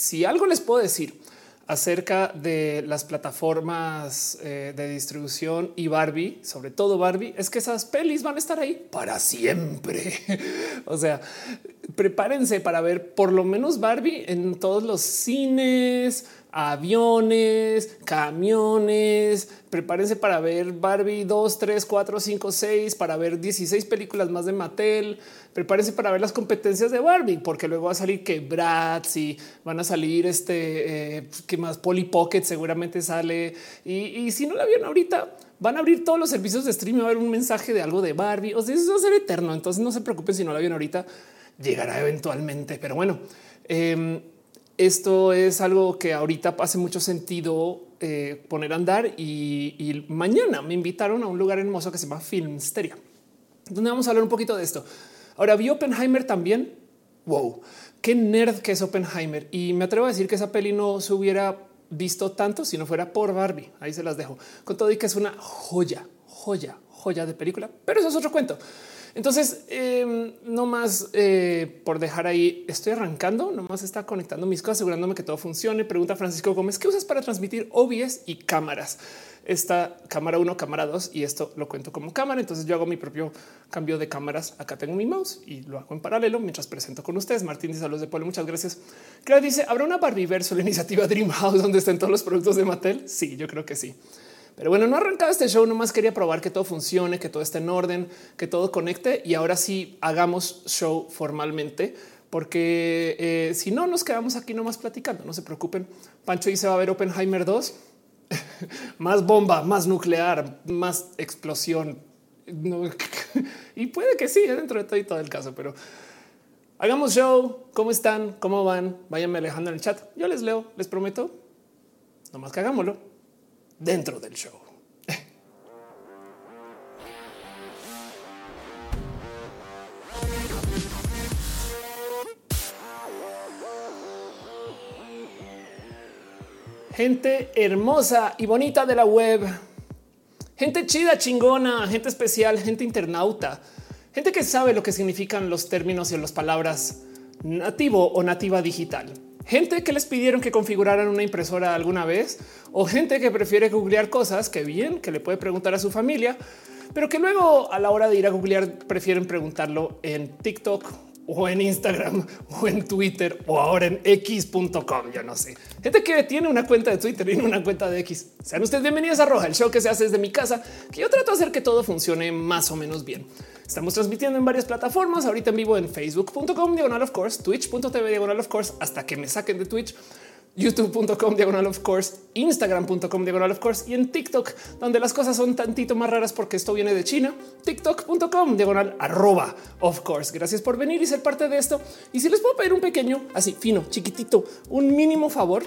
si algo les puedo decir acerca de las plataformas eh, de distribución y Barbie, sobre todo Barbie, es que esas pelis van a estar ahí para siempre. o sea, prepárense para ver por lo menos Barbie en todos los cines, aviones, camiones. Prepárense para ver Barbie 2, 3, 4, 5, 6, para ver 16 películas más de Mattel. Prepárense para ver las competencias de Barbie, porque luego va a salir que Bratz y van a salir este eh, que más Polly Pocket seguramente sale. Y, si no la vieron ahorita, van a abrir todos los servicios de streaming, va a haber un mensaje de algo de Barbie. O sea, eso va a ser eterno. Entonces no se preocupen si no la vieron ahorita, llegará eventualmente. Pero bueno, eh, esto es algo que ahorita hace mucho sentido eh, poner a andar y, mañana me invitaron a un lugar hermoso que se llama Filmsteria, donde vamos a hablar un poquito de esto. Ahora vi Oppenheimer también. Wow, qué nerd que es Oppenheimer. Y me atrevo a decir que esa peli no se hubiera visto tanto si no fuera por Barbie. Ahí se las dejo con todo y que es una joya, joya, joya de película, pero eso es otro cuento. Entonces, em, no más eh, por dejar ahí, estoy arrancando, nomás está conectando mis cosas, asegurándome que todo funcione. Pregunta Francisco Gómez, ¿qué usas para transmitir OBS y cámaras? Esta cámara 1, cámara 2 y esto lo cuento como cámara. Entonces yo hago mi propio cambio de cámaras. Acá tengo mi mouse y lo hago en paralelo mientras presento con ustedes. Martín dice saludos de Pueblo. Muchas gracias. Claro, dice habrá una Barbie verso la iniciativa Dreamhouse donde estén todos los productos de Mattel. Sí, yo creo que sí. Pero bueno, no arrancaba este show, nomás quería probar que todo funcione, que todo esté en orden, que todo conecte y ahora sí hagamos show formalmente, porque eh, si no nos quedamos aquí nomás platicando, no se preocupen. Pancho dice va a haber Oppenheimer 2, más bomba, más nuclear, más explosión. y puede que sí, dentro de todo y todo el caso, pero hagamos show. ¿Cómo están? ¿Cómo van? Váyanme alejando en el chat. Yo les leo, les prometo. Nomás que hagámoslo dentro del show. Gente hermosa y bonita de la web. Gente chida, chingona, gente especial, gente internauta, gente que sabe lo que significan los términos y las palabras nativo o nativa digital gente que les pidieron que configuraran una impresora alguna vez o gente que prefiere googlear cosas que bien, que le puede preguntar a su familia, pero que luego a la hora de ir a googlear prefieren preguntarlo en TikTok o en Instagram o en Twitter o ahora en x.com. Yo no sé. Gente que tiene una cuenta de Twitter y una cuenta de X. Sean ustedes bienvenidos a Roja, el show que se hace desde mi casa, que yo trato de hacer que todo funcione más o menos bien. Estamos transmitiendo en varias plataformas, ahorita en vivo en facebook.com diagonal of course, twitch.tv diagonal of course, hasta que me saquen de Twitch youtube.com diagonal of course, instagram.com diagonal of course y en TikTok, donde las cosas son tantito más raras porque esto viene de China, tiktok.com diagonal arroba of course. Gracias por venir y ser parte de esto. Y si les puedo pedir un pequeño, así fino, chiquitito, un mínimo favor,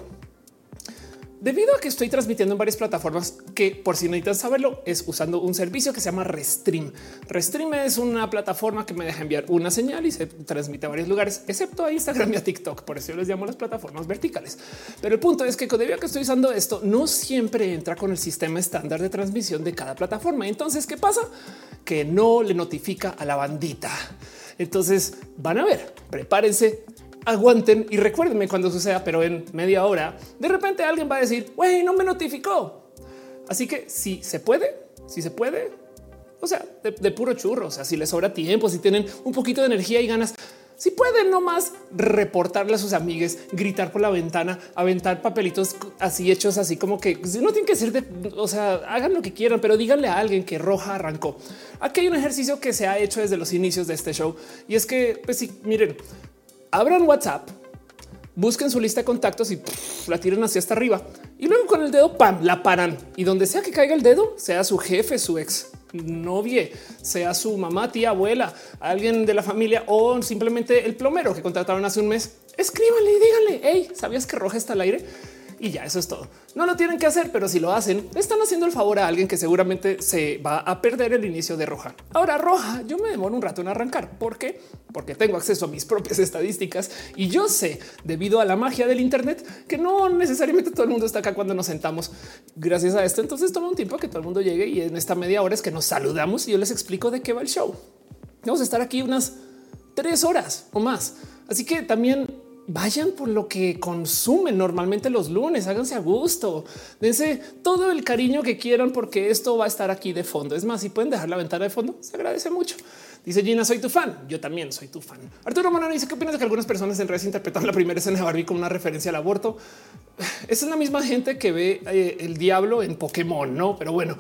Debido a que estoy transmitiendo en varias plataformas que por si necesitan saberlo es usando un servicio que se llama Restream. Restream es una plataforma que me deja enviar una señal y se transmite a varios lugares, excepto a Instagram y a TikTok. Por eso yo les llamo las plataformas verticales. Pero el punto es que debido a que estoy usando esto, no siempre entra con el sistema estándar de transmisión de cada plataforma. Entonces, ¿qué pasa? Que no le notifica a la bandita. Entonces van a ver, prepárense aguanten y recuérdenme cuando suceda, pero en media hora de repente alguien va a decir, güey, no me notificó. Así que si se puede, si se puede, o sea, de, puro churro, o sea, si les sobra tiempo, si tienen un poquito de energía y ganas, si pueden nomás reportarle a sus amigues, gritar por la ventana, aventar papelitos así hechos, así como que no tienen que ser de, o sea, hagan lo que quieran, pero díganle a alguien que Roja arrancó. Aquí hay un ejercicio que se ha hecho desde los inicios de este show y es que, pues sí, miren, abran WhatsApp, busquen su lista de contactos y la tiran hacia hasta arriba y luego con el dedo pam la paran y donde sea que caiga el dedo, sea su jefe, su ex novia, sea su mamá, tía, abuela, alguien de la familia o simplemente el plomero que contrataron hace un mes, escríbanle y díganle, hey, ¿sabías que roja está al aire? Y ya eso es todo. No lo tienen que hacer, pero si lo hacen, están haciendo el favor a alguien que seguramente se va a perder el inicio de roja. Ahora roja, yo me demoro un rato en arrancar. ¿Por qué? Porque tengo acceso a mis propias estadísticas y yo sé, debido a la magia del Internet, que no necesariamente todo el mundo está acá cuando nos sentamos. Gracias a esto, entonces toma un tiempo que todo el mundo llegue y en esta media hora es que nos saludamos y yo les explico de qué va el show. Vamos a estar aquí unas tres horas o más. Así que también vayan por lo que consumen normalmente los lunes, háganse a gusto, dense todo el cariño que quieran porque esto va a estar aquí de fondo. Es más, si pueden dejar la ventana de fondo, se agradece mucho. Dice Gina, soy tu fan. Yo también soy tu fan. Arturo Monano dice, ¿qué opinas de que algunas personas en redes interpretan la primera escena de Barbie como una referencia al aborto? Esa es la misma gente que ve eh, el diablo en Pokémon, ¿no? Pero bueno,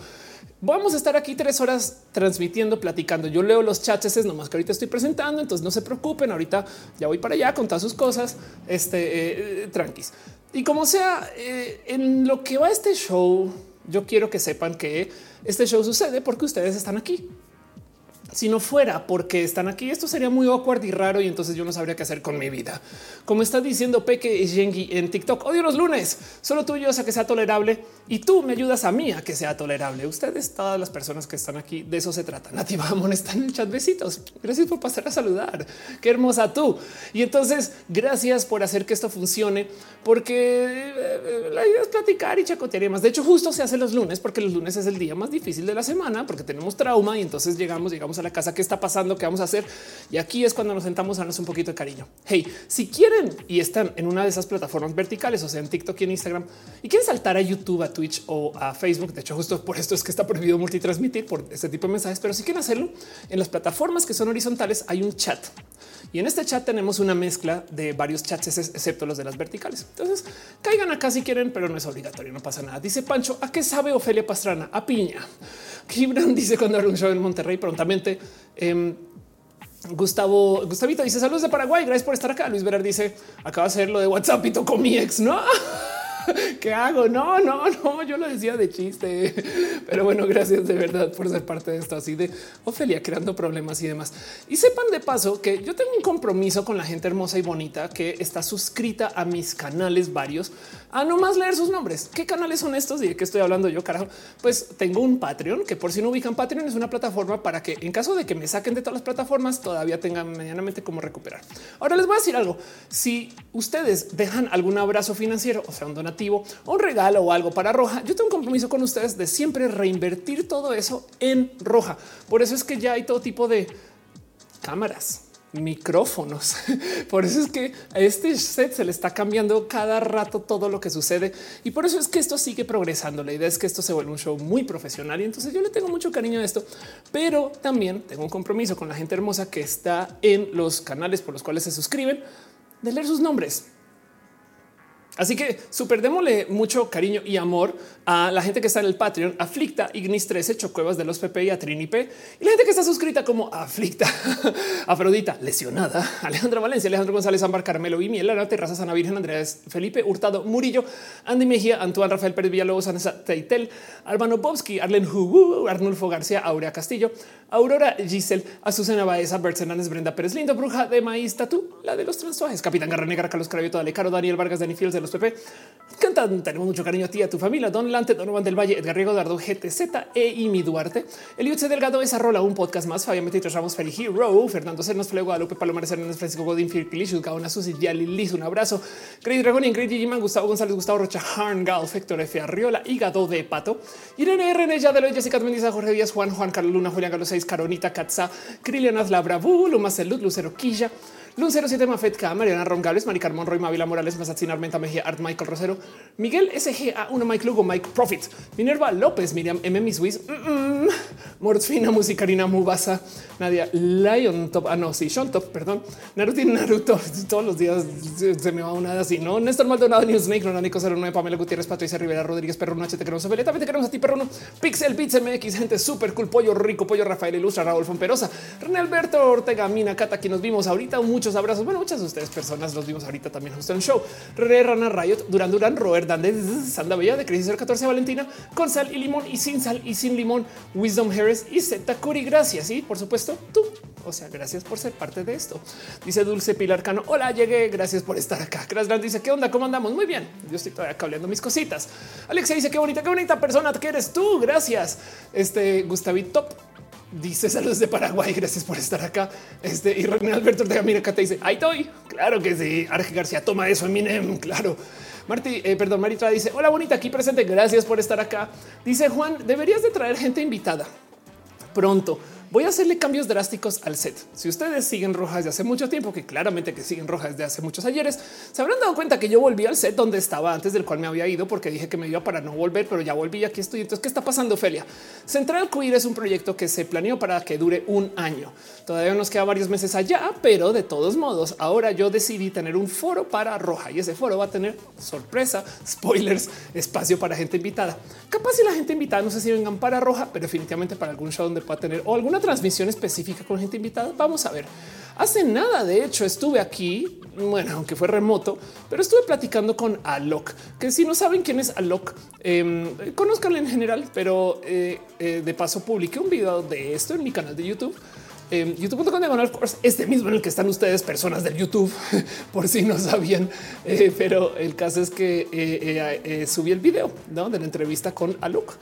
Vamos a estar aquí tres horas transmitiendo, platicando. Yo leo los chats, es nomás que ahorita estoy presentando, entonces no se preocupen. Ahorita ya voy para allá con todas sus cosas. Este eh, eh, tranquis. Y como sea, eh, en lo que va este show, yo quiero que sepan que este show sucede porque ustedes están aquí si no fuera porque están aquí, esto sería muy awkward y raro y entonces yo no sabría qué hacer con mi vida. Como está diciendo Peque y Yengi en TikTok, odio los lunes, solo tú y yo a que sea tolerable y tú me ayudas a mí a que sea tolerable. Ustedes, todas las personas que están aquí, de eso se trata. Nativa Amon está en el chat. Besitos. Gracias por pasar a saludar. Qué hermosa tú. Y entonces, gracias por hacer que esto funcione, porque eh, la idea es platicar y chacotear y más. De hecho, justo se hace los lunes porque los lunes es el día más difícil de la semana porque tenemos trauma y entonces llegamos, llegamos a la casa, qué está pasando, qué vamos a hacer. Y aquí es cuando nos sentamos a darnos un poquito de cariño. Hey, si quieren y están en una de esas plataformas verticales, o sea, en TikTok y en Instagram, y quieren saltar a YouTube, a Twitch o a Facebook, de hecho, justo por esto es que está prohibido multitransmitir por este tipo de mensajes, pero si quieren hacerlo en las plataformas que son horizontales, hay un chat. Y en este chat tenemos una mezcla de varios chats, excepto los de las verticales. Entonces caigan acá si quieren, pero no es obligatorio, no pasa nada. Dice Pancho, ¿a qué sabe Ofelia Pastrana? A piña. Gibran dice cuando era un show en Monterrey prontamente. Em, Gustavo, Gustavito dice saludos de Paraguay. Gracias por estar acá. Luis Verar dice acaba de hacer lo de WhatsApp y tocó mi ex. No, ¿Qué hago? No, no, no, yo lo decía de chiste. Pero bueno, gracias de verdad por ser parte de esto así de Ofelia creando problemas y demás. Y sepan de paso que yo tengo un compromiso con la gente hermosa y bonita que está suscrita a mis canales varios a no más leer sus nombres. ¿Qué canales son estos y de qué estoy hablando yo? Carajo, pues tengo un Patreon que por si no ubican Patreon es una plataforma para que en caso de que me saquen de todas las plataformas todavía tengan medianamente cómo recuperar. Ahora les voy a decir algo. Si ustedes dejan algún abrazo financiero, o sea, un donativo, un regalo o algo para Roja, yo tengo un compromiso con ustedes de siempre reinvertir todo eso en Roja. Por eso es que ya hay todo tipo de cámaras, micrófonos. Por eso es que a este set se le está cambiando cada rato todo lo que sucede y por eso es que esto sigue progresando. La idea es que esto se vuelve un show muy profesional y entonces yo le tengo mucho cariño a esto, pero también tengo un compromiso con la gente hermosa que está en los canales por los cuales se suscriben de leer sus nombres. Así que super démosle mucho cariño y amor a la gente que está en el Patreon, Aflicta, Ignis 13, Chocuevas de los PP y a Trini P. Y la gente que está suscrita como Aflicta, Afrodita, Lesionada, Alejandra Valencia, Alejandro González, Ámbar, Carmelo y Miel, Ana Terraza, Ana Virgen, Andrés, Felipe, Hurtado, Murillo, Andy Mejía, Antoine, Rafael Pérez Villalobos, Anessa Teitel, Albano Bobsky, Arlen Hugo, Arnulfo García, Aurea Castillo, Aurora Giselle, Azucena Baeza, Bert Hernández, Brenda Pérez Lindo, Bruja de Maíz, Tatú, la de los transuajes, Capitán Garra Negra, Carlos Cravioto, Caro, Daniel Vargas, Dani Fields los PP, Cantan, tenemos mucho cariño a ti, a tu familia, Don Lante, Donovan del Valle, Edgar Riego, Dardo, GTZ, E y mi Duarte, Eliutze Delgado, esa rola, un podcast más, Fabián Metitos Ramos, Feli Hero, Fernando Cernos, Flego, Guadalupe, Palomares Hernández, Francisco Godín, Firpilicius, Gaona, Susi, Yali, Liz, un abrazo, Grey Dragon, Ingrid Giman, Gustavo González, Gustavo Rocha, Harn, Gal, Héctor F. Arriola, Hígado de Pato, Irene René, Yadelo, Jessica Mendiza, Jorge Díaz, Juan, Juan Carlos Luna, Julián Carlos 6, Caronita, Katza, Krilianas Labra, Luma Salud, Lucero Quilla, Lun 07 Mafetka, Mariana Rongales, Mari Carmón, Roy Mavila Morales, Mazatzin Armenta Mejía, Art Michael Rosero, Miguel SGA, una Mike Lugo, Mike Profit, Minerva López, Miriam M. Miswiz, mm -mm, Musicarina Mubasa, Nadia Lion Top, ah no, sí, Sean Top, perdón, Naruto Naruto, todos los días se me va una así, ¿no? Néstor Maldonado, News Snake, Ronanico 09, Pamela Gutiérrez, Patricia Rivera, Rodríguez Perro, Noche, te queremos, Ophelia, te queremos a ti, Perro, Pixel Beats MX, gente súper cool, Pollo Rico, Pollo Rafael Ilustra, Raúl Fomperosa, René Alberto Ortega, Mina, Cata, aquí nos vimos ahorita, muchos abrazos, bueno, muchas de ustedes personas los vimos ahorita también justo en el show, Re Rana Riot, Duran Duran, Robert Dandes, Sanda Bella de Crisis 14, Valentina, con sal y limón y sin sal y sin limón, Wisdom Harris y Zeta Curi, gracias, y por supuesto tú, o sea, gracias por ser parte de esto. Dice Dulce Pilar Cano. Hola, llegué. Gracias por estar acá. Grasland dice qué onda, cómo andamos. Muy bien. Yo estoy todavía cableando mis cositas. Alexia dice qué bonita, qué bonita persona que eres tú. Gracias. Este Gustavito dice saludos de Paraguay. Gracias por estar acá. Este y René Alberto Ortega, mira acá te dice ahí estoy. Claro que sí. Arge García, toma eso, Eminem. Claro. Marti, eh, perdón, Maritra dice hola bonita aquí presente. Gracias por estar acá. Dice Juan, deberías de traer gente invitada pronto voy a hacerle cambios drásticos al set. Si ustedes siguen rojas desde hace mucho tiempo, que claramente que siguen rojas desde hace muchos ayeres, se habrán dado cuenta que yo volví al set donde estaba antes del cual me había ido porque dije que me iba para no volver, pero ya volví aquí estoy. Entonces, ¿qué está pasando, Felia? Central Queer es un proyecto que se planeó para que dure un año. Todavía nos queda varios meses allá, pero de todos modos, ahora yo decidí tener un foro para roja y ese foro va a tener sorpresa, spoilers, espacio para gente invitada. Capaz si la gente invitada no sé si vengan para roja, pero definitivamente para algún show donde pueda tener o alguna transmisión específica con gente invitada. Vamos a ver. Hace nada, de hecho, estuve aquí, bueno, aunque fue remoto, pero estuve platicando con Alok, que si no saben quién es Alok, eh, conozcanlo en general, pero eh, eh, de paso publiqué un video de esto en mi canal de YouTube. Eh, youtube.com diagonal este mismo en el que están ustedes, personas del YouTube, por si no sabían. Eh, pero el caso es que subí el video ¿no? de la entrevista con Alok.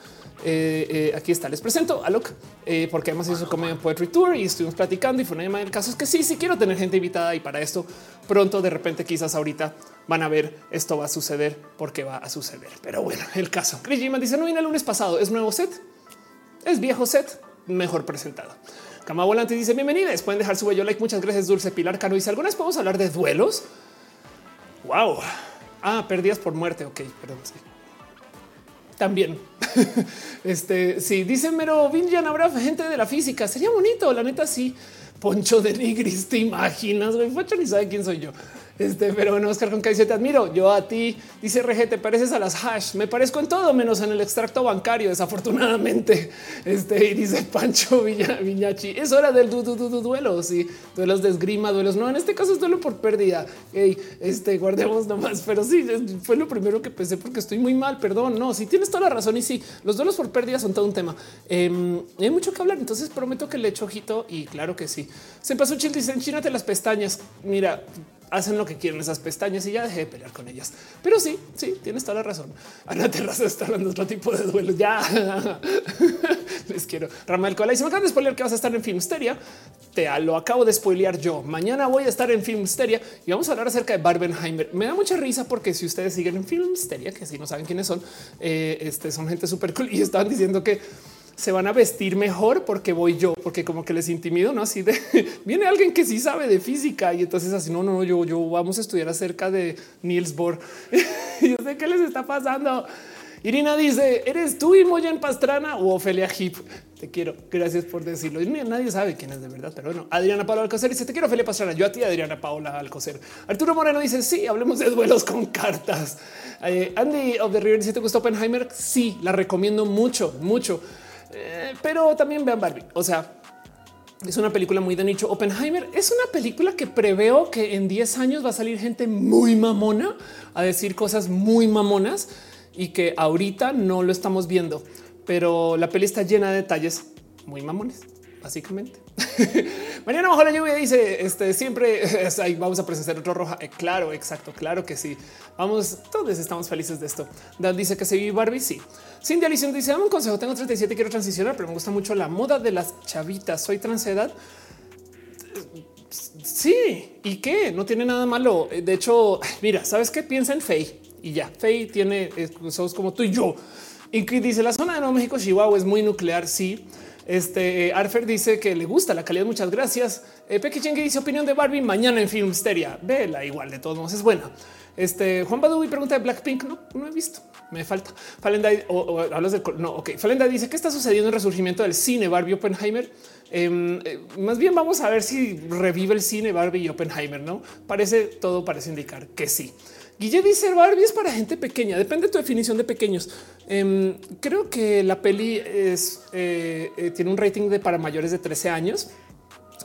Eh, eh, aquí está, les presento a Alok, eh, porque además hizo su comedia Poetry Tour y estuvimos platicando y fue una. El caso es que sí, sí quiero tener gente invitada y para esto pronto, de repente, quizás ahorita van a ver esto va a suceder porque va a suceder. Pero bueno, el caso. Chris dice: No vine el lunes pasado, es nuevo set, es viejo set, mejor presentado. Cama Volante dice bienvenidas. Pueden dejar su bello like. Muchas gracias, Dulce Pilar Cano. Dice algunas podemos hablar de duelos. Wow. Ah, pérdidas por muerte. Ok, perdón. También. este sí, dice Mero Vinjan. Habrá gente de la física. Sería bonito. La neta, sí. Poncho de Nigris, te imaginas. Güey, Poncho ni sabe quién soy yo. Este, pero bueno, Oscar con dice te admiro. Yo a ti dice RG, te pareces a las hash. Me parezco en todo menos en el extracto bancario. Desafortunadamente, este y dice Pancho Viña, Viñachi. Es hora del du, du, du, du, duelo. Sí, duelos de esgrima, duelos. No, en este caso es duelo por pérdida. Hey, este guardemos nomás, pero sí fue lo primero que pensé porque estoy muy mal. Perdón. No, si tienes toda la razón. Y sí, los duelos por pérdida son todo un tema. Eh, hay mucho que hablar. Entonces prometo que le echo ojito y claro que sí. Se pasó chill. Dice enchínate las pestañas. Mira, hacen lo que quieren esas pestañas y ya dejé de pelear con ellas. Pero sí, sí, tienes toda la razón. Ana Terraza está hablando de otro tipo de duelo. Ya les quiero. Ramal Cola dice: Me acaban de spoiler que vas a estar en Filmsteria. Te lo acabo de spoilear yo. Mañana voy a estar en Filmsteria y vamos a hablar acerca de Barbenheimer. Me da mucha risa porque si ustedes siguen en Filmsteria, que si no saben quiénes son, eh, este son gente súper cool y estaban diciendo que se van a vestir mejor porque voy yo, porque como que les intimido, no así de viene alguien que sí sabe de física y entonces así no, no, yo, yo vamos a estudiar acerca de Niels Bohr. yo sé qué les está pasando. Irina dice: ¿Eres tú Imogen Pastrana o Ofelia Hip? Te quiero. Gracias por decirlo. Nadie sabe quién es de verdad, pero bueno. Adriana Paola Alcocer dice: Te quiero, Ofelia Pastrana. Yo a ti, Adriana Paola Alcocer. Arturo Moreno dice: Sí, hablemos de duelos con cartas. Eh, Andy of the River dice: ¿Te gusta Oppenheimer? Sí, la recomiendo mucho, mucho. Eh, pero también vean Barbie. O sea, es una película muy de nicho. Oppenheimer es una película que preveo que en 10 años va a salir gente muy mamona a decir cosas muy mamonas y que ahorita no lo estamos viendo, pero la peli está llena de detalles muy mamones, básicamente. Mañana bajo la lluvia dice este siempre ahí vamos a presenciar otro roja. Eh, claro, exacto, claro que sí. Vamos, todos estamos felices de esto. Dan dice que se vive Barbie. Sí. Cindy Alison dice: Dame un consejo. Tengo 37, quiero transicionar, pero me gusta mucho la moda de las chavitas. Soy transedad. Sí, y qué no tiene nada malo. De hecho, mira, sabes qué piensa en Faye y ya. Faye tiene somos como tú y yo. Y dice la zona de Nuevo México, Chihuahua es muy nuclear. Sí. Este eh, Arfer dice que le gusta la calidad. Muchas gracias. Eh, Pequi que dice opinión de Barbie mañana en Filmsteria. Vela igual de todos modos es buena. Este Juan Badu y pregunta de Blackpink. No, no he visto. Me falta. Falenda o, hablas de no. Ok. Falenda dice qué está sucediendo en el resurgimiento del cine Barbie Oppenheimer. Eh, eh, más bien vamos a ver si revive el cine Barbie y Oppenheimer. No parece todo parece indicar que sí. Guille dice Barbie es para gente pequeña. Depende de tu definición de pequeños. Eh, creo que la peli es eh, eh, tiene un rating de para mayores de 13 años.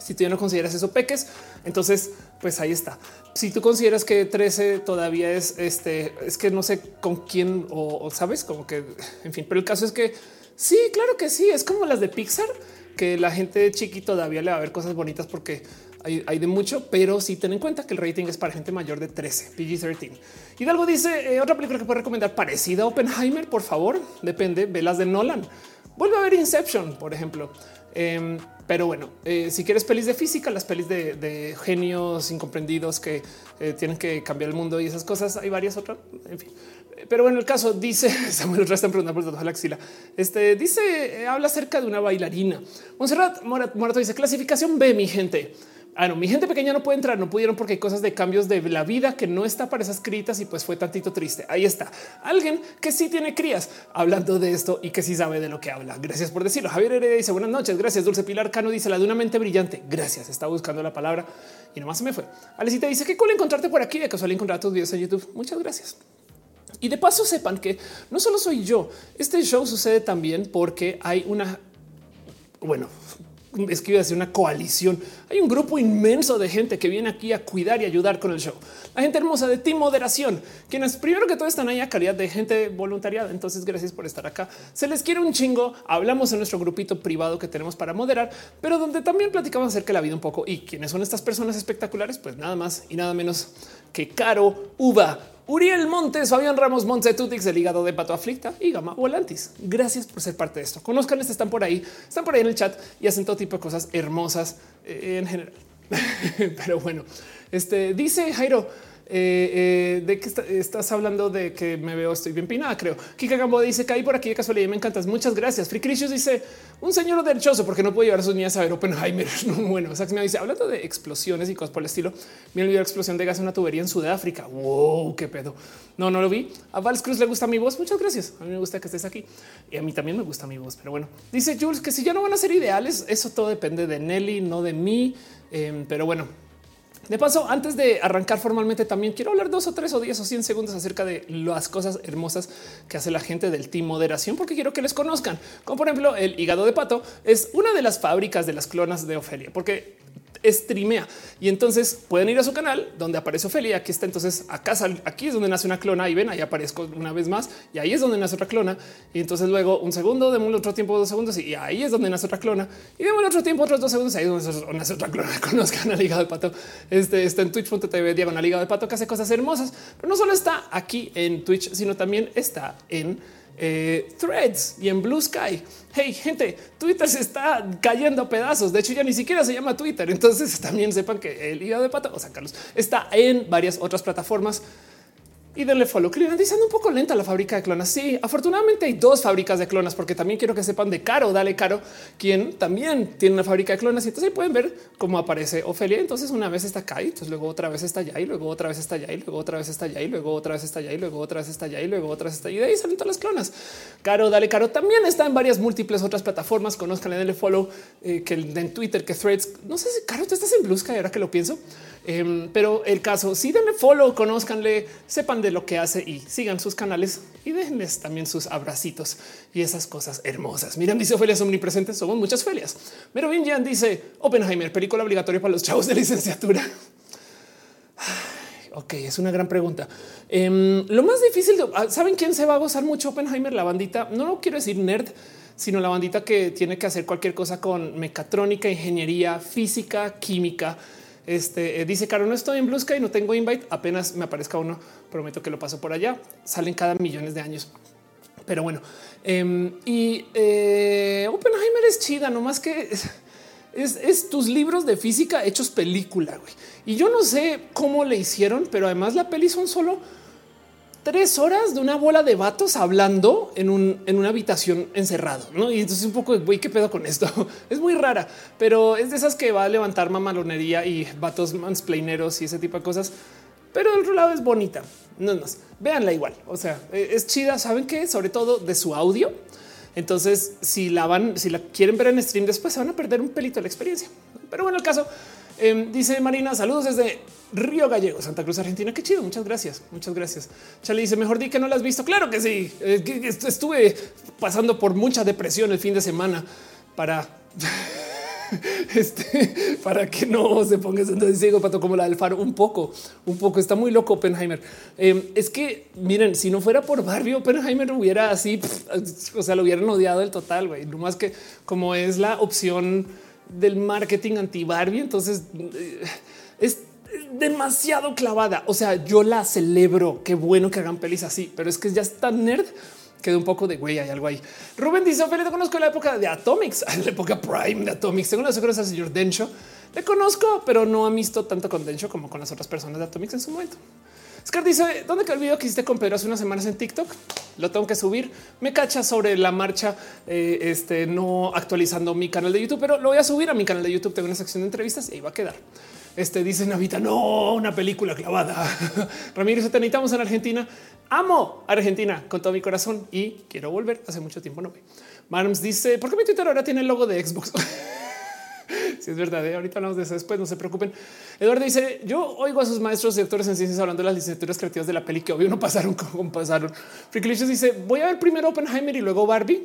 Si tú ya no consideras eso peques, entonces pues ahí está. Si tú consideras que 13 todavía es este, es que no sé con quién o, sabes como que en fin, pero el caso es que sí, claro que sí. Es como las de Pixar, que la gente chiqui todavía le va a ver cosas bonitas porque hay, hay, de mucho, pero sí ten en cuenta que el rating es para gente mayor de 13, PG-13. Hidalgo dice eh, otra película que puede recomendar parecida a Oppenheimer, por favor. Depende, ve las de Nolan. Vuelve a ver Inception, por ejemplo. Eh, pero bueno, eh, si quieres pelis de física, las pelis de, genios incomprendidos que eh, tienen que cambiar el mundo y esas cosas, hay varias otras. En fin, pero bueno, el caso dice Samuel Resta preguntando por la axila. Este dice, habla acerca de una bailarina. Monserrat Morato dice clasificación B, mi gente. Ah, no, mi gente pequeña no puede entrar, no pudieron porque hay cosas de cambios de la vida que no está para esas critas y pues fue tantito triste. Ahí está alguien que sí tiene crías hablando de esto y que sí sabe de lo que habla. Gracias por decirlo. Javier Heredia dice buenas noches. Gracias. Dulce Pilar Cano dice la de una mente brillante. Gracias. Estaba buscando la palabra y nomás se me fue. Alecita dice que cool encontrarte por aquí. De casual encontrar tus videos en YouTube. Muchas gracias. Y de paso sepan que no solo soy yo, este show sucede también porque hay una, bueno, es que una coalición. Hay un grupo inmenso de gente que viene aquí a cuidar y ayudar con el show. La gente hermosa de Team Moderación, quienes primero que todo están ahí a calidad de gente voluntariada. Entonces, gracias por estar acá. Se les quiere un chingo. Hablamos en nuestro grupito privado que tenemos para moderar, pero donde también platicamos acerca de la vida un poco. Y quiénes son estas personas espectaculares, pues nada más y nada menos que Caro Uva, Uriel Montes, Fabián Ramos Tutix, el hígado de Pato Aflicta y Gama Volantis. Gracias por ser parte de esto. Conozcanles, están por ahí, están por ahí en el chat y hacen todo tipo de cosas hermosas eh, en general. Pero bueno, este dice Jairo, eh, eh, de que estás hablando de que me veo, estoy bien pinada, creo. Kika Gambo dice caí por aquí de casualidad. Me encantas. Muchas gracias. Fricrisius dice un señor derechoso porque no puede llevar a sus niñas a ver Oppenheimer. No, bueno, Sax me dice hablando de explosiones y cosas por el estilo. El video de explosión de gas en una tubería en Sudáfrica. Wow, qué pedo. No, no lo vi. A Vals Cruz le gusta mi voz. Muchas gracias. A mí me gusta que estés aquí y a mí también me gusta mi voz. Pero bueno, dice Jules que si ya no van a ser ideales, eso todo depende de Nelly, no de mí. Em, pero bueno, de paso, antes de arrancar formalmente, también quiero hablar dos o tres o diez o cien segundos acerca de las cosas hermosas que hace la gente del Team Moderación, porque quiero que les conozcan. Como por ejemplo, el hígado de pato es una de las fábricas de las clonas de Ofelia, porque streamea y entonces pueden ir a su canal donde aparece Ofelia. Aquí está. Entonces acá aquí es donde nace una clona y ven ahí aparezco una vez más y ahí es donde nace otra clona. Y entonces luego un segundo, de otro tiempo, dos segundos y ahí es donde nace otra clona y de otro tiempo, otros dos segundos. Ahí es donde nace otra clona. Conozcan al hígado de pato. Este está en twitch.tv diagonal hígado de pato que hace cosas hermosas, pero no solo está aquí en Twitch, sino también está en eh, threads y en Blue Sky. Hey, gente, Twitter se está cayendo pedazos. De hecho, ya ni siquiera se llama Twitter. Entonces también sepan que el hígado de pata, o sea, Carlos, está en varias otras plataformas y denle follow. Cleveland dice un poco lenta la fábrica de clonas. Sí, afortunadamente hay dos fábricas de clonas, porque también quiero que sepan de Caro, dale Caro, quien también tiene una fábrica de clonas. Y entonces ahí pueden ver cómo aparece Ofelia. Entonces una vez está acá y entonces luego otra vez está allá y luego otra vez está allá y luego otra vez está allá y luego otra vez está allá y luego otra vez está allá y luego otra vez está allá. Y de ahí salen todas las clonas. Caro, dale Caro también está en varias múltiples otras plataformas. Conozcanle, denle follow eh, que en Twitter, que threads. No sé si Caro, tú estás en Blue Sky ahora que lo pienso. Em, pero el caso, sí denle follow, conozcanle, sepan de lo que hace y sigan sus canales y déjenles también sus abracitos y esas cosas hermosas. Miren, dice Ophelia, omnipresentes, somos muchas felias. Pero bien, Jan dice Oppenheimer, película obligatoria para los chavos de licenciatura. Ok, es una gran pregunta. Em, lo más difícil, ah, ¿saben quién se va a gozar mucho Oppenheimer? La bandita, no lo quiero decir nerd, sino la bandita que tiene que hacer cualquier cosa con mecatrónica, ingeniería, física, química este eh, dice Caro, no estoy en Blue Sky, no tengo invite. Apenas me aparezca uno, prometo que lo paso por allá. Salen cada millones de años. Pero bueno, em, y eh, Oppenheimer es chida, no más que es, es, tus libros de física hechos película. Y yo no sé cómo le hicieron, pero además la peli son solo tres horas de una bola de vatos hablando en, un, en una habitación encerrado. ¿no? Y entonces un poco, güey, ¿qué pedo con esto? Es muy rara, pero es de esas que va a levantar mamalonería y vatos mansplaineros y ese tipo de cosas. Pero del otro lado es bonita. No más. Véanla igual. O sea, e, es chida. Saben que sobre todo de su audio. Entonces, si la van, si la quieren ver en stream después, se van a perder un pelito de la experiencia. Pero bueno, el caso Em, dice Marina, saludos desde Río Gallego, Santa Cruz, Argentina. Qué chido. Muchas gracias. Muchas gracias. Chale dice mejor di que no la has visto. Claro que sí. Eh, estuve pasando por mucha depresión el fin de semana para este para que no se ponga entonces ciego pato como la del faro un poco, un poco está muy loco Oppenheimer. Em, es que miren, si no fuera por Barbie, Oppenheimer hubiera así, o sea, lo hubieran odiado el total. güey. No más que como es la opción del marketing anti Barbie. Entonces eh, es demasiado clavada. O sea, yo la celebro. Qué bueno que hagan pelis así, pero es que ya está nerd quedé un poco de güey, hay algo ahí. Rubén dice, Ophelia, te conozco la época de Atomics, la época prime de Atomics. Tengo las secretas al señor Dencho. Le conozco, pero no ha visto tanto con Dencho como con las otras personas de Atomics en su momento. Scar dice, ¿dónde quedó el video que hiciste con Pedro hace unas semanas en TikTok? Lo tengo que subir. Me cacha sobre la marcha, eh, este, no actualizando mi canal de YouTube, pero lo voy a subir a mi canal de YouTube. Tengo una sección de entrevistas y ahí va a quedar. Este dice Navita, no, una película clavada. Ramírez, te necesitamos en Argentina. Amo Argentina con todo mi corazón y quiero volver. Hace mucho tiempo no voy. Marms dice, ¿por qué mi Twitter ahora tiene el logo de Xbox? si es verdad, ¿eh? ahorita hablamos de eso después, no se preocupen. Eduardo dice, yo oigo a sus maestros y doctores en ciencias hablando de las licenciaturas creativas de la peli que obvio no pasaron como pasaron. Fricklicious dice, voy a ver primero Oppenheimer y luego Barbie.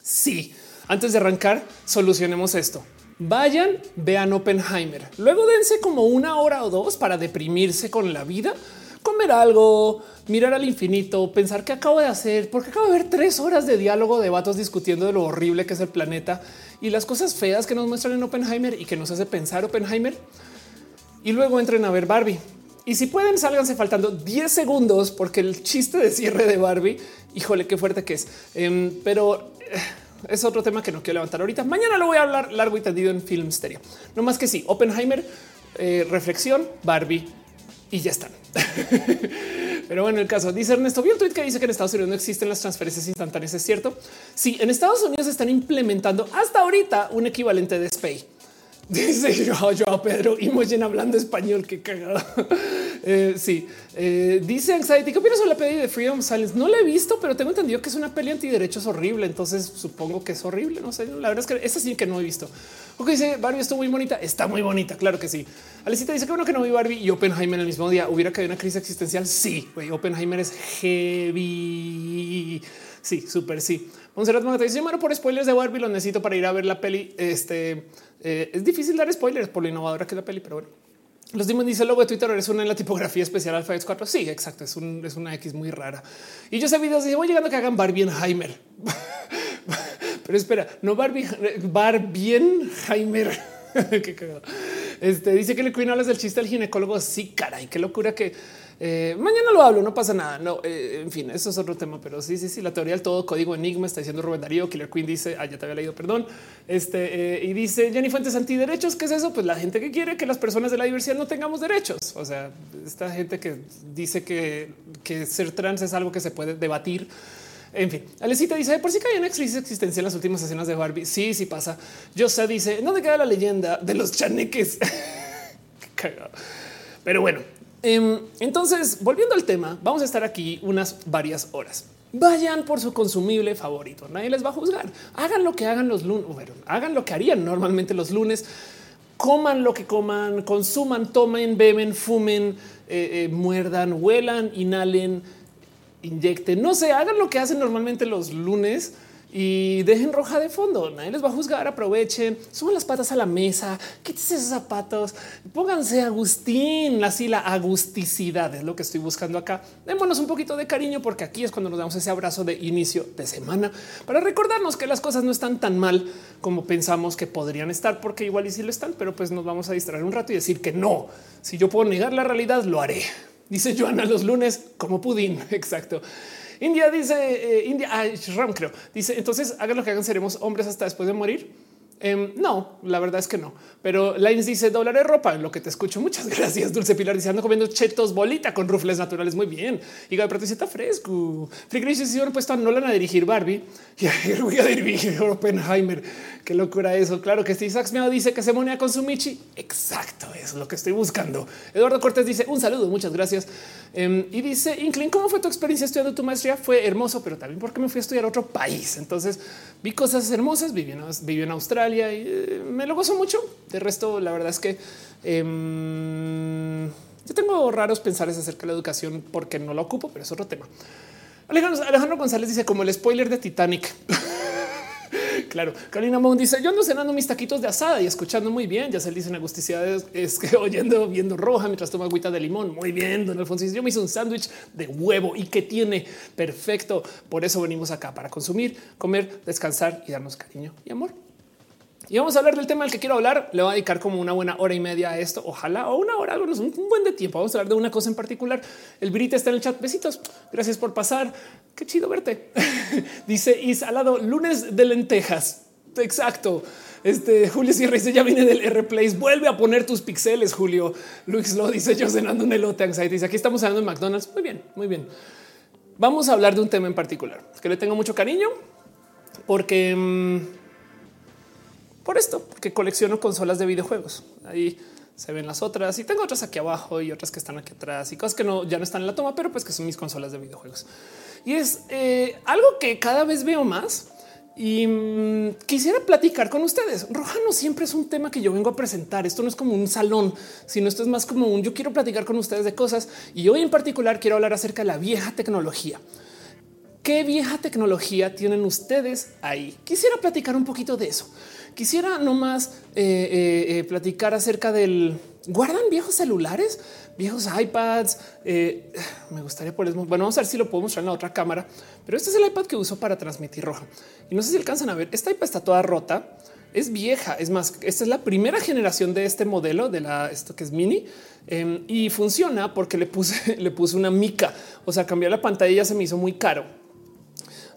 Sí, antes de arrancar, solucionemos esto. Vayan, vean Oppenheimer. Luego dense como una hora o dos para deprimirse con la vida, comer algo, mirar al infinito, pensar qué acabo de hacer, porque acabo de ver tres horas de diálogo de vatos discutiendo de lo horrible que es el planeta y las cosas feas que nos muestran en Oppenheimer y que nos hace pensar Oppenheimer. Y luego entren a ver Barbie. Y si pueden, sálganse faltando 10 segundos porque el chiste de cierre de Barbie, híjole, qué fuerte que es. Em, pero eh, es otro tema que no quiero levantar ahorita. Mañana lo voy a hablar largo y tendido en Film Stereo. No más que sí, Oppenheimer, eh, reflexión, Barbie y ya están. Pero bueno, el caso dice Ernesto, vi un tweet que dice que en Estados Unidos no existen las transferencias instantáneas. Es cierto. Sí, en Estados Unidos están implementando hasta ahorita un equivalente de SPAY. Dice yo, yo Pedro Imogen hablando español. Qué cagado. Eh, sí, eh, dice Anxiety. ¿Qué opinas sobre la peli de Freedom Silence? No la he visto, pero tengo entendido que es una peli antiderechos horrible. Entonces supongo que es horrible. No sé. La verdad es que esa sí que no he visto. Ok, dice Barbie estuvo muy bonita. Está muy bonita. Claro que sí. Alicita dice que bueno que no vi Barbie y Oppenheimer el mismo día. Hubiera caído una crisis existencial. Sí, güey. Oppenheimer es heavy. Sí, súper sí. Monserrat Magata dice: Bueno, por spoilers de Barbie lo necesito para ir a ver la peli. Este eh, es difícil dar spoilers por lo innovadora que es la peli, pero bueno. Los Demon dice el logo de Twitter es una en la tipografía especial Alpha X 4. Sí, exacto. Es, un, es una X muy rara. Y yo sé videos y voy llegando a que hagan Barbienheimer. Pero espera, no Barbie, Barbienheimer. Qué cagado. Este dice que le cuina hablas del chiste del ginecólogo. Sí, caray, qué locura que eh, mañana lo hablo, no pasa nada. No, eh, en fin, eso es otro tema, pero sí, sí, sí. La teoría del todo código enigma está diciendo Rubén Darío. Killer Queen dice, ah, ya te había leído, perdón. Este eh, y dice Jenny Fuentes antiderechos. ¿Qué es eso? Pues la gente que quiere que las personas de la diversidad no tengamos derechos. O sea, esta gente que dice que, que ser trans es algo que se puede debatir. En fin, Alecita dice por si que hay una crisis existencial en las últimas escenas de Barbie. Sí, sí pasa. Yo sé, dice te queda la leyenda de los chaneques. Pero bueno, entonces, volviendo al tema, vamos a estar aquí unas varias horas. Vayan por su consumible favorito. Nadie les va a juzgar. Hagan lo que hagan los lunes. hagan lo que harían normalmente los lunes. Coman lo que coman, consuman, tomen, beben, fumen, eh, eh, muerdan, huelan, inhalen, inyecten. No sé, hagan lo que hacen normalmente los lunes y dejen roja de fondo. Nadie les va a juzgar. Aprovechen, suban las patas a la mesa, quítense esos zapatos, pónganse Agustín. Así la agusticidad es lo que estoy buscando acá. Démonos un poquito de cariño, porque aquí es cuando nos damos ese abrazo de inicio de semana para recordarnos que las cosas no están tan mal como pensamos que podrían estar, porque igual y si lo están, pero pues nos vamos a distraer un rato y decir que no. Si yo puedo negar la realidad, lo haré. Dice Joana los lunes como pudín. Exacto. India dice, eh, India, ah, Ram creo, dice, entonces hagan lo que hagan, seremos hombres hasta después de morir. Em, no, la verdad es que no. Pero Lines dice dólar de ropa, en lo que te escucho. Muchas gracias. Dulce Pilar dice ando comiendo chetos bolita con rufles naturales. Muy bien. Y de pronto está fresco. Frigris dice bueno, puesto a Nolan a dirigir Barbie y voy a dirigir Oppenheimer. Qué locura eso. Claro que sí. Isaac Miao dice que se monea con su Michi. Exacto. es lo que estoy buscando. Eduardo Cortés dice un saludo. Muchas gracias. Em, y dice Inclin, ¿cómo fue tu experiencia estudiando tu maestría? Fue hermoso, pero también porque me fui a estudiar a otro país. Entonces vi cosas hermosas. Viví en, viví en Australia y eh, me lo gozo mucho. De resto, la verdad es que em, yo tengo raros pensares acerca de la educación porque no la ocupo, pero es otro tema. Alejandro González dice como el spoiler de Titanic. Claro, Karina Mon dice: Yo ando cenando mis taquitos de asada y escuchando muy bien. Ya se le dicen agusticidades, es que oyendo, viendo roja mientras toma agüita de limón. Muy bien, don Alfonso. Yo me hice un sándwich de huevo y que tiene perfecto. Por eso venimos acá para consumir, comer, descansar y darnos cariño y amor. Y vamos a hablar del tema del que quiero hablar. Le voy a dedicar como una buena hora y media a esto. Ojalá o una hora, algo, un buen de tiempo. Vamos a hablar de una cosa en particular. El Brita está en el chat. Besitos. Gracias por pasar. Qué chido verte. dice Is al lado lunes de lentejas. Exacto. Este Julio Sierra dice ya viene del R Place. Vuelve a poner tus pixeles, Julio. Luis lo dice yo cenando un elote anxiety. Aquí estamos hablando de McDonald's. Muy bien, muy bien. Vamos a hablar de un tema en particular que le tengo mucho cariño porque mm, por esto, porque colecciono consolas de videojuegos. Ahí se ven las otras y tengo otras aquí abajo y otras que están aquí atrás y cosas que no ya no están en la toma, pero pues que son mis consolas de videojuegos. Y es eh, algo que cada vez veo más y mm, quisiera platicar con ustedes. Roja no siempre es un tema que yo vengo a presentar. Esto no es como un salón, sino esto es más como un yo quiero platicar con ustedes de cosas y hoy en particular quiero hablar acerca de la vieja tecnología. ¿Qué vieja tecnología tienen ustedes ahí? Quisiera platicar un poquito de eso. Quisiera nomás eh, eh, eh, platicar acerca del guardan viejos celulares, viejos iPads. me gustaría por bueno, vamos a ver si lo puedo mostrar en la otra cámara, pero este es el iPad que uso para transmitir roja y no sé si alcanzan a ver. Esta iPad está toda rota, es vieja. Es más, esta es la primera generación de este modelo de la esto que es mini em, y funciona porque le puse, le puse una mica. O sea, cambiar la pantalla ya se me hizo muy caro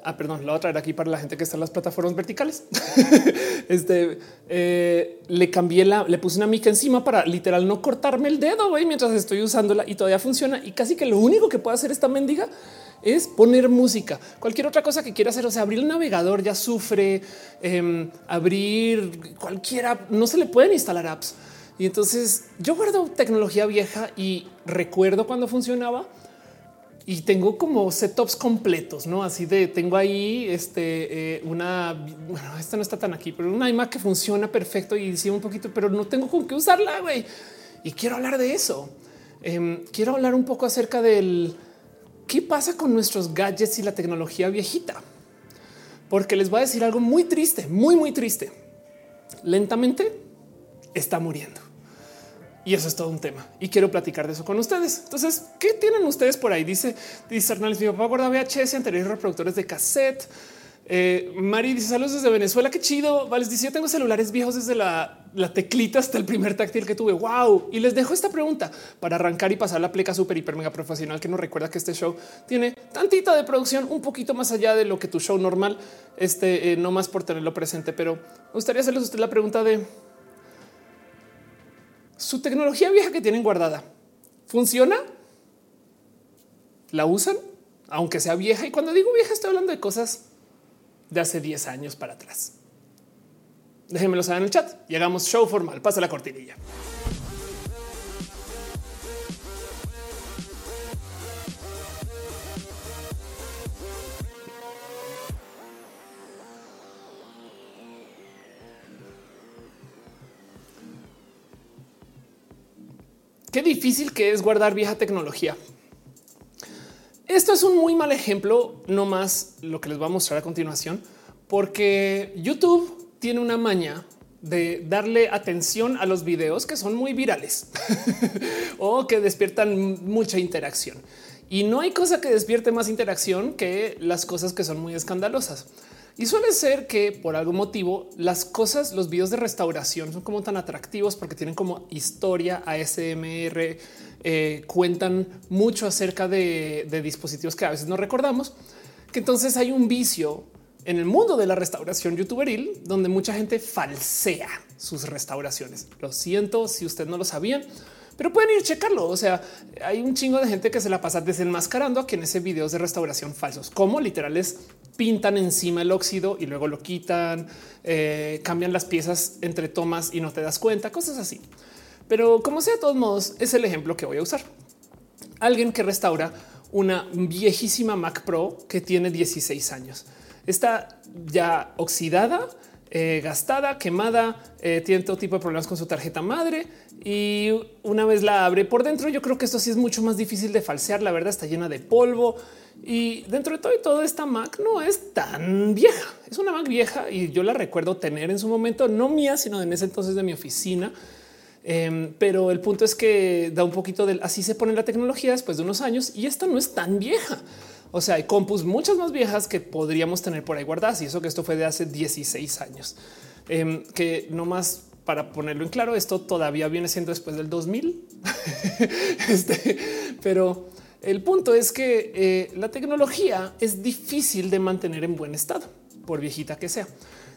Ah, perdón, la voy a traer aquí para la gente que está en las plataformas verticales. este eh, le cambié la, le puse una mica encima para literal no cortarme el dedo güey, mientras estoy usándola y todavía funciona. Y casi que lo único que puede hacer esta mendiga es poner música. Cualquier otra cosa que quiera hacer, o sea, abrir el navegador ya sufre, em, abrir cualquiera, no se le pueden instalar apps. Y entonces yo guardo tecnología vieja y recuerdo cuando funcionaba y tengo como setups completos, no así de tengo ahí este eh, una, bueno, esta no está tan aquí, pero una iMac que funciona perfecto y decía un poquito, pero no tengo con qué usarla. güey. Y quiero hablar de eso. Em, quiero hablar un poco acerca del qué pasa con nuestros gadgets y la tecnología viejita, porque les voy a decir algo muy triste, muy, muy triste. Lentamente está muriendo. Y eso es todo un tema y quiero platicar de eso con ustedes. Entonces, ¿qué tienen ustedes por ahí? Dice, dice mi papá guarda VHS, anteriores reproductores de cassette. Eh, Mari dice saludos desde Venezuela. Qué chido. Vale, dice yo tengo celulares viejos desde la, teclita hasta el primer táctil que tuve. Wow. Y les dejo esta pregunta para arrancar y pasar la pleca súper hiper mega profesional que nos recuerda que este show tiene tantita de producción, un poquito más allá de lo que tu show normal, este eh, no más por tenerlo presente. Pero me gustaría hacerles usted la pregunta de su tecnología vieja que tienen guardada funciona. La usan, aunque sea vieja. Y cuando digo vieja, estoy hablando de cosas de hace 10 años para atrás. Déjenmelo saber en el chat y hagamos show formal. Pasa la cortinilla. Qué difícil que es guardar vieja tecnología. Esto es un muy mal ejemplo, no más lo que les voy a mostrar a continuación, porque YouTube tiene una maña de darle atención a los videos que son muy virales o que despiertan mucha interacción. Y no hay cosa que despierte más interacción que las cosas que son muy escandalosas. Y suele ser que por algún motivo las cosas, los videos de restauración son como tan atractivos porque tienen como historia ASMR, eh, cuentan mucho acerca de, dispositivos que a veces no recordamos, que entonces hay un vicio en el mundo de la restauración youtuberil donde mucha gente falsea sus restauraciones. Lo siento si usted no lo sabían pero pueden ir a checarlo. O sea, hay un chingo de gente que se la pasa desenmascarando a quienes ese videos de restauración falsos, como literales pintan encima el óxido y luego lo quitan, eh, cambian las piezas entre tomas y no te das cuenta, cosas así. Pero como sea, de todos modos, es el ejemplo que voy a usar. Alguien que restaura una viejísima Mac Pro que tiene 16 años. Está ya oxidada, eh, gastada, quemada, eh, tiene todo tipo de problemas con su tarjeta madre y una vez la abre por dentro, yo creo que esto sí es mucho más difícil de falsear. La verdad está llena de polvo y dentro de todo y todo esta Mac no es tan vieja. Es una Mac vieja y yo la recuerdo tener en su momento, no mía, sino en ese entonces de mi oficina. Em, pero el punto es que da un poquito de así se pone la tecnología después de unos años y esta no es tan vieja. O sea, hay compus muchas más viejas que podríamos tener por ahí guardadas y eso que esto fue de hace 16 años. Em, que no más para ponerlo en claro, esto todavía viene siendo después del 2000. este, pero el punto es que eh, la tecnología es difícil de mantener en buen estado, por viejita que sea.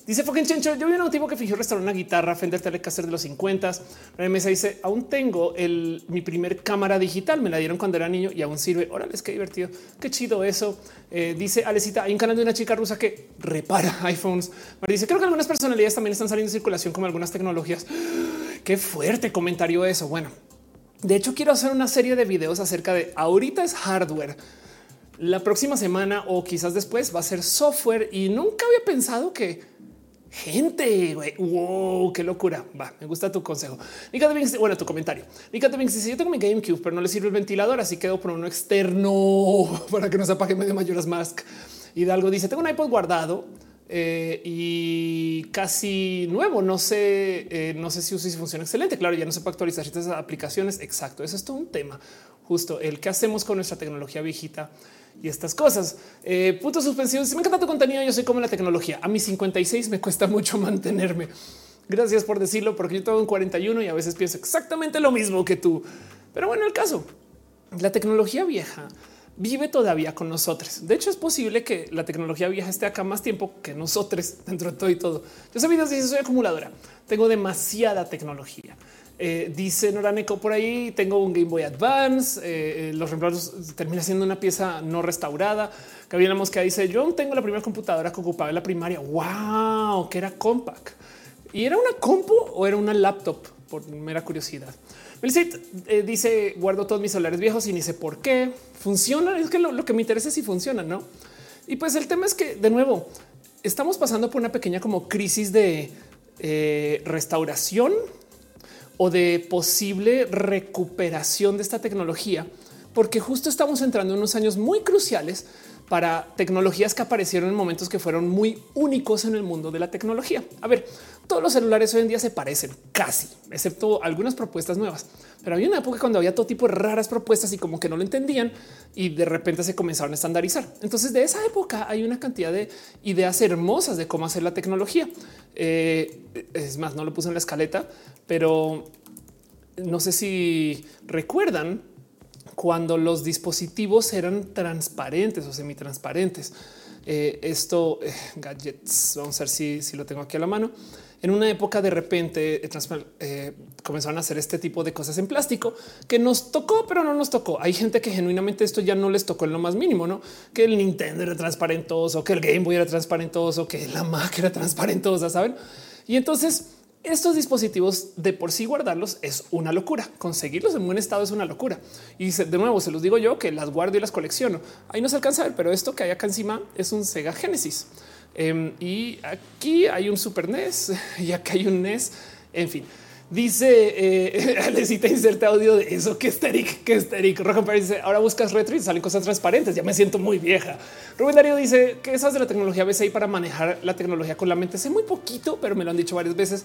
Dice fucking Chencho, yo vi un tipo que fingió restaurar una guitarra Fender Telecaster de los 50. La mesa dice, aún tengo el, mi primer cámara digital, me la dieron cuando era niño y aún sirve. Órale, qué divertido, qué chido eso. Eh, dice Alecita, hay un canal de una chica rusa que repara iPhones. dice, creo que algunas personalidades también están saliendo en circulación como algunas tecnologías. Qué fuerte comentario eso. Bueno, de hecho quiero hacer una serie de videos acerca de ahorita es hardware. La próxima semana o quizás después va a ser software y nunca había pensado que gente. Wow, qué locura. Va, me gusta tu consejo. Nika bueno, tu comentario. Nika dice: Yo tengo mi GameCube, pero no le sirve el ventilador, así quedo por uno externo para que no se apague medio Mayoras Mask. Hidalgo dice: Tengo un iPod guardado eh, y casi nuevo. No sé, eh, no sé si si funciona excelente. Claro, ya no se puede actualizar estas aplicaciones. Exacto. Eso es todo un tema. Justo el que hacemos con nuestra tecnología viejita y estas cosas. Eh, puntos suspensivos. Si me encanta tu contenido, yo soy como la tecnología. A mis 56 me cuesta mucho mantenerme. Gracias por decirlo, porque yo tengo un 41 y a veces pienso exactamente lo mismo que tú. Pero bueno, el caso, la tecnología vieja vive todavía con nosotros. De hecho, es posible que la tecnología vieja esté acá más tiempo que nosotros dentro de todo y todo. Yo sé videos soy acumuladora. Tengo demasiada tecnología. Eh, dice Noraneco por ahí, tengo un Game Boy Advance, eh, eh, los reemplazos termina siendo una pieza no restaurada. Gabriela Mosca dice, yo tengo la primera computadora que ocupaba en la primaria. Wow, que era compact. ¿Y era una compu o era una laptop? Por mera curiosidad. Melicit dice, guardo todos mis celulares viejos y ni sé por qué. Funciona, es que lo, que me interesa es si funciona, ¿no? Y pues el tema es que, de nuevo, estamos pasando por una pequeña como crisis de restauración o de posible recuperación de esta tecnología, porque justo estamos entrando en unos años muy cruciales para tecnologías que aparecieron en momentos que fueron muy únicos en el mundo de la tecnología. A ver, todos los celulares hoy en día se parecen casi, excepto algunas propuestas nuevas. Pero había una época cuando había todo tipo de raras propuestas y como que no lo entendían y de repente se comenzaron a estandarizar. Entonces de esa época hay una cantidad de ideas hermosas de cómo hacer la tecnología. Eh, es más, no lo puse en la escaleta, pero no sé si recuerdan cuando los dispositivos eran transparentes o semitransparentes. Eh, esto, eh, gadgets, vamos a ver si, si, lo tengo aquí a la mano. En una época de repente eh, comenzaron a hacer este tipo de cosas en plástico que nos tocó, pero no nos tocó. Hay gente que genuinamente esto ya no les tocó en lo más mínimo, no que el Nintendo era transparentoso, que el Game Boy era transparentoso, que la Mac era transparentosa, saben? Y entonces estos dispositivos de por sí guardarlos es una locura. Conseguirlos en buen estado es una locura. Y de nuevo, se los digo yo que las guardo y las colecciono. Ahí no se alcanza a ver, pero esto que hay acá encima es un Sega Genesis. Em, y aquí hay un Super NES y acá hay un NES. En fin, dice eh, necesita inserte audio de eso. Que estéric, que estéric. Rojan dice ahora buscas retro y salen cosas transparentes. Ya me siento muy vieja. Rubén Darío dice que sabes de la tecnología BCI para manejar la tecnología con la mente. Sé muy poquito, pero me lo han dicho varias veces.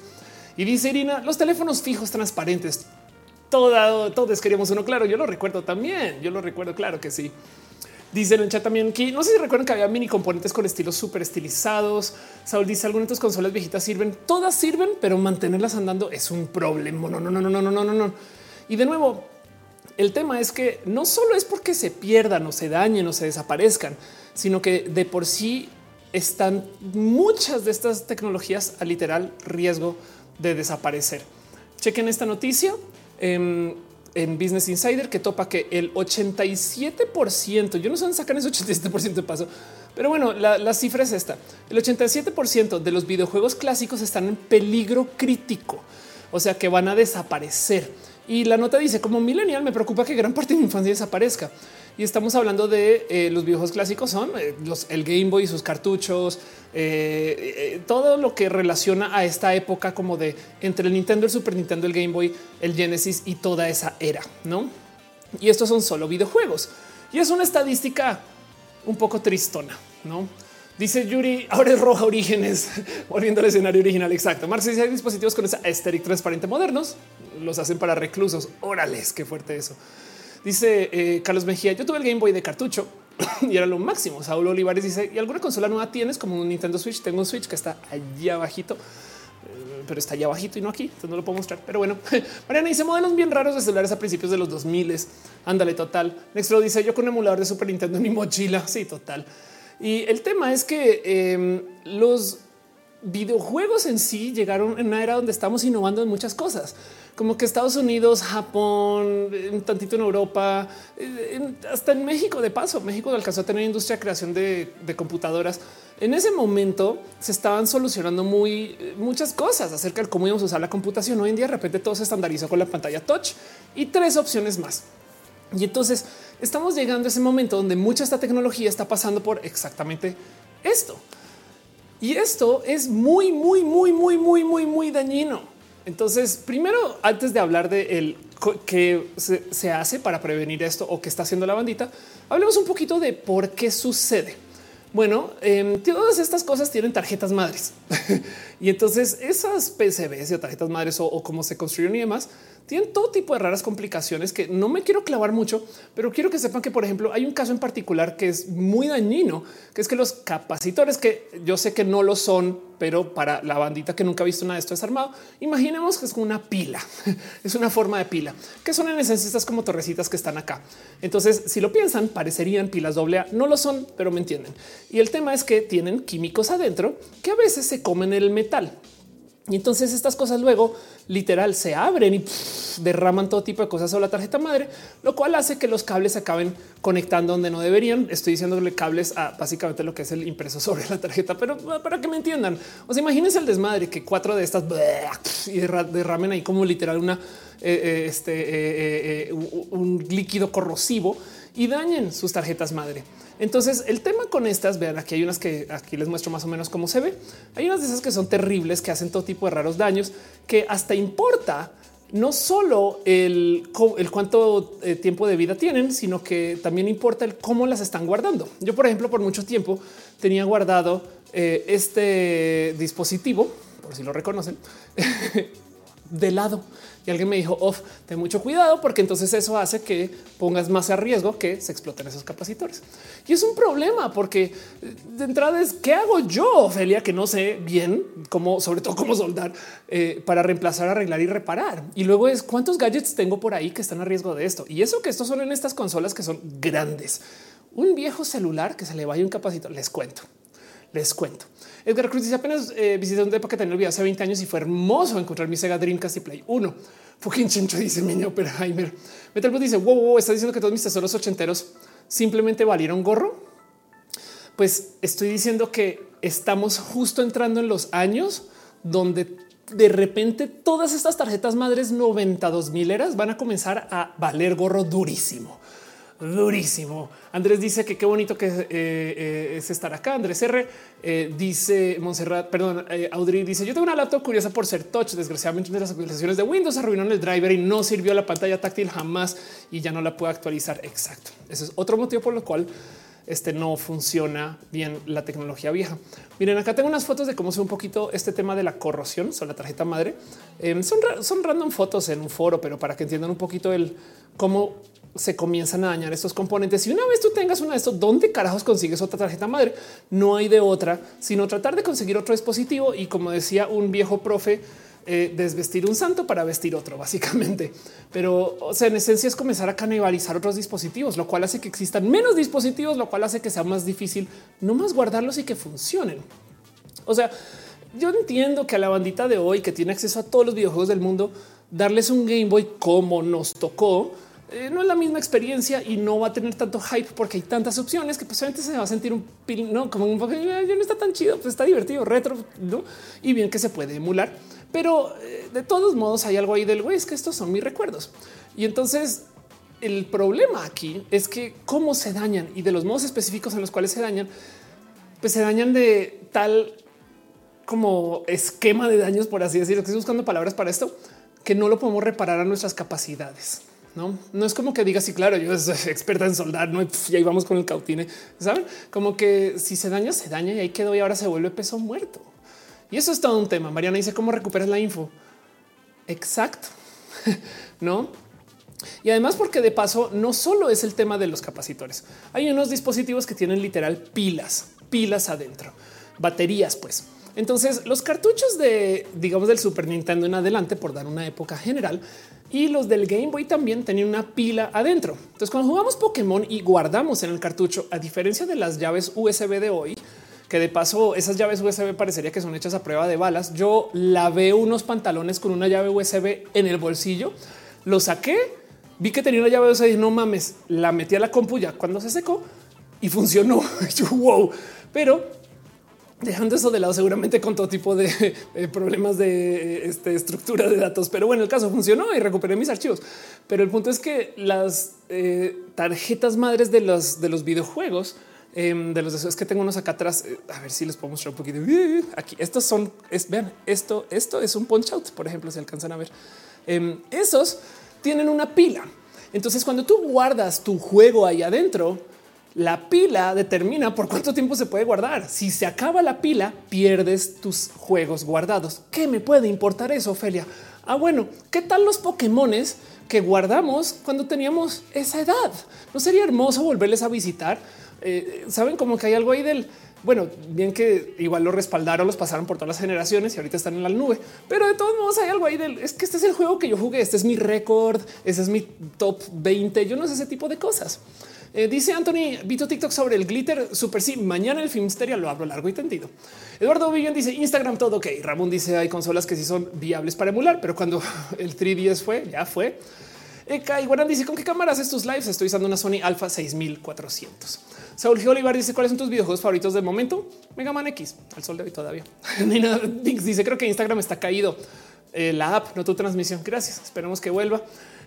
Y dice Irina, los teléfonos fijos transparentes. Todo, todos queríamos uno. Claro, yo lo recuerdo también. Yo lo recuerdo. Claro que sí. Dice en el chat también que no sé si recuerdan que había mini componentes con estilos súper estilizados. Saúl dice algunas de tus consolas viejitas sirven, todas sirven, pero mantenerlas andando es un problema. No, no, no, no, no, no, no, no. Y de nuevo, el tema es que no solo es porque se pierdan o se dañen o se desaparezcan, sino que de por sí están muchas de estas tecnologías a literal riesgo de desaparecer. Chequen esta noticia en, Business Insider que topa que el 87%, yo no sé dónde sacan ese 87% de paso, pero bueno, la, la, cifra es esta. El 87% de los videojuegos clásicos están en peligro crítico, o sea que van a desaparecer. Y la nota dice, como millennial me preocupa que gran parte de mi infancia desaparezca. Y estamos hablando de eh, los videojuegos clásicos, son eh, los, el Game Boy y sus cartuchos, eh, todo lo que relaciona a esta época como de entre el Nintendo, el Super Nintendo, el Game Boy, el Genesis y toda esa era, ¿no? Y estos son solo videojuegos. Y es una estadística un poco tristona, ¿no? Dice Yuri, ahora es roja orígenes, volviendo al escenario original. Exacto. Marx dice hay dispositivos con esa estética transparente modernos, los hacen para reclusos. Órales, qué fuerte eso. Dice eh, Carlos Mejía, yo tuve el Game Boy de cartucho y era lo máximo. Saúl Olivares dice, ¿y alguna consola nueva tienes como un Nintendo Switch? Tengo un Switch que está allí abajito. pero está allá abajito y no aquí, entonces no lo puedo mostrar. Pero bueno, Mariana dice modelos bien raros de celulares a principios de los 2000. Ándale, total. Nextro dice yo con emulador de Super Nintendo en mi mochila. Sí, total. Y el tema es que em, los videojuegos en sí llegaron en una era donde estamos innovando en muchas cosas como que Estados Unidos, Japón, un tantito en Europa, hasta en México de paso. México alcanzó a tener industria de creación de, computadoras. En ese momento se estaban solucionando muy muchas cosas acerca de cómo íbamos a usar la computación. Hoy en día de repente todo se estandarizó con la pantalla touch y tres opciones más. Y entonces estamos llegando a ese momento donde mucha esta tecnología está pasando por exactamente esto. Y esto es muy, muy, muy, muy, muy, muy, muy dañino. Entonces, primero, antes de hablar de el qué se, hace para prevenir esto o qué está haciendo la bandita, hablemos un poquito de por qué sucede. Bueno, em, todas estas cosas tienen tarjetas madres y entonces esas PCBs o tarjetas madres o, o cómo se construyeron y demás tienen todo tipo de raras complicaciones que no me quiero clavar mucho, pero quiero que sepan que, por ejemplo, hay un caso en particular que es muy dañino, que es que los capacitores, que yo sé que no lo son, pero para la bandita que nunca ha visto nada de esto desarmado, imaginemos que es como una pila, es una forma de pila, que son en esencia estas como torrecitas que están acá. Entonces, si lo piensan, parecerían pilas doble A, no lo son, pero me entienden. Y el tema es que tienen químicos adentro que a veces se comen el metal. Y entonces estas cosas luego literal se abren y derraman todo tipo de cosas sobre la tarjeta madre, lo cual hace que los cables se acaben conectando donde no deberían. Estoy diciéndole cables a básicamente lo que es el impreso sobre la tarjeta, pero para que me entiendan, o sea, imagínense el desmadre que cuatro de estas y derramen ahí como literal una eh, eh, este eh, un líquido corrosivo y dañen sus tarjetas madre. Entonces, el tema con estas, vean, aquí hay unas que aquí les muestro más o menos cómo se ve. Hay unas de esas que son terribles, que hacen todo tipo de raros daños, que hasta importa no solo el, cuánto eh, tiempo de vida tienen, sino que también importa el cómo las están guardando. Yo, por ejemplo, por mucho tiempo tenía guardado eh, este dispositivo, por si lo reconocen, de lado y alguien me dijo, off, ten mucho cuidado porque entonces eso hace que pongas más a riesgo que se exploten esos capacitores. Y es un problema porque eh, de entrada es qué hago yo, Ophelia, que no sé bien cómo, sobre todo cómo soldar eh, para reemplazar, arreglar y reparar. Y luego es cuántos gadgets tengo por ahí que están a riesgo de esto. Y eso que estos son en estas consolas que son grandes. Un viejo celular que se le vaya un capacitor. Les cuento, les cuento. Edgar Cruz dice apenas eh, visité un depa que tenía el video hace 20 años y fue hermoso encontrar mi Sega Dreamcast y Play 1. Fucking chincho dice mi Oppenheimer. Metal dice wow, wow, está diciendo que todos mis tesoros ochenteros simplemente valieron gorro. Pues estoy diciendo que estamos justo entrando en los años donde de repente todas estas tarjetas madres 92 mil eras van a comenzar a valer gorro durísimo durísimo. Andrés dice que qué bonito que eh, eh, es estar acá. Andrés R eh, dice Montserrat, perdón, Audrey dice yo tengo una laptop curiosa por ser touch. Desgraciadamente de las actualizaciones de Windows arruinaron el driver y no sirvió la pantalla táctil jamás y ya no la puedo actualizar. Exacto. Ese es otro motivo por el cual este no funciona bien la tecnología vieja. Miren, acá tengo unas fotos de cómo se un poquito este tema de la corrosión sobre la tarjeta madre. Em, son, son random fotos en un foro, pero para que entiendan un poquito el cómo se comienzan a dañar estos componentes. Y una vez tú tengas una de estos, ¿dónde carajos consigues otra tarjeta madre? No hay de otra, sino tratar de conseguir otro dispositivo. Y como decía un viejo profe, eh, desvestir un santo para vestir otro, básicamente. Pero o sea, en esencia es comenzar a canibalizar otros dispositivos, lo cual hace que existan menos dispositivos, lo cual hace que sea más difícil no más guardarlos y que funcionen. O sea, yo entiendo que a la bandita de hoy que tiene acceso a todos los videojuegos del mundo, darles un Game Boy como nos tocó, eh, no es la misma experiencia y no va a tener tanto hype porque hay tantas opciones que posiblemente se va a sentir un pin, no como un poco no está tan chido, pues está divertido, retro ¿no? y bien que se puede emular. Pero eh, de todos modos hay algo ahí del güey, es que estos son mis recuerdos. Y entonces el problema aquí es que cómo se dañan y de los modos específicos en los cuales se dañan, pues se dañan de tal como esquema de daños, por así decirlo, estoy buscando palabras para esto, que no lo podemos reparar a nuestras capacidades. No, no es como que diga sí, claro, yo soy experta en soldar, no y ahí vamos con el cautine. Saben como que si se daña, se daña y ahí quedó y ahora se vuelve peso muerto. Y eso es todo un tema. Mariana dice cómo recuperas la info. Exacto, no? Y además, porque de paso no solo es el tema de los capacitores, hay unos dispositivos que tienen literal pilas, pilas adentro, baterías, pues. Entonces los cartuchos de, digamos, del Super Nintendo en adelante, por dar una época general, y los del Game Boy también tenían una pila adentro. Entonces cuando jugamos Pokémon y guardamos en el cartucho, a diferencia de las llaves USB de hoy, que de paso esas llaves USB parecería que son hechas a prueba de balas. Yo lavé unos pantalones con una llave USB en el bolsillo, lo saqué, vi que tenía una llave USB y no mames, la metí a la compu ya cuando se secó y funcionó. wow, pero dejando eso de lado, seguramente con todo tipo de problemas de este, estructura de datos. Pero bueno, el caso funcionó y recuperé mis archivos. Pero el punto es que las eh, tarjetas madres de los, de los videojuegos, em, de los deseos que tengo unos acá atrás, eh, a ver si les puedo mostrar un poquito. Aquí estos son, es, vean, esto, esto es un punch out, por ejemplo, si alcanzan a ver. Em, esos tienen una pila. Entonces, cuando tú guardas tu juego ahí adentro, la pila determina por cuánto tiempo se puede guardar. Si se acaba la pila, pierdes tus juegos guardados. ¿Qué me puede importar eso, Ofelia? Ah, bueno, ¿qué tal los Pokémones que guardamos cuando teníamos esa edad? ¿No sería hermoso volverles a visitar? Eh, Saben como que hay algo ahí del bueno, bien que igual lo respaldaron, los pasaron por todas las generaciones y ahorita están en la nube, pero de todos modos hay algo ahí del es que este es el juego que yo jugué. Este es mi récord, ese es mi top 20. Yo no sé ese tipo de cosas. Eh, dice Anthony, Vito TikTok sobre el glitter. Super sí. Mañana el Filmsteria lo hablo largo y tendido. Eduardo Vivian dice Instagram todo ok. Ramón dice hay consolas que sí son viables para emular, pero cuando el 3DS fue, ya fue. Eka Iguaran dice con qué cámaras haces tus lives. Estoy usando una Sony Alpha 6400. Saúl G. Olivar dice cuáles son tus videojuegos favoritos del momento. Mega Man X al sol de hoy todavía. dice creo que Instagram está caído. Eh, la app, no tu transmisión. Gracias. Esperemos que vuelva.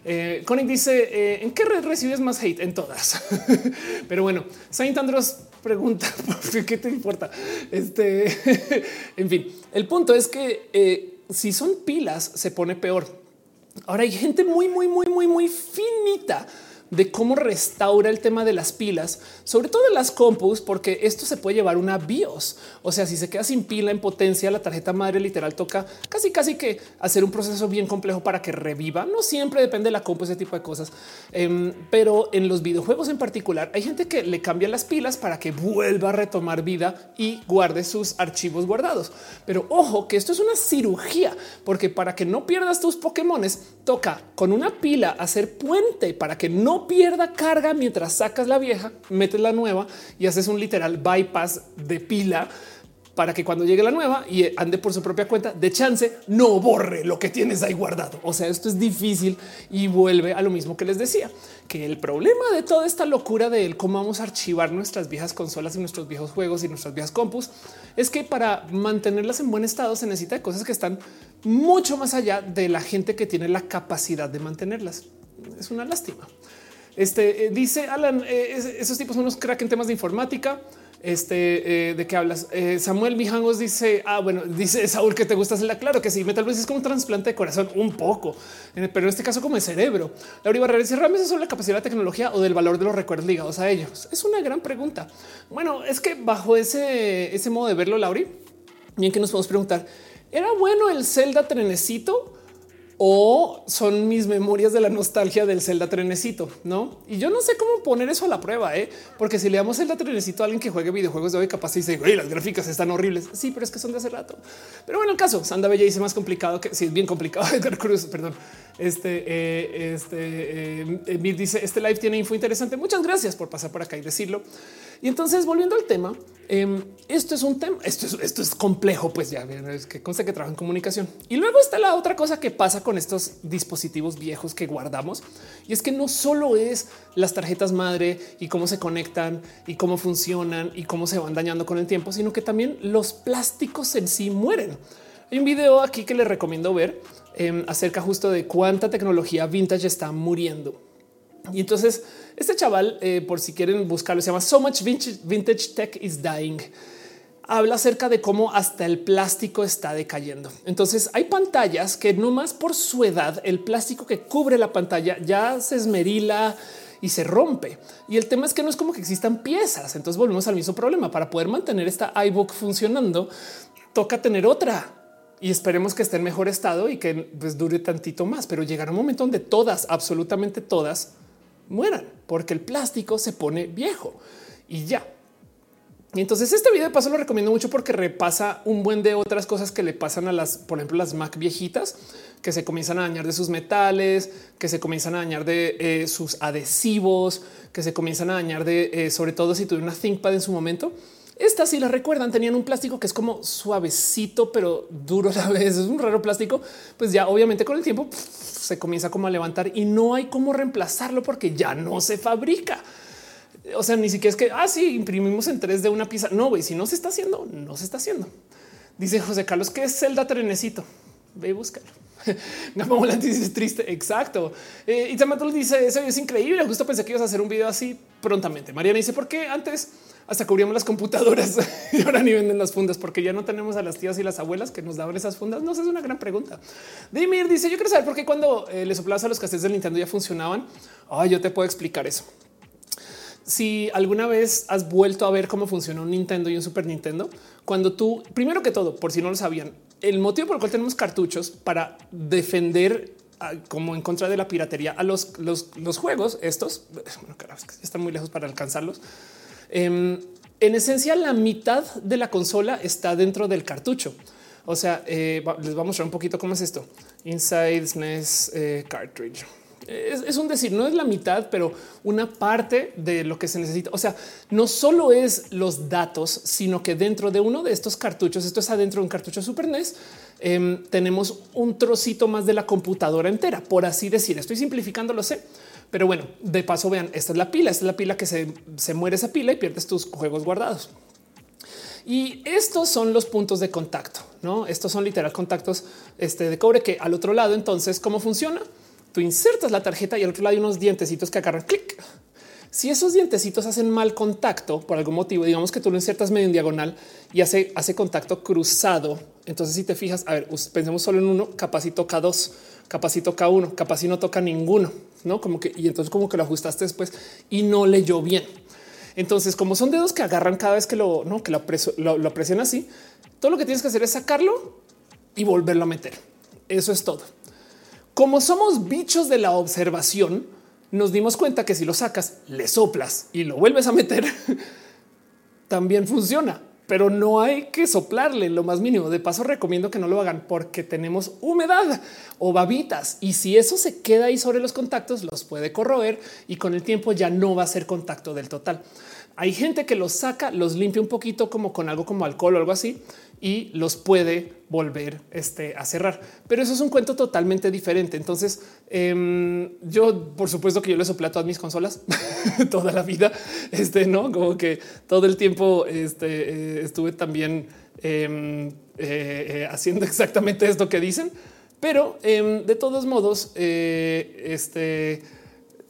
Eh, dice eh, en qué red recibes más hate en todas. Pero bueno, Saint Andros pregunta qué te importa. Este, en fin, el punto es que eh, si son pilas se pone peor. Ahora hay gente muy, muy, muy, muy, muy finita de cómo restaura el tema de las pilas, sobre todo las compus, porque esto se puede llevar una BIOS. O sea, si se queda sin pila en potencia, la tarjeta madre literal toca casi, casi que hacer un proceso bien complejo para que reviva. No siempre depende de la compu, ese tipo de cosas. Em, pero en los videojuegos en particular, hay gente que le cambia las pilas para que vuelva a retomar vida y guarde sus archivos guardados. Pero ojo que esto es una cirugía, porque para que no pierdas tus Pokémones, toca con una pila hacer puente para que no pierda carga mientras sacas la vieja, metes la nueva y haces un literal bypass de pila para que cuando llegue la nueva y ande por su propia cuenta de chance no borre lo que tienes ahí guardado. O sea, esto es difícil y vuelve a lo mismo que les decía, que el problema de toda esta locura de cómo vamos a archivar nuestras viejas consolas y nuestros viejos juegos y nuestras viejas compus es que para mantenerlas en buen estado se necesita cosas que están mucho más allá de la gente que tiene la capacidad de mantenerlas. Es una lástima. Este eh, dice Alan, eh, esos tipos son unos crack en temas de informática. Este eh, de qué hablas? Samuel Mijangos dice: Ah, bueno, dice Saúl que te gusta hacerla. Claro que sí, tal vez es como un trasplante de corazón, un poco, pero en este caso, como de cerebro. Laura Barrera dice: ¿Realmente es sobre la capacidad de la tecnología o del valor de los recuerdos ligados a ellos? Es una gran pregunta. Bueno, es que bajo ese, ese modo de verlo, Lauri, bien que nos podemos preguntar: ¿era bueno el Zelda trenecito? O son mis memorias de la nostalgia del Zelda Trenecito, no? Y yo no sé cómo poner eso a la prueba, ¿eh? porque si le damos Zelda Trenecito a alguien que juegue videojuegos de hoy, capaz dice las gráficas están horribles. Sí, pero es que son de hace rato. Pero bueno, el caso Sanda Bella dice más complicado que sí, es bien complicado. Edgar Cruz, perdón. Este, eh, este eh, dice este live tiene info interesante. Muchas gracias por pasar por acá y decirlo. Y entonces, volviendo al tema, em, esto es un tema, esto es, complejo, pues ya es que consta que trabaja en comunicación. Y luego está la otra cosa que pasa con estos dispositivos viejos que guardamos. Y es que no solo es las tarjetas madre y cómo se conectan y cómo funcionan y cómo se van dañando con el tiempo, sino que también los plásticos en sí mueren. Hay un video aquí que les recomiendo ver em, acerca justo de cuánta tecnología vintage está muriendo. Y entonces este chaval, eh, por si quieren buscarlo, se llama So Much Vintage, Tech is Dying. Habla acerca de cómo hasta el plástico está decayendo. Entonces hay pantallas que no más por su edad, el plástico que cubre la pantalla ya se esmerila y se rompe. Y el tema es que no es como que existan piezas. Entonces volvemos al mismo problema. Para poder mantener esta iBook funcionando, toca tener otra y esperemos que esté en mejor estado y que pues, dure tantito más. Pero llegará un momento donde todas, absolutamente todas, mueran porque el plástico se pone viejo y ya. Y entonces este video de paso lo recomiendo mucho porque repasa un buen de otras cosas que le pasan a las, por ejemplo, las Mac viejitas que se comienzan a dañar de sus metales, que se comienzan a dañar de eh, sus adhesivos, que se comienzan a dañar de eh, sobre todo si tuve una ThinkPad en su momento. Estas, si la recuerdan, tenían un plástico que es como suavecito, pero duro a la vez. Es un raro plástico. Pues ya obviamente con el tiempo se comienza como a levantar y no hay cómo reemplazarlo porque ya no se fabrica. O sea, ni siquiera es que así ah, imprimimos en 3 de una pieza. No, güey, si no se está haciendo, no se está haciendo. Dice José Carlos que es Zelda Trenecito. Ve y búscalo. Gama Volante dice triste. Exacto. Eh, y Tamatul dice eso es increíble. Justo pensé que ibas a hacer un video así prontamente. Mariana dice por qué antes hasta cubríamos las computadoras y ahora ni venden las fundas porque ya no tenemos a las tías y las abuelas que nos daban esas fundas. No sé, es una gran pregunta. Dimir dice yo quiero saber por qué cuando eh, les soplabas a los cassettes del Nintendo ya funcionaban. Ay, yo te puedo explicar eso si alguna vez has vuelto a ver cómo funciona un Nintendo y un Super Nintendo, cuando tú, primero que todo, por si no lo sabían, el motivo por el cual tenemos cartuchos para defender ah, como en contra de la piratería a los, los, juegos, estos, bueno, están muy lejos para alcanzarlos. Em, en esencia, la mitad de la consola está dentro del cartucho. O sea, eh, les vamos a mostrar un poquito cómo es esto. Inside SNES eh, cartridge es, un decir, no es la mitad, pero una parte de lo que se necesita. O sea, no solo es los datos, sino que dentro de uno de estos cartuchos, esto es adentro de un cartucho Super NES, em, tenemos un trocito más de la computadora entera, por así decir. Estoy simplificando, lo sé. Pero bueno, de paso vean, esta es la pila, esta es la pila que se, se muere esa pila y pierdes tus juegos guardados. Y estos son los puntos de contacto, ¿no? Estos son literal contactos este, de cobre que al otro lado, entonces, ¿cómo funciona? tú insertas la tarjeta y al otro lado hay unos dientecitos que agarran clic. Si esos dientecitos hacen mal contacto por algún motivo, digamos que tú lo insertas medio en diagonal y hace, hace contacto cruzado. Entonces, si te fijas, a ver, pensemos solo en uno, capaz si toca dos, capaz si toca uno, capaz si no toca ninguno, no como que y entonces como que lo ajustaste después y no leyó bien. Entonces, como son dedos que agarran cada vez que lo no que lo, lo, lo presiona así, todo lo que tienes que hacer es sacarlo y volverlo a meter. Eso es todo. Como somos bichos de la observación, nos dimos cuenta que si lo sacas, le soplas y lo vuelves a meter, también funciona, pero no hay que soplarle lo más mínimo. De paso, recomiendo que no lo hagan porque tenemos humedad o babitas y si eso se queda ahí sobre los contactos, los puede corroer y con el tiempo ya no va a ser contacto del total. Hay gente que los saca, los limpia un poquito como con algo como alcohol o algo así y los puede volver este, a cerrar. Pero eso es un cuento totalmente diferente. Entonces, em, yo, por supuesto que yo le soplé a mis consolas toda la vida. Este no como que todo el tiempo este, eh, estuve también em, eh, eh, haciendo exactamente esto que dicen. Pero em, de todos modos, este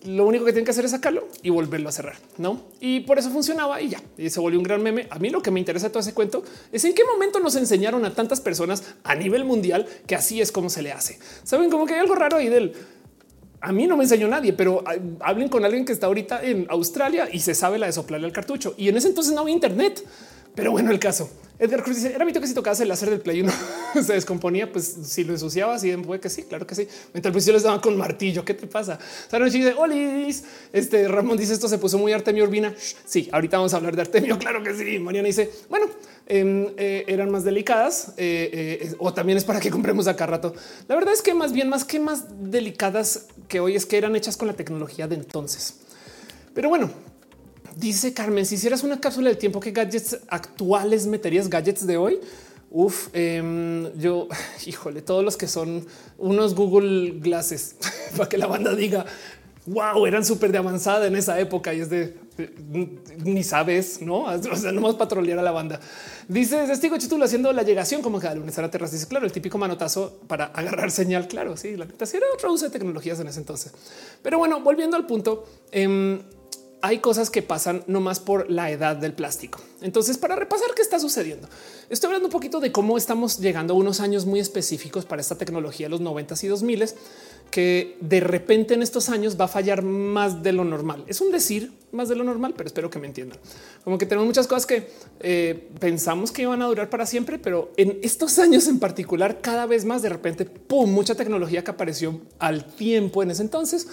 lo único que tienen que hacer es sacarlo y volverlo a cerrar, no? Y por eso funcionaba y ya y se volvió un gran meme. A mí lo que me interesa todo ese cuento es en qué momento nos enseñaron a tantas personas a nivel mundial que así es como se le hace. Saben como que hay algo raro ahí del a mí no me enseñó nadie, pero hablen con alguien que está ahorita en Australia y se sabe la de soplarle al cartucho. Y en ese entonces no había internet. Pero bueno, el caso. Edgar Cruz dice, era mito que si tocabas el láser del Play 1 se descomponía, pues si lo ensuciabas y puede que sí, claro que sí. Mientras pues yo les daba con martillo, ¿qué te pasa? Sara dice, Olis, este Ramón dice esto se puso muy Artemio Urbina. Sí, ahorita vamos a hablar de Artemio, claro que sí. Mariana dice, bueno, em, eh, eran más delicadas eh, eh, o también es para que compremos acá rato. La verdad es que más bien más que más delicadas que hoy es que eran hechas con la tecnología de entonces. Pero bueno, Dice Carmen, si hicieras una cápsula del tiempo, ¿qué gadgets actuales meterías gadgets de hoy? Uf, em, yo, híjole, todos los que son unos Google Glasses para que la banda diga, wow, eran súper de avanzada en esa época y es de ni sabes, no? O sea, no más patrolear a la banda. Dice testigo título haciendo la llegación como al lunes a la terraza. Dice claro, el típico manotazo para agarrar señal. Claro, sí, la neta era otro uso de tecnologías en ese entonces. Pero bueno, volviendo al punto, eh, hay cosas que pasan no más por la edad del plástico. Entonces, para repasar qué está sucediendo, estoy hablando un poquito de cómo estamos llegando a unos años muy específicos para esta tecnología, los 90 y 2000 que de repente en estos años va a fallar más de lo normal. Es un decir más de lo normal, pero espero que me entiendan. Como que tenemos muchas cosas que eh, pensamos que iban a durar para siempre, pero en estos años en particular, cada vez más de repente, pum, mucha tecnología que apareció al tiempo en ese entonces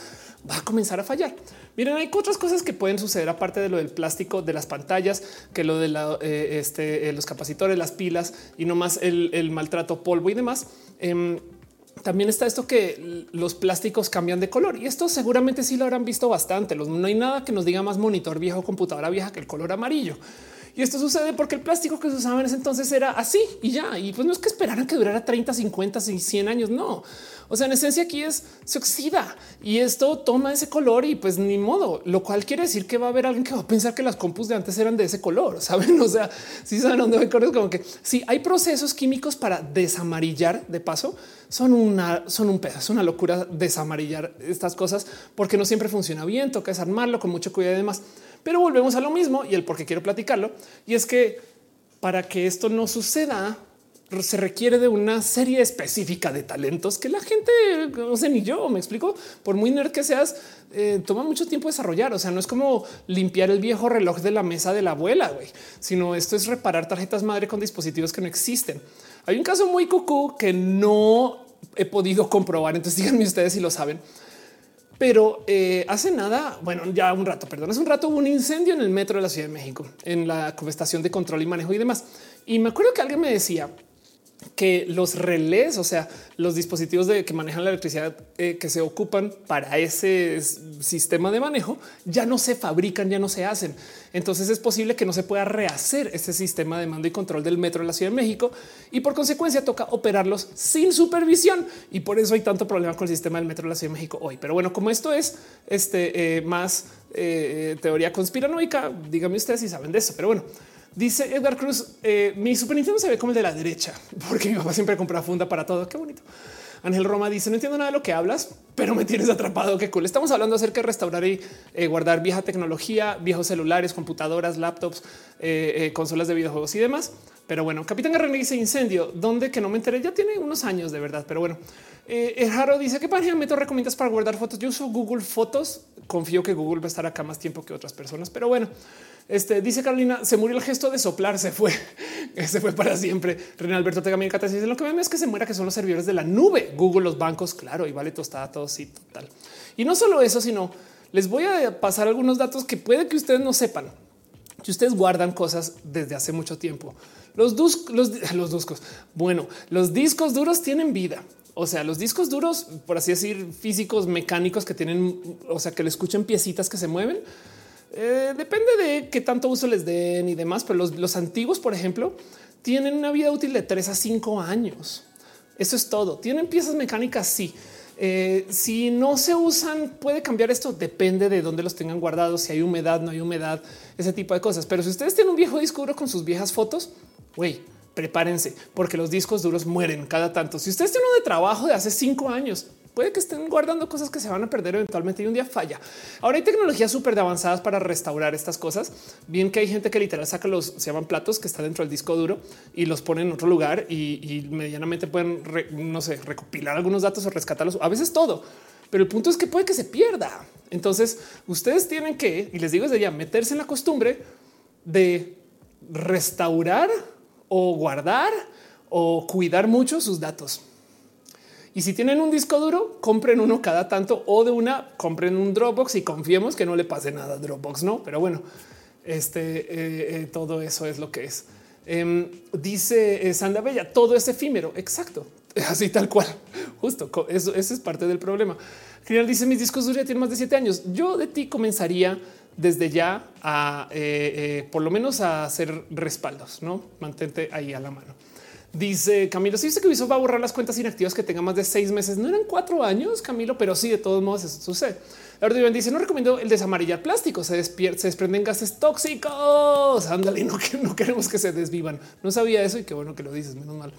va a comenzar a fallar. Miren, hay otras cosas que pueden suceder aparte de lo del plástico de las pantallas, que lo de eh, este, los capacitores, las pilas y no más el, maltrato polvo y demás. Em, también está esto que los plásticos cambian de color y esto seguramente sí lo habrán visto bastante. no hay nada que nos diga más monitor viejo, computadora vieja que el color amarillo. Y esto sucede porque el plástico que se usaba en ese entonces era así y ya. Y pues no es que esperaran que durara 30, 50, 100 años. No. O sea, en esencia aquí es se oxida y esto toma ese color y pues ni modo, lo cual quiere decir que va a haber alguien que va a pensar que las compus de antes eran de ese color. Saben? O sea, si saben dónde con como que si hay procesos químicos para desamarillar de paso, son una, son un pedazo, una locura desamarillar estas cosas porque no siempre funciona bien. Toca desarmarlo con mucho cuidado y demás. Pero volvemos a lo mismo y el por qué quiero platicarlo. Y es que para que esto no suceda, se requiere de una serie específica de talentos que la gente, no sé, ni yo me explico, por muy nerd que seas, eh, toma mucho tiempo desarrollar. O sea, no es como limpiar el viejo reloj de la mesa de la abuela, güey, sino esto es reparar tarjetas madre con dispositivos que no existen. Hay un caso muy cucú que no he podido comprobar. Entonces díganme ustedes si lo saben pero eh, hace nada, bueno, ya un rato, perdón, hace un rato hubo un incendio en el metro de la Ciudad de México, en la estación de control y manejo y demás. Y me acuerdo que alguien me decía que los relés, o sea, los dispositivos de que manejan la electricidad eh, que se ocupan para ese sistema de manejo ya no se fabrican, ya no se hacen. Entonces es posible que no se pueda rehacer ese sistema de mando y control del metro de la Ciudad de México y por consecuencia toca operarlos sin supervisión y por eso hay tanto problema con el sistema del metro de la Ciudad de México hoy. Pero bueno, como esto es este eh, más eh, teoría conspiranoica, díganme ustedes si saben de eso. Pero bueno, Dice Edgar Cruz, eh, mi Super Nintendo se ve como el de la derecha, porque mi papá siempre compra funda para todo. Qué bonito. Ángel Roma dice, no entiendo nada de lo que hablas, pero me tienes atrapado. Qué cool. Estamos hablando acerca de restaurar y eh, guardar vieja tecnología, viejos celulares, computadoras, laptops, eh, consolas de videojuegos y demás. Pero bueno, Capitán Guerrero dice incendio, donde que no me enteré, ya tiene unos años de verdad, pero bueno. Eh, dice qué página método recomiendas para guardar fotos. Yo uso Google Fotos. Confío que Google va a estar acá más tiempo que otras personas, pero bueno, este dice Carolina, se murió el gesto de soplar, se fue, se fue para siempre. René Alberto Tegamín Cata dice lo que me es que se muera, que son los servidores de la nube, Google, los bancos, claro, y vale tostada todo, sí, total. Y no solo eso, sino les voy a pasar algunos datos que puede que ustedes no sepan. Si ustedes guardan cosas desde hace mucho tiempo, los, los, los discos, bueno, los discos duros tienen vida. O sea, los discos duros, por así decir, físicos, mecánicos que tienen, o sea, que le escuchen piecitas que se mueven, eh, depende de qué tanto uso les den y demás, pero los, antiguos, por ejemplo, tienen una vida útil de 3 a 5 años. Eso es todo. Tienen piezas mecánicas, sí. Eh, si no se usan, puede cambiar esto. Depende de dónde los tengan guardados, si hay humedad, no hay humedad, ese tipo de cosas. Pero si ustedes tienen un viejo disco duro con sus viejas fotos, güey, prepárense porque los discos duros mueren cada tanto. Si ustedes tienen uno de trabajo de hace cinco años, puede que estén guardando cosas que se van a perder eventualmente y un día falla. Ahora hay tecnologías súper avanzadas para restaurar estas cosas. Bien que hay gente que literal saca los se llaman platos que están dentro del disco duro y los pone en otro lugar y, medianamente pueden, no sé, recopilar algunos datos o rescatarlos. A veces todo, pero el punto es que puede que se pierda. Entonces ustedes tienen que, y les digo desde ya, meterse en la costumbre de restaurar o guardar o cuidar mucho sus datos. Y si tienen un disco duro, compren uno cada tanto o de una, compren un Dropbox y confiemos que no le pase nada a Dropbox, no? Pero bueno, este eh, eh, todo eso es lo que es. Em, dice eh, Sandra Bella, todo es efímero. Exacto, así tal cual. Justo eso, es parte del problema. Crial dice mis discos duros ya tienen más de siete años. Yo de ti comenzaría desde ya a por lo menos a hacer respaldos, no mantente ahí a la mano. Dice Camilo, si dice que Ubisoft va a borrar las cuentas inactivas que tengan más de seis meses. No eran cuatro años, Camilo, pero sí, de todos modos eso sucede. Ahora dice, no recomiendo el desamarillar plástico, se, se desprenden gases tóxicos. Ándale, no, no queremos que se desvivan. No sabía eso y qué bueno que lo dices, menos mal.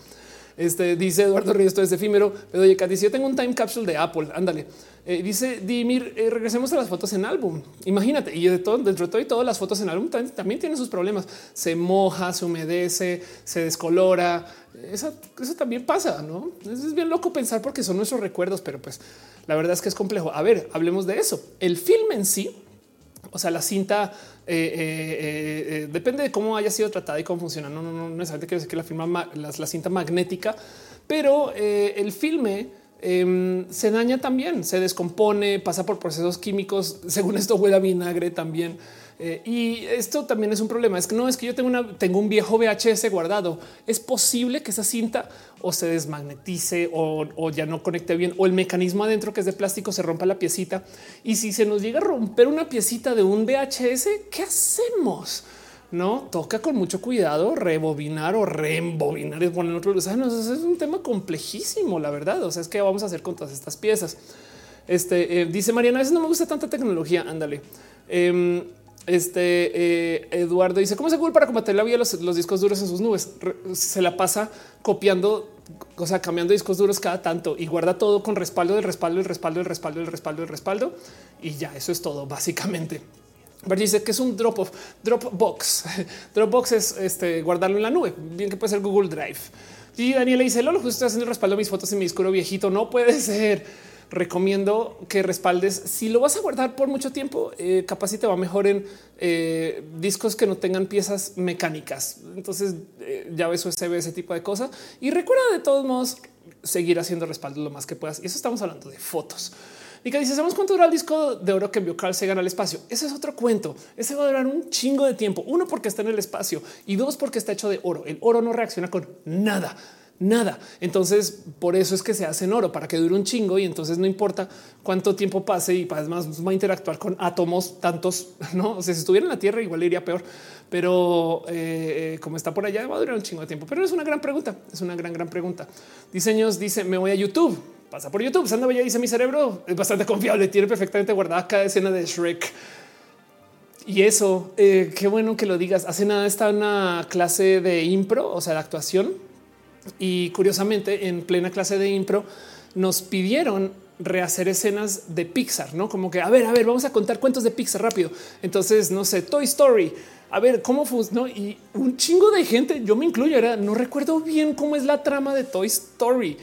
Este dice Eduardo Ríos, esto es efímero. Pero oye, dice: Yo tengo un time capsule de Apple. Ándale. Eh, dice Dimir, eh, regresemos a las fotos en álbum. Imagínate, y de todo, dentro de todo y todas las fotos en álbum también, tienen sus problemas. Se moja, se humedece, se descolora. Eso, eso también pasa, no es bien loco pensar porque son nuestros recuerdos, pero pues la verdad es que es complejo. A ver, hablemos de eso. El film en sí, o sea, la cinta eh, eh, eh, depende de cómo haya sido tratada y cómo funciona. No, no, no necesariamente quiero decir que la, firma, la, cinta magnética, pero el filme em, se daña también, se descompone, pasa por procesos químicos. Según esto, huele a vinagre también. Y esto también es un problema. Es que no es que yo tengo, una, tengo un viejo VHS guardado. Es posible que esa cinta o se desmagnetice o, o, ya no conecte bien o el mecanismo adentro que es de plástico se rompa la piecita. Y si se nos llega a romper una piecita de un VHS, ¿qué hacemos? No toca con mucho cuidado rebobinar o reembobinar y poner otro. es un tema complejísimo, la verdad. O sea, es que vamos a hacer con todas estas piezas. Este eh, dice Mariana, a veces no me gusta tanta tecnología. Ándale. Em, este eh, Eduardo dice cómo se Google para combatir la vida los, los discos duros en sus nubes. se la pasa copiando, o sea, cambiando discos duros cada tanto y guarda todo con respaldo del respaldo, el respaldo, el respaldo, el respaldo, el respaldo. Y ya eso es todo básicamente. dice que es un drop of Dropbox. Dropbox es este, guardarlo en la nube. Bien que puede ser Google Drive. Y Daniela dice: Lolo, justo haciendo el respaldo de mis fotos en mi disco viejito. No puede ser recomiendo que respaldes. Si lo vas a guardar por mucho tiempo, eh, capaz si te va mejor en eh, discos que no tengan piezas mecánicas. Entonces, eh, ya ves USB, ese tipo de cosas. Y recuerda de todos modos seguir haciendo respaldo lo más que puedas. Y eso estamos hablando de fotos. Y que dice, ¿sabemos cuánto dura el disco de oro que envió Carl Sagan al espacio? Ese es otro cuento. Ese va a durar un chingo de tiempo. Uno, porque está en el espacio y dos, porque está hecho de oro. El oro no reacciona con nada nada. Entonces, por eso es que se hace en oro para que dure un chingo y entonces no importa cuánto tiempo pase y además va a interactuar con átomos tantos, no? O sea, si estuviera en la Tierra igual iría peor, pero eh, como está por allá va a durar un chingo de tiempo. Pero es una gran pregunta, es una gran, gran pregunta. Diseños dice, me voy a YouTube. Pasa por YouTube. Sandra Bella dice mi cerebro es bastante confiable, tiene perfectamente guardada cada escena de Shrek. Y eso, eh, qué bueno que lo digas. Hace nada está una clase de impro, o sea, de actuación y curiosamente, en plena clase de impro, nos pidieron rehacer escenas de Pixar, no como que a ver, a ver, vamos a contar cuentos de Pixar rápido. Entonces, no sé, Toy Story, a ver cómo funcionó y un chingo de gente, yo me incluyo, era no recuerdo bien cómo es la trama de Toy Story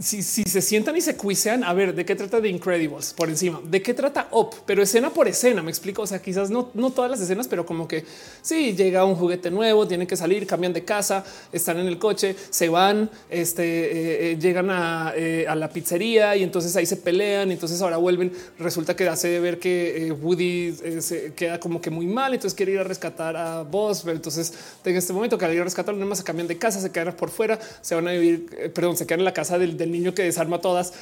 si, se sientan y se cuisean, a ver de qué trata de Incredibles por encima, de qué trata Up, pero escena por escena. Me explico. O sea, quizás no, no todas las escenas, pero como que sí llega un juguete nuevo, tienen que salir, cambian de casa, están en el coche, se van, este, eh, eh, llegan eh, a, la pizzería y entonces ahí se pelean. Y entonces ahora vuelven. Resulta que hace de ver que Woody se queda como que muy mal. Entonces quiere ir a rescatar a Buzz. Pero entonces en este momento que al ir a rescatarlo, nada más se cambian de casa, se quedan por fuera, se van a vivir, perdón, se quedan en la casa del el niño que desarma todas.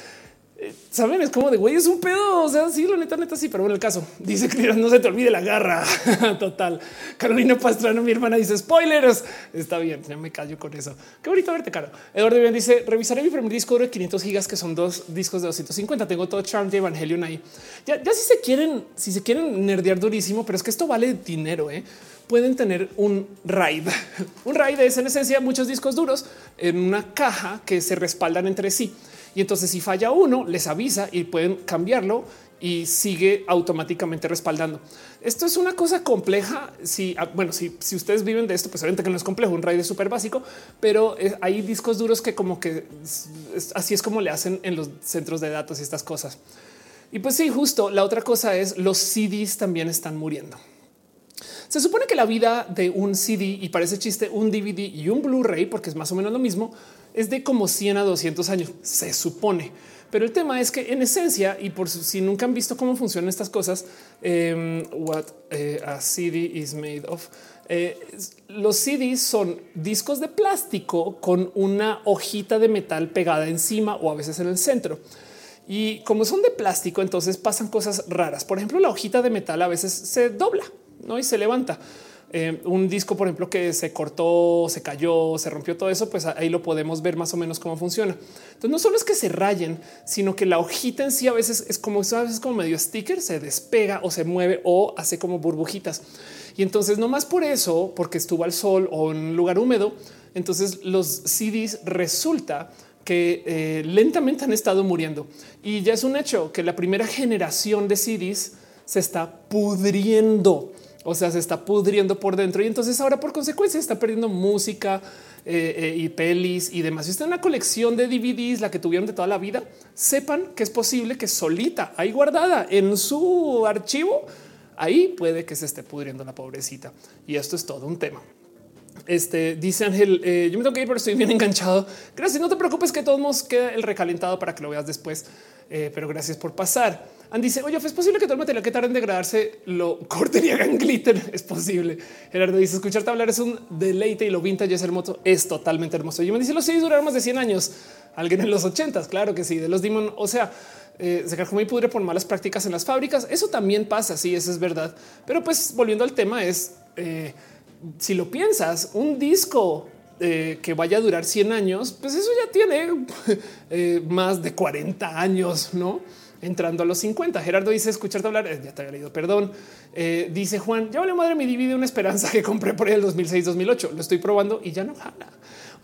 Eh, saben, es como de güey, es un pedo. O sea, sí, lo neta, neta, sí, pero bueno, el caso dice que no se te olvide la garra total. Carolina Pastrano, mi hermana, dice spoilers. Está bien, ya me callo con eso. Qué bonito verte, caro. Eduardo bien dice revisaré mi primer disco de 500 gigas, que son dos discos de 250. Tengo todo Charm de Evangelion ahí. Ya, ya si se quieren, si se quieren nerdear durísimo, pero es que esto vale dinero. ¿eh? Pueden tener un RAID. Un RAID es en esencia muchos discos duros en una caja que se respaldan entre sí. Y entonces si falla uno, les avisa y pueden cambiarlo y sigue automáticamente respaldando. Esto es una cosa compleja. Si ah, bueno, si, si ustedes viven de esto, pues obviamente que no es complejo. Un RAID es súper básico, pero eh, hay discos duros que como que así es como le hacen en los centros de datos y estas cosas. Y pues sí, justo la otra cosa es los CDs también están muriendo. Se supone que la vida de un CD y parece chiste, un DVD y un Blu-ray, porque es más o menos lo mismo, es de como 100 a 200 años. Se supone. Pero el tema es que en esencia, y por si nunca han visto cómo funcionan estas cosas, em, what eh, a CD is made of, eh, los CDs son discos de plástico con una hojita de metal pegada encima o a veces en el centro. Y como son de plástico, entonces pasan cosas raras. Por ejemplo, la hojita de metal a veces se dobla no y se levanta. Eh, un disco, por ejemplo, que se cortó, se cayó, se rompió todo eso, pues ahí lo podemos ver más o menos cómo funciona. Entonces no solo es que se rayen, sino que la hojita en sí a veces es como a veces como medio sticker, se despega o se mueve o hace como burbujitas. Y entonces no más por eso, porque estuvo al sol o en un lugar húmedo, entonces los CDs resulta que eh, lentamente han estado muriendo. Y ya es un hecho que la primera generación de CDs se está pudriendo o sea, se está pudriendo por dentro y entonces ahora por consecuencia está perdiendo música eh, eh, y pelis y demás. Si está en una colección de DVDs, la que tuvieron de toda la vida, sepan que es posible que solita ahí guardada en su archivo, ahí puede que se esté pudriendo la pobrecita. Y esto es todo un tema. Este dice Ángel, eh, yo me tengo que ir, pero estoy bien enganchado. Gracias. No te preocupes que todos nos queda el recalentado para que lo veas después. Pero gracias por pasar. Andy dice, oye, ¿es posible que todo el material que tarde en degradarse lo corten y hagan glitter? Es posible. Gerardo dice, escucharte hablar es un deleite y lo vintage es hermoso. Es totalmente hermoso. Y me dice, los seis duraron más de 100 años. Alguien en los ochentas, claro que sí. De los Demon, o sea, eh, se cargó muy pudre por malas prácticas en las fábricas. Eso también pasa, sí, eso es verdad. Pero pues volviendo al tema es, eh, si lo piensas, un disco eh, que vaya a durar 100 años, pues eso ya tiene más de 40 años, ¿no? Entrando a los 50. Gerardo dice escucharte hablar. Eh, ya te había leído, perdón. Eh, dice Juan, ya vale madre mi divide una esperanza que compré por el 2006 2008. Lo estoy probando y ya no jala.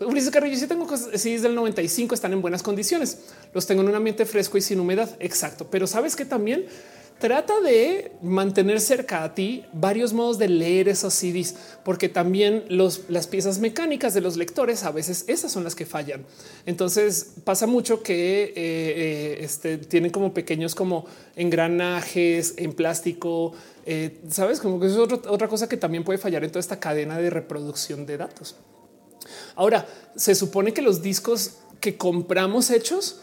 Ulises Carrillo, si tengo cosas, si es del 95, están en buenas condiciones. Los tengo en un ambiente fresco y sin humedad. Exacto. Pero sabes que también trata de mantener cerca a ti varios modos de leer esos CDs, porque también los, las piezas mecánicas de los lectores a veces esas son las que fallan. Entonces pasa mucho que eh, eh, este, tienen como pequeños como engranajes en plástico. Eh, Sabes como que es otra cosa que también puede fallar en toda esta cadena de reproducción de datos. Ahora se supone que los discos que compramos hechos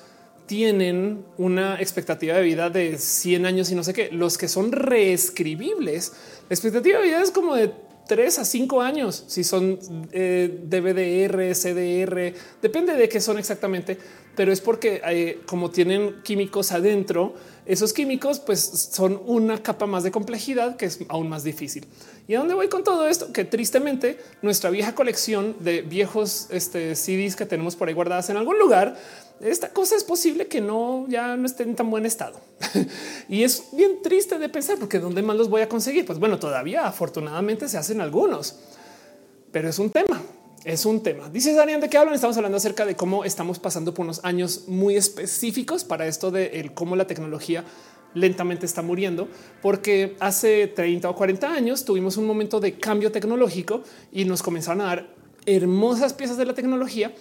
tienen una expectativa de vida de 100 años y no sé qué. Los que son reescribibles, la expectativa de vida es como de 3 a 5 años. Si son eh, DVDR, CDR, depende de qué son exactamente, pero es porque eh, como tienen químicos adentro, esos químicos pues son una capa más de complejidad que es aún más difícil. ¿Y a dónde voy con todo esto? Que tristemente nuestra vieja colección de viejos este, CDs que tenemos por ahí guardadas en algún lugar esta cosa es posible que no ya no esté en tan buen estado. y es bien triste de pensar porque dónde más los voy a conseguir? Pues bueno, todavía afortunadamente se hacen algunos, pero es un tema. Es un tema. Dice Daniel de qué hablan. Estamos hablando acerca de cómo estamos pasando por unos años muy específicos para esto de el cómo la tecnología lentamente está muriendo, porque hace 30 o 40 años tuvimos un momento de cambio tecnológico y nos comenzaron a dar hermosas piezas de la tecnología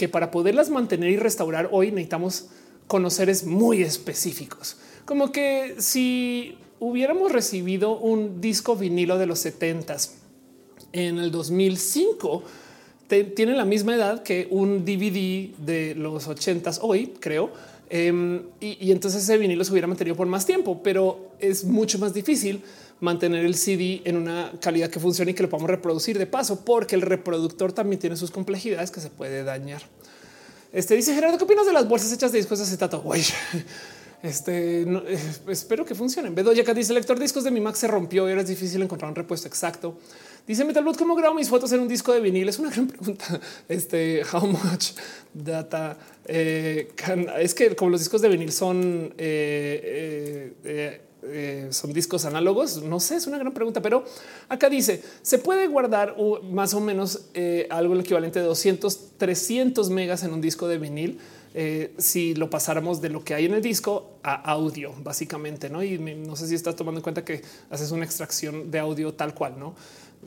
que para poderlas mantener y restaurar hoy necesitamos conoceres muy específicos. Como que si hubiéramos recibido un disco vinilo de los 70 en el 2005, tiene la misma edad que un DVD de los 80 hoy, creo. Em, y, entonces ese vinilo se hubiera mantenido por más tiempo, pero es mucho más difícil mantener el CD en una calidad que funcione y que lo podamos reproducir de paso, porque el reproductor también tiene sus complejidades que se puede dañar. Este dice Gerardo, ¿qué opinas de las bolsas hechas de discos de acetato? Güey, este eh, espero que funcionen. Bedoya acá dice lector discos de mi Mac se rompió y ahora es difícil encontrar un repuesto exacto. Dice Metalbot, ¿cómo grabo mis fotos en un disco de vinil? Es una gran pregunta. Este, how much data eh, es que como los discos de vinil son eh, eh son discos análogos? No sé, es una gran pregunta, pero acá dice, se puede guardar más o menos eh, algo el equivalente de 200, 300 megas en un disco de vinil. Eh, si lo pasáramos de lo que hay en el disco a audio, básicamente, ¿no? Y no sé si estás tomando en cuenta que haces una extracción de audio tal cual, ¿no?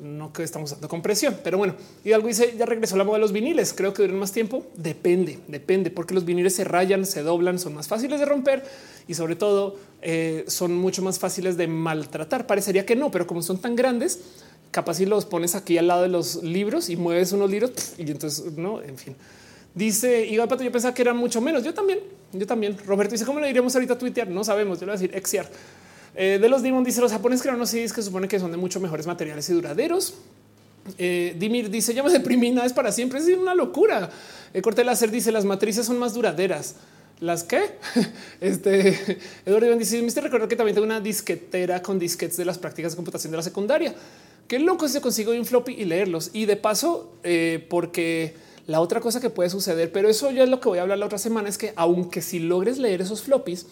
No que estamos usando compresión, pero bueno, y algo dice ya regresó la moda de los viniles. Creo que duran más tiempo. Depende, depende, porque los viniles se rayan, se doblan, son más fáciles de romper y sobre todo eh, son mucho más fáciles de maltratar. Parecería que no, pero como son tan grandes, capaz si los pones aquí al lado de los libros y mueves unos libros y entonces no, en fin. Dice Igual Pato, yo pensaba que eran mucho menos. Yo también, yo también. Roberto dice, ¿cómo le diríamos ahorita a tuitear? No sabemos. Yo le voy a decir exiar. Eh, de los Demon dice los japoneses crearon unos CDs que supone que son de mucho mejores materiales y duraderos. Eh, Dimir dice ya me deprimí, es para siempre. Es una locura. El corte láser dice las matrices son más duraderas. Las que este Eduardo dice: Me recordar que también tengo una disquetera con disquetes de las prácticas de computación de la secundaria. Qué loco se consigo un floppy y leerlos. Y de paso, eh, porque la otra cosa que puede suceder, pero eso ya es lo que voy a hablar la otra semana, es que aunque si logres leer esos floppies,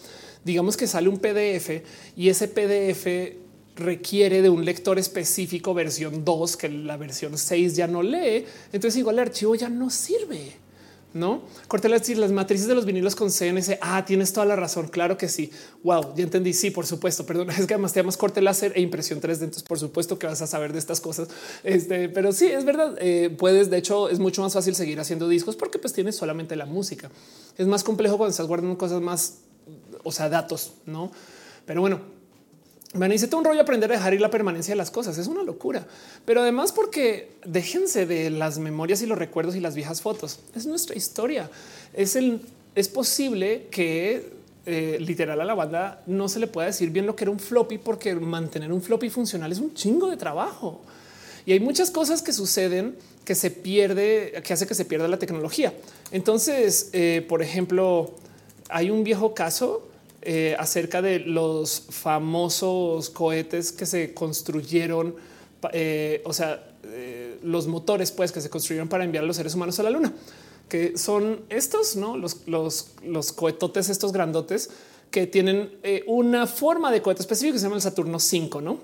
digamos que sale un PDF y ese PDF requiere de un lector específico versión 2 que la versión 6 ya no lee. Entonces igual el archivo ya no sirve. No corté decir las matrices de los vinilos con CNC. Ah, tienes toda la razón. Claro que sí. Wow, ya entendí. Sí, por supuesto. Perdón, es que además te llamas corte láser e impresión 3D. Entonces, por supuesto que vas a saber de estas cosas. Este, pero sí, es verdad. Eh, puedes, de hecho, es mucho más fácil seguir haciendo discos porque pues tienes solamente la música. Es más complejo cuando estás guardando cosas más o sea, datos, no? Pero bueno, Me necesito un rollo aprender a dejar ir la permanencia de las cosas. Es una locura, pero además porque déjense de las memorias y los recuerdos y las viejas fotos. Es nuestra historia. Es el, es posible que eh, literal a la banda no se le pueda decir bien lo que era un floppy porque mantener un floppy funcional es un chingo de trabajo y hay muchas cosas que suceden que se pierde, que hace que se pierda la tecnología. Entonces, eh, por ejemplo, hay un viejo caso eh, acerca de los famosos cohetes que se construyeron, eh, o sea, eh, los motores pues que se construyeron para enviar a los seres humanos a la luna, que son estos, no los, los, los cohetotes, estos grandotes que tienen una forma de cohete específico que se llama el Saturno 5, no?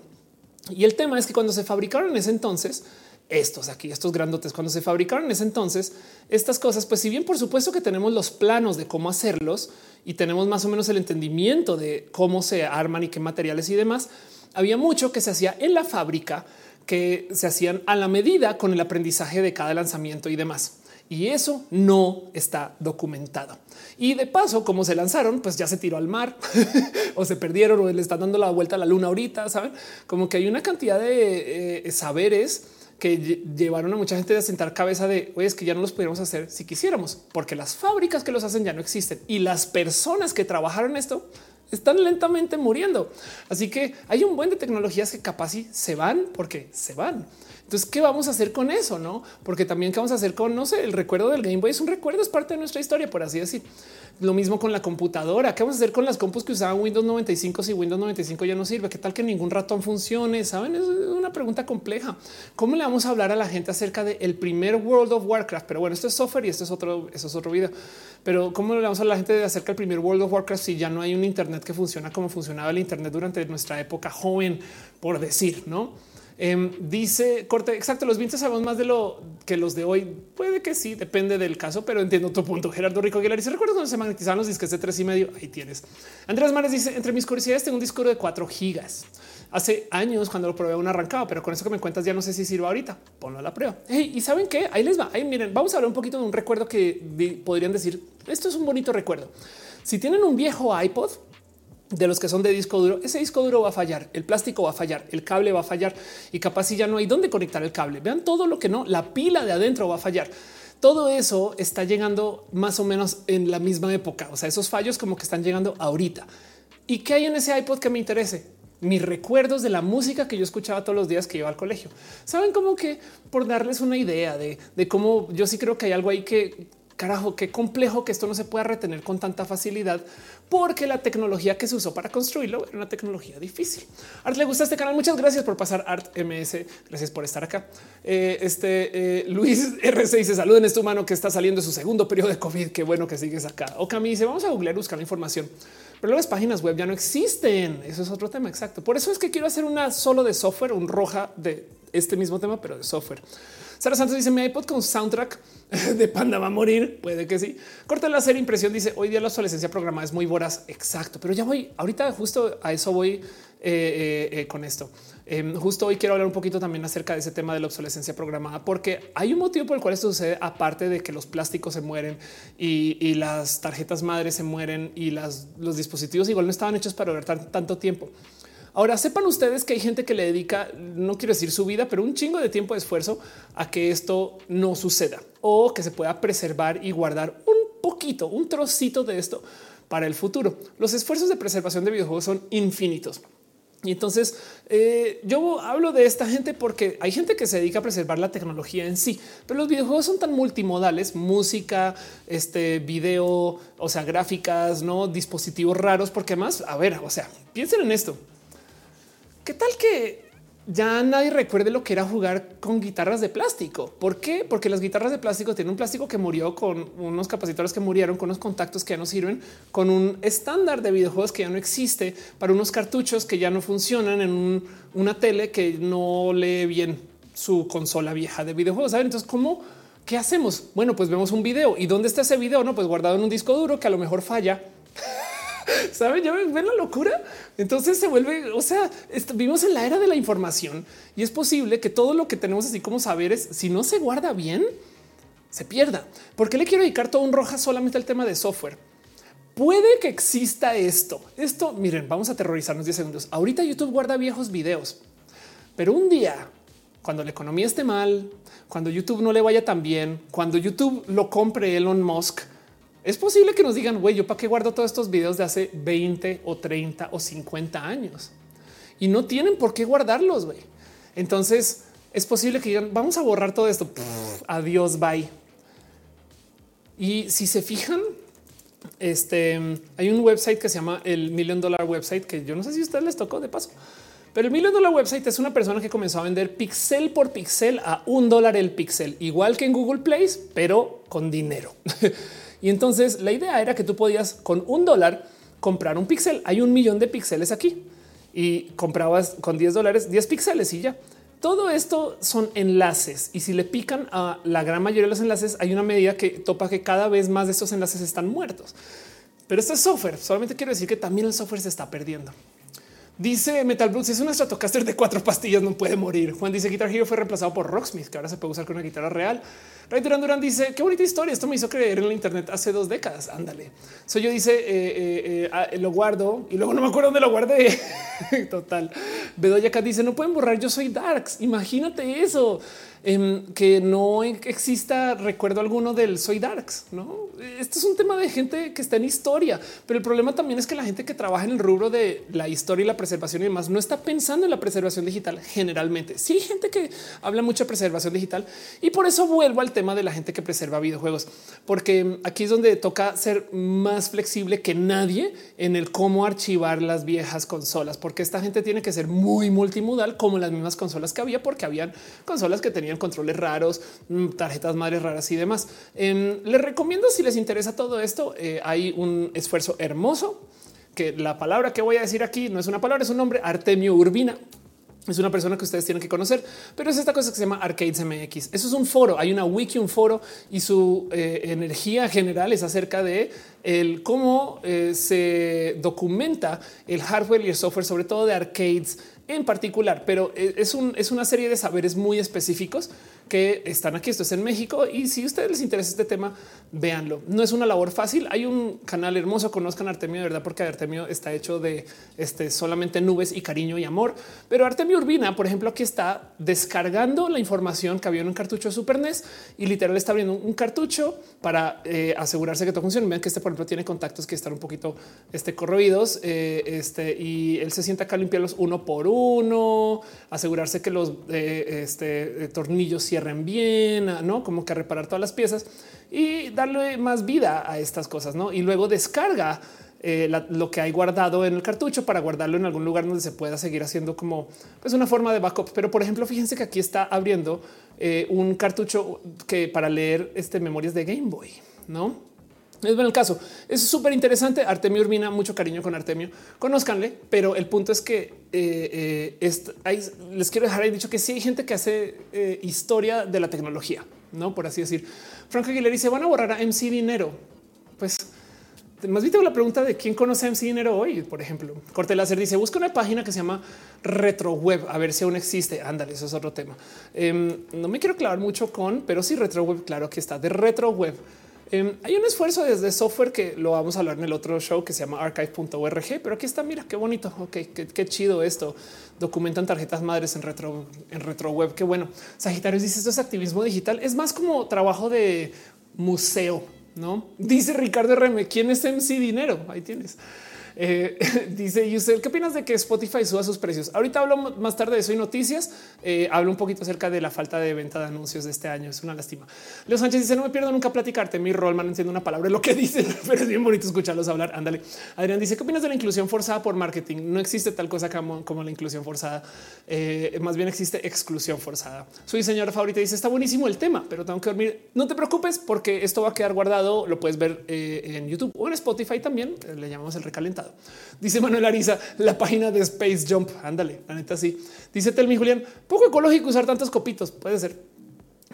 Y el tema es que cuando se fabricaron en ese entonces, estos aquí, estos grandotes, cuando se fabricaron en ese entonces, estas cosas, pues si bien por supuesto que tenemos los planos de cómo hacerlos y tenemos más o menos el entendimiento de cómo se arman y qué materiales y demás, había mucho que se hacía en la fábrica que se hacían a la medida con el aprendizaje de cada lanzamiento y demás. Y eso no está documentado. Y de paso, como se lanzaron, pues ya se tiró al mar o se perdieron o le están dando la vuelta a la luna ahorita, saben? Como que hay una cantidad de eh, saberes que llevaron a mucha gente a sentar cabeza de oye, es que ya no los pudiéramos hacer si quisiéramos, porque las fábricas que los hacen ya no existen y las personas que trabajaron esto están lentamente muriendo. Así que hay un buen de tecnologías que capaz se van porque se van. Entonces, ¿qué vamos a hacer con eso? No, porque también qué vamos a hacer con no sé, el recuerdo del Game Boy es un recuerdo, es parte de nuestra historia, por así decir. Lo mismo con la computadora. ¿Qué vamos a hacer con las compus que usaban Windows 95 si Windows 95 ya no sirve? ¿Qué tal que ningún ratón funcione? Saben, es una pregunta compleja. ¿Cómo le vamos a hablar a la gente acerca del primer World of Warcraft? Pero bueno, esto es software y esto es otro, eso es otro video. Pero ¿cómo le vamos a la gente acerca del primer World of Warcraft si ya no hay un Internet que funciona como funcionaba el Internet durante nuestra época joven, por decir, no? Em, dice corte exacto. Los 20 sabemos más de lo que los de hoy. Puede que sí, depende del caso, pero entiendo tu punto. Gerardo Rico Aguilar dice: Recuerdo cuando se magnetizaban los discos de tres y medio. Ahí tienes. Andrés Mares dice: Entre mis curiosidades, tengo un disco de 4 gigas. Hace años cuando lo probé un arrancado, pero con eso que me cuentas ya no sé si sirva ahorita. Ponlo a la prueba. y saben qué? Ahí les va. Ahí miren, vamos a hablar un poquito de un recuerdo que podrían decir esto es un bonito recuerdo. Si tienen un viejo iPod, de los que son de disco duro, ese disco duro va a fallar, el plástico va a fallar, el cable va a fallar y capaz si ya no hay dónde conectar el cable. Vean todo lo que no, la pila de adentro va a fallar. Todo eso está llegando más o menos en la misma época. O sea, esos fallos como que están llegando ahorita. ¿Y qué hay en ese iPod que me interese? Mis recuerdos de la música que yo escuchaba todos los días que iba al colegio. Saben como que por darles una idea de, de cómo yo sí creo que hay algo ahí que carajo, qué complejo que esto no se pueda retener con tanta facilidad, porque la tecnología que se usó para construirlo era una tecnología difícil. Art le gusta este canal. Muchas gracias por pasar Art MS. Gracias por estar acá. Eh, este eh, Luis RC dice saluden este humano que está saliendo de su segundo periodo de COVID. Qué bueno que sigues acá. O Cami dice vamos a googlear, buscar la información, pero las páginas web ya no existen. Eso es otro tema exacto. Por eso es que quiero hacer una solo de software, un roja de este mismo tema, pero de software. Sara Santos dice mi iPod con soundtrack de Panda va a morir. Puede que sí. Corta la serie impresión. Dice hoy día la obsolescencia programada es muy voraz. Exacto, pero ya voy ahorita justo a eso voy eh, eh, eh, con esto. Em, justo hoy quiero hablar un poquito también acerca de ese tema de la obsolescencia programada, porque hay un motivo por el cual esto sucede, aparte de que los plásticos se mueren y, las tarjetas madres se mueren y las, los dispositivos igual no estaban hechos para durar tanto tiempo. Ahora sepan ustedes que hay gente que le dedica, no quiero decir su vida, pero un chingo de tiempo de esfuerzo a que esto no suceda o que se pueda preservar y guardar un poquito, un trocito de esto para el futuro. Los esfuerzos de preservación de videojuegos son infinitos. Y entonces eh, yo hablo de esta gente porque hay gente que se dedica a preservar la tecnología en sí, pero los videojuegos son tan multimodales, música, este video, o sea, gráficas, no dispositivos raros, porque más, a ver, o sea, piensen en esto. ¿Qué tal que ya nadie recuerde lo que era jugar con guitarras de plástico? ¿Por qué? Porque las guitarras de plástico tienen un plástico que murió con unos capacitores que murieron, con unos contactos que ya no sirven, con un estándar de videojuegos que ya no existe, para unos cartuchos que ya no funcionan en una tele que no lee bien su consola vieja de videojuegos. ¿saben? Entonces, ¿cómo? ¿Qué hacemos? Bueno, pues vemos un video. ¿Y dónde está ese video? No, pues guardado en un disco duro que a lo mejor falla Saben, ya ven la locura. Entonces se vuelve, o sea, vivimos en la era de la información y es posible que todo lo que tenemos así como saberes, si no se guarda bien, se pierda. ¿Por qué le quiero dedicar todo un roja solamente al tema de software? puede que exista esto. Esto, miren, vamos a aterrorizarnos 10 segundos. Ahorita YouTube guarda viejos videos, pero un día, cuando la economía esté mal, cuando YouTube no le vaya tan bien, cuando YouTube lo compre Elon Musk, es posible que nos digan, güey, yo para qué guardo todos estos videos de hace 20 o 30 o 50 años y no tienen por qué guardarlos. Entonces es posible que digan, vamos a borrar todo esto. adiós, bye. Y si se fijan, este hay un website que se llama el Million Dollar Website, que yo no sé si ustedes les tocó de paso, pero el Million Dollar Website es una persona que comenzó a vender pixel por pixel a un dólar el pixel, igual que en Google Place, pero con dinero. y entonces la idea era que tú podías con un dólar comprar un pixel. Hay un millón de píxeles aquí y comprabas con 10 dólares 10 píxeles y ya. Todo esto son enlaces y si le pican a la gran mayoría de los enlaces, hay una medida que topa que cada vez más de estos enlaces están muertos. Pero esto es software. Solamente quiero decir que también el software se está perdiendo. Dice Metal Brooks, es un Stratocaster de cuatro pastillas, no puede morir. Juan dice Guitar Hero fue reemplazado por Rocksmith, que ahora se puede usar con una guitarra real. Ray Duran Duran dice qué bonita historia. Esto me hizo creer en la Internet hace dos décadas. Ándale. Soy yo dice eh, eh, eh, ah, lo guardo y luego no me acuerdo dónde lo guardé. Total. Bedoya acá dice no pueden borrar. Yo soy Darks. Imagínate eso. Em, que no exista recuerdo alguno del Soy Darks. No, esto es un tema de gente que está en historia, pero el problema también es que la gente que trabaja en el rubro de la historia y la preservación y demás no está pensando en la preservación digital generalmente. Sí hay gente que habla mucho de preservación digital y por eso vuelvo al tema de la gente que preserva videojuegos, porque aquí es donde toca ser más flexible que nadie en el cómo archivar las viejas consolas, porque esta gente tiene que ser muy multimodal como las mismas consolas que había, porque habían consolas que tenían controles raros, mm, tarjetas madres raras y demás. Em, les recomiendo si les interesa todo esto, eh, hay un esfuerzo hermoso que la palabra que voy a decir aquí no es una palabra, es un nombre, Artemio Urbina. Es una persona que ustedes tienen que conocer, pero es esta cosa que se llama Arcades MX. Eso es un foro. Hay una wiki, un foro y su eh, energía general es acerca de el cómo eh, se documenta el hardware y el software, sobre todo de arcades en particular, pero eh, es, un, es una serie de saberes muy específicos que están aquí. Esto es en México y si a ustedes les interesa este tema, véanlo. No es una labor fácil. Hay un canal hermoso. Conozcan Artemio de verdad, porque Artemio está hecho de este, solamente nubes y cariño y amor. Pero Artemio Urbina, por ejemplo, aquí está descargando la información que había en un cartucho de Super NES y literal está abriendo un cartucho para eh, asegurarse que todo funcione. Vean que este, por ejemplo, tiene contactos que están un poquito este, corroídos eh, este, y él se sienta acá a limpiarlos uno por uno, asegurarse que los eh, este, tornillos cierren bien, no como que reparar todas las piezas y darle más vida a estas cosas, ¿no? Y luego descarga eh, lo que hay guardado en el cartucho para guardarlo en algún lugar donde se pueda seguir haciendo como pues una forma de backup. Pero por ejemplo, fíjense que aquí está abriendo eh, un cartucho que para leer este memorias de Game Boy, no? Es bueno el caso. Es súper interesante. Artemio Urbina, mucho cariño con Artemio. Conozcanle, pero el punto es que eh, les quiero dejar ahí dicho que sí hay gente que hace historia de la tecnología, no por así decir. Frank Aguilera dice van a borrar a MC Dinero. Pues más bien la pregunta de quién conoce a MC Dinero hoy, por ejemplo. Corte Láser dice busca una página que se llama RetroWeb a ver si aún existe. Ándale, eso es otro tema. Em, no me quiero clavar mucho con, pero sí RetroWeb, claro que está de RetroWeb. Em, hay un esfuerzo desde software que lo vamos a hablar en el otro show que se llama archive.org, pero aquí está. Mira qué bonito. Ok, qué, chido esto. Documentan tarjetas madres en retro, en retro web. Qué bueno. Sagitarios dice esto es activismo digital. Es más como trabajo de museo, no dice Ricardo Reme. ¿Quién es MC Dinero? Ahí tienes. Eh, dice Yusel, ¿qué opinas de que Spotify suba sus precios? Ahorita hablo más tarde de eso y noticias. Eh, hablo un poquito acerca de la falta de venta de anuncios de este año. Es una lástima. Leo Sánchez dice: No me pierdo nunca platicarte. Mi rol, man, entiendo una palabra lo que dicen, pero es bien bonito escucharlos hablar. Ándale. Adrián dice: ¿Qué opinas de la inclusión forzada por marketing? No existe tal cosa como, la inclusión forzada. Eh, más bien existe exclusión forzada. Su diseñadora favorita dice: Está buenísimo el tema, pero tengo que dormir. No te preocupes porque esto va a quedar guardado. Lo puedes ver en YouTube o en Spotify también. Le llamamos el recalentado. Dice Manuel Ariza, la página de Space Jump. Ándale, la neta sí. Dice Telmi Julián, poco ecológico usar tantos copitos. Puede ser.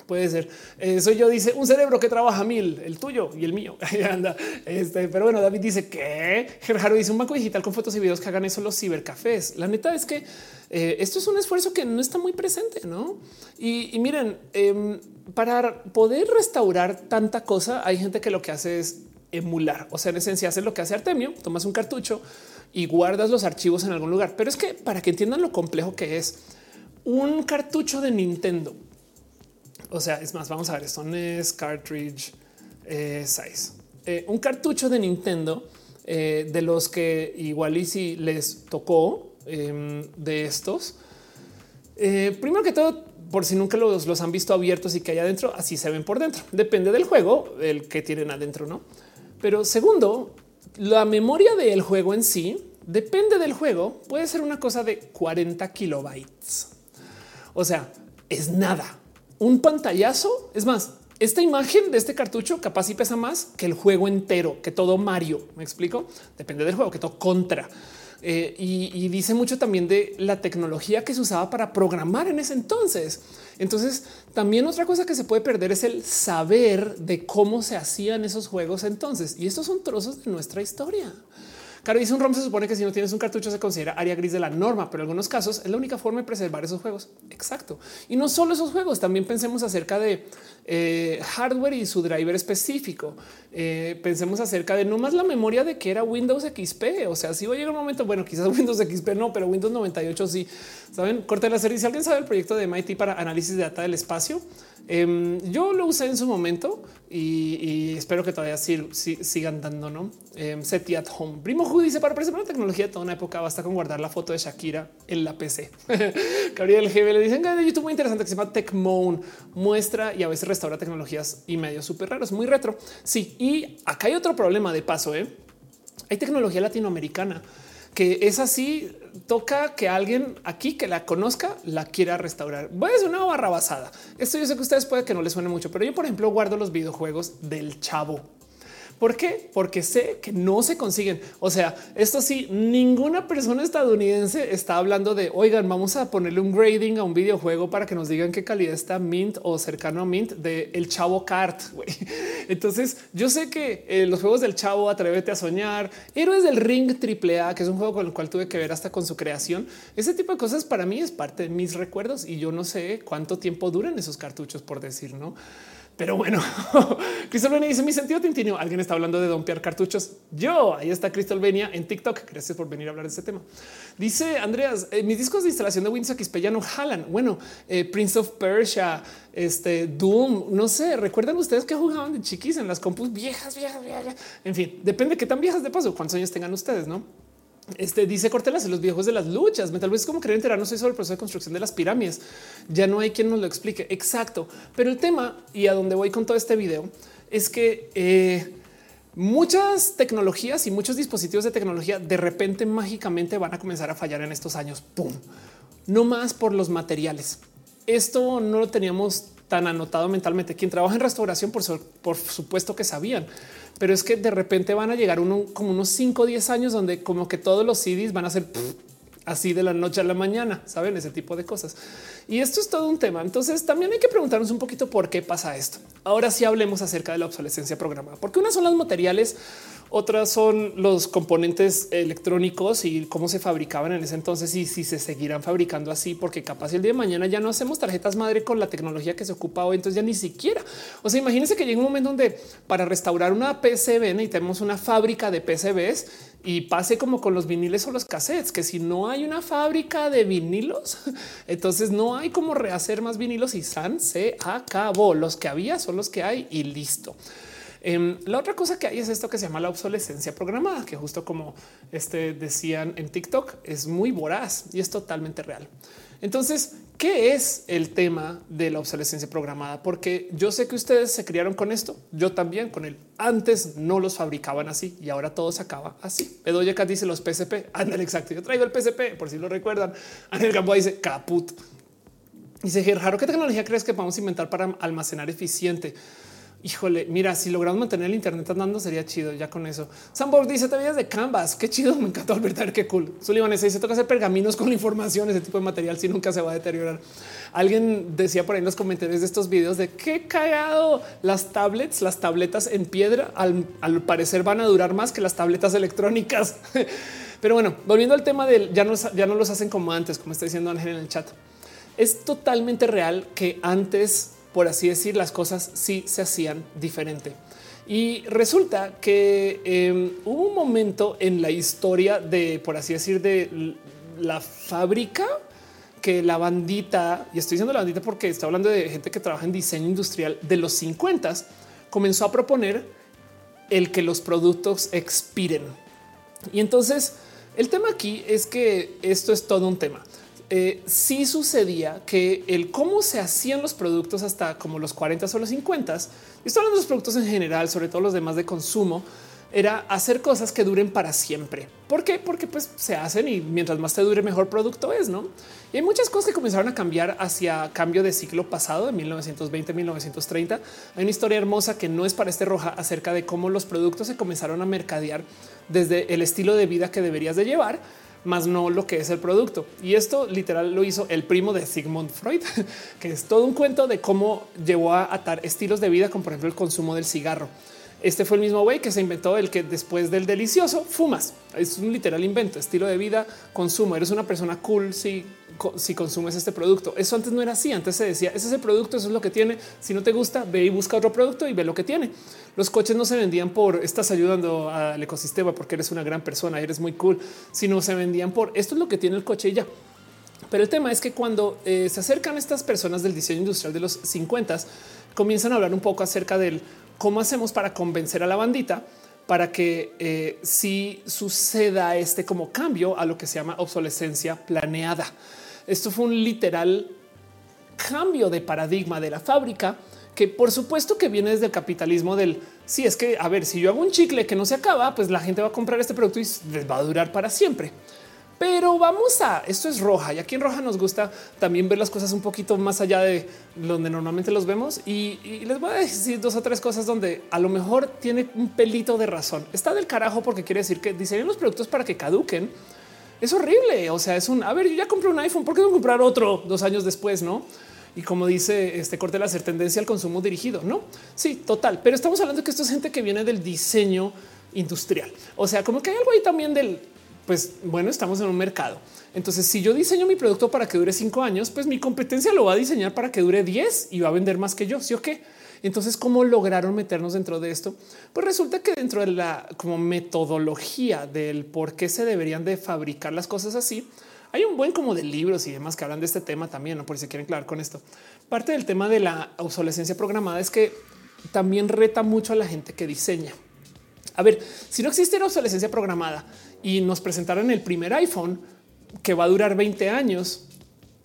Puede ser. Eh, soy yo, dice un cerebro que trabaja mil, el tuyo y el mío. Anda. Este, pero bueno, David dice que Gerardo dice un banco digital con fotos y videos que hagan eso los cibercafés. La neta es que eh, esto es un esfuerzo que no está muy presente, no? Y, miren, em, para poder restaurar tanta cosa, hay gente que lo que hace es emular. O sea, en esencia, haces lo que hace Artemio, tomas un cartucho y guardas los archivos en algún lugar. Pero es que para que entiendan lo complejo que es un cartucho de Nintendo. O sea, es más, vamos a ver, esto es cartridge eh, size. Eh, un cartucho de Nintendo eh, de los que igual y si les tocó em, de estos. primero que todo, por si nunca los, los han visto abiertos y que hay adentro, así se ven por dentro. Depende del juego, el que tienen adentro, no? Pero segundo, la memoria del juego en sí depende del juego. Puede ser una cosa de 40 kilobytes. O sea, es nada. Un pantallazo. Es más, esta imagen de este cartucho capaz y pesa más que el juego entero, que todo Mario. Me explico. Depende del juego, que todo contra. Eh, y, dice mucho también de la tecnología que se usaba para programar en ese entonces. Entonces, también otra cosa que se puede perder es el saber de cómo se hacían esos juegos entonces. Y estos son trozos de nuestra historia. Claro, dice un ROM se supone que si no tienes un cartucho se considera área gris de la norma, pero en algunos casos es la única forma de preservar esos juegos. Exacto. Y no solo esos juegos, también pensemos acerca de eh, hardware y su driver específico. Eh, pensemos acerca de no más la memoria de que era Windows XP. O sea, si va a llegar un momento, bueno, quizás Windows XP no, pero Windows 98 sí. Saben, corte la serie. Si alguien sabe el proyecto de MIT para análisis de data del espacio, Em, yo lo usé en su momento y, espero que todavía sigan dando, ¿no? Eh, SETI at home. Primo Who dice, para preservar la tecnología de toda una época basta con guardar la foto de Shakira en la PC. Gabriel GB le dicen que de YouTube muy interesante que se llama TechMoan. Muestra y a veces restaura tecnologías y medios súper raros, muy retro. Sí, y acá hay otro problema de paso, ¿eh? Hay tecnología latinoamericana que es así, toca que alguien aquí que la conozca la quiera restaurar. Voy a hacer una barra basada. Esto yo sé que ustedes puede que no les suene mucho, pero yo, por ejemplo, guardo los videojuegos del chavo. ¿Por qué? Porque sé que no se consiguen. O sea, esto sí, ninguna persona estadounidense está hablando de, oigan, vamos a ponerle un grading a un videojuego para que nos digan qué calidad está Mint o cercano a Mint de El Chavo Kart. Entonces, yo sé que eh, los juegos del Chavo, Atrévete a Soñar, Héroes del Ring AAA, que es un juego con el cual tuve que ver hasta con su creación, ese tipo de cosas para mí es parte de mis recuerdos y yo no sé cuánto tiempo duran esos cartuchos, por decir, ¿no? Pero bueno, Cristal dice mi sentido tintinio. Alguien está hablando de dompear cartuchos. Yo ahí está Cristal Venia en TikTok. Gracias por venir a hablar de este tema. Dice Andreas, eh, mis discos de instalación de Windows XP ya no jalan. Bueno, eh, Prince of Persia, este Doom, no sé. Recuerdan ustedes que jugaban de chiquis en las compus viejas, viejas, viejas. En fin, depende de qué tan viejas de paso, cuántos años tengan ustedes, no? Este dice Cortelas los viejos de las luchas. Tal vez como querer enterarnos sobre el proceso de construcción de las pirámides. Ya no hay quien nos lo explique. Exacto. Pero el tema y a donde voy con todo este video es que eh, muchas tecnologías y muchos dispositivos de tecnología de repente mágicamente van a comenzar a fallar en estos años. Pum, no más por los materiales. Esto no lo teníamos tan anotado mentalmente. Quien trabaja en restauración, por, por supuesto que sabían pero es que de repente van a llegar uno, como unos 5 o 10 años donde como que todos los CDs van a ser así de la noche a la mañana, saben ese tipo de cosas. Y esto es todo un tema. Entonces también hay que preguntarnos un poquito por qué pasa esto. Ahora sí hablemos acerca de la obsolescencia programada, porque unas son los materiales, otras son los componentes electrónicos y cómo se fabricaban en ese entonces y si se seguirán fabricando así, porque capaz el día de mañana ya no hacemos tarjetas madre con la tecnología que se ocupa hoy. Entonces ya ni siquiera. O sea, imagínense que llega un momento donde para restaurar una PCB necesitamos una fábrica de PCBs y pase como con los viniles o los cassettes, que si no hay una fábrica de vinilos, entonces no hay como rehacer más vinilos y San se acabó. Los que había son los que hay y listo. Em, la otra cosa que hay es esto que se llama la obsolescencia programada, que justo como este decían en TikTok es muy voraz y es totalmente real. Entonces, ¿qué es el tema de la obsolescencia programada? Porque yo sé que ustedes se criaron con esto, yo también con él. Antes no los fabricaban así y ahora todo se acaba así. Bedoya dice los PCP. Ándale, exacto. Yo traigo el PCP por si lo recuerdan. Ángel Gamboa dice caput. Dice Gerardo, ¿qué tecnología crees que vamos a inventar para almacenar eficiente? Híjole, mira, si logramos mantener el Internet andando sería chido ya con eso. Samborg dice te de Canvas. Qué chido. Me encantó ver qué cool. Sullivan dice toca hacer pergaminos con información, ese tipo de material si nunca se va a deteriorar. Alguien decía por ahí en los comentarios de estos videos de qué cagado las tablets, las tabletas en piedra al, al parecer van a durar más que las tabletas electrónicas. Pero bueno, volviendo al tema del ya no, ya no los hacen como antes, como está diciendo Ángel en el chat. Es totalmente real que antes por así decir, las cosas sí se hacían diferente. Y resulta que em, hubo un momento en la historia de, por así decir, de la fábrica que la bandita, y estoy diciendo la bandita porque está hablando de gente que trabaja en diseño industrial de los 50 comenzó a proponer el que los productos expiren. Y entonces el tema aquí es que esto es todo un tema. Eh, sí sucedía que el cómo se hacían los productos hasta como los 40 o los 50, y estoy hablando de los productos en general, sobre todo los demás de consumo, era hacer cosas que duren para siempre. ¿Por qué? Porque pues se hacen y mientras más te dure mejor producto es, ¿no? Y hay muchas cosas que comenzaron a cambiar hacia cambio de ciclo pasado de 1920 1930. Hay una historia hermosa que no es para este roja acerca de cómo los productos se comenzaron a mercadear desde el estilo de vida que deberías de llevar más no lo que es el producto. Y esto literal lo hizo el primo de Sigmund Freud, que es todo un cuento de cómo llevó a atar estilos de vida, como por ejemplo el consumo del cigarro. Este fue el mismo güey que se inventó el que después del delicioso fumas. Es un literal invento, estilo de vida, consumo. Eres una persona cool si, si consumes este producto. Eso antes no era así. Antes se decía ese es el producto, eso es lo que tiene. Si no te gusta, ve y busca otro producto y ve lo que tiene. Los coches no se vendían por estás ayudando al ecosistema porque eres una gran persona, eres muy cool, sino se vendían por esto es lo que tiene el coche y ya. Pero el tema es que cuando eh, se acercan estas personas del diseño industrial de los 50 comienzan a hablar un poco acerca del ¿Cómo hacemos para convencer a la bandita para que eh, si suceda este como cambio a lo que se llama obsolescencia planeada? Esto fue un literal cambio de paradigma de la fábrica que por supuesto que viene desde el capitalismo del si es que a ver si yo hago un chicle que no se acaba, pues la gente va a comprar este producto y les va a durar para siempre. Pero vamos a esto es roja y aquí en roja nos gusta también ver las cosas un poquito más allá de donde normalmente los vemos. Y, les voy a decir dos o tres cosas donde a lo mejor tiene un pelito de razón. Está del carajo porque quiere decir que diseñan los productos para que caduquen. Es horrible. O sea, es un a ver, yo ya compré un iPhone, ¿por qué no comprar otro dos años después? No? Y como dice este corte, la hacer tendencia al consumo dirigido. No, sí, total. Pero estamos hablando de que esto es gente que viene del diseño industrial. O sea, como que hay algo ahí también del pues bueno, estamos en un mercado. Entonces, si yo diseño mi producto para que dure cinco años, pues mi competencia lo va a diseñar para que dure 10 y va a vender más que yo. Sí o qué? Entonces, ¿cómo lograron meternos dentro de esto? Pues resulta que dentro de la como metodología del por qué se deberían de fabricar las cosas así, hay un buen como de libros y demás que hablan de este tema también, ¿no? por si quieren claro con esto. Parte del tema de la obsolescencia programada es que también reta mucho a la gente que diseña. A ver, si no existiera obsolescencia programada y nos presentaran el primer iPhone que va a durar 20 años,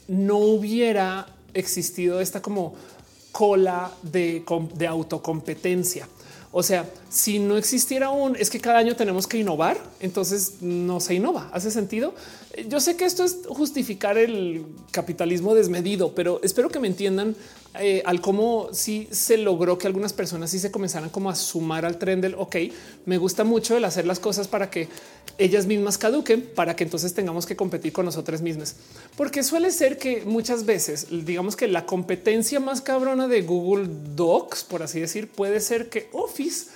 no hubiera existido esta como cola de, de autocompetencia. O sea, si no existiera un es que cada año tenemos que innovar, entonces no se innova. Hace sentido. Yo sé que esto es justificar el capitalismo desmedido, pero espero que me entiendan eh, al cómo sí se logró que algunas personas sí se comenzaran como a sumar al tren del ok. Me gusta mucho el hacer las cosas para que ellas mismas caduquen, para que entonces tengamos que competir con nosotras mismas, porque suele ser que muchas veces, digamos que la competencia más cabrona de Google Docs, por así decir, puede ser que Office,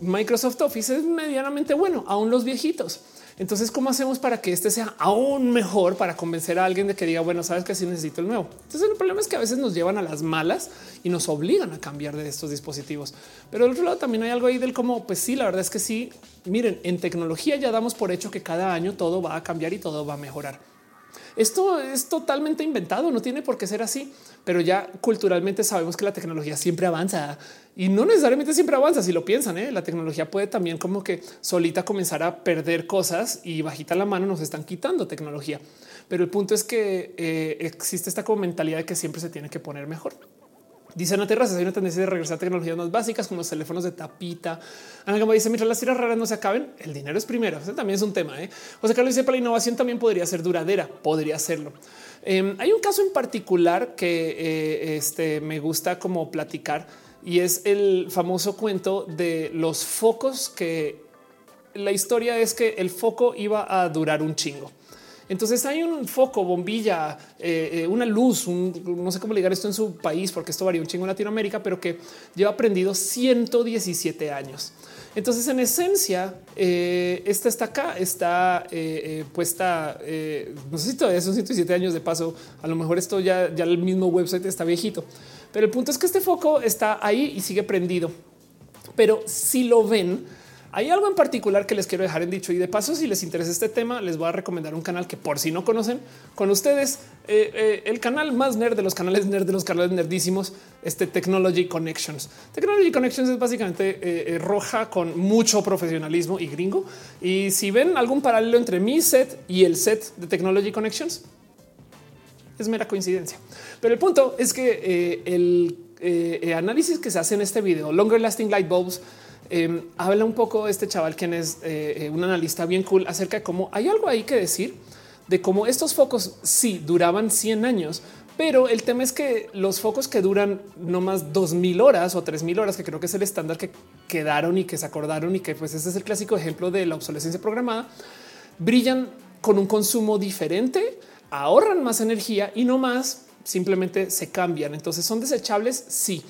Microsoft Office es medianamente bueno, aún los viejitos. Entonces, ¿cómo hacemos para que este sea aún mejor para convencer a alguien de que diga, bueno, sabes que sí necesito el nuevo? Entonces, el problema es que a veces nos llevan a las malas y nos obligan a cambiar de estos dispositivos. Pero del otro lado también hay algo ahí del cómo, pues sí, la verdad es que sí. Miren, en tecnología ya damos por hecho que cada año todo va a cambiar y todo va a mejorar. Esto es totalmente inventado, no tiene por qué ser así, pero ya culturalmente sabemos que la tecnología siempre avanza y no necesariamente siempre avanza. Si lo piensan, ¿eh? la tecnología puede también como que solita comenzar a perder cosas y bajita la mano nos están quitando tecnología. Pero el punto es que eh, existe esta como mentalidad de que siempre se tiene que poner mejor. Dice Ana Terrazas, hay una tendencia de regresar a tecnologías más básicas como los teléfonos de tapita. Ana Gama dice, mientras las tiras raras no se acaben, el dinero es primero. Ese también es un tema. ¿eh? José Carlos dice, para la innovación también podría ser duradera, podría serlo. Em, hay un caso en particular que eh, este, me gusta como platicar y es el famoso cuento de los focos que la historia es que el foco iba a durar un chingo. Entonces hay un foco, bombilla, eh, eh, una luz, no sé cómo ligar esto en su país, porque esto varía un chingo en Latinoamérica, pero que lleva prendido 117 años. Entonces, en esencia, eh, esta está acá, está puesta, no sé si todavía son 117 años de paso, a lo mejor esto ya, ya el mismo website está viejito, pero el punto es que este foco está ahí y sigue prendido. Pero si lo ven, hay algo en particular que les quiero dejar en dicho y de paso, si les interesa este tema, les voy a recomendar un canal que por si no conocen con ustedes, eh, eh, el canal más nerd de los canales nerd de los canales nerdísimos, este Technology Connections. Technology Connections es básicamente eh, roja con mucho profesionalismo y gringo. Y si ven algún paralelo entre mi set y el set de Technology Connections, es mera coincidencia. Pero el punto es que el análisis que se hace en este video, Longer Lasting Light Bulbs, Em, habla un poco este chaval, quien es eh, eh, un analista bien cool, acerca de cómo hay algo ahí que decir de cómo estos focos sí duraban 100 años, pero el tema es que los focos que duran no más 2000 horas o 3000 horas, que creo que es el estándar que quedaron y que se acordaron y que pues ese es el clásico ejemplo de la obsolescencia programada, brillan con un consumo diferente, ahorran más energía y no más simplemente se cambian. Entonces son desechables. Sí.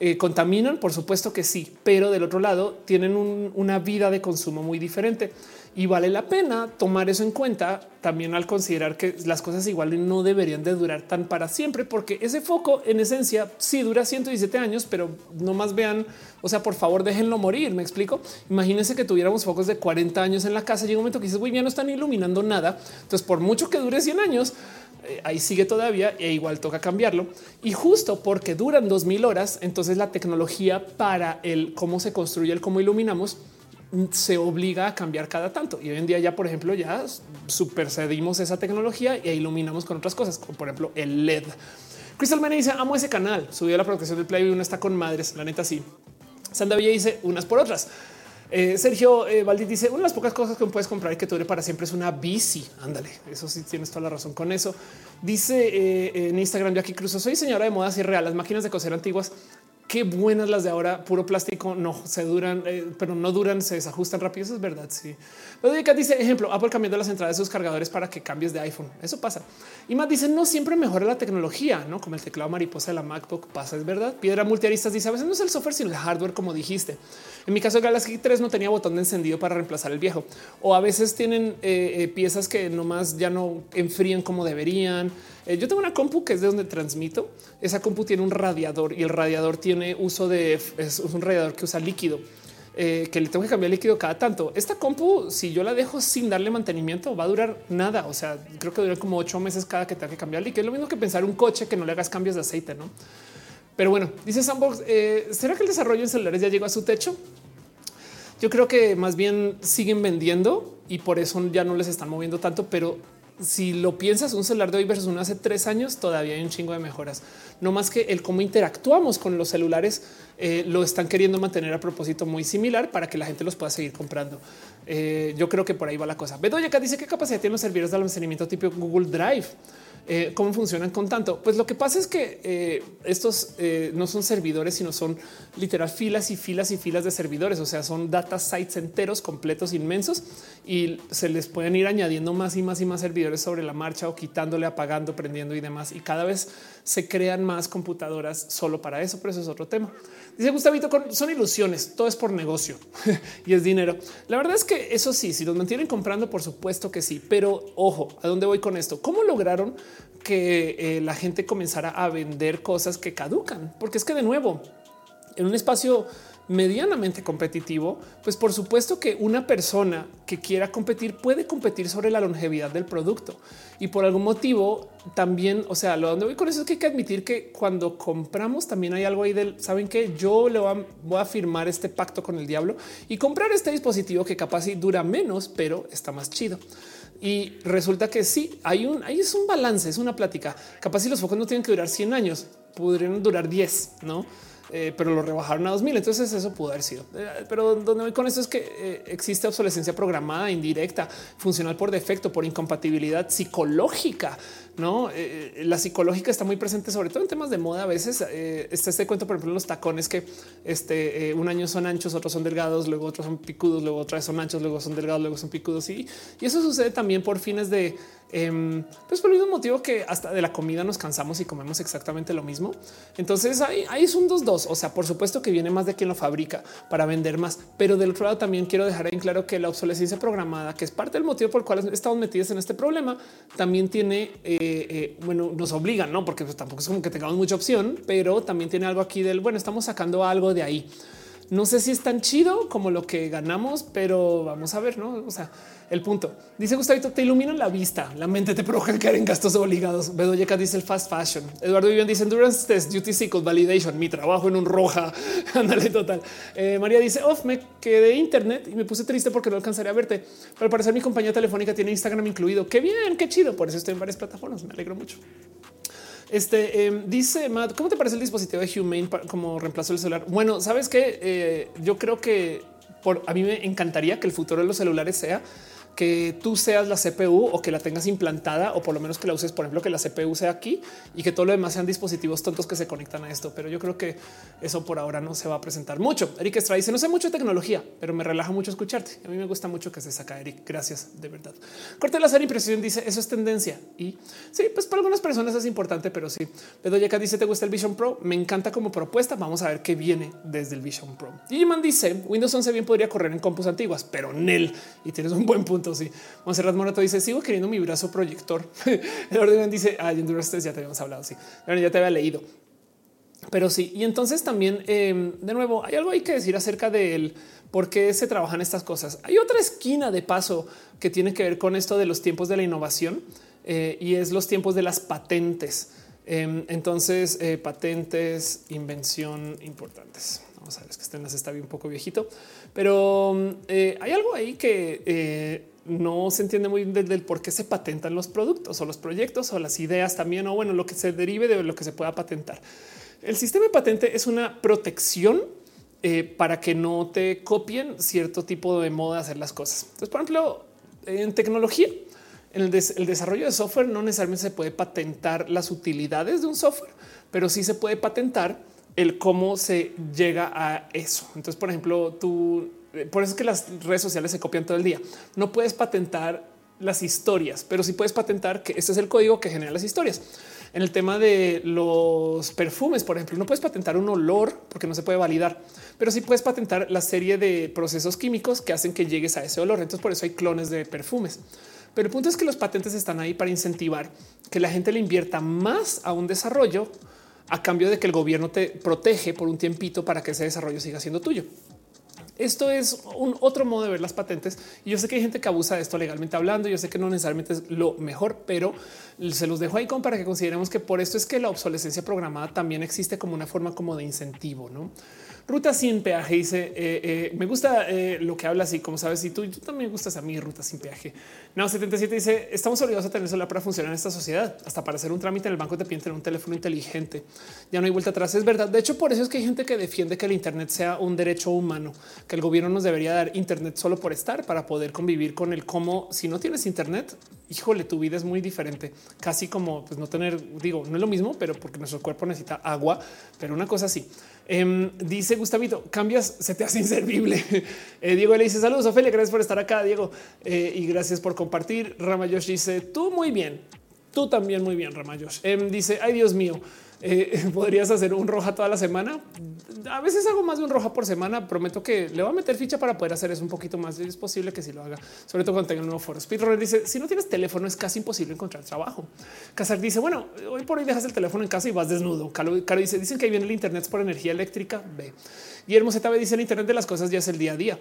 Eh, contaminan, por supuesto que sí, pero del otro lado tienen una vida de consumo muy diferente y vale la pena tomar eso en cuenta también al considerar que las cosas igual no deberían de durar tan para siempre, porque ese foco en esencia sí dura 117 años, pero no más vean, o sea, por favor déjenlo morir. Me explico. Imagínense que tuviéramos focos de 40 años en la casa. Llega un momento que dices, muy bien, no están iluminando nada. Entonces, por mucho que dure 100 años, ahí sigue todavía e igual toca cambiarlo. Y justo porque duran 2000 horas, entonces la tecnología para el cómo se construye el cómo iluminamos mm, se obliga a cambiar cada tanto. Y hoy en día ya, por ejemplo, ya supercedimos esa tecnología e iluminamos con otras cosas, como por ejemplo el LED. Crystal Mane dice amo ese canal, subió la protección del Play y uno está con madres. La neta sí. Sanda Villa dice unas por otras. Eh, Sergio eh, dice una de las pocas cosas que puedes comprar y que dure para siempre es una bici. Ándale, eso sí tienes toda la razón con eso. Dice eh, en Instagram Jackie Cruz, soy señora de modas y real. Las máquinas de coser antiguas qué buenas las de ahora, puro plástico, no se duran, eh, pero no duran, se desajustan rápido. Eso es verdad. Sí. Pero dice ejemplo, Apple cambiando las entradas de sus cargadores para que cambies de iPhone. Eso pasa. Y más dice no siempre mejora la tecnología, no como el teclado mariposa de la MacBook pasa. Es verdad. Piedra multiaristas dice a veces no es el software, sino el hardware, como dijiste. En mi caso, Galaxy 3 no tenía botón de encendido para reemplazar el viejo, o a veces tienen eh, eh, piezas que nomás ya no enfrían como deberían. Eh, yo tengo una compu que es de donde transmito. Esa compu tiene un radiador y el radiador tiene uso de es un radiador que usa líquido. Eh, que le tengo que cambiar líquido cada tanto. Esta compu, si yo la dejo sin darle mantenimiento, va a durar nada. O sea, creo que dura como ocho meses cada que tenga que cambiar líquido. Es lo mismo que pensar un coche que no le hagas cambios de aceite, no? Pero bueno, dice Sandbox, eh, ¿será que el desarrollo en celulares ya llegó a su techo? Yo creo que más bien siguen vendiendo y por eso ya no les están moviendo tanto, pero si lo piensas, un celular de hoy versus uno hace tres años, todavía hay un chingo de mejoras. No más que el cómo interactuamos con los celulares eh, lo están queriendo mantener a propósito muy similar para que la gente los pueda seguir comprando. Eh, yo creo que por ahí va la cosa. Bedoya dice qué capacidad tienen los servidores de almacenamiento tipo Google Drive. Eh, ¿Cómo funcionan con tanto? Pues lo que pasa es que eh, estos eh, no son servidores, sino son literal filas y filas y filas de servidores. O sea, son data sites enteros, completos, inmensos y se les pueden ir añadiendo más y más y más servidores sobre la marcha o quitándole, apagando, prendiendo y demás. Y cada vez se crean más computadoras solo para eso, pero eso es otro tema. Dice Gustavito, son ilusiones, todo es por negocio y es dinero. La verdad es que eso sí, si los mantienen comprando, por supuesto que sí, pero ojo, ¿a dónde voy con esto? ¿Cómo lograron que eh, la gente comenzara a vender cosas que caducan? Porque es que de nuevo, en un espacio medianamente competitivo, pues por supuesto que una persona que quiera competir puede competir sobre la longevidad del producto y por algún motivo también, o sea, lo donde voy con eso es que hay que admitir que cuando compramos también hay algo ahí del saben que yo le voy a, firmar este pacto con el diablo y comprar este dispositivo que capaz y dura menos, pero está más chido. Y resulta que sí, hay un, es un balance, es una plática. Capaz si los focos no tienen que durar 100 años, podrían durar 10, no? Eh, pero lo rebajaron a 2000. Entonces eso pudo haber sido. Eh, pero donde voy con esto es que eh, existe obsolescencia programada, indirecta, funcional por defecto, por incompatibilidad psicológica. No, la psicológica está muy presente, sobre todo en temas de moda. A veces está este cuento, por ejemplo, los tacones que este un año son anchos, otros son delgados, luego otros son picudos, luego otras son anchos, luego son delgados, luego son picudos. Y, y eso sucede también por fines de Em, pues por el mismo motivo que hasta de la comida nos cansamos y comemos exactamente lo mismo. Entonces ahí, ahí es un dos dos. O sea, por supuesto que viene más de quien lo fabrica para vender más, pero del otro lado también quiero dejar en claro que la obsolescencia programada, que es parte del motivo por el cual estamos metidos en este problema, también tiene, eh, eh, bueno, nos obligan, no porque pues, tampoco es como que tengamos mucha opción, pero también tiene algo aquí del bueno, estamos sacando algo de ahí. No sé si es tan chido como lo que ganamos, pero vamos a ver, no? O sea, el punto dice Gustavito, te iluminan la vista, la mente te provoca caer en gastos obligados. Bedoyeca dice el fast fashion. Eduardo Vivian dice endurance test, duty cycle, validation, mi trabajo en un roja. Ándale, total. Eh, María dice off, me quedé internet y me puse triste porque no alcanzaré a verte. Pero al parecer mi compañía telefónica tiene Instagram incluido. Qué bien, qué chido. Por eso estoy en varias plataformas. Me alegro mucho. Este em, dice Matt, ¿cómo te parece el dispositivo de Humane como reemplazo del celular? Bueno, sabes que eh, yo creo que por a mí me encantaría que el futuro de los celulares sea que tú seas la CPU o que la tengas implantada o por lo menos que la uses, por ejemplo, que la CPU sea aquí y que todo lo demás sean dispositivos tontos que se conectan a esto. Pero yo creo que eso por ahora no se va a presentar mucho. Eric Estrada dice no sé mucho de tecnología, pero me relaja mucho escucharte. A mí me gusta mucho que se saca Eric. Gracias de verdad. Corte la impresión dice eso es tendencia y sí, pues para algunas personas es importante, pero sí. Bedoyeca dice te gusta el Vision Pro. Me encanta como propuesta. Vamos a ver qué viene desde el Vision Pro. Y man dice Windows 11 bien podría correr en compus antiguas, pero Nel y tienes un buen punto Sí, Monserrat Morato dice: Sigo queriendo mi brazo proyector. El orden dice: Ay, Endurance ya te habíamos hablado. Sí, ya te había leído. Pero sí, y entonces también, em, de nuevo, hay algo hay que decir acerca de él, por qué se trabajan estas cosas. Hay otra esquina de paso que tiene que ver con esto de los tiempos de la innovación eh, y es los tiempos de las patentes. Em, entonces, eh, patentes, invención importantes. Vamos a ver, es que este enlace está bien un poco viejito, pero eh, hay algo ahí que no se entiende muy bien del por qué se patentan los productos o los proyectos o las ideas también, o bueno, lo que se derive de lo que se pueda patentar. El sistema de patente es una protección eh, para que no te copien cierto tipo de modo de hacer las cosas. Entonces, por ejemplo, en tecnología, en el, desarrollo de software no necesariamente se puede patentar las utilidades de un software, pero sí se puede patentar el cómo se llega a eso. Entonces, por ejemplo, tú por eso es que las redes sociales se copian todo el día. No puedes patentar las historias, pero sí puedes patentar que este es el código que genera las historias. En el tema de los perfumes, por ejemplo, no puedes patentar un olor porque no se puede validar, pero sí puedes patentar la serie de procesos químicos que hacen que llegues a ese olor. Entonces, por eso hay clones de perfumes. Pero el punto es que los patentes están ahí para incentivar que la gente le invierta más a un desarrollo a cambio de que el gobierno te protege por un tiempito para que ese desarrollo siga siendo tuyo. Esto es un otro modo de ver las patentes. Y yo sé que hay gente que abusa de esto legalmente hablando. Yo sé que no necesariamente es lo mejor, pero se los dejo ahí como para que consideremos que por esto es que la obsolescencia programada también existe como una forma como de incentivo, ¿no? Ruta sin peaje dice eh, eh, me gusta eh, lo que hablas y como sabes, y tú, tú también gustas a mí, ruta sin peaje. No 77 dice estamos obligados a tener celular para funcionar en esta sociedad. Hasta para hacer un trámite en el banco te piden tener un teléfono inteligente. Ya no hay vuelta atrás. Es verdad. De hecho, por eso es que hay gente que defiende que el Internet sea un derecho humano, que el gobierno nos debería dar Internet solo por estar para poder convivir con el cómo si no tienes Internet, híjole, tu vida es muy diferente, casi como pues, no tener, digo, no es lo mismo, pero porque nuestro cuerpo necesita agua, pero una cosa así. Em, dice Gustavito, cambias, se te hace inservible. Eh, Diego le dice saludos, Ofelia, gracias por estar acá, Diego, eh, y gracias por compartir. Ramayosh dice, tú muy bien, tú también muy bien, Ramayosh. Em, dice, ay Dios mío, eh, podrías hacer un roja toda la semana. A veces hago más de un roja por semana. Prometo que le voy a meter ficha para poder hacer eso un poquito más. Es posible que si lo haga, sobre todo cuando tenga un nuevo foro. Speedrunner dice: Si no tienes teléfono, es casi imposible encontrar trabajo. Casar dice: Bueno, hoy por hoy dejas el teléfono en casa y vas desnudo. Caro, dice: Dicen que ahí viene el Internet por energía eléctrica. Ve. Guillermo ZB dice: El Internet de las cosas ya es el día a día.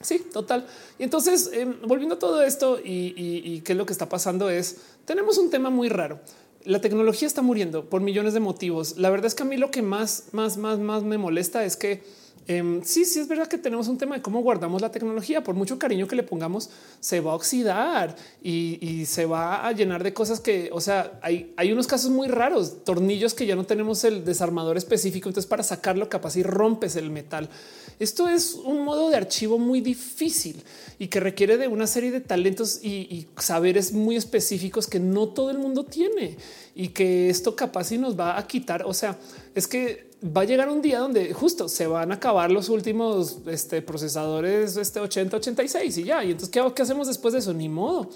Sí, total. Y entonces, em, volviendo a todo esto y, y qué es lo que está pasando es, tenemos un tema muy raro la tecnología está muriendo por millones de motivos. La verdad es que a mí lo que más, más, más, más me molesta es que Em, sí, sí, es verdad que tenemos un tema de cómo guardamos la tecnología. Por mucho cariño que le pongamos, se va a oxidar y, se va a llenar de cosas que, o sea, hay, hay, unos casos muy raros, tornillos que ya no tenemos el desarmador específico. Entonces, para sacarlo, capaz y rompes el metal. Esto es un modo de archivo muy difícil y que requiere de una serie de talentos y, saberes muy específicos que no todo el mundo tiene y que esto capaz y nos va a quitar. O sea, es que va a llegar un día donde justo se van a acabar los últimos este, procesadores este 80, 86 y ya. Y entonces, ¿qué, hacemos después de eso? Ni modo.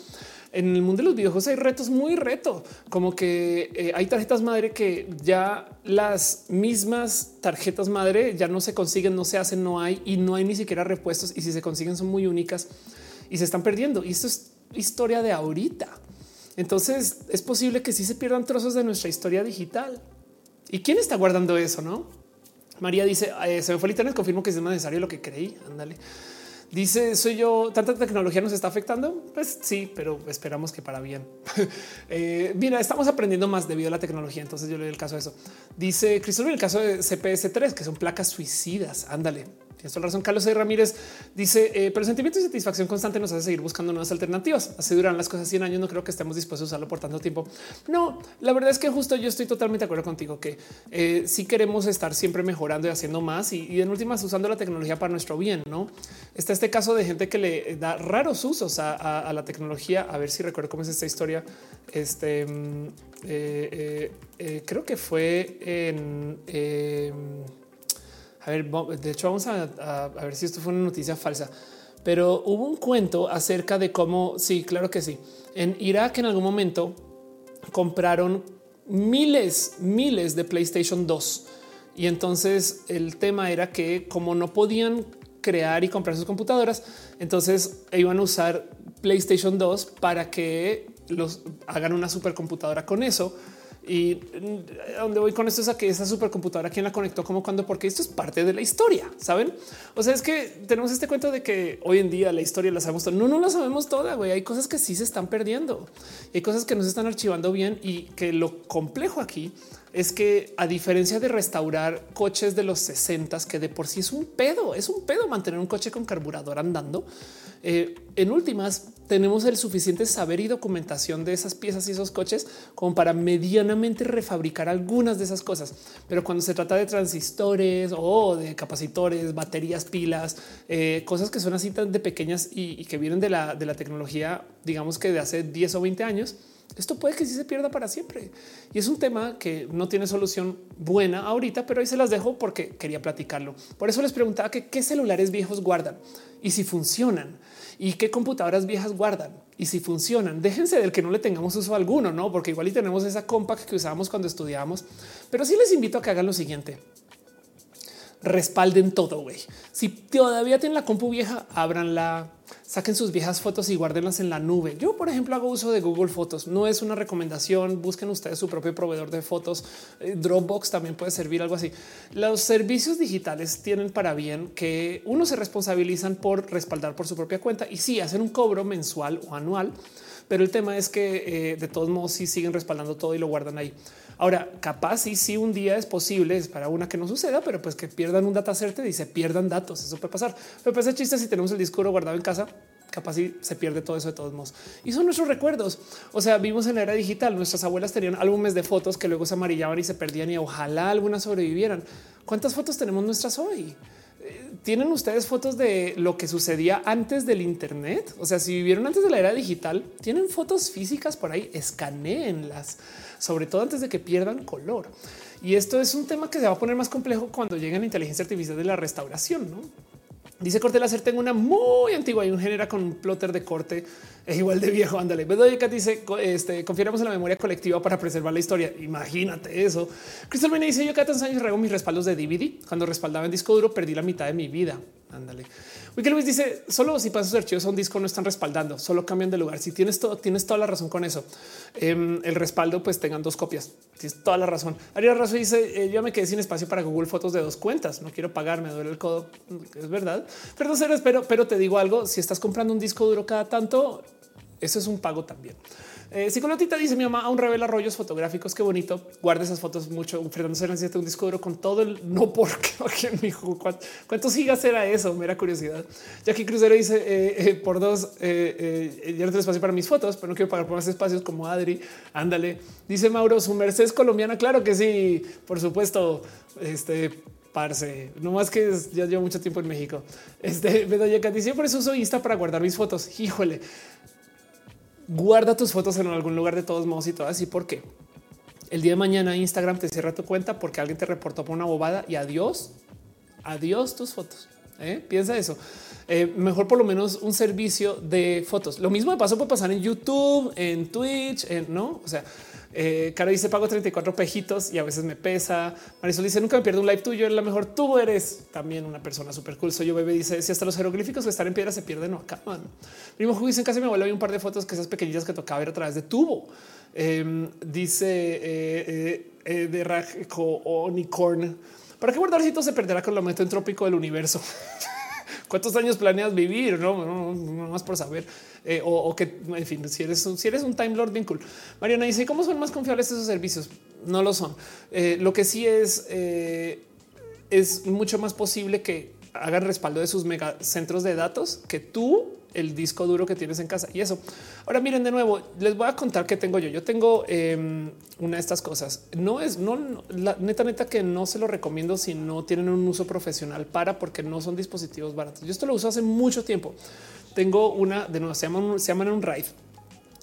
En el mundo de los videojuegos hay retos muy reto, como que eh, hay tarjetas madre que ya las mismas tarjetas madre ya no se consiguen, no se hacen, no hay y no hay ni siquiera repuestos. Y si se consiguen son muy únicas y se están perdiendo. Y esto es historia de ahorita. Entonces es posible que sí se pierdan trozos de nuestra historia digital. ¿Y quién está guardando eso? No María dice se me fue el internet. Confirmo que es necesario lo que creí. Ándale. Dice, soy yo, tanta tecnología nos está afectando. Pues sí, pero esperamos que para bien. eh, mira, estamos aprendiendo más debido a la tecnología. Entonces yo le doy el caso de eso. Dice Cristóbal, el caso de CPS 3, que son placas suicidas. Ándale. Tienes toda razón. Carlos. Ramírez dice, eh, pero el sentimiento de satisfacción constante nos hace seguir buscando nuevas alternativas. Así duran las cosas 100 años. No creo que estemos dispuestos a usarlo por tanto tiempo. No, la verdad es que justo yo estoy totalmente de acuerdo contigo que eh, sí queremos estar siempre mejorando y haciendo más y, en últimas usando la tecnología para nuestro bien. No está este caso de gente que le da raros usos a, la tecnología. A ver si recuerdo cómo es esta historia. Este mm, eh, creo que fue en a ver, de hecho vamos a, ver si esto fue una noticia falsa, pero hubo un cuento acerca de cómo, sí, claro que sí, en Irak en algún momento compraron miles, miles de PlayStation 2 y entonces el tema era que como no podían crear y comprar sus computadoras, entonces iban a usar PlayStation 2 para que los hagan una supercomputadora con eso y mm, donde voy con esto es a que esa supercomputadora quien la conectó, como cuando, porque esto es parte de la historia, saben? O sea, es que tenemos este cuento de que hoy en día la historia la sabemos toda. No, no la sabemos toda. güey. Hay cosas que sí se están perdiendo, hay cosas que no se están archivando bien y que lo complejo aquí es que a diferencia de restaurar coches de los 60 que de por sí es un pedo, es un pedo mantener un coche con carburador andando. Eh, en últimas, tenemos el suficiente saber y documentación de esas piezas y esos coches como para medianamente refabricar algunas de esas cosas. Pero cuando se trata de transistores o de capacitores, baterías, pilas, eh, cosas que son así tan de pequeñas y, que vienen de la, de la tecnología, digamos que de hace 10 o 20 años, esto puede que sí se pierda para siempre. Y es un tema que no tiene solución buena ahorita, pero ahí se las dejo porque quería platicarlo. Por eso les preguntaba que qué celulares viejos guardan y si funcionan y qué computadoras viejas guardan y si funcionan. Déjense del que no le tengamos uso alguno, no? Porque igual y tenemos esa compact que usábamos cuando estudiábamos, pero sí les invito a que hagan lo siguiente respalden todo. güey. Si todavía tienen la compu vieja, ábranla, saquen sus viejas fotos y guárdenlas en la nube. Yo, por ejemplo, hago uso de Google Fotos. No es una recomendación. Busquen ustedes su propio proveedor de fotos. Eh, Dropbox también puede servir algo así. Los servicios digitales tienen para bien que uno se responsabilizan por respaldar por su propia cuenta y si sí, hacen un cobro mensual o anual. Pero el tema es que eh, de todos modos sí siguen respaldando todo y lo guardan ahí. Ahora, capaz y si un día es posible, es para una que no suceda, pero pues que pierdan un data center y se pierdan datos. Eso puede pasar. Pero pues chiste si tenemos el disco guardado en casa, capaz y se pierde todo eso de todos modos. Y son nuestros recuerdos. O sea, vimos en la era digital. Nuestras abuelas tenían álbumes de fotos que luego se amarillaban y se perdían y ojalá algunas sobrevivieran. ¿Cuántas fotos tenemos nuestras hoy? ¿Tienen ustedes fotos de lo que sucedía antes del Internet? O sea, si vivieron antes de la era digital, tienen fotos físicas por ahí, escaneenlas, sobre todo antes de que pierdan color. Y esto es un tema que se va a poner más complejo cuando llegue la inteligencia artificial de la restauración, ¿no? Dice Corte Láser, tengo una muy antigua y un genera con un plotter de corte es igual de viejo. Ándale. Bedoyeka dice este confiamos en la memoria colectiva para preservar la historia. Imagínate eso. Cristal me dice yo cada tantos años rego mis respaldos de DVD. Cuando respaldaba en disco duro, perdí la mitad de mi vida. Ándale. Wiki Luis dice solo si pasas archivos a un disco no están respaldando, solo cambian de lugar. Si tienes todo, tienes toda la razón con eso. Em, el respaldo, pues tengan dos copias. Tienes toda la razón. Ariel Razo dice: eh, Yo me quedé sin espacio para Google Fotos de dos cuentas. No quiero pagar, me duele el codo. Es verdad. Pero no pero, pero te digo algo: si estás comprando un disco duro cada tanto, eso es un pago también. Eh, Psicolotita dice mi mamá aún revela rollos fotográficos. Qué bonito. Guarda esas fotos mucho. Fernando se necesita un disco duro con todo el no porque ¿Cuántos gigas era eso? Mera curiosidad. Jackie Crucero dice eh, eh, por dos. Eh, ya no tengo espacio para mis fotos, pero no quiero pagar por más espacios como Adri. Ándale. Dice Mauro, su merced es colombiana. Claro que sí, por supuesto. Este parce, no más que ya llevo mucho tiempo en México. Este Bedoya dice eso uso Insta para guardar mis fotos. Híjole, guarda tus fotos en algún lugar de todos modos y todo así porque el día de mañana Instagram te cierra tu cuenta porque alguien te reportó por una bobada y adiós, adiós tus fotos. ¿eh? Piensa eso. Eh, mejor por lo menos un servicio de fotos. Lo mismo de paso puede pasar en YouTube, en Twitch, en no. O sea, eh, Caro dice pago 34 pejitos y a veces me pesa. Marisol dice nunca me pierdo un live tuyo. Es la mejor. Tú eres también una persona súper cool. Soy yo bebé. Dice si hasta los jeroglíficos que están en piedra se pierden, no acaban. Primo dice en casa me vuelve un par de fotos que esas pequeñitas que tocaba ver a través de tubo. Em, dice eh, eh, de Rajo Unicorn ¿Para qué guardar se perderá con el aumento entrópico del universo? ¿Cuántos años planeas vivir? No, no, más por saber. Eh, o, que, en fin, si eres, si un Time Lord, bien cool. Mariana dice, ¿cómo son más confiables esos servicios? No lo son. Eh, lo que sí es, eh, es mucho más posible que hagan respaldo de sus mega centros de datos que tú el disco duro que tienes en casa y eso. Ahora miren de nuevo, les voy a contar qué tengo yo. Yo tengo em, una de estas cosas. No es no, la neta, neta que no se lo recomiendo si no tienen un uso profesional para porque no son dispositivos baratos. Yo esto lo uso hace mucho tiempo. Tengo una de nuevo, se llaman, se llaman un RAID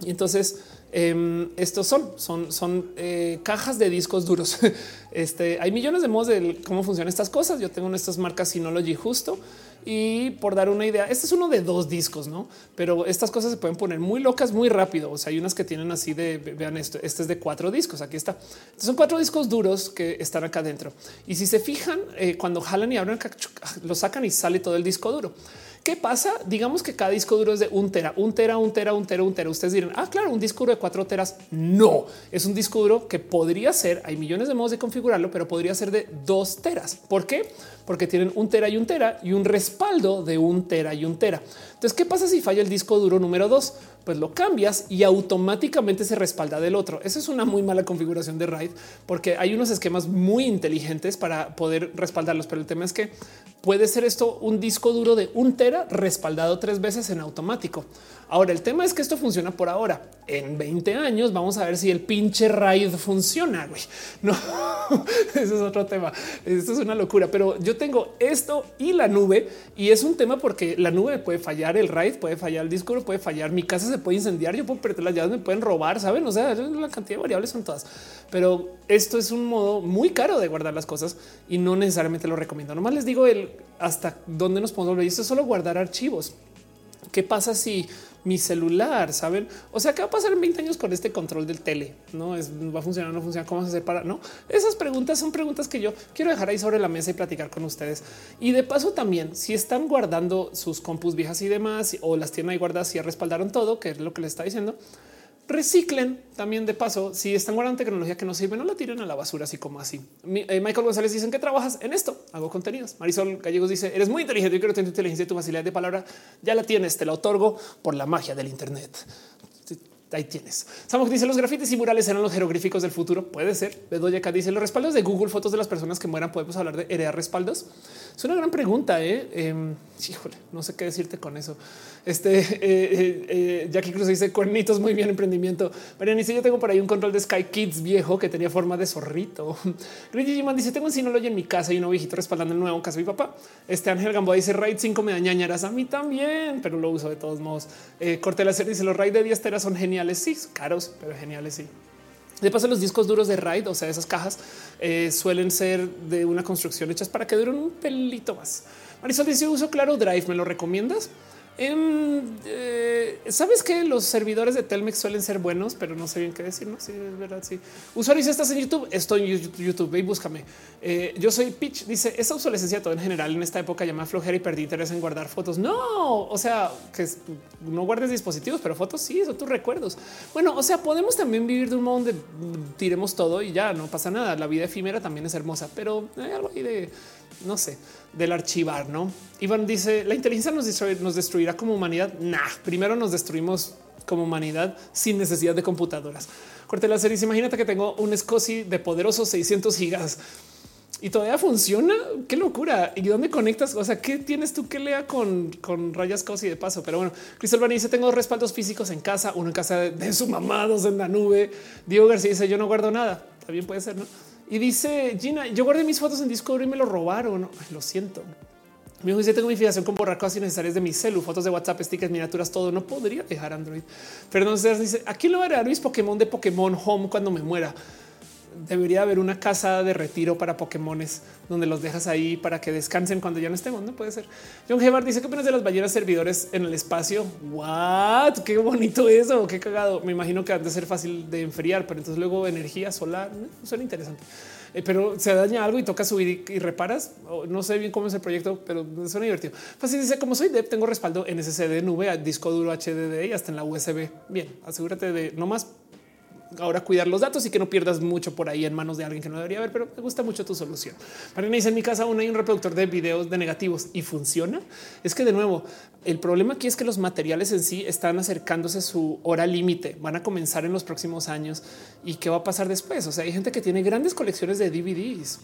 y entonces em, estos son, son, son eh, cajas de discos duros. este hay millones de modos de cómo funcionan estas cosas. Yo tengo estas marcas Synology justo y por dar una idea, este es uno de dos discos, no? Pero estas cosas se pueden poner muy locas muy rápido. O sea, hay unas que tienen así de vean esto. Este es de cuatro discos. Aquí está. son cuatro discos duros que están acá dentro. Y si se fijan, eh, cuando jalan y abren, lo sacan y sale todo el disco duro. ¿Qué pasa? Digamos que cada disco duro es de un tera, un tera, un tera, un tera, un tera. Ustedes dirán, ah, claro, un disco duro de cuatro teras. No, es un disco duro que podría ser, hay millones de modos de configurarlo, pero podría ser de dos teras. ¿Por qué? Tienen un tera y un tera y un respaldo de un tera y un tera. Entonces, ¿qué pasa si falla el disco duro número dos? Pues lo cambias y automáticamente se respalda del otro. Esa es una muy mala configuración de RAID porque hay unos esquemas muy inteligentes para poder respaldarlos, pero el tema es que puede ser esto un disco duro de un tera respaldado tres veces en automático. Ahora, el tema es que esto funciona por ahora. En 20 años vamos a ver si el pinche RAID funciona. Güey. No, ese es otro tema. Esto es una locura, pero yo tengo esto y la nube y es un tema porque la nube puede fallar, el RAID puede fallar, el disco puede fallar, mi casa se puede incendiar, yo puedo perder las llaves, me pueden robar, saben? O sea, la cantidad de variables son todas, pero esto es un modo muy caro de guardar las cosas y no necesariamente lo recomiendo. Nomás les digo el hasta dónde nos podemos ver. Esto es solo guardar archivos. ¿Qué pasa si mi celular, saben? O sea, ¿qué va a pasar en 20 años con este control del tele? No es va a funcionar, no funciona. ¿Cómo se separa? No, esas preguntas son preguntas que yo quiero dejar ahí sobre la mesa y platicar con ustedes. Y de paso, también si están guardando sus compus viejas y demás, o las tienen ahí guardadas y respaldaron todo, que es lo que les está diciendo reciclen también de paso. Si están guardando tecnología que no sirve, no la tiren a la basura, así como así. Eh, Michael González dicen que trabajas en esto. Hago contenidos. Marisol Gallegos dice eres muy inteligente. Yo quiero tener tu inteligencia y tu facilidad de palabra. Ya la tienes, te la otorgo por la magia del Internet. Ahí tienes. Samuel dice los grafitis y murales serán los jeroglíficos del futuro. Puede ser. Bedoya dice los respaldos de Google, fotos de las personas que mueran. Podemos hablar de heredar respaldos. Es una gran pregunta. ¿eh? Em, híjole, no sé qué decirte con eso. Este eh, eh, eh, Jackie Cruz dice cuernitos, muy bien emprendimiento. Mariana dice yo tengo por ahí un control de Sky Kids viejo que tenía forma de zorrito. Grigi dice tengo un Synology en mi casa y un viejito respaldando el nuevo caso de mi papá. Este Ángel Gamboa dice RAID 5 me dañañarás a mí también, pero lo uso de todos modos. Eh, Cortela dice los RAID de 10 teras son geniales. Sí, caros, pero geniales. Sí. De paso, los discos duros de RAID, o sea, esas cajas suelen ser de una construcción hechas para que duren un pelito más. Marisol dice uso claro Drive. ¿Me lo recomiendas? Eh, Sabes que los servidores de Telmex suelen ser buenos, pero no sé bien qué decir. No sí, es verdad. Sí, usuario, si estás en YouTube, estoy en YouTube. Y búscame. Eh, yo soy Pitch. Dice esa obsolescencia todo en general en esta época llama flojera y perdí interés en guardar fotos. No, o sea, que no guardes dispositivos, pero fotos sí, son tus recuerdos. Bueno, o sea, podemos también vivir de un modo donde tiremos todo y ya no pasa nada. La vida efímera también es hermosa, pero hay algo ahí de no sé, del archivar, ¿no? Iván dice, la inteligencia nos, destruirá como humanidad. Nah, primero nos destruimos como humanidad sin necesidad de computadoras. Corte la serie, imagínate que tengo un SCSI de poderosos 600 gigas y todavía funciona. Qué locura. ¿Y dónde conectas? O sea, ¿qué tienes tú que lea con, con rayas COSI de paso? Pero bueno, Cristel Bani dice tengo respaldos físicos en casa, uno en casa de, de su mamá, dos en la nube. Diego García dice yo no guardo nada. También puede ser, ¿no? Y dice Gina, yo guardé mis fotos en disco duro y me lo robaron. lo siento. Mi hijo dice tengo mi fijación con borrar cosas innecesarias de mi celu, fotos de WhatsApp, stickers, miniaturas, todo. No podría dejar Android. Entonces dice aquí lo haré mis Pokémon de Pokémon Home cuando me muera debería haber una casa de retiro para Pokémones donde los dejas ahí para que descansen cuando ya no estemos. No puede ser. John Gebhardt dice que apenas de las ballenas servidores en el espacio. What? Qué bonito eso. Qué cagado. Me imagino que ha de ser fácil de enfriar, pero entonces luego energía solar suena interesante. Eh, pero se daña algo y toca subir y, reparas. no sé bien cómo es el proyecto, pero suena divertido. Fácil dice como soy dev, tengo respaldo en SSD nube, a disco duro HDD y hasta en la USB. Bien, asegúrate de no más ahora cuidar los datos y que no pierdas mucho por ahí en manos de alguien que no debería haber, pero me gusta mucho tu solución. Marina dice en mi casa aún hay un reproductor de videos de negativos y funciona. Es que de nuevo, el problema aquí es que los materiales en sí están acercándose a su hora límite, van a comenzar en los próximos años y qué va a pasar después. O sea, hay gente que tiene grandes colecciones de DVDs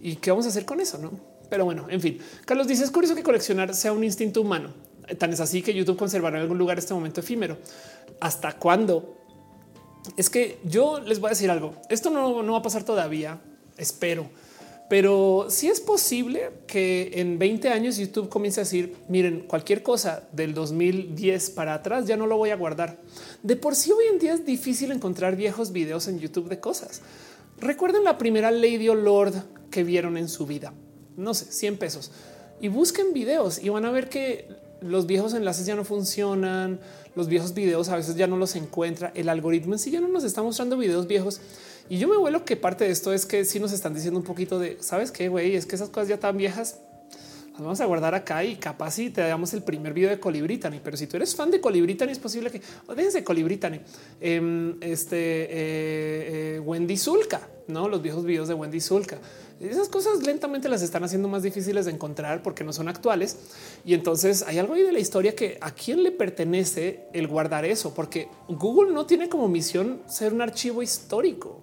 y qué vamos a hacer con eso, no? Pero bueno, en fin, Carlos dice es curioso que coleccionar sea un instinto humano. Tan es así que YouTube conservará en algún lugar este momento efímero. ¿Hasta cuándo? Es que yo les voy a decir algo. Esto no, no va a pasar todavía, espero. Pero sí es posible que en 20 años YouTube comience a decir, miren, cualquier cosa del 2010 para atrás ya no lo voy a guardar. De por sí hoy en día es difícil encontrar viejos videos en YouTube de cosas. Recuerden la primera Lady o Lord que vieron en su vida. No sé, 100 pesos. Y busquen videos y van a ver que los viejos enlaces ya no funcionan, los viejos videos a veces ya no los encuentra, el algoritmo en sí ya no nos está mostrando videos viejos. Y yo me vuelo que parte de esto es que sí nos están diciendo un poquito de, ¿sabes qué, güey? Es que esas cosas ya están viejas, las vamos a guardar acá y capaz si te damos el primer video de Colibritani. Pero si tú eres fan de Colibritani, es posible que, o déjense Colibritani, eh, este eh, eh, Wendy Zulka, ¿no? Los viejos videos de Wendy Zulka esas cosas lentamente las están haciendo más difíciles de encontrar porque no son actuales. Y entonces hay algo ahí de la historia que a quién le pertenece el guardar eso, porque Google no tiene como misión ser un archivo histórico.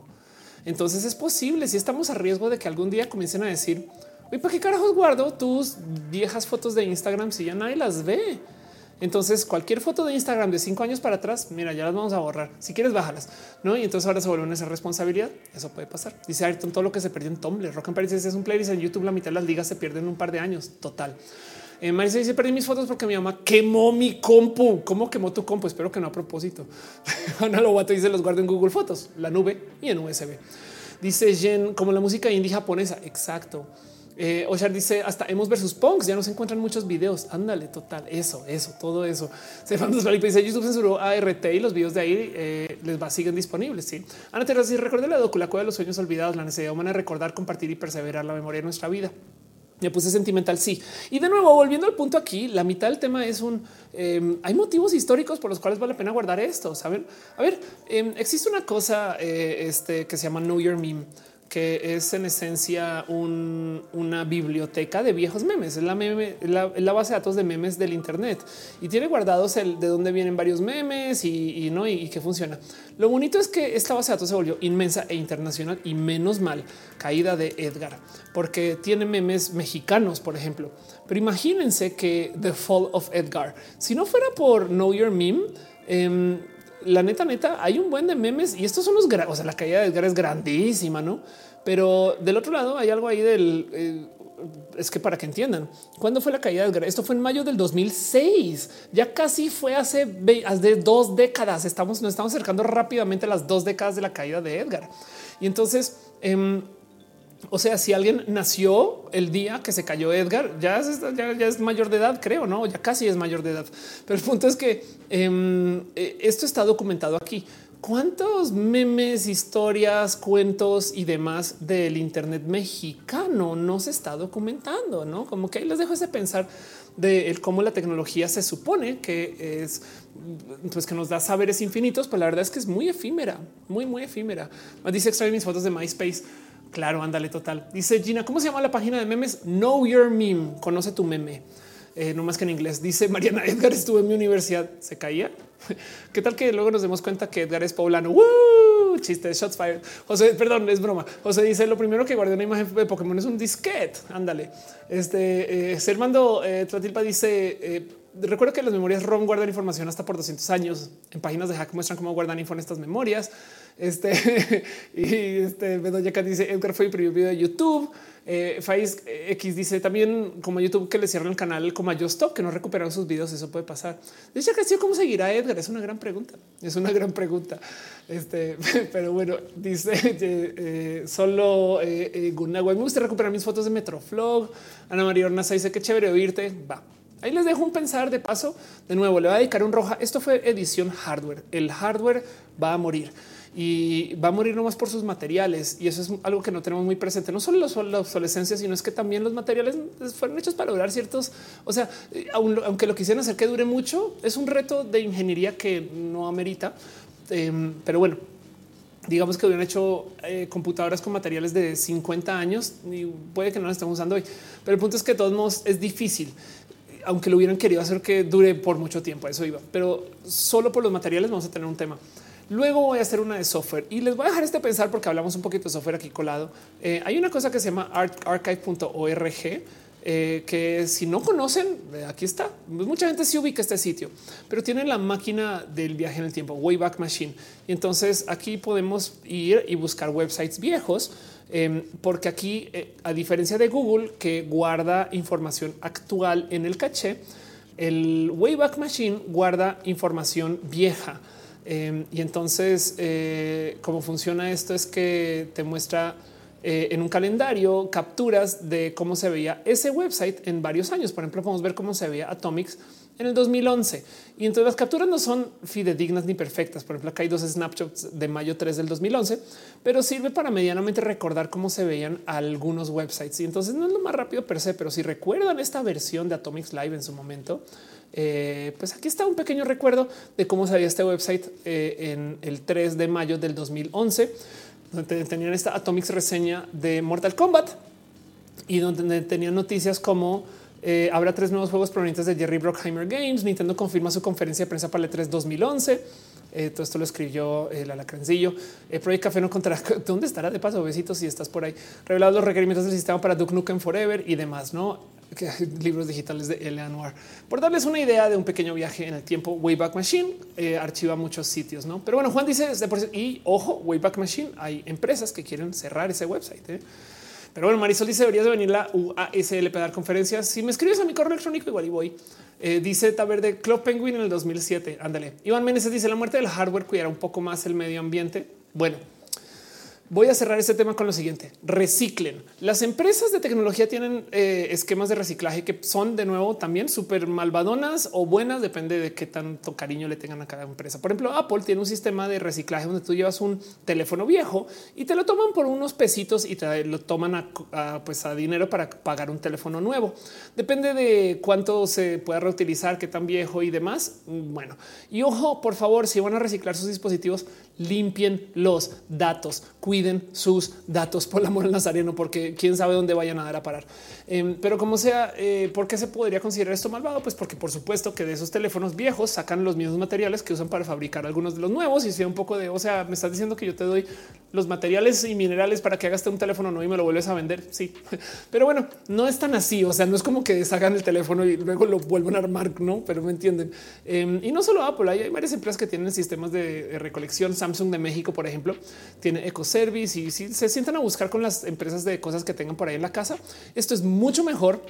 Entonces es posible si estamos a riesgo de que algún día comiencen a decir, ¿y ¿para qué carajos guardo tus viejas fotos de Instagram si ya nadie las ve? Entonces, cualquier foto de Instagram de cinco años para atrás, mira, ya las vamos a borrar. Si quieres, bájalas. No, y entonces ahora se vuelven esa responsabilidad. Eso puede pasar. Dice Ayrton, todo lo que se perdió en Tumblr. Rock and Paris es un playlist en YouTube. La mitad de las ligas se pierden en un par de años. Total. Eh, Marisa dice: Perdí mis fotos porque mi mamá quemó mi compu. ¿Cómo quemó tu compu? Espero que no a propósito. Ana Lobato dice: Los guardo en Google Fotos, la nube y en USB. Dice Jen, como la música indie japonesa. Exacto. Eh, dice hasta hemos versus punks. Ya no se encuentran muchos videos. Ándale, total. Eso, eso, todo eso. Se dice YouTube censuró ART y los videos de ahí eh, les va, siguen disponibles. Sí. Ana Teresa dice recuerda la docula de los sueños olvidados, la necesidad humana de recordar, compartir y perseverar la memoria de nuestra vida. Me puse sentimental. Sí. Y de nuevo, volviendo al punto aquí, la mitad del tema es un em, hay motivos históricos por los cuales vale la pena guardar esto. Saben? A ver, em, existe una cosa eh, este, que se llama Know Your Meme que es en esencia una biblioteca de viejos memes. Es la, la, base de datos de memes del Internet y tiene guardados el de dónde vienen varios memes y, no y, qué funciona. Lo bonito es que esta base de datos se volvió inmensa e internacional y menos mal caída de Edgar, porque tiene memes mexicanos, por ejemplo. Pero imagínense que The Fall of Edgar, si no fuera por Know Your Meme, em, la neta, neta, hay un buen de memes y estos son los, o sea, la caída de Edgar es grandísima, ¿no? Pero del otro lado hay algo ahí del... Eh, es que para que entiendan, ¿cuándo fue la caída de Edgar? Esto fue en mayo del 2006. Ya casi fue hace, dos décadas. Estamos, nos estamos acercando rápidamente a las dos décadas de la caída de Edgar. Y entonces... Eh, o sea, si alguien nació el día que se cayó Edgar, ya es, mayor de edad, creo, no? Ya casi es mayor de edad. Pero el punto es que em, e, esto está documentado aquí. ¿Cuántos memes, historias, cuentos y demás del Internet mexicano no se está documentando? No como que ahí les dejo ese pensar de cómo la tecnología se supone que es pues que nos da saberes infinitos, pero la verdad es que es muy efímera, muy, muy efímera. Dice extraer mis fotos de MySpace. Claro, ándale total. Dice Gina, ¿cómo se llama la página de memes? Know Your Meme. Conoce tu meme. Eh, no más que en inglés. Dice Mariana Edgar estuvo en mi universidad. Se caía. ¿Qué tal que luego nos demos cuenta que Edgar es poblano? ¡Woo! Chiste, shots fired. José, perdón, es broma. José dice lo primero que guardé una imagen de Pokémon es un disquete. Ándale. Este eh, Sermando eh, Tratilpa dice eh, recuerdo que las memorias ROM guardan información hasta por 200 años. En páginas de hack muestran cómo guardan info en estas memorias. Este y este Bedoya dice Edgar fue el primer video de YouTube. Eh, Faiz X dice también como YouTube que le cierran el canal como a Stop, que no recuperaron sus videos. Eso puede pasar. Dice que cómo seguirá Edgar. Es una gran pregunta. Es una gran pregunta. Este, pero bueno, dice eh, eh, solo eh, eh Me gusta recuperar mis fotos de Metroflog. Ana María Ornaza dice que chévere oírte. Va. Ahí les dejo un pensar de paso. De nuevo, le voy a dedicar un roja. Esto fue edición hardware. El hardware va a morir y va a morir nomás por sus materiales. Y eso es algo que no tenemos muy presente. No solo la obsolescencia, sino es que también los materiales fueron hechos para durar ciertos. O sea, aunque lo quisieran hacer que dure mucho, es un reto de ingeniería que no amerita. Em, pero bueno, digamos que hubieran hecho eh, computadoras con materiales de 50 años y puede que no las estemos usando hoy. Pero el punto es que de todos modos es difícil, aunque lo hubieran querido hacer que dure por mucho tiempo. Eso iba, pero solo por los materiales vamos a tener un tema. Luego voy a hacer una de software y les voy a dejar este pensar porque hablamos un poquito de software aquí colado. Eh, hay una cosa que se llama archive.org eh, que si no conocen, eh, aquí está. Mucha gente sí ubica este sitio, pero tienen la máquina del viaje en el tiempo, Wayback Machine. Y entonces aquí podemos ir y buscar websites viejos, em, porque aquí, a diferencia de Google, que guarda información actual en el caché, el Wayback Machine guarda información vieja. Em, y entonces, cómo funciona esto es que te muestra eh, en un calendario capturas de cómo se veía ese website en varios años. Por ejemplo, podemos ver cómo se veía Atomics en el 2011. Y entonces las capturas no son fidedignas ni perfectas. Por ejemplo, acá hay dos snapshots de mayo 3 del 2011, pero sirve para medianamente recordar cómo se veían algunos websites. Y entonces no es lo más rápido per se, pero si recuerdan esta versión de Atomics Live en su momento, eh, pues aquí está un pequeño recuerdo de cómo se veía este website eh, en el 3 de mayo del 2011 donde tenían esta Atomics reseña de Mortal Kombat y donde tenían noticias como eh, habrá tres nuevos juegos provenientes de Jerry Brockheimer Games. Nintendo confirma su conferencia de prensa para el 3 2011. Eh, todo esto lo escribió el alacrancillo. El Project Café no contará dónde estará de paso. Besitos si estás por ahí. Revelado los requerimientos del sistema para Duke Nukem Forever y demás. No libros digitales de Eleanor. Por darles una idea de un pequeño viaje en el tiempo, Wayback Machine eh, archiva muchos sitios, ¿no? Pero bueno, Juan dice, y ojo, Wayback Machine, hay empresas que quieren cerrar ese website. ¿eh? Pero bueno, Marisol dice, deberías de venir la UASL para dar conferencias. Si me escribes a mi correo electrónico, igual y voy. Eh, dice Taverde Club Penguin en el 2007. Ándale. Iván Meneses dice, la muerte del hardware cuidará un poco más el medio ambiente. Bueno, Voy a cerrar este tema con lo siguiente. Reciclen. Las empresas de tecnología tienen eh, esquemas de reciclaje que son de nuevo también súper malvadonas o buenas, depende de qué tanto cariño le tengan a cada empresa. Por ejemplo, Apple tiene un sistema de reciclaje donde tú llevas un teléfono viejo y te lo toman por unos pesitos y te lo toman a, pues a dinero para pagar un teléfono nuevo. Depende de cuánto se pueda reutilizar, qué tan viejo y demás. Bueno, y ojo, por favor, si van a reciclar sus dispositivos, limpien los datos, cuiden sus datos por la amor nazareno, porque quién sabe dónde vayan a dar a parar. Em, pero como sea, eh, ¿por qué se podría considerar esto malvado? Pues porque por supuesto que de esos teléfonos viejos sacan los mismos materiales que usan para fabricar algunos de los nuevos y sea un poco de, o sea, me estás diciendo que yo te doy los materiales y minerales para que hagas un teléfono nuevo y me lo vuelves a vender. Sí, pero bueno, no es tan así. O sea, no es como que sacan el teléfono y luego lo vuelven a armar, no, pero me entienden. Em, y no solo Apple, hay varias empresas que tienen sistemas de recolección Samsung de México, por ejemplo, tiene EcoService y si se sientan a buscar con las empresas de cosas que tengan por ahí en la casa, esto es mucho mejor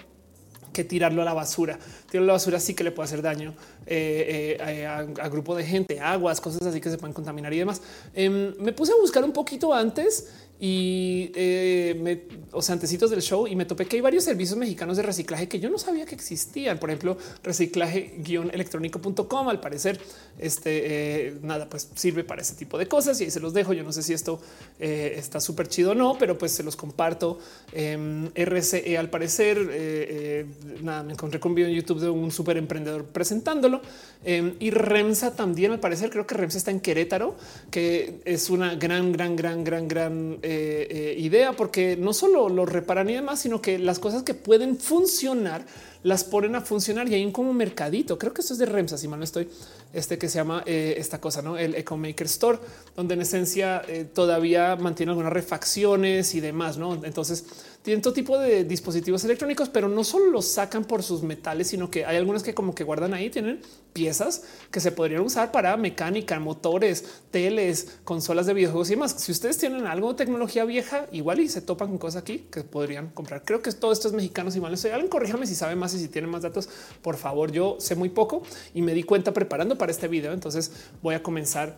que tirarlo a la basura. Tirarlo a la basura sí que le puede hacer daño eh, eh, a, grupo de gente, aguas, cosas así que se pueden contaminar y demás. Em, me puse a buscar un poquito antes y eh, me, o sea, antecitos del show y me topé que hay varios servicios mexicanos de reciclaje que yo no sabía que existían. Por ejemplo, reciclaje-electrónico.com. Al parecer, este eh, nada, pues sirve para ese tipo de cosas y ahí se los dejo. Yo no sé si esto eh, está súper chido o no, pero pues se los comparto. Em, RCE, al parecer, nada, me encontré con un video en YouTube de un súper emprendedor presentándolo em, y Remsa también. Al parecer, creo que Remsa está en Querétaro, que es una gran, gran, gran, gran, gran eh, eh, idea, porque no solo lo reparan y demás, sino que las cosas que pueden funcionar las ponen a funcionar y hay un como mercadito. Creo que esto es de Remsa, si mal no estoy, este que se llama eh, esta cosa, no el Eco Maker Store, donde en esencia todavía mantiene algunas refacciones y demás. No, entonces tienen todo tipo de dispositivos electrónicos, pero no solo los sacan por sus metales, sino que hay algunas que como que guardan ahí, tienen piezas que se podrían usar para mecánica, motores, teles, consolas de videojuegos y demás. Si ustedes tienen algo de tecnología vieja, igual y se topan con cosas aquí que podrían comprar. Creo que todo esto es mexicano. Si mal no alguien corríjame si sabe más y si tiene más datos, por favor. Yo sé muy poco y me di cuenta preparando para este video. Entonces voy a comenzar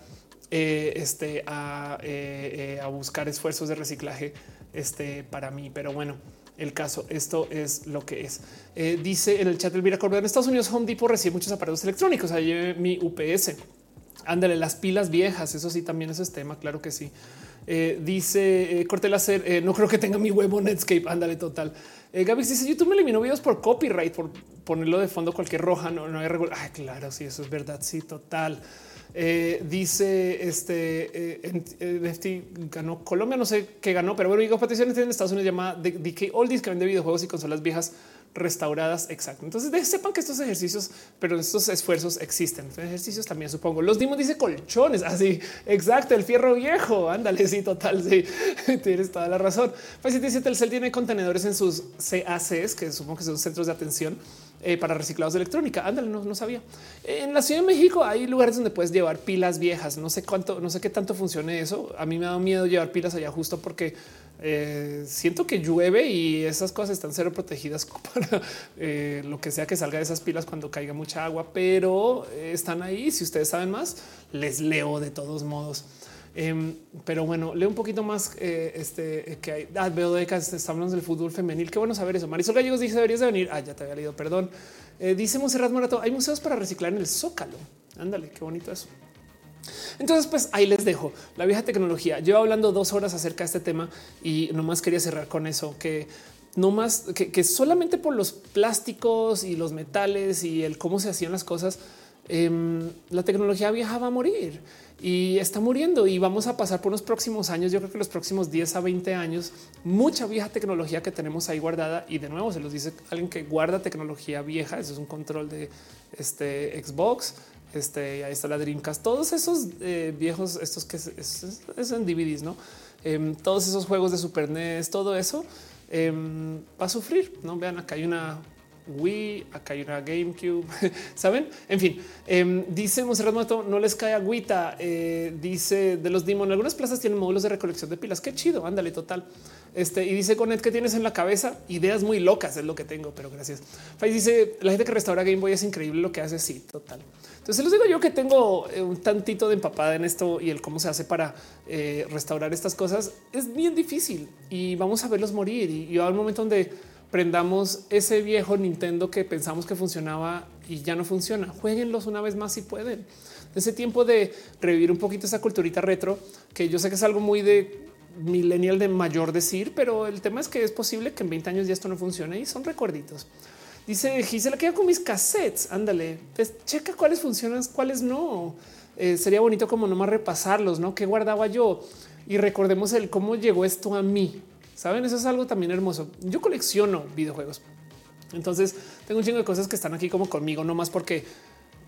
eh, este, a, eh, eh, a buscar esfuerzos de reciclaje este, para mí. Pero bueno, el caso, esto es lo que es. Dice en el chat Elvira Cordero, en Estados Unidos Home Depot recibe muchos aparatos electrónicos. Ahí mi UPS. Ándale, las pilas viejas. Eso sí, también eso es tema. Claro que sí. Dice eh, Corte Láser, no creo que tenga mi huevo Netscape. Ándale, total. Gaby dice: YouTube me eliminó videos por copyright, por ponerlo de fondo cualquier roja. No, hay regular. claro, sí, eso es verdad. Sí, total. Eh, dice este eh, ganó Colombia, no sé qué ganó, pero bueno, digo peticiones en Estados Unidos llamada DK Oldies que vende videojuegos y consolas viejas restauradas. Exacto. Entonces sepan que estos ejercicios, pero estos esfuerzos existen. Ejercicios también supongo. Los dimos dice colchones. Así exacto. El fierro viejo. Ándale. Sí, total. Sí, tienes toda la razón. Pues dice Telcel tiene contenedores en sus CACs, que supongo que son centros de atención eh, para reciclados de electrónica. Ándale, no, sabía. En la Ciudad de México hay lugares donde puedes llevar pilas viejas. No sé cuánto, no sé qué tanto funcione eso. A mí me da miedo llevar pilas allá justo porque eh, siento que llueve y esas cosas están cero protegidas para eh, lo que sea que salga de esas pilas cuando caiga mucha agua, pero están ahí. Si ustedes saben más, les leo de todos modos. Em, pero bueno, leo un poquito más eh, este que hay. Ah, veo que estamos del fútbol femenil. Qué bueno saber eso. Marisol Gallegos dice deberías de venir. Ah, ya te había leído. Perdón. Eh, dice Monserrat Morato. Hay museos para reciclar en el Zócalo. Ándale, qué bonito eso. Entonces, pues ahí les dejo la vieja tecnología. Yo hablando dos horas acerca de este tema y nomás quería cerrar con eso que no más que, que solamente por los plásticos y los metales y el cómo se hacían las cosas, em, la tecnología vieja va a morir y está muriendo y vamos a pasar por los próximos años. Yo creo que los próximos 10 a 20 años, mucha vieja tecnología que tenemos ahí guardada. Y de nuevo se los dice alguien que guarda tecnología vieja. Eso es un control de este Xbox. Este ahí está la Dreamcast, todos esos eh, viejos, estos que es, DVDs, no? Em, todos esos juegos de Super NES, todo eso em, va a sufrir. No vean, acá hay una Wii, acá hay una GameCube, saben? En fin, eh, dice Monserrat Mato, no les cae agüita. Eh, dice de los Demon, algunas plazas tienen módulos de recolección de pilas. Qué chido, ándale, total. Este y dice Conet que tienes en la cabeza ideas muy locas, es lo que tengo, pero gracias. Faiz dice la gente que restaura Game Boy es increíble lo que hace. Sí, total. Entonces les digo yo que tengo eh, un tantito de empapada en esto y el cómo se hace para eh, restaurar estas cosas es bien difícil y vamos a verlos morir. Y, y va un momento donde prendamos ese viejo Nintendo que pensamos que funcionaba y ya no funciona. Jueguenlos una vez más si pueden. Ese tiempo de revivir un poquito esa culturita retro, que yo sé que es algo muy de millennial de mayor decir, pero el tema es que es posible que en 20 años ya esto no funcione y son recuerditos. Dice Gisela, queda con mis cassettes? Ándale, pues checa cuáles funcionan, cuáles no. Eh, sería bonito como nomás repasarlos, ¿no? ¿Qué guardaba yo? Y recordemos el cómo llegó esto a mí. Saben, eso es algo también hermoso. Yo colecciono videojuegos. Entonces tengo un chingo de cosas que están aquí como conmigo, no más porque,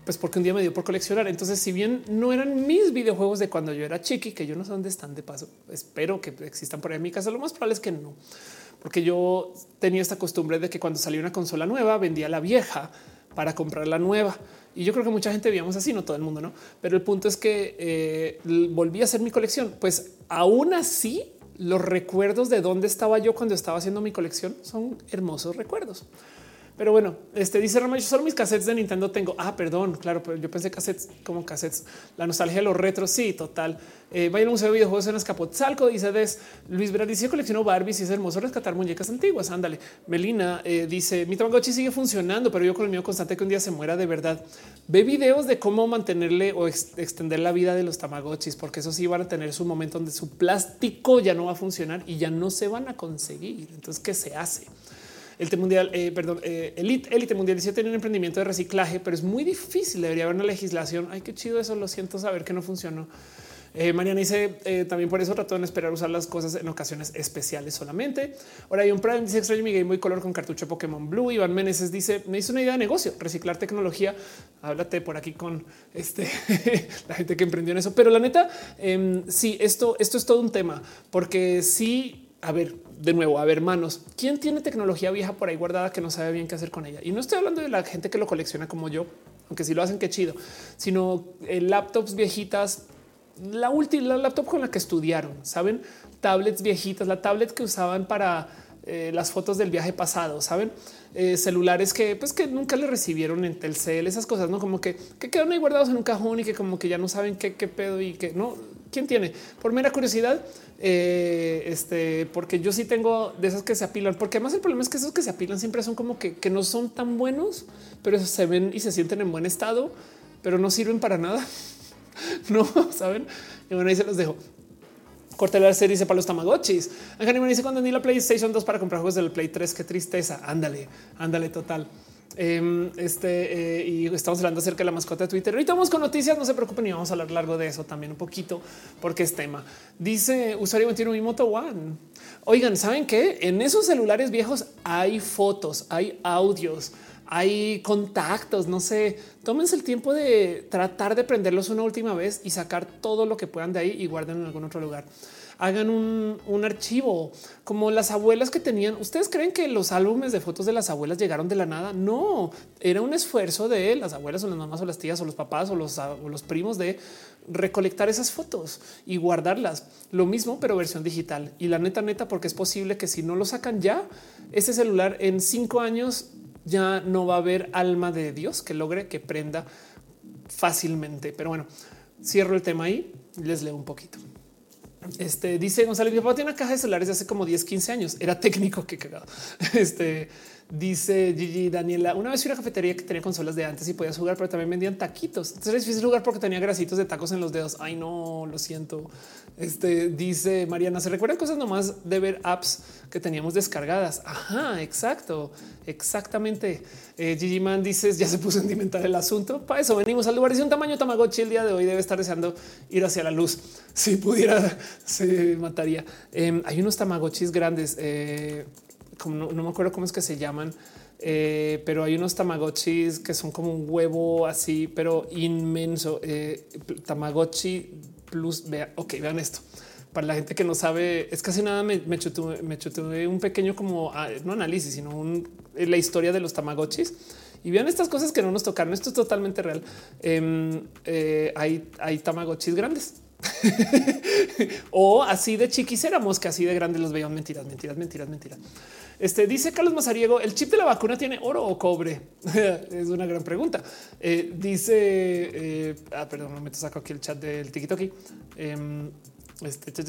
pues porque un día me dio por coleccionar. Entonces, si bien no eran mis videojuegos de cuando yo era chiqui, que yo no sé dónde están de paso, espero que existan por ahí en mi casa. Lo más probable es que no, porque yo tenía esta costumbre de que cuando salía una consola nueva vendía la vieja para comprar la nueva. Y yo creo que mucha gente veíamos así, no todo el mundo, no? Pero el punto es que eh, volví a hacer mi colección. Pues aún así los recuerdos de dónde estaba yo cuando estaba haciendo mi colección son hermosos recuerdos. Pero bueno, este dice Rama, yo solo mis cassettes de Nintendo tengo. Ah, perdón, claro, pero yo pensé cassettes como cassettes. La nostalgia de los retros, sí, total. Eh, vaya al museo de videojuegos en Escapotzalco, dice Des. Luis Vera dice colecciono Barbies y es hermoso rescatar muñecas antiguas. Ándale. Melina eh, dice mi Tamagotchi sigue funcionando, pero yo con el mío constante que un día se muera de verdad. Ve videos de cómo mantenerle o extender la vida de los Tamagotchis, porque eso sí van a tener su momento donde su plástico ya no va a funcionar y ya no se van a conseguir. Entonces, ¿qué se hace? El mundial, eh, perdón, eh, Elite, Mundial dice tiene un emprendimiento de reciclaje, pero es muy difícil. Debería haber una legislación. Ay, qué chido eso. Lo siento saber que no funcionó. Eh, Mariana dice eh, también por eso trató de esperar usar las cosas en ocasiones especiales solamente. Ahora hay un Prime dice extraño mi Game Boy Color con cartucho Pokémon Blue. Iván Meneses dice me hizo una idea de negocio, reciclar tecnología. Háblate por aquí con este la gente que emprendió en eso. Pero la neta, eh, sí, esto, esto es todo un tema porque sí, a ver, de nuevo, a ver, manos, ¿quién tiene tecnología vieja por ahí guardada que no sabe bien qué hacer con ella? Y no estoy hablando de la gente que lo colecciona como yo, aunque si lo hacen, qué chido, sino eh, laptops viejitas, la última laptop con la que estudiaron, saben, tablets viejitas, la tablet que usaban para eh, las fotos del viaje pasado, saben, eh, celulares que pues que nunca le recibieron en Telcel, esas cosas, no como que, que quedaron ahí guardados en un cajón y que como que ya no saben qué, qué pedo y que no. ¿Quién tiene? Por mera curiosidad, eh, este, porque yo sí tengo de esas que se apilan, porque además el problema es que esos que se apilan siempre son como que, no son tan buenos, pero se ven y se sienten en buen estado, pero no sirven para nada. no saben. Y bueno, ahí se los dejo. Cortelar se dice para los tamagotchis. Ángel dice cuando ni la PlayStation 2 para comprar juegos del Play 3. Qué tristeza. Ándale, ándale, total. Em, este eh, y estamos hablando acerca de la mascota de Twitter. Ahorita vamos con noticias. No se preocupen y vamos a hablar largo de eso también un poquito porque es tema. Dice usuario 21 mi Moto One. Oigan, saben que en esos celulares viejos hay fotos, hay audios, hay contactos. No sé, tómense el tiempo de tratar de prenderlos una última vez y sacar todo lo que puedan de ahí y guarden en algún otro lugar hagan un, archivo como las abuelas que tenían. ¿Ustedes creen que los álbumes de fotos de las abuelas llegaron de la nada? No, era un esfuerzo de las abuelas o las mamás o las tías o los papás o los, los primos de recolectar esas fotos y guardarlas. Lo mismo, pero versión digital. Y la neta, neta, porque es posible que si no lo sacan ya, ese celular en cinco años ya no va a haber alma de Dios que logre que prenda fácilmente. Pero bueno, cierro el tema ahí, les leo un poquito. Este dice Gonzalo, mi papá tiene una caja de celulares de hace como 10, 15 años. Era técnico, que cagado. Este dice Gigi Daniela. Una vez fui a una cafetería que tenía consolas de antes y podías jugar, pero también vendían taquitos. Entonces era difícil jugar porque tenía grasitos de tacos en los dedos. Ay, no lo siento. Este dice Mariana. Se recuerdan cosas nomás de ver apps que teníamos descargadas. Ajá, exacto, exactamente. Eh, Gigi Man dices ya se puso sentimental el asunto. Para eso venimos al lugar. Es un tamaño Tamagotchi el día de hoy. Debe estar deseando ir hacia la luz. Si pudiera, se mataría. Em, hay unos Tamagotchis grandes. Eh, como no, me acuerdo cómo es que se llaman, eh, pero hay unos tamagotchis que son como un huevo así, pero inmenso. Eh, tamagotchi plus. Vea, ok, vean esto. Para la gente que no sabe, es casi nada. Me, me chutuve, un pequeño como ah, no análisis, sino eh, la historia de los tamagotchis y vean estas cosas que no nos tocaron. Esto es totalmente real. Em, hay, hay tamagotchis grandes o así de chiquis éramos que así de grandes los veían. Mentiras, mentiras, mentiras, mentiras. Este dice Carlos Mazariego: ¿el chip de la vacuna tiene oro o cobre? es una gran pregunta. Eh, dice, eh, ah, perdón, me saco aquí el chat del TikTok. Eh, este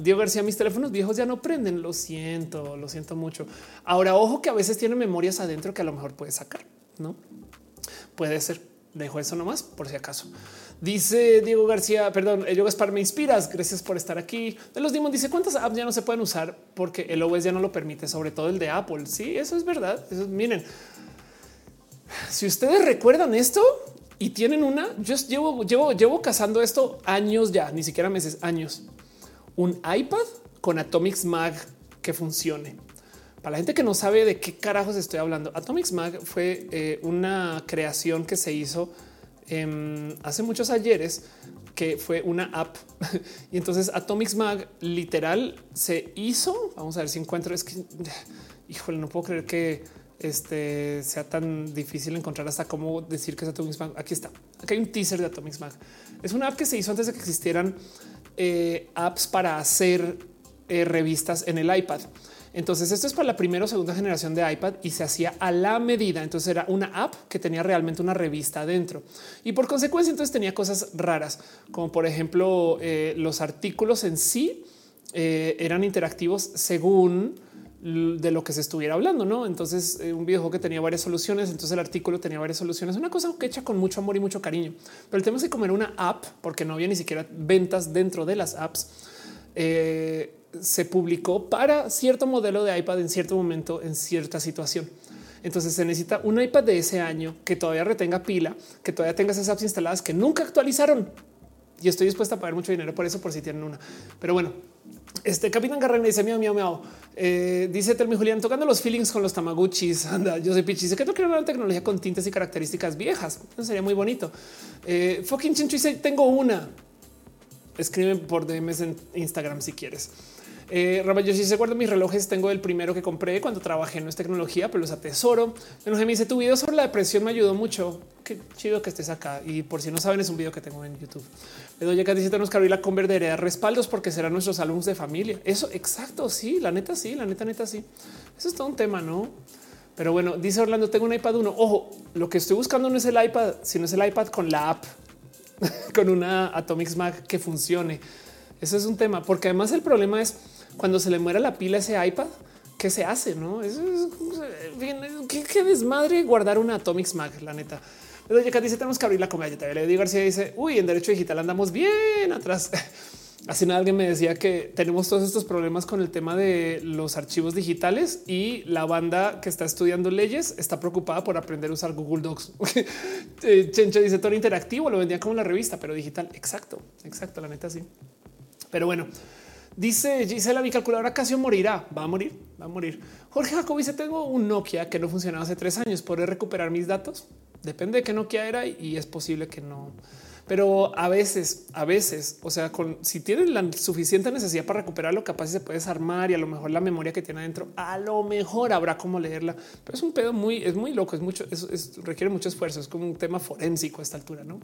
Diego García, mis teléfonos viejos ya no prenden. Lo siento, lo siento mucho. Ahora, ojo que a veces tiene memorias adentro que a lo mejor puede sacar, no puede ser. Dejo eso nomás por si acaso. Dice Diego García, perdón, yo Gaspar, me inspiras. Gracias por estar aquí. De los Dimos dice cuántas apps ya no se pueden usar porque el OS ya no lo permite, sobre todo el de Apple. Sí, eso es verdad. miren, si ustedes recuerdan esto y tienen una, yo llevo, llevo, llevo cazando esto años ya, ni siquiera meses, años. Un iPad con Atomics Mag que funcione. Para la gente que no sabe de qué carajos estoy hablando, Atomics Mag fue eh, una creación que se hizo Em, hace muchos ayeres que fue una app y entonces Atomics Mag literal se hizo. Vamos a ver si encuentro. Es que híjole, no puedo creer que este sea tan difícil encontrar hasta cómo decir que es Atomics Mag. Aquí está. Aquí hay un teaser de Atomics Mag. Es una app que se hizo antes de que existieran eh, apps para hacer eh, revistas en el iPad. Entonces esto es para la primera o segunda generación de iPad y se hacía a la medida. Entonces era una app que tenía realmente una revista adentro y por consecuencia entonces tenía cosas raras como por ejemplo eh, los artículos en sí eh, eran interactivos según de lo que se estuviera hablando, ¿no? Entonces eh, un videojuego que tenía varias soluciones, entonces el artículo tenía varias soluciones, una cosa que hecha con mucho amor y mucho cariño. Pero el tema es que como era una app, porque no había ni siquiera ventas dentro de las apps, se publicó para cierto modelo de iPad en cierto momento, en cierta situación. Entonces se necesita un iPad de ese año que todavía retenga pila, que todavía tenga esas apps instaladas que nunca actualizaron. Y estoy dispuesta a pagar mucho dinero por eso, por si tienen una. Pero bueno, este Capitán Garren dice miau, miau. Eh, dice Telmi Julián tocando los feelings con los tamaguchis. Anda, yo soy Pichi. Dice que no quiero una tecnología con tintes y características viejas. Eso sería muy bonito. Eh, fucking Chincho dice tengo una. Escribe por DMs en Instagram si quieres. Eh, yo si se acuerdan mis relojes, tengo el primero que compré cuando trabajé en esta tecnología, pero los atesoro. Me dice tu video sobre la depresión me ayudó mucho. Qué chido que estés acá. Y por si no saben, es un video que tengo en YouTube. Le doy acá dice tenemos que abrir la conver de respaldos porque serán nuestros alumnos de familia. Eso exacto. Sí, la neta, sí, la neta, neta, sí. Eso es todo un tema, no? Pero bueno, dice Orlando, tengo un iPad 1. Ojo, lo que estoy buscando no es el iPad, sino es el iPad con la app, con una Atomics Mac que funcione. Eso es un tema, porque además el problema es cuando se le muera la pila ese iPad, ¿qué se hace? No es, ¿qué, desmadre guardar una Atomics Mac, la neta. Pero ya dice tenemos que abrir la comedia. Le digo García dice uy, en derecho digital andamos bien atrás. Hace nada alguien me decía que tenemos todos estos problemas con el tema de los archivos digitales y la banda que está estudiando leyes está preocupada por aprender a usar Google Docs. Eh, Chencho dice todo interactivo, lo vendía como la revista, pero digital. Exacto, exacto, la neta sí. Pero bueno, dice Gisela, mi calculadora casi morirá. Va a morir, va a morir. Jorge Jacob dice tengo un Nokia que no funcionaba hace tres años. ¿Podré recuperar mis datos? Depende de qué Nokia era y es posible que no pero a veces, a veces, o sea, con si tienen la suficiente necesidad para recuperarlo, capaz se puede desarmar y a lo mejor la memoria que tiene adentro, a lo mejor habrá cómo leerla, pero es un pedo muy, es muy loco, es mucho, es, requiere mucho esfuerzo, es como un tema forénsico a esta altura, ¿no?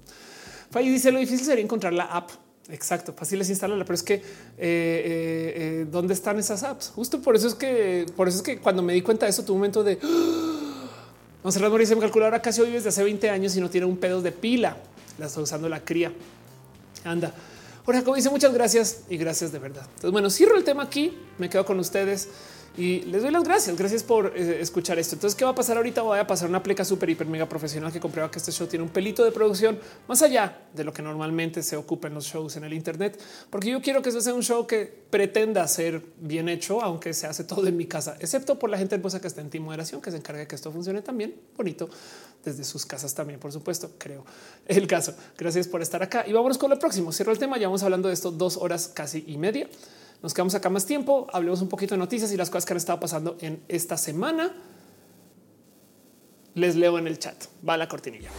Dice lo difícil sería encontrar la app. Exacto, fácil es instalarla, pero es que eh, eh, eh, dónde están esas apps. Justo por eso es que, por eso es que cuando me di cuenta de eso, tu momento de no sé, dice mi calculadora casi vive desde hace 20 años y no tiene un pedo de pila la está usando la cría. Anda. Jorge como dice muchas gracias y gracias de verdad. Entonces, bueno, cierro el tema aquí, me quedo con ustedes y les doy las gracias. Gracias por eh, escuchar esto. Entonces, ¿qué va a pasar ahorita? Voy a pasar una pleca súper, hiper, mega profesional que comprueba que este show tiene un pelito de producción más allá de lo que normalmente se ocupa en los shows en el Internet, porque yo quiero que eso sea un show que pretenda ser bien hecho, aunque se hace todo en mi casa, excepto por la gente hermosa que está en team moderación, que se encarga de que esto funcione también bonito desde sus casas también, por supuesto, creo el caso. Gracias por estar acá y vámonos con lo próximo. Cierro el tema. Ya vamos hablando de esto dos horas casi y media. Nos quedamos acá más tiempo, hablemos un poquito de noticias y las cosas que han estado pasando en esta semana. Les leo en el chat. Va la cortinilla.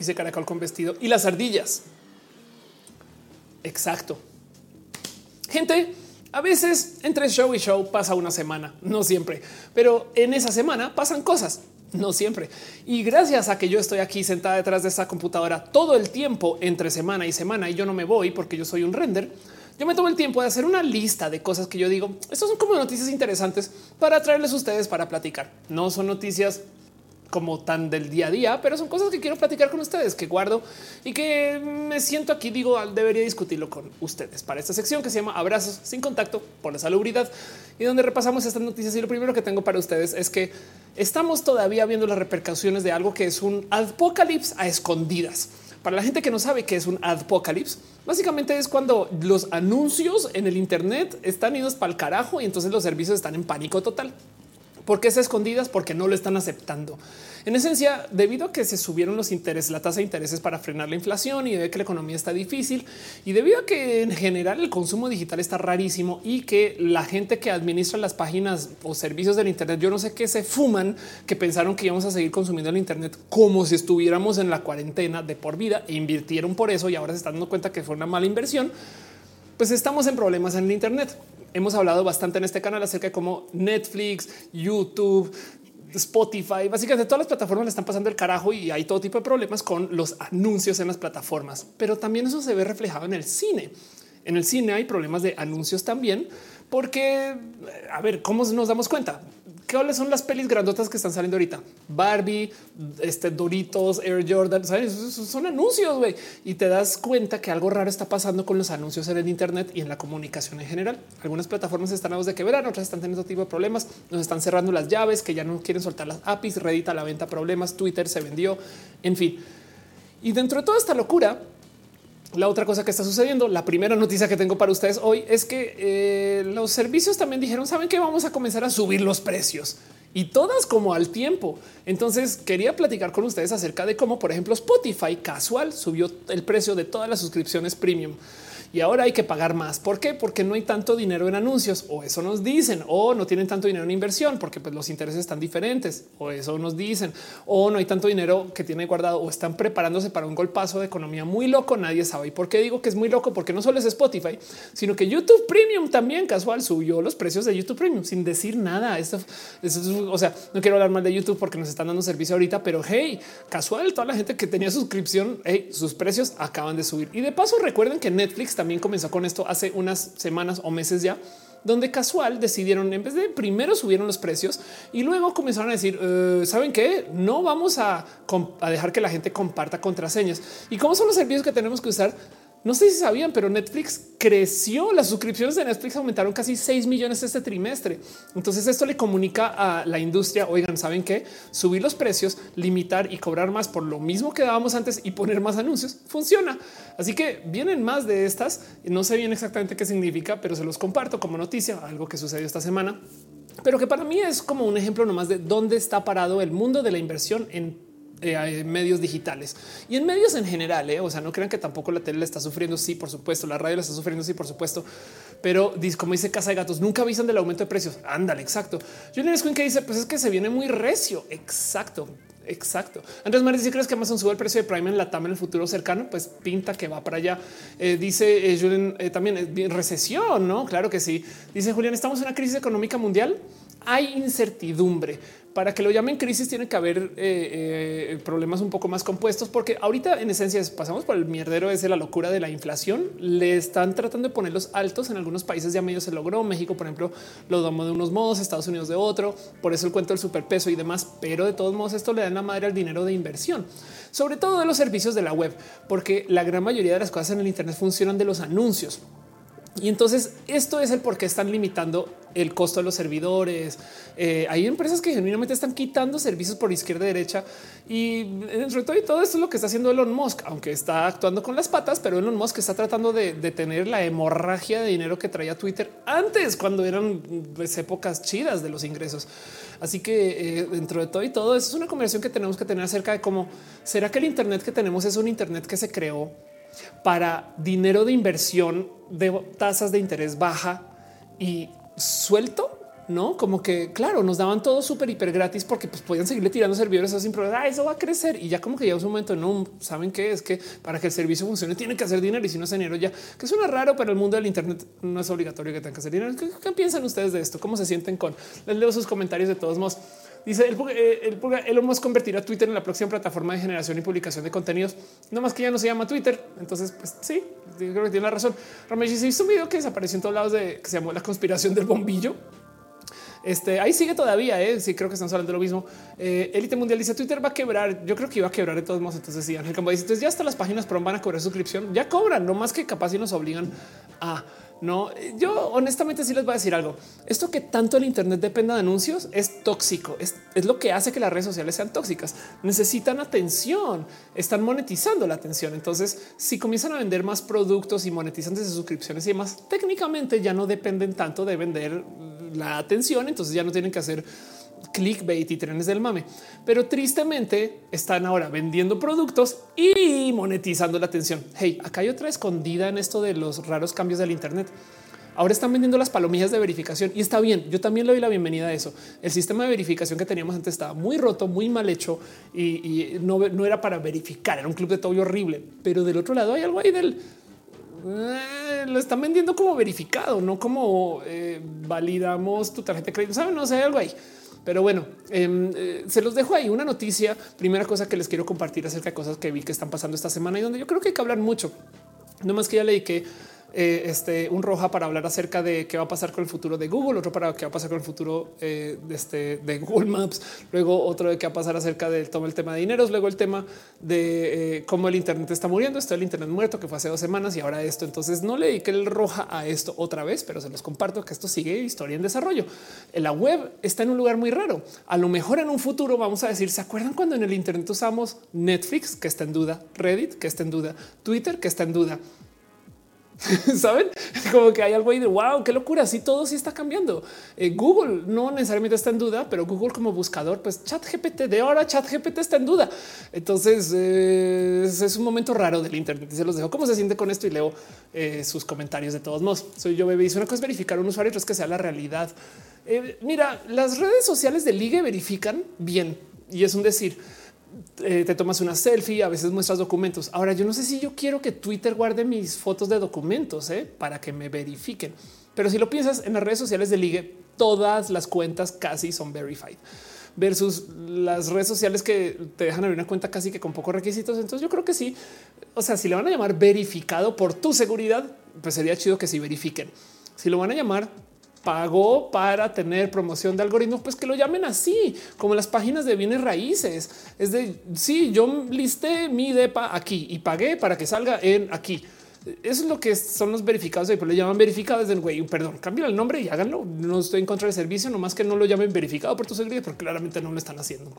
Dice caracol con vestido y las ardillas. Exacto. Gente, a veces entre show y show pasa una semana, no siempre, pero en esa semana pasan cosas, no siempre. Y gracias a que yo estoy aquí sentada detrás de esta computadora todo el tiempo entre semana y semana y yo no me voy porque yo soy un render, yo me tomo el tiempo de hacer una lista de cosas que yo digo, estos son como noticias interesantes para traerles a ustedes para platicar. No son noticias como tan del día a día, pero son cosas que quiero platicar con ustedes, que guardo y que me siento aquí, digo, debería discutirlo con ustedes para esta sección que se llama Abrazos sin contacto por la salubridad y donde repasamos estas noticias. Y lo primero que tengo para ustedes es que estamos todavía viendo las repercusiones de algo que es un apocalipsis a escondidas. Para la gente que no sabe qué es un apocalipsis, básicamente es cuando los anuncios en el Internet están idos para el carajo y entonces los servicios están en pánico total. ¿Por qué se escondidas? Porque no lo están aceptando. En esencia, debido a que se subieron los intereses, la tasa de intereses para frenar la inflación y de que la economía está difícil y debido a que en general el consumo digital está rarísimo y que la gente que administra las páginas o servicios del Internet, yo no sé qué se fuman, que pensaron que íbamos a seguir consumiendo el Internet como si estuviéramos en la cuarentena de por vida e invirtieron por eso y ahora se están dando cuenta que fue una mala inversión pues estamos en problemas en el Internet. Hemos hablado bastante en este canal acerca de cómo Netflix, YouTube, Spotify, básicamente todas las plataformas le están pasando el carajo y hay todo tipo de problemas con los anuncios en las plataformas. Pero también eso se ve reflejado en el cine. En el cine hay problemas de anuncios también, porque a ver cómo nos damos cuenta. ¿Cuáles son las pelis grandotas que están saliendo ahorita? Barbie, este Doritos, Air Jordan, ¿sabes? son anuncios, güey. Y te das cuenta que algo raro está pasando con los anuncios en el Internet y en la comunicación en general. Algunas plataformas están a de que verán, otras están teniendo tipo de problemas. Nos están cerrando las llaves, que ya no quieren soltar las APIs, Reddit a la venta problemas, Twitter se vendió, en fin. Y dentro de toda esta locura, la otra cosa que está sucediendo, la primera noticia que tengo para ustedes hoy es que eh, los servicios también dijeron, saben que vamos a comenzar a subir los precios. Y todas como al tiempo. Entonces quería platicar con ustedes acerca de cómo, por ejemplo, Spotify casual subió el precio de todas las suscripciones premium y ahora hay que pagar más. ¿Por qué? Porque no hay tanto dinero en anuncios o eso nos dicen o no tienen tanto dinero en inversión porque pues, los intereses están diferentes o eso nos dicen o no hay tanto dinero que tiene guardado o están preparándose para un golpazo de economía muy loco. Nadie sabe. ¿Y por qué digo que es muy loco? Porque no solo es Spotify, sino que YouTube Premium también casual subió los precios de YouTube Premium sin decir nada. Esto, o sea, no quiero hablar mal de YouTube porque nos están dando servicio ahorita, pero hey, casual, toda la gente que tenía suscripción, hey, sus precios acaban de subir. Y de paso recuerden que Netflix también comenzó con esto hace unas semanas o meses ya donde casual decidieron en vez de primero subieron los precios y luego comenzaron a decir eh, saben qué no vamos a, a, dejar que la gente comparta contraseñas y cómo son los servicios que tenemos que usar No sé si sabían, pero Netflix creció. Las suscripciones de Netflix aumentaron casi 6 millones este trimestre. Entonces esto le comunica a la industria, oigan, ¿saben qué? Subir los precios, limitar y cobrar más por lo mismo que dábamos antes y poner más anuncios funciona. Así que vienen más de estas. No sé bien exactamente qué significa, pero se los comparto como noticia, algo que sucedió esta semana pero que para mí es como un ejemplo nomás de dónde está parado el mundo de la inversión en eh, medios digitales y en medios en general. Eh, o sea, no crean que tampoco la tele la está sufriendo. Sí, por supuesto, la radio la está sufriendo. Sí, por supuesto, pero como dice Casa de Gatos, nunca avisan del aumento de precios. Ándale, exacto. Julian Squin que dice: Pues es que se viene muy recio. Exacto. Exacto. Andrés Maris, si crees que Amazon sube el precio de Prime en la TAM en el futuro cercano, pues pinta que va para allá. Eh, dice Julian también recesión, no? Claro que sí. Dice Julián, estamos en una crisis económica mundial. Hay incertidumbre para que lo llamen crisis tiene que haber eh, eh, problemas un poco más compuestos, porque ahorita en esencia pasamos por el mierdero ese la locura de la inflación. Le están tratando de ponerlos altos en algunos países ya medio se logró. México, por ejemplo, lo domó de unos modos, Estados Unidos de otro. Por eso el cuento del superpeso y demás. Pero de todos modos, esto le da la madre al dinero de inversión, sobre todo de los servicios de la web, porque la gran mayoría de las cosas en el Internet funcionan de los anuncios. Y entonces esto es el por qué están limitando el costo de los servidores. Eh, hay empresas que genuinamente están quitando servicios por izquierda y derecha y dentro de todo y todo esto es lo que está haciendo Elon Musk, aunque está actuando con las patas, pero Elon Musk está tratando de detener la hemorragia de dinero que traía Twitter antes, cuando eran pues, épocas chidas de los ingresos. Así que eh, dentro de todo y todo, eso es una conversación que tenemos que tener acerca de cómo será que el Internet que tenemos es un Internet que se creó para dinero de inversión de tasas de interés baja y suelto, no como que claro, nos daban todo súper hiper gratis porque pues, podían seguirle tirando servidores sin problema. Ah, eso va a crecer y ya como que ya un momento no saben qué es que para que el servicio funcione tiene que hacer dinero y si no es dinero ya que suena raro, pero el mundo del Internet no es obligatorio que tenga que hacer dinero. ¿Qué, ¿Qué, piensan ustedes de esto? ¿Cómo se sienten con? Les leo sus comentarios de todos modos. Dice el, eh, el, el Musk convertirá Twitter en la próxima plataforma de generación y publicación de contenidos. No más que ya no se llama Twitter. Entonces, pues sí, creo que tiene la razón. Ramesh se hizo un video que desapareció en todos lados de que se llamó la conspiración del bombillo. Este ahí sigue todavía. ¿eh? Sí, creo que estamos hablando de lo mismo. Eh, Élite Mundial dice Twitter va a quebrar. Yo creo que iba a quebrar de todos modos. Entonces, sí, Ángel Campo dice: Entonces ya hasta las páginas pro van a cobrar suscripción. Ya cobran, no más que capaz y nos obligan a no, yo honestamente sí les voy a decir algo. Esto que tanto el Internet dependa de anuncios es tóxico. Es, lo que hace que las redes sociales sean tóxicas. Necesitan atención, están monetizando la atención. Entonces, si comienzan a vender más productos y monetizan desde suscripciones y demás, técnicamente ya no dependen tanto de vender la atención. Entonces ya no tienen que hacer clickbait y trenes del mame, pero tristemente están ahora vendiendo productos y monetizando la atención. Hey, acá hay otra escondida en esto de los raros cambios del Internet. Ahora están vendiendo las palomillas de verificación y está bien. Yo también le doy la bienvenida a eso. El sistema de verificación que teníamos antes estaba muy roto, muy mal hecho y, no, era para verificar. Era un club de todo horrible, pero del otro lado hay algo ahí del eh, lo están vendiendo como verificado, no como eh, validamos tu tarjeta de crédito. Saben, no sé, algo ahí. Pero bueno, em, eh, se los dejo ahí una noticia. Primera cosa que les quiero compartir acerca de cosas que vi que están pasando esta semana y donde yo creo que hay que hablar mucho. No más que ya leí que eh, este, un roja para hablar acerca de qué va a pasar con el futuro de Google, otro para qué va a pasar con el futuro eh, de, este, de Google Maps, luego otro de qué va a pasar acerca del todo el tema de dineros, luego el tema de eh, cómo el Internet está muriendo, esto el Internet muerto que fue hace dos semanas y ahora esto. Entonces no le dediqué el roja a esto otra vez, pero se los comparto que esto sigue historia en desarrollo. La web está en un lugar muy raro. A lo mejor en un futuro vamos a decir, ¿se acuerdan cuando en el Internet usamos Netflix, que está en duda, Reddit, que está en duda, Twitter, que está en duda? Saben como que hay algo ahí de wow, qué locura. Si todo sí está cambiando. Eh, Google no necesariamente está en duda, pero Google como buscador, pues chat GPT de ahora chat GPT está en duda. Entonces eh, es un momento raro del Internet. Se los dejo cómo se siente con esto y leo eh, sus comentarios de todos modos. Soy yo, bebé. Y una cosa es verificar un usuario, otra es que sea la realidad. mira, las redes sociales de ligue verifican bien y es un decir eh, te tomas una selfie, a veces muestras documentos. Ahora yo no sé si yo quiero que Twitter guarde mis fotos de documentos ¿eh? para que me verifiquen, pero si lo piensas en las redes sociales de ligue, todas las cuentas casi son verified versus las redes sociales que te dejan abrir una cuenta casi que con pocos requisitos. Entonces yo creo que sí. O sea, si le van a llamar verificado por tu seguridad, pues sería chido que sí verifiquen. Si lo van a llamar pagó para tener promoción de algoritmos, pues que lo llamen así, como las páginas de bienes raíces. Es de sí, yo listé mi DEPA aquí y pagué para que salga en aquí. Eso es lo que son los verificados. Pero le llaman verificados del güey. Perdón, cambien el nombre y háganlo. No estoy en contra del servicio, nomás que no lo llamen verificado por tus seguridad, pero claramente no lo están haciendo.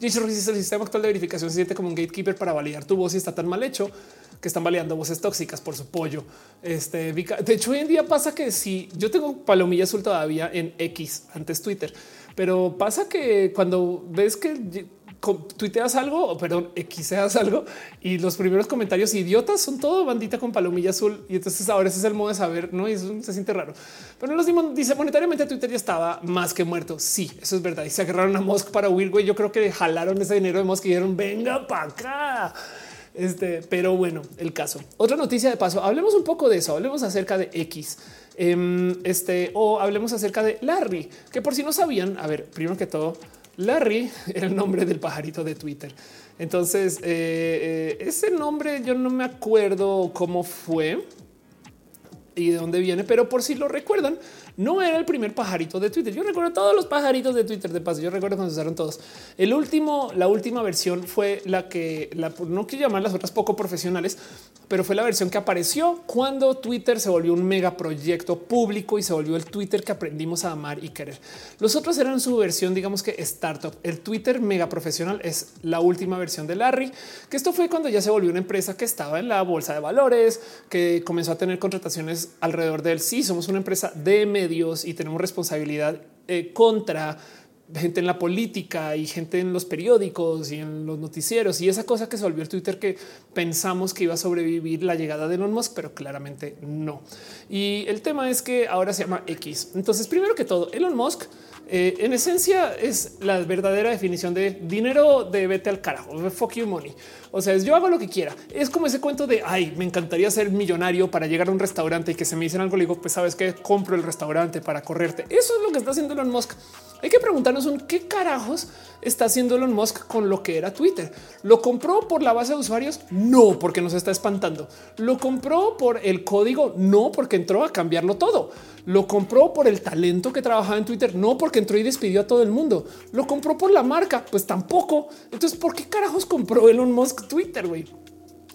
Dicho el sistema actual de verificación se siente como un gatekeeper para validar tu voz y está tan mal hecho que están validando voces tóxicas por su pollo. Este, de hecho, hoy en día pasa que si yo tengo palomilla azul todavía en X antes Twitter, pero pasa que cuando ves que tuiteas algo o perdón, xeas algo y los primeros comentarios idiotas son todo bandita con palomilla azul. Y entonces ahora ese es el modo de saber, no? Y eso se siente raro. Pero los dice monetariamente Twitter ya estaba más que muerto. Sí, eso es verdad. Y se agarraron a Musk para huir. Yo creo que jalaron ese dinero de Musk y dijeron venga para acá. Este, pero bueno, el caso. Otra noticia de paso. Hablemos un poco de eso. Hablemos acerca de X. Em, este o hablemos acerca de Larry, que por si no sabían, a ver, primero que todo, Larry era el nombre del pajarito de Twitter. Entonces, eh, eh, ese nombre yo no me acuerdo cómo fue y de dónde viene, pero por si lo recuerdan, no era el primer pajarito de Twitter. Yo recuerdo todos los pajaritos de Twitter de paso. Yo recuerdo cuando se usaron todos. El último, la última versión fue la que no quiero llamar las otras poco profesionales, pero fue la versión que apareció cuando Twitter se volvió un mega proyecto público y se volvió el Twitter que aprendimos a amar y querer. Los otros eran su versión, digamos que startup. El Twitter mega profesional es la última versión de Larry, que esto fue cuando ya se volvió una empresa que estaba en la bolsa de valores, que comenzó a tener contrataciones alrededor de él. Sí, somos una empresa de medios y tenemos responsabilidad eh, contra gente en la política y gente en los periódicos y en los noticieros y esa cosa que se volvió el Twitter que pensamos que iba a sobrevivir la llegada de Elon Musk, pero claramente no. Y el tema es que ahora se llama X. Entonces, primero que todo, Elon Musk eh, en esencia es la verdadera definición de dinero de vete al carajo, fuck you money. O sea, es yo hago lo que quiera. Es como ese cuento de ay, me encantaría ser millonario para llegar a un restaurante y que se me dicen algo. Le digo, pues sabes que compro el restaurante para correrte. Eso es lo que está haciendo Elon Musk. Hay que preguntarnos un qué carajos está haciendo Elon Musk con lo que era Twitter. ¿Lo compró por la base de usuarios? No, porque nos está espantando. ¿Lo compró por el código? No, porque entró a cambiarlo todo. ¿Lo compró por el talento que trabajaba en Twitter? No, porque entró y despidió a todo el mundo. ¿Lo compró por la marca? Pues tampoco. Entonces, ¿por qué carajos compró Elon Musk Twitter, güey.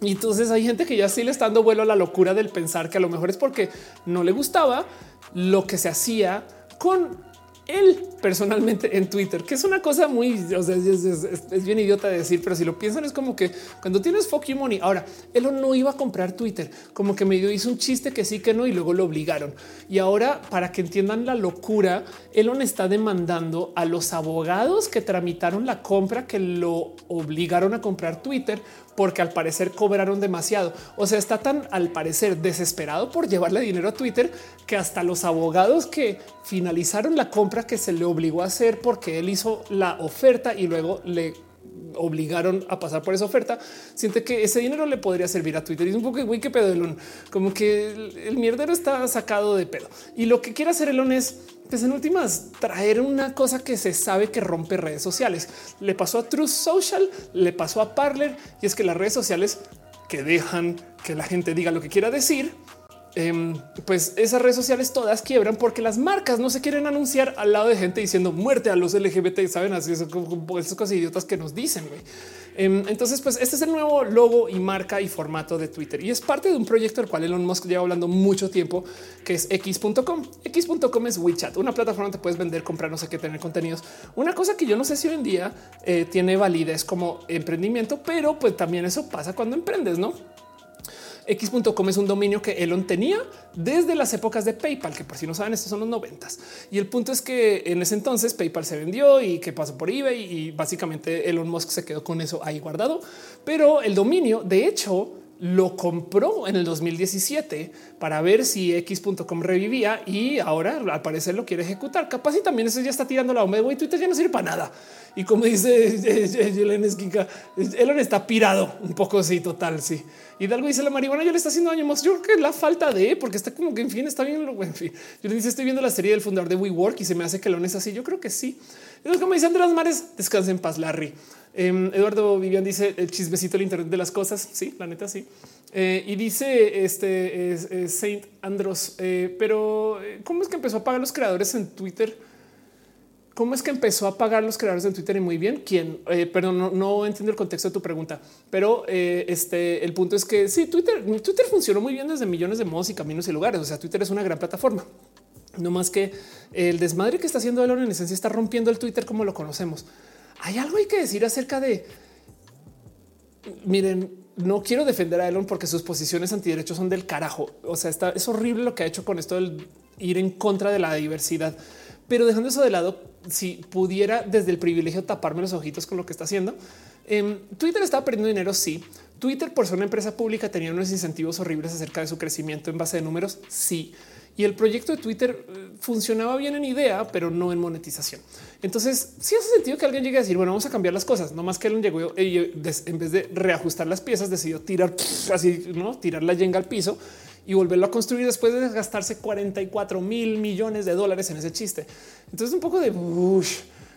Y entonces hay gente que ya sí le está dando vuelo a la locura del pensar que a lo mejor es porque no le gustaba lo que se hacía con él personalmente en Twitter, que es una cosa muy, o sea, es, bien idiota de decir, pero si lo piensan es como que cuando tienes fuck money, ahora él no iba a comprar Twitter, como que medio hizo un chiste que sí que no y luego lo obligaron. Y ahora para que entiendan la locura, Elon está demandando a los abogados que tramitaron la compra que lo obligaron a comprar Twitter porque al parecer cobraron demasiado. O sea, está tan al parecer desesperado por llevarle dinero a Twitter que hasta los abogados que finalizaron la compra que se le obligó a hacer porque él hizo la oferta y luego le obligaron a pasar por esa oferta, siente que ese dinero le podría servir a Twitter. Y es un poco güey, que pedo Elon, como que el, mierdero está sacado de pedo. Y lo que quiere hacer Elon es, pues en últimas, traer una cosa que se sabe que rompe redes sociales. Le pasó a Truth Social, le pasó a Parler, y es que las redes sociales que dejan que la gente diga lo que quiera decir, Em, pues esas redes sociales todas quiebran porque las marcas no se quieren anunciar al lado de gente diciendo muerte a los LGBT. Saben así esas cosas idiotas que nos dicen. Em, entonces, pues este es el nuevo logo y marca y formato de Twitter y es parte de un proyecto del cual Elon Musk lleva hablando mucho tiempo, que es x.com. X.com es WeChat, una plataforma donde puedes vender, comprar, no sé qué, tener contenidos. Una cosa que yo no sé si hoy en día eh, tiene validez como emprendimiento, pero pues también eso pasa cuando emprendes, no? X.com es un dominio que Elon tenía desde las épocas de PayPal, que por si no saben, estos son los noventas. Y el punto es que en ese entonces PayPal se vendió y que pasó por eBay y básicamente Elon Musk se quedó con eso ahí guardado. Pero el dominio, de hecho, lo compró en el 2017 para ver si X.com revivía y ahora al parecer lo quiere ejecutar. Capaz y también eso ya está tirando la bomba Twitter ya no sirve para nada. Y como dice Elon Esquinca, Elon está pirado un poco. Sí, total. Sí. Y de algo dice la marihuana, yo le está haciendo daño. Yo creo que la falta de porque está como que en fin está bien. En fin, yo le dice estoy viendo la serie del fundador de WeWork y se me hace que Elon es así. Yo creo que sí. Es como dice Andrés Mares, descansen en paz, Larry. Em, Eduardo Vivian dice el chismecito del Internet de las cosas. Sí, la neta, sí. Eh, y dice este Saint Andros, eh, pero eh, cómo es que empezó a pagar los creadores en Twitter? cómo es que empezó a pagar los creadores de Twitter y muy bien. ¿Quién? Eh, perdón, no, entiendo el contexto de tu pregunta, pero este el punto es que sí, Twitter, Twitter funcionó muy bien desde millones de modos y caminos y lugares. O sea, Twitter es una gran plataforma. No más que el desmadre que está haciendo Elon en esencia está rompiendo el Twitter como lo conocemos. Hay algo hay que decir acerca de miren, no quiero defender a Elon porque sus posiciones antiderechos son del carajo. O sea, está, es horrible lo que ha hecho con esto del ir en contra de la diversidad. Pero dejando eso de lado, si pudiera desde el privilegio taparme los ojitos con lo que está haciendo, em, Twitter estaba perdiendo dinero. Sí, Twitter por ser una empresa pública tenía unos incentivos horribles acerca de su crecimiento en base de números. Sí, y el proyecto de Twitter eh, funcionaba bien en idea, pero no en monetización. Entonces, sí hace sentido que alguien llegue a decir, bueno, vamos a cambiar las cosas. No más que él llegó y en vez de reajustar las piezas, decidió tirar así, no tirar la yenga al piso y volverlo a construir después de gastarse 44 mil millones de dólares en ese chiste. Entonces, un poco de.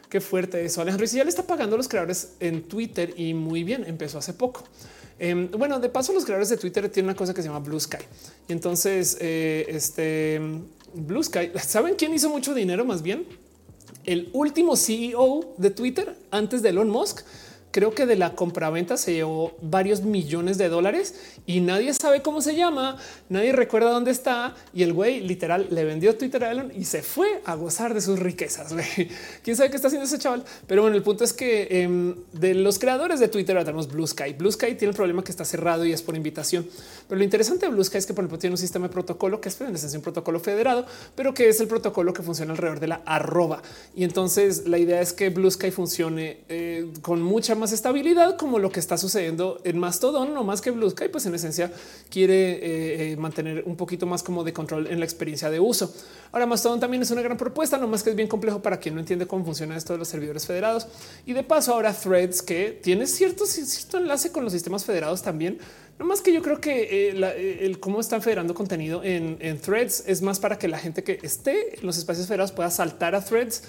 Qué fuerte eso. Alejandro y ya le está pagando a los creadores en Twitter y muy bien. Empezó hace poco. Em, bueno, de paso, los creadores de Twitter tienen una cosa que se llama Blue Sky. Y entonces, eh, este Blue Sky, ¿saben quién hizo mucho dinero más bien? El último CEO de Twitter antes de Elon Musk creo que de la compraventa se llevó varios millones de dólares y nadie sabe cómo se llama, nadie recuerda dónde está y el güey literal le vendió Twitter a Elon y se fue a gozar de sus riquezas. Quién sabe qué está haciendo ese chaval, pero bueno, el punto es que em, de los creadores de Twitter tenemos Blue Sky. Blue Sky tiene el problema que está cerrado y es por invitación, pero lo interesante de Blue Sky es que por ejemplo tiene un sistema de protocolo que es en esencia un protocolo federado, pero que es el protocolo que funciona alrededor de la arroba y entonces la idea es que Blue Sky funcione eh, con mucha más estabilidad como lo que está sucediendo en Mastodon, no más que Blue Sky, pues en esencia quiere eh, eh, mantener un poquito más como de control en la experiencia de uso. Ahora Mastodon también es una gran propuesta, no más que es bien complejo para quien no entiende cómo funciona esto de los servidores federados. Y de paso ahora Threads que tiene cierto, cierto enlace con los sistemas federados también. No más que yo creo que eh, el cómo están federando contenido en, en, threads es más para que la gente que esté en los espacios federados pueda saltar a threads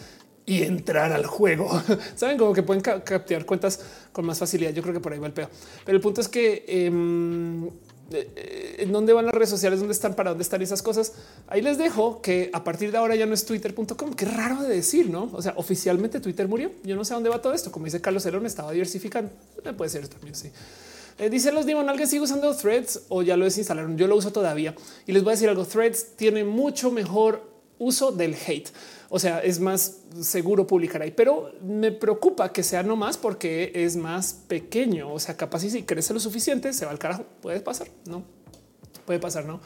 y entrar al juego. Saben como que pueden capturar cuentas con más facilidad. Yo creo que por ahí va el peor. Pero el punto es que em, eh, en dónde van las redes sociales, dónde están, para dónde están esas cosas. Ahí les dejo que a partir de ahora ya no es twitter.com. Qué raro de decir, no? O sea, oficialmente Twitter murió. Yo no sé dónde va todo esto. Como dice Carlos Herón, estaba diversificando. Puede ser también. Sí. Eh, dice los Dimon, ¿alguien sigue usando threads o ya lo desinstalaron? Yo lo uso todavía y les voy a decir algo. Threads tiene mucho mejor uso del hate. O sea, es más seguro publicar ahí, pero me preocupa que sea no más porque es más pequeño. O sea, capaz si crece lo suficiente, se va al carajo. Puede pasar, no puede pasar, no?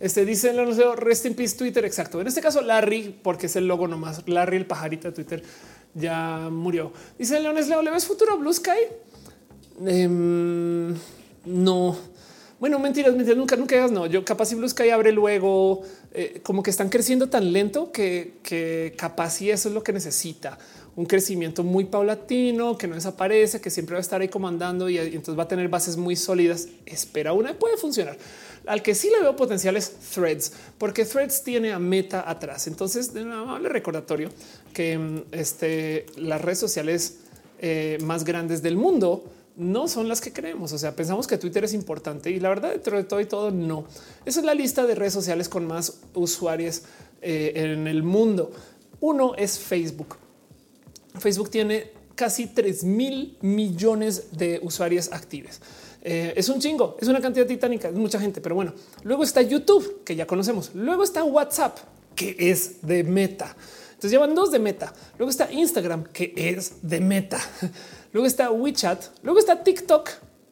Este dice el rest in peace Twitter. Exacto. En este caso, Larry, porque es el logo nomás. Larry, el pajarito de Twitter, ya murió. Dice Leones Leo, ¿le ves futuro Blue Sky? Em, no, bueno, mentiras, mentiras, nunca, nunca digas no. Yo capaz si Blue Sky abre luego, eh, como que están creciendo tan lento que, que capaz si eso es lo que necesita. Un crecimiento muy paulatino, que no desaparece, que siempre va a estar ahí comandando y, entonces va a tener bases muy sólidas. Espera una, puede funcionar. Al que sí le veo potencial es Threads, porque Threads tiene a Meta atrás. Entonces, de un amable recordatorio que mm, este, las redes sociales eh, más grandes del mundo no son las que creemos. O sea, pensamos que Twitter es importante y la verdad, dentro de todo y todo, no. Esa es la lista de redes sociales con más usuarios eh, en el mundo. Uno es Facebook. Facebook tiene casi 3 mil millones de usuarios activos. Eh, es un chingo, es una cantidad titánica, es mucha gente, pero bueno. Luego está YouTube, que ya conocemos. Luego está WhatsApp, que es de meta. Entonces llevan dos de meta. Luego está Instagram, que es de meta. Luego está WeChat, luego está TikTok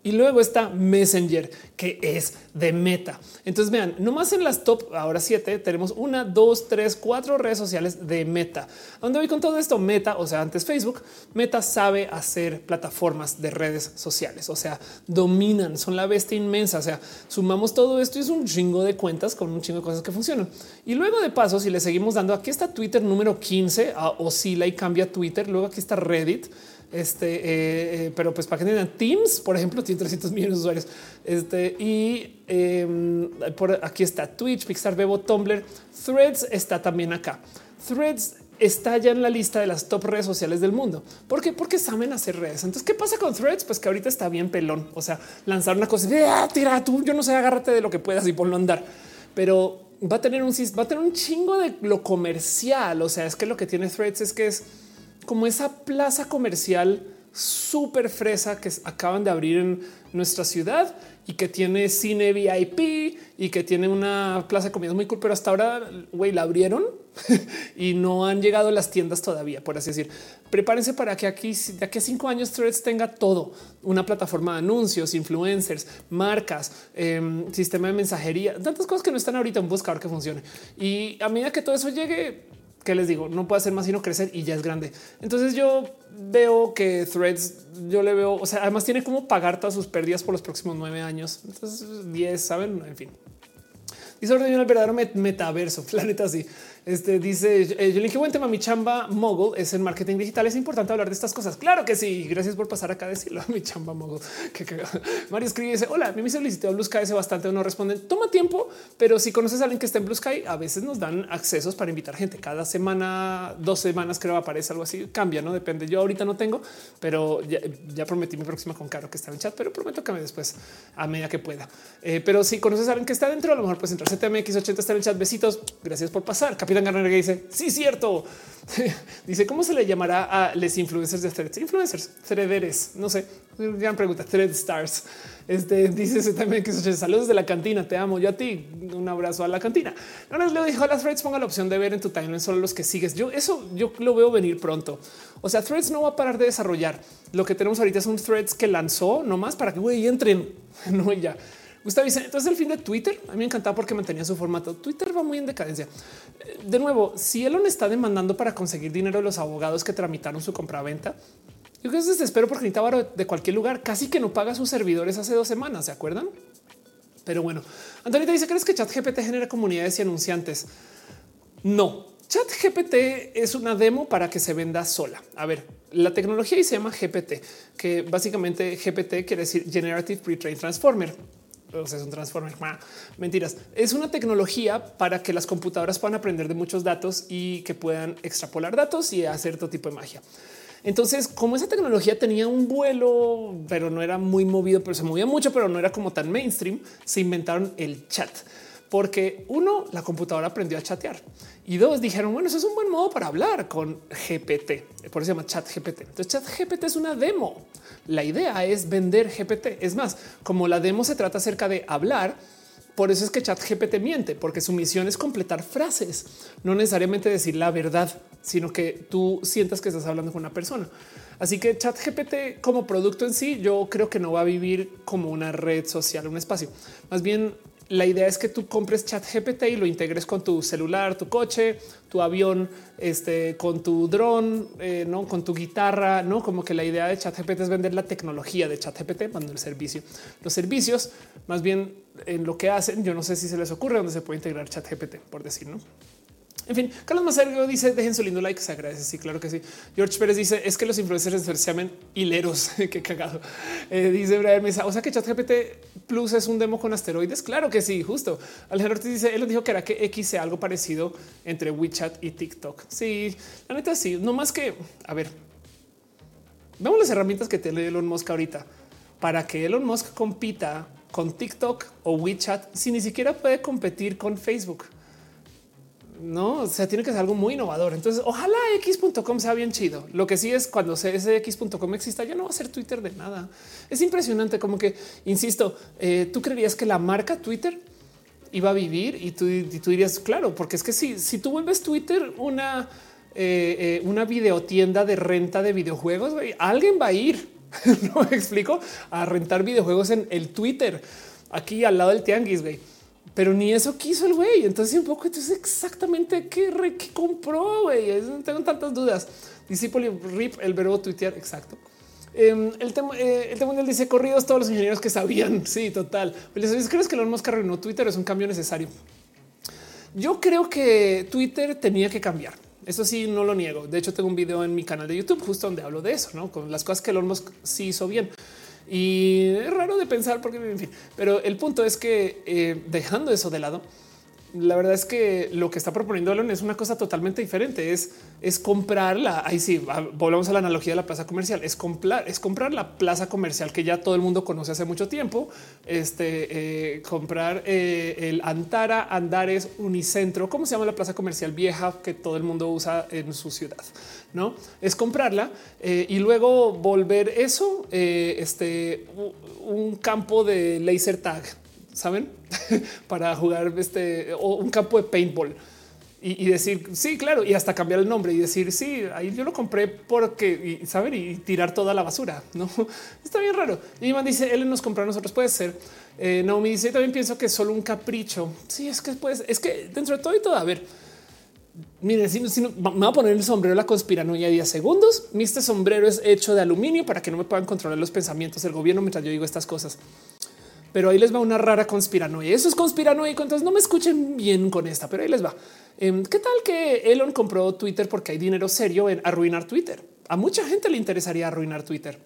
y luego está Messenger, que es de Meta. Entonces vean, nomás en las top ahora siete tenemos una, dos, tres, cuatro redes sociales de Meta. ¿A dónde voy con todo esto? Meta, o sea, antes Facebook, Meta sabe hacer plataformas de redes sociales, o sea, dominan, son la bestia inmensa. O sea, sumamos todo esto y es un chingo de cuentas con un chingo de cosas que funcionan. Y luego de paso, si le seguimos dando, aquí está Twitter número 15, oscila y cambia Twitter. Luego aquí está Reddit este, eh, eh, pero pues para que tengan Teams, por ejemplo, tiene 300 millones de usuarios. Este y em, por aquí está Twitch, Pixar, Bebo, Tumblr, Threads está también acá. Threads está ya en la lista de las top redes sociales del mundo. ¿Por qué? Porque saben hacer redes. Entonces, ¿qué pasa con Threads? Pues que ahorita está bien pelón. O sea, lanzar una cosa, ah, tira tú, yo no sé, agárrate de lo que puedas y ponlo a andar. Pero va a tener un va a tener un chingo de lo comercial. O sea, es que lo que tiene Threads es que es como esa plaza comercial súper fresa que acaban de abrir en nuestra ciudad y que tiene cine VIP y que tiene una plaza de comida muy cool, pero hasta ahora, güey, la abrieron y no han llegado las tiendas todavía, por así decir. Prepárense para que aquí, de aquí a cinco años, Threads tenga todo, una plataforma de anuncios, influencers, marcas, em, sistema de mensajería, tantas cosas que no están ahorita en buscar que funcione. Y a medida que todo eso llegue, que les digo, no puede hacer más sino crecer y ya es grande. Entonces yo veo que Threads, yo le veo, o sea, además tiene como pagar todas sus pérdidas por los próximos nueve años. Entonces, diez, saben, en fin. Dice el verdadero metaverso, planeta así. Este dice eh, yo le dije buen tema. Mi chamba mogul es en marketing digital. Es importante hablar de estas cosas. Claro que sí. Gracias por pasar acá a decirlo. Mi chamba mogul. Que Mario escribe dice hola. A mí me solicitó Blue Sky hace bastante. No responden. Toma tiempo, pero si conoces a alguien que está en Blue Sky, a veces nos dan accesos para invitar gente. Cada semana, dos semanas creo aparece algo así. Cambia, no depende. Yo ahorita no tengo, pero ya, prometí mi próxima con Caro que está en el chat, pero prometo que me después a medida que pueda. Eh, pero si conoces a alguien que está dentro, a lo mejor puedes entrar. CTMX80 está en el chat. Besitos. Gracias por pasar. Capitán Garner que dice sí, cierto. dice cómo se le llamará a los influencers de threads, influencers, threaderes. No sé, gran pregunta. Thread stars. Este dice también que saludos de la cantina. Te amo. Yo a ti un abrazo a la cantina. No nos le dijo a las threads. Ponga la opción de ver en tu timeline solo los que sigues. Yo eso yo lo veo venir pronto. O sea, threads no va a parar de desarrollar. Lo que tenemos ahorita es un threads que lanzó nomás para que güey entren. No ya Gustavo dice entonces el fin de Twitter. A mí me encantaba porque mantenía su formato. Twitter va muy en decadencia. De nuevo, si Elon está demandando para conseguir dinero de los abogados que tramitaron su compraventa, yo creo que es desespero porque necesitaba de cualquier lugar. Casi que no paga sus servidores hace dos semanas. Se acuerdan? Pero bueno, Antonita dice: ¿Crees que ChatGPT genera comunidades y anunciantes? No, ChatGPT es una demo para que se venda sola. A ver, la tecnología y se llama GPT, que básicamente GPT quiere decir Generative Pre-trained Transformer sea, es un transformer. Mentiras. Es una tecnología para que las computadoras puedan aprender de muchos datos y que puedan extrapolar datos y hacer todo tipo de magia. Entonces, como esa tecnología tenía un vuelo, pero no era muy movido, pero se movía mucho, pero no era como tan mainstream, se inventaron el chat. Porque uno, la computadora aprendió a chatear y dos, dijeron, bueno, eso es un buen modo para hablar con GPT. Por eso se llama chat GPT. Entonces chat GPT es una demo. La idea es vender GPT. Es más, como la demo se trata acerca de hablar, por eso es que chat GPT miente, porque su misión es completar frases, no necesariamente decir la verdad, sino que tú sientas que estás hablando con una persona. Así que chat GPT como producto en sí, yo creo que no va a vivir como una red social, un espacio. Más bien la idea es que tú compres chat GPT y lo integres con tu celular, tu coche, tu avión, este, con tu dron, eh, no con tu guitarra, no como que la idea de chat GPT es vender la tecnología de chat GPT, cuando el servicio, los servicios más bien en lo que hacen. Yo no sé si se les ocurre dónde se puede integrar chat GPT, por decir, no? En fin, Carlos Macergo dice dejen su lindo like, se agradece. Sí, claro que sí. George Pérez dice es que los influencers se llaman hileros. Qué cagado. Eh, dice Brian Mesa, o sea que ChatGPT Plus es un demo con asteroides. Claro que sí, justo. Alejandro Ortiz dice él dijo que era que X sea algo parecido entre WeChat y TikTok. Sí, la neta sí. No más que a ver, vemos las herramientas que tiene Elon Musk ahorita para que Elon Musk compita con TikTok o WeChat si ni siquiera puede competir con Facebook no, o sea, tiene que ser algo muy innovador. Entonces, ojalá x.com sea bien chido. Lo que sí es cuando ese x.com exista, ya no va a ser Twitter de nada. Es impresionante, como que insisto, eh, tú creerías que la marca Twitter iba a vivir y tú, dirías, claro, porque es que si, si tú vuelves Twitter una, eh, eh, una videotienda de renta de videojuegos, alguien va a ir, no me explico, a rentar videojuegos en el Twitter aquí al lado del tianguis. Güey pero ni eso quiso el güey. Entonces un poco entonces exactamente qué, compró. Güey. Tengo tantas dudas. Discípulo RIP, el verbo tuitear. Exacto. Em, el tema, eh, el tema dice corridos todos los ingenieros que sabían. Sí, total. ¿Crees que Elon Musk arruinó Twitter? Es un cambio necesario. Yo creo que Twitter tenía que cambiar. Eso sí, no lo niego. De hecho, tengo un video en mi canal de YouTube justo donde hablo de eso, ¿no? Con las cosas que Elon Musk sí hizo bien. Y es raro de pensar porque, en fin, pero el punto es que eh, dejando eso de lado, la verdad es que lo que está proponiendo Elon es una cosa totalmente diferente. Es, es comprarla. Ahí sí, volvemos a la analogía de la plaza comercial. Es comprar, es comprar la plaza comercial que ya todo el mundo conoce hace mucho tiempo. Este eh, comprar eh, el Antara, Andares, Unicentro. ¿Cómo se llama la plaza comercial vieja que todo el mundo usa en su ciudad? No es comprarla eh, y luego volver eso, este un campo de laser tag saben, para jugar este o un campo de paintball y, decir sí, claro, y hasta cambiar el nombre y decir sí, ahí yo lo compré porque y saber y tirar toda la basura. No está bien raro. Y Iván dice él nos compró a nosotros. Puede ser. Eh, no dice también pienso que es solo un capricho. Sí, es que pues es que dentro de todo y todo, a ver, Miren, si, me voy a poner el sombrero de la conspiranoia 10 segundos. Este sombrero es hecho de aluminio para que no me puedan controlar los pensamientos del gobierno mientras yo digo estas cosas pero ahí les va una rara conspiranoia. Eso es conspiranoico, entonces no me escuchen bien con esta, pero ahí les va. Em, ¿Qué tal que Elon compró Twitter porque hay dinero serio en arruinar Twitter? A mucha gente le interesaría arruinar Twitter.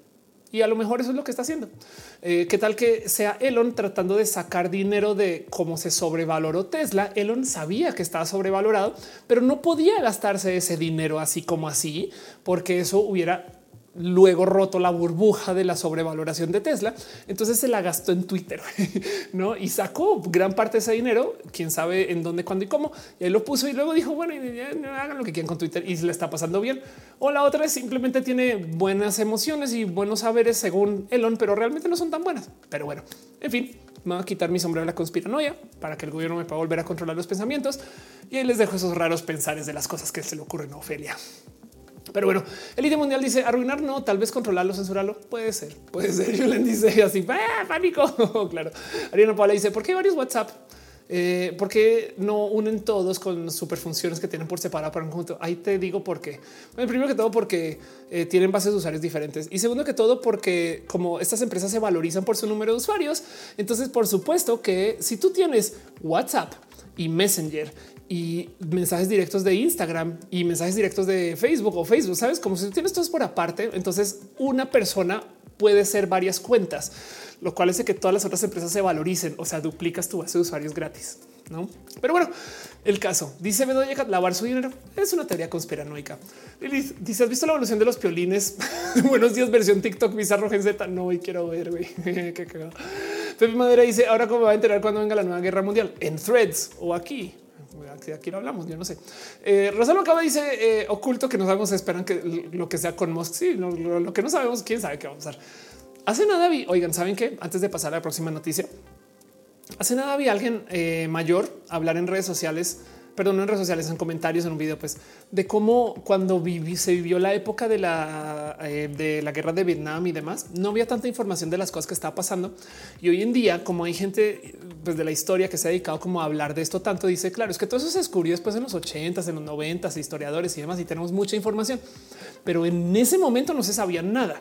Y a lo mejor eso es lo que está haciendo. Eh, ¿Qué tal que sea Elon tratando de sacar dinero de cómo se sobrevaloró Tesla? Elon sabía que estaba sobrevalorado, pero no podía gastarse ese dinero así como así, porque eso hubiera luego roto la burbuja de la sobrevaloración de Tesla. Entonces se la gastó en Twitter ¿no? y sacó gran parte de ese dinero, quién sabe en dónde, cuándo y cómo. Y ahí lo puso y luego dijo, bueno, hagan lo que quieran con Twitter y se le está pasando bien. O la otra es simplemente tiene buenas emociones y buenos saberes según Elon, pero realmente no son tan buenas. Pero bueno, en fin, me voy a quitar mi sombrero de la conspiranoia para que el gobierno me pueda volver a controlar los pensamientos. Y ahí les dejo esos raros pensares de las cosas que se le ocurren a Ofelia. Pero bueno, el líder mundial dice arruinar, no, tal vez controlarlo, censurarlo. Puede ser, puede ser. Le dice así, ¡Ah, pánico. claro. Ariana Paula dice, ¿por qué hay varios WhatsApp? Eh, ¿Por qué no unen todos con superfunciones que tienen por separado para un conjunto? Ahí te digo por qué. Primero que todo, porque eh, tienen bases de usuarios diferentes. Y segundo que todo, porque como estas empresas se valorizan por su número de usuarios, entonces por supuesto que si tú tienes WhatsApp y Messenger y mensajes directos de Instagram y mensajes directos de Facebook o Facebook, sabes como si tienes todos por aparte. Entonces una persona puede ser varias cuentas, lo cual hace que todas las otras empresas se valoricen. O sea, duplicas tu base de usuarios gratis. No, pero bueno, el caso dice Bedoya lavar su dinero es una teoría conspiranoica. Dice: Has visto la evolución de los piolines? Buenos días, versión TikTok bizarro Gen Z. No, quiero ver. güey. Qué cagado. Pepe Madera dice: Ahora, cómo va a enterar cuando venga la nueva guerra mundial en threads o aquí aquí lo hablamos, yo no sé. Eh, Rosalo acaba dice eh, oculto que no sabemos, esperan que lo que sea con Musk. Sí, lo, que no sabemos, quién sabe qué va a pasar. Hace nada vi, oigan, saben que antes de pasar a la próxima noticia, hace nada vi a alguien eh, mayor hablar en redes sociales perdón, en redes sociales, en comentarios, en un video, pues de cómo cuando se vivió la época de la, eh, de la guerra de Vietnam y demás, no había tanta información de las cosas que estaba pasando. Y hoy en día, como hay gente pues, de la historia que se ha dedicado como a hablar de esto tanto, dice, claro, es que todo eso se descubrió después en los 80s, en los 90s, historiadores y demás, y tenemos mucha información. Pero en ese momento no se sabía nada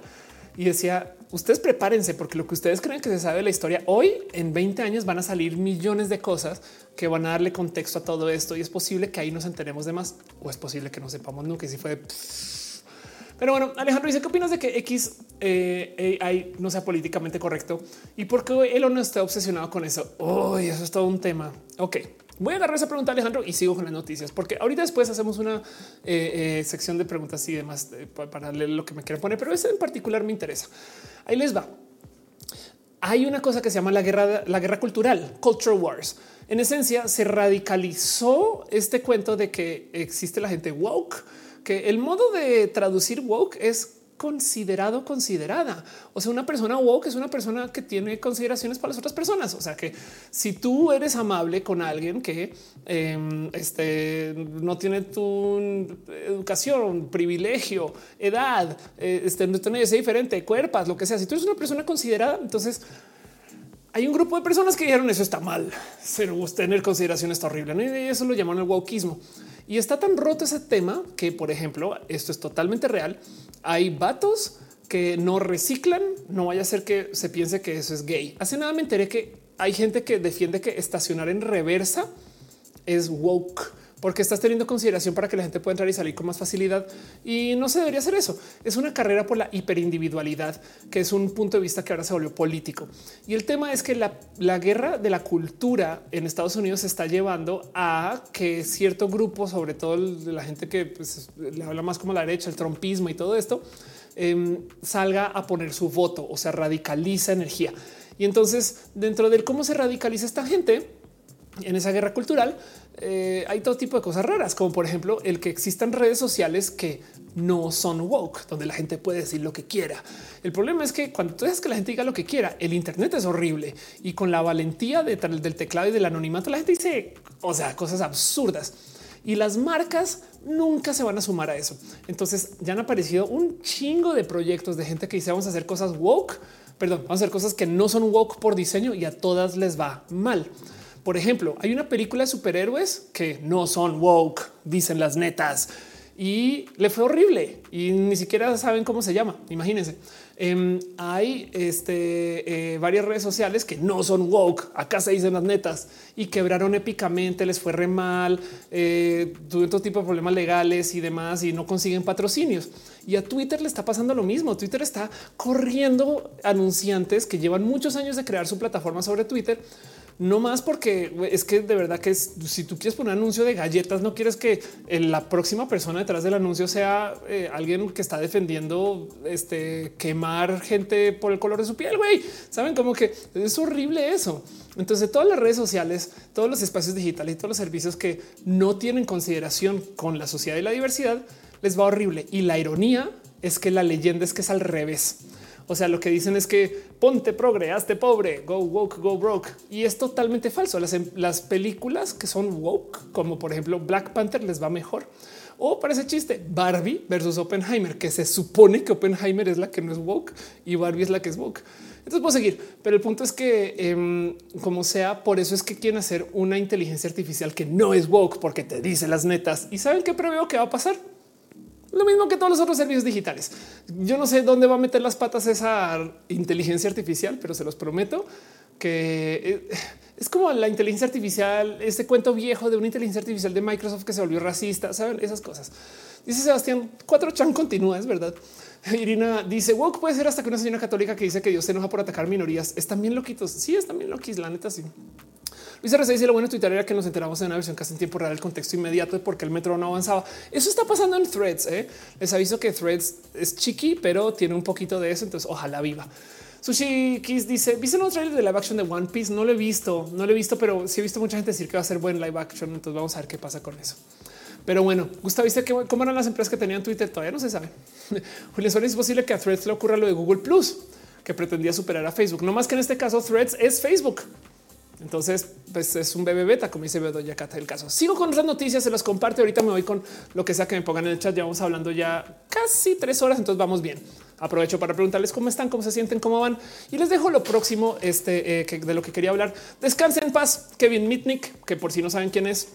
y decía, ustedes prepárense porque lo que ustedes creen que se sabe de la historia hoy en 20 años van a salir millones de cosas que van a darle contexto a todo esto y es posible que ahí nos enteremos de más o es posible que no sepamos nunca si fue. Pero bueno, Alejandro dice, ¿qué opinas de que X eh, no sea políticamente correcto? ¿Y por qué él no está obsesionado con eso? Uy, eso es todo un tema. Ok, Voy a agarrar esa pregunta, Alejandro, y sigo con las noticias, porque ahorita después hacemos una eh, eh, sección de preguntas y demás eh, para leer lo que me quieran poner, pero ese en particular me interesa. Ahí les va. Hay una cosa que se llama la guerra, la guerra cultural, culture wars. En esencia, se radicalizó este cuento de que existe la gente woke, que el modo de traducir woke es considerado, considerada. O sea, una persona woke es una persona que tiene consideraciones para las otras personas. O sea, que si tú eres amable con alguien que em, este, no tiene tu educación, privilegio, edad, eh, este, no tiene ese diferente, cuerpas, lo que sea, si tú eres una persona considerada, entonces hay un grupo de personas que dijeron eso está mal, pero tener consideración está horrible. Y eso lo llaman el wokeismo. Y está tan roto ese tema que, por ejemplo, esto es totalmente real. Hay vatos que no reciclan, no vaya a ser que se piense que eso es gay. Hace nada me enteré que hay gente que defiende que estacionar en reversa es woke porque estás teniendo consideración para que la gente pueda entrar y salir con más facilidad y no se debería hacer eso. Es una carrera por la hiperindividualidad, que es un punto de vista que ahora se volvió político. Y el tema es que la, la guerra de la cultura en Estados Unidos se está llevando a que cierto grupo, sobre todo la gente que pues, le habla más como la derecha, el trompismo y todo esto, eh, salga a poner su voto, o sea, radicaliza energía. Y entonces, dentro del cómo se radicaliza esta gente en esa guerra cultural, eh, hay todo tipo de cosas raras, como por ejemplo el que existan redes sociales que no son woke, donde la gente puede decir lo que quiera. El problema es que cuando tú dejas que la gente diga lo que quiera, el Internet es horrible y con la valentía de, del teclado y del anonimato, la gente dice, o sea, cosas absurdas y las marcas nunca se van a sumar a eso. Entonces ya han aparecido un chingo de proyectos de gente que dice vamos a hacer cosas woke, perdón, vamos a hacer cosas que no son woke por diseño y a todas les va mal. Por ejemplo, hay una película de superhéroes que no son woke, dicen las netas, y le fue horrible y ni siquiera saben cómo se llama. Imagínense. Em, hay este, eh, varias redes sociales que no son woke. Acá se dicen las netas y quebraron épicamente, les fue re mal, eh, tuvieron todo tipo de problemas legales y demás y no consiguen patrocinios. Y a Twitter le está pasando lo mismo. Twitter está corriendo anunciantes que llevan muchos años de crear su plataforma sobre Twitter no más porque es que de verdad que si tú quieres poner un anuncio de galletas, no quieres que la próxima persona detrás del anuncio sea eh, alguien que está defendiendo este quemar gente por el color de su piel. Güey, saben como que es horrible eso. Entonces, todas las redes sociales, todos los espacios digitales y todos los servicios que no tienen consideración con la sociedad y la diversidad les va horrible. Y la ironía es que la leyenda es que es al revés. O sea, lo que dicen es que ponte progre, hazte pobre, go woke, go broke. Y es totalmente falso. Las, em, las películas que son woke, como por ejemplo Black Panther, les va mejor. O parece chiste Barbie versus Oppenheimer, que se supone que Oppenheimer es la que no es woke y Barbie es la que es woke. Entonces puedo seguir, pero el punto es que em, como sea, por eso es que quieren hacer una inteligencia artificial que no es woke porque te dice las netas y saben qué preveo que va a pasar. Lo mismo que todos los otros servicios digitales. Yo no sé dónde va a meter las patas esa inteligencia artificial, pero se los prometo que eh, es como la inteligencia artificial, este cuento viejo de una inteligencia artificial de Microsoft que se volvió racista, saben esas cosas. Dice Sebastián, cuatro chan continúa, es verdad. Irina dice woke puede ser hasta que una señora católica que dice que Dios se enoja por atacar minorías. Están bien loquitos. Sí, están bien loquis. La neta, sí. Luis R. dice lo bueno Twitter era que nos enteramos de una versión casi en tiempo real, el contexto inmediato de por qué el metro no avanzaba. Eso está pasando en threads. ¿eh? Les aviso que threads es chiqui, pero tiene un poquito de eso. Entonces ojalá viva. Sushi Kiss dice: ¿Viste un trailer de live action de One Piece? No lo he visto, no lo he visto, pero sí he visto mucha gente decir que va a ser buen live action. Entonces vamos a ver qué pasa con eso. Pero bueno, Gustavo dice que cómo eran las empresas que tenían Twitter. Todavía no se sabe. Julián Suárez es posible que a Threads le ocurra lo de Google Plus, que pretendía superar a Facebook. No más que en este caso, Threads es Facebook. Entonces, pues es un bebé beta, como dice Bedoya Cata el caso. Sigo con otras noticias, se las comparte. Ahorita me voy con lo que sea que me pongan en el chat. Ya vamos hablando ya casi tres horas, entonces vamos bien. Aprovecho para preguntarles cómo están, cómo se sienten, cómo van y les dejo lo próximo este, eh, de lo que quería hablar. Descansen en paz, Kevin Mitnick, que por si no saben quién es,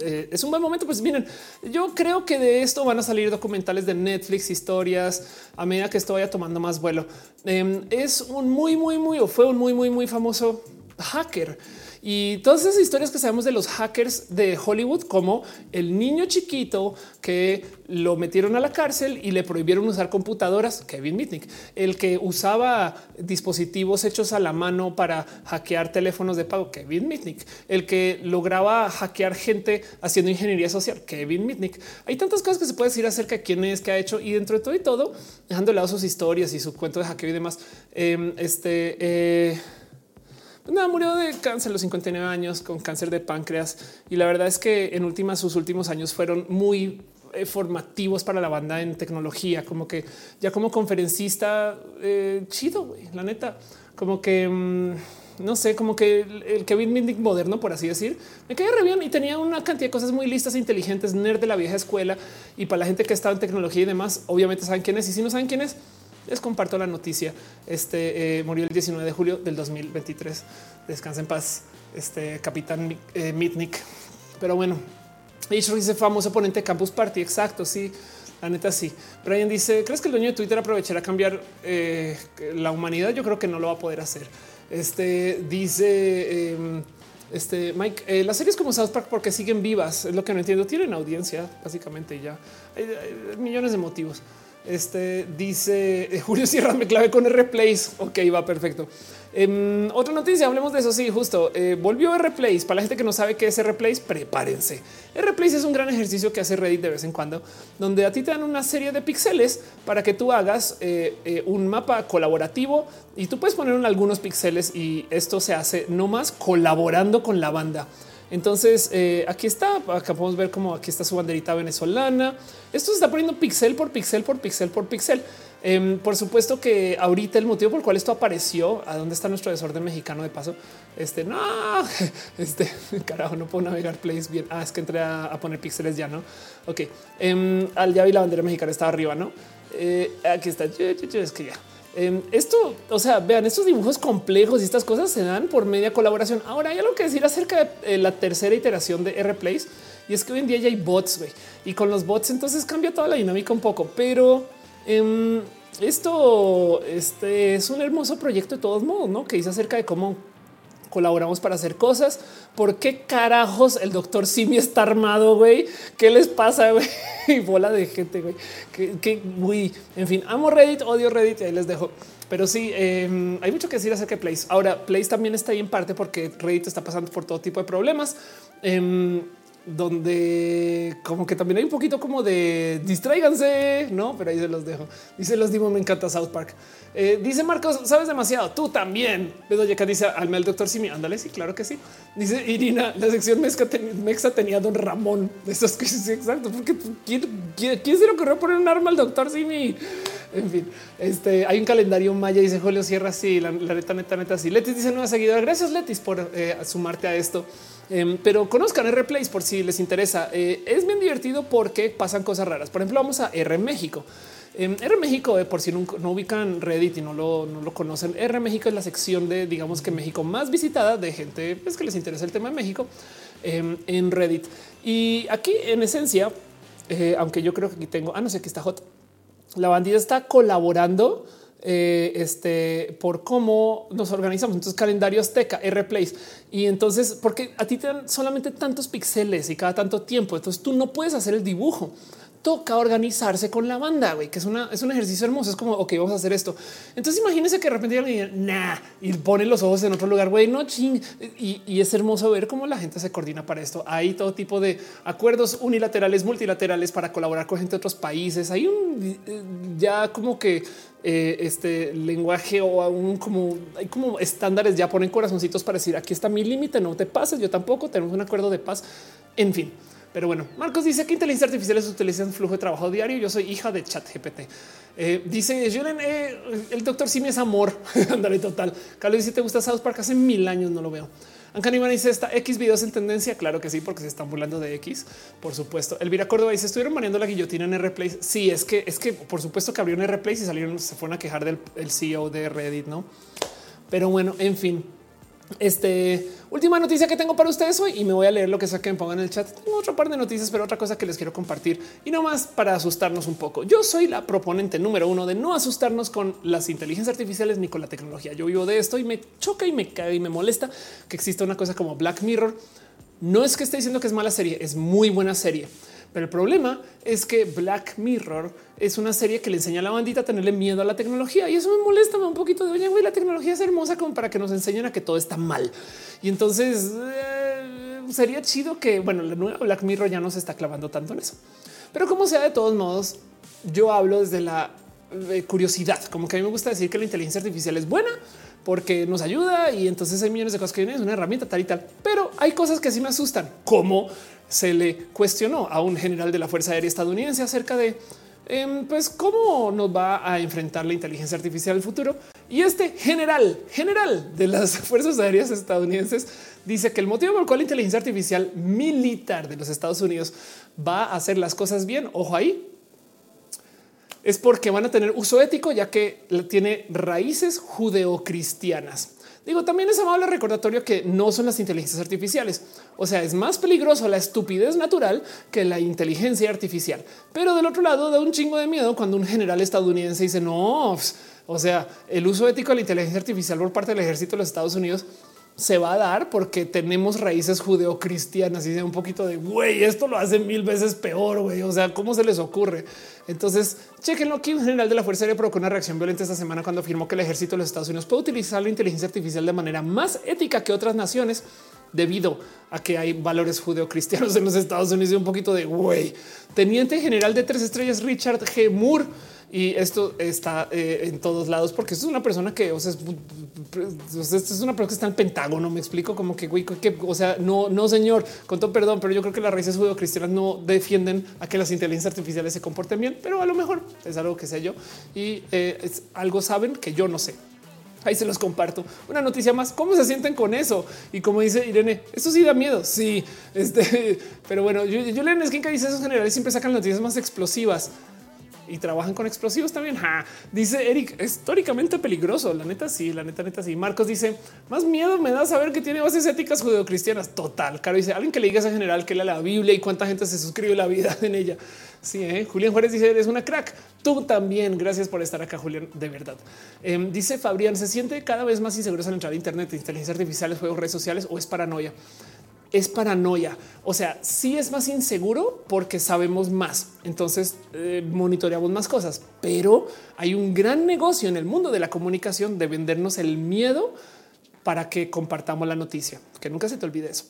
eh, es un buen momento. Pues miren, yo creo que de esto van a salir documentales de Netflix, historias a medida que esto vaya tomando más vuelo. Em, es un muy, muy, muy o fue un muy, muy, muy famoso hacker. Y todas esas historias que sabemos de los hackers de Hollywood, como el niño chiquito que lo metieron a la cárcel y le prohibieron usar computadoras, Kevin Mitnick, el que usaba dispositivos hechos a la mano para hackear teléfonos de pago, Kevin Mitnick, el que lograba hackear gente haciendo ingeniería social, Kevin Mitnick. Hay tantas cosas que se puede decir acerca de quién es, qué ha hecho y dentro de todo y todo, dejando de lado sus historias y su cuento de hackeo y demás. Em, este eh, nada, murió de cáncer a los 59 años con cáncer de páncreas. Y la verdad es que en últimas, sus últimos años fueron muy eh, formativos para la banda en tecnología, como que ya como conferencista eh, chido, güey, la neta, como que mm, no sé, como que el Kevin Mindick moderno, por así decir, me caía re bien y tenía una cantidad de cosas muy listas e inteligentes, nerd de la vieja escuela. Y para la gente que estaba en tecnología y demás, obviamente saben quién es. Y si no saben quién es, les comparto la noticia. Este eh, murió el 19 de julio del 2023. Descansa en paz, este capitán eh, Mitnick. Pero bueno, Ishru dice famoso ponente Campus Party. Exacto. Sí, la neta sí. Brian dice: ¿Crees que el dueño de Twitter aprovechará a cambiar eh, la humanidad? Yo creo que no lo va a poder hacer. Este dice. Em, Este Mike, eh, las series como South Park porque siguen vivas, es lo que no entiendo. Tienen audiencia, básicamente ya hay, millones de motivos. Este dice eh, Julio Sierra, me clave con replays. Ok, va perfecto. Em, otra noticia, hablemos de eso. Sí, justo eh, volvió Replays. Para la gente que no sabe qué es Replays, prepárense. Replays es un gran ejercicio que hace Reddit de vez en cuando, donde a ti te dan una serie de píxeles para que tú hagas eh, un mapa colaborativo y tú puedes poner en algunos píxeles y esto se hace no más colaborando con la banda. Entonces eh, aquí está, acá podemos ver cómo aquí está su banderita venezolana. Esto se está poniendo pixel por pixel por pixel por pixel. Em, por supuesto que ahorita el motivo por el cual esto apareció, a dónde está nuestro desorden mexicano de paso. Este no, este carajo, no puedo navegar place bien. Ah, es que entré a, poner píxeles ya, no? Ok, em, al ya vi la bandera mexicana, estaba arriba, no? Eh, aquí está. Es que ya Em, esto, o sea, vean, estos dibujos complejos y estas cosas se dan por media colaboración. Ahora hay algo que decir acerca de eh, la tercera iteración de R-Plays y es que hoy en día ya hay bots y con los bots entonces cambia toda la dinámica un poco, pero em, esto este es un hermoso proyecto de todos modos, ¿no? Que dice acerca de cómo colaboramos para hacer cosas. ¿Por qué carajos el doctor Simi está armado, güey? ¿Qué les pasa, güey? y bola de gente, güey. Que, güey, en fin, amo Reddit, odio Reddit y ahí les dejo. Pero sí, em, hay mucho que decir acerca de Place. Ahora, Place también está ahí en parte porque Reddit está pasando por todo tipo de problemas. Em, donde como que también hay un poquito como de distráiganse, no? Pero ahí se los dejo. Dice los Dimos, me encanta South Park. Eh, dice Marcos, sabes demasiado. Tú también. Doña que dice al el doctor Simi. Ándale, sí, claro que sí. Dice Irina, la sección Mexa, tenía don Ramón. De esos que sí, exacto. Porque ¿quién, quién, se le ocurrió poner un arma al doctor Simi? En fin, este hay un calendario maya. Dice Julio Sierra. Sí, la, neta, neta, neta. Sí, Letis dice nueva seguidora. Gracias, Letis, por eh, sumarte a esto. Em, pero conozcan R Plays por si les interesa. Eh, es bien divertido porque pasan cosas raras. Por ejemplo, vamos a R México. Em, R México, eh, por si no, ubican Reddit y no lo, no lo, conocen, R México es la sección de, digamos que México más visitada de gente pues, que les interesa el tema de México em, en Reddit. Y aquí, en esencia, aunque yo creo que aquí tengo, ah, no sé, aquí está Hot. La bandida está colaborando eh, este, por cómo nos organizamos. Entonces, calendario azteca, R-Place. Y entonces, porque a ti te dan solamente tantos píxeles y cada tanto tiempo, entonces tú no puedes hacer el dibujo toca organizarse con la banda, güey, que es una es un ejercicio hermoso. Es como, ok, vamos a hacer esto. Entonces imagínense que de repente alguien nah y pone los ojos en otro lugar, güey, no ching. Y, es hermoso ver cómo la gente se coordina para esto. Hay todo tipo de acuerdos unilaterales, multilaterales para colaborar con gente de otros países. Hay un ya como que eh, este lenguaje o aún como hay como estándares ya ponen corazoncitos para decir aquí está mi límite, no te pases, yo tampoco tenemos un acuerdo de paz. En fin, pero bueno, Marcos dice que inteligencia artificial es utilizan flujo de trabajo diario. Yo soy hija de chat GPT. Eh, dice eh, el doctor Simi es amor. Andale total. Carlos dice te gusta South Park hace mil años no lo veo. Ancanimani dice esta X videos en tendencia. Claro que sí, porque se están burlando de X, por supuesto. Elvira Córdoba dice estuvieron maneando la guillotina en replay. Sí, es que es que por supuesto que abrió un replay y salieron, se fueron a quejar del CEO de Reddit, no? Pero bueno, en fin, este última noticia que tengo para ustedes hoy y me voy a leer lo que sea que me pongan en el chat. Tengo otro par de noticias, pero otra cosa que les quiero compartir y no más para asustarnos un poco. Yo soy la proponente número uno de no asustarnos con las inteligencias artificiales ni con la tecnología. Yo vivo de esto y me choca y me cae y me molesta que exista una cosa como Black Mirror. No es que esté diciendo que es mala serie, es muy buena serie pero el problema es que Black Mirror es una serie que le enseña a la bandita a tenerle miedo a la tecnología y eso me molesta un poquito de oye, güey, la tecnología es hermosa como para que nos enseñen a que todo está mal. Y entonces eh, sería chido que, bueno, la nueva Black Mirror ya no se está clavando tanto en eso. Pero como sea, de todos modos, yo hablo desde la eh, curiosidad, como que a mí me gusta decir que la inteligencia artificial es buena porque nos ayuda y entonces hay millones de cosas que vienen, es una herramienta tal y tal, pero hay cosas que sí me asustan, como se le cuestionó a un general de la Fuerza Aérea estadounidense acerca de em, pues cómo nos va a enfrentar la inteligencia artificial el futuro. Y este general, general de las Fuerzas Aéreas estadounidenses dice que el motivo por el cual la inteligencia artificial militar de los Estados Unidos va a hacer las cosas bien, ojo ahí, es porque van a tener uso ético, ya que tiene raíces judeocristianas. Digo, también es amable recordatorio que no son las inteligencias artificiales. O sea, es más peligroso la estupidez natural que la inteligencia artificial. Pero del otro lado da un chingo de miedo cuando un general estadounidense dice no, o sea, el uso ético de la inteligencia artificial por parte del ejército de los Estados Unidos se va a dar porque tenemos raíces judeocristianas y de un poquito de güey, esto lo hace mil veces peor. Güey, o sea, cómo se les ocurre? Entonces, chequenlo aquí. Un general de la Fuerza Aérea provocó una reacción violenta esta semana cuando afirmó que el ejército de los Estados Unidos puede utilizar la inteligencia artificial de manera más ética que otras naciones debido a que hay valores judeocristianos en los Estados Unidos y un poquito de güey. Teniente general de tres estrellas Richard G. Moore y esto está eh, en todos lados porque es una persona que, o sea, es, una persona que está en el Pentágono. Me explico como que, güey, que, o sea, no, no, señor, con todo perdón, pero yo creo que las raíces judeocristianas no defienden a que las inteligencias artificiales se comporten bien, pero a lo mejor es algo que sé yo y eh, es algo saben que yo no sé. Ahí se los comparto. Una noticia más. ¿Cómo se sienten con eso? Y como dice Irene, esto sí da miedo. Sí, este, pero bueno, yo, yo en Skin que dice esos generales siempre sacan noticias más explosivas y trabajan con explosivos también. Dice Eric, históricamente peligroso. La neta, sí, la neta, neta, sí. Marcos dice más miedo me da saber que tiene bases éticas judeocristianas. Total. Caro dice alguien que le diga a ese general que lea la Biblia y cuánta gente se suscribe la vida en ella. Sí, ¿eh? Julián Juárez dice eres una crack. Tú también. Gracias por estar acá, Julián. De verdad. Em, dice Fabián, se siente cada vez más inseguro al entrar a Internet, inteligencia artificial, juegos, redes sociales o es paranoia es paranoia. O sea, sí es más inseguro porque sabemos más. Entonces eh, monitoreamos más cosas, pero hay un gran negocio en el mundo de la comunicación de vendernos el miedo para que compartamos la noticia. Que nunca se te olvide eso.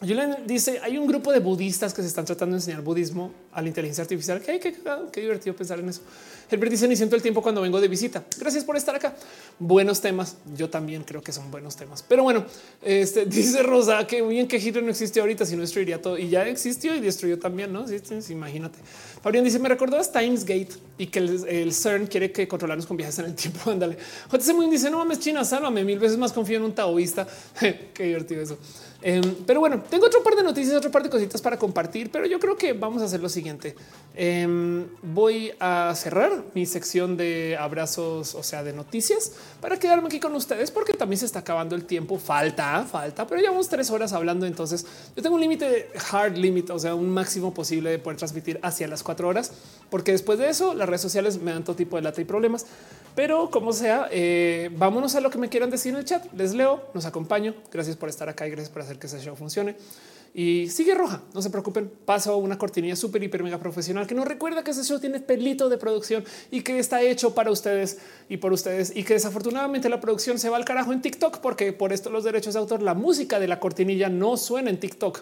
Julian dice hay un grupo de budistas que se están tratando de enseñar budismo a la inteligencia artificial. Qué, qué, qué divertido pensar en eso. El dice ni siento el tiempo cuando vengo de visita. Gracias por estar acá. Buenos temas. Yo también creo que son buenos temas. Pero bueno, este dice Rosa que bien que Hitler no existe ahorita, si no destruiría todo y ya existió y destruyó también. No, sí, imagínate. Fabián dice: Me recordó a Times Gate y que el, CERN quiere que controlarnos con viajes en el tiempo. Ándale. JC muy dice: No mames, China, sálvame. Mil veces más confío en un taoísta. Qué divertido eso. Em, pero bueno, tengo otro par de noticias, otro par de cositas para compartir, pero yo creo que vamos a hacer lo siguiente. Em, voy a cerrar mi sección de abrazos, o sea, de noticias, para quedarme aquí con ustedes, porque también se está acabando el tiempo. Falta, falta, pero llevamos tres horas hablando. Entonces, yo tengo un límite hard limit, o sea, un máximo posible de poder transmitir hacia las cuatro horas, porque después de eso, las redes sociales me dan todo tipo de lata y problemas. Pero como sea, eh, vámonos a lo que me quieran decir en el chat. Les leo, nos acompaño. Gracias por estar acá y gracias por hacer que ese show funcione. Y sigue roja, no se preocupen. Paso una cortinilla súper, hiper, mega profesional que nos recuerda que ese show tiene pelito de producción y que está hecho para ustedes y por ustedes y que desafortunadamente la producción se va al carajo en TikTok porque por esto los derechos de autor, la música de la cortinilla no suena en TikTok.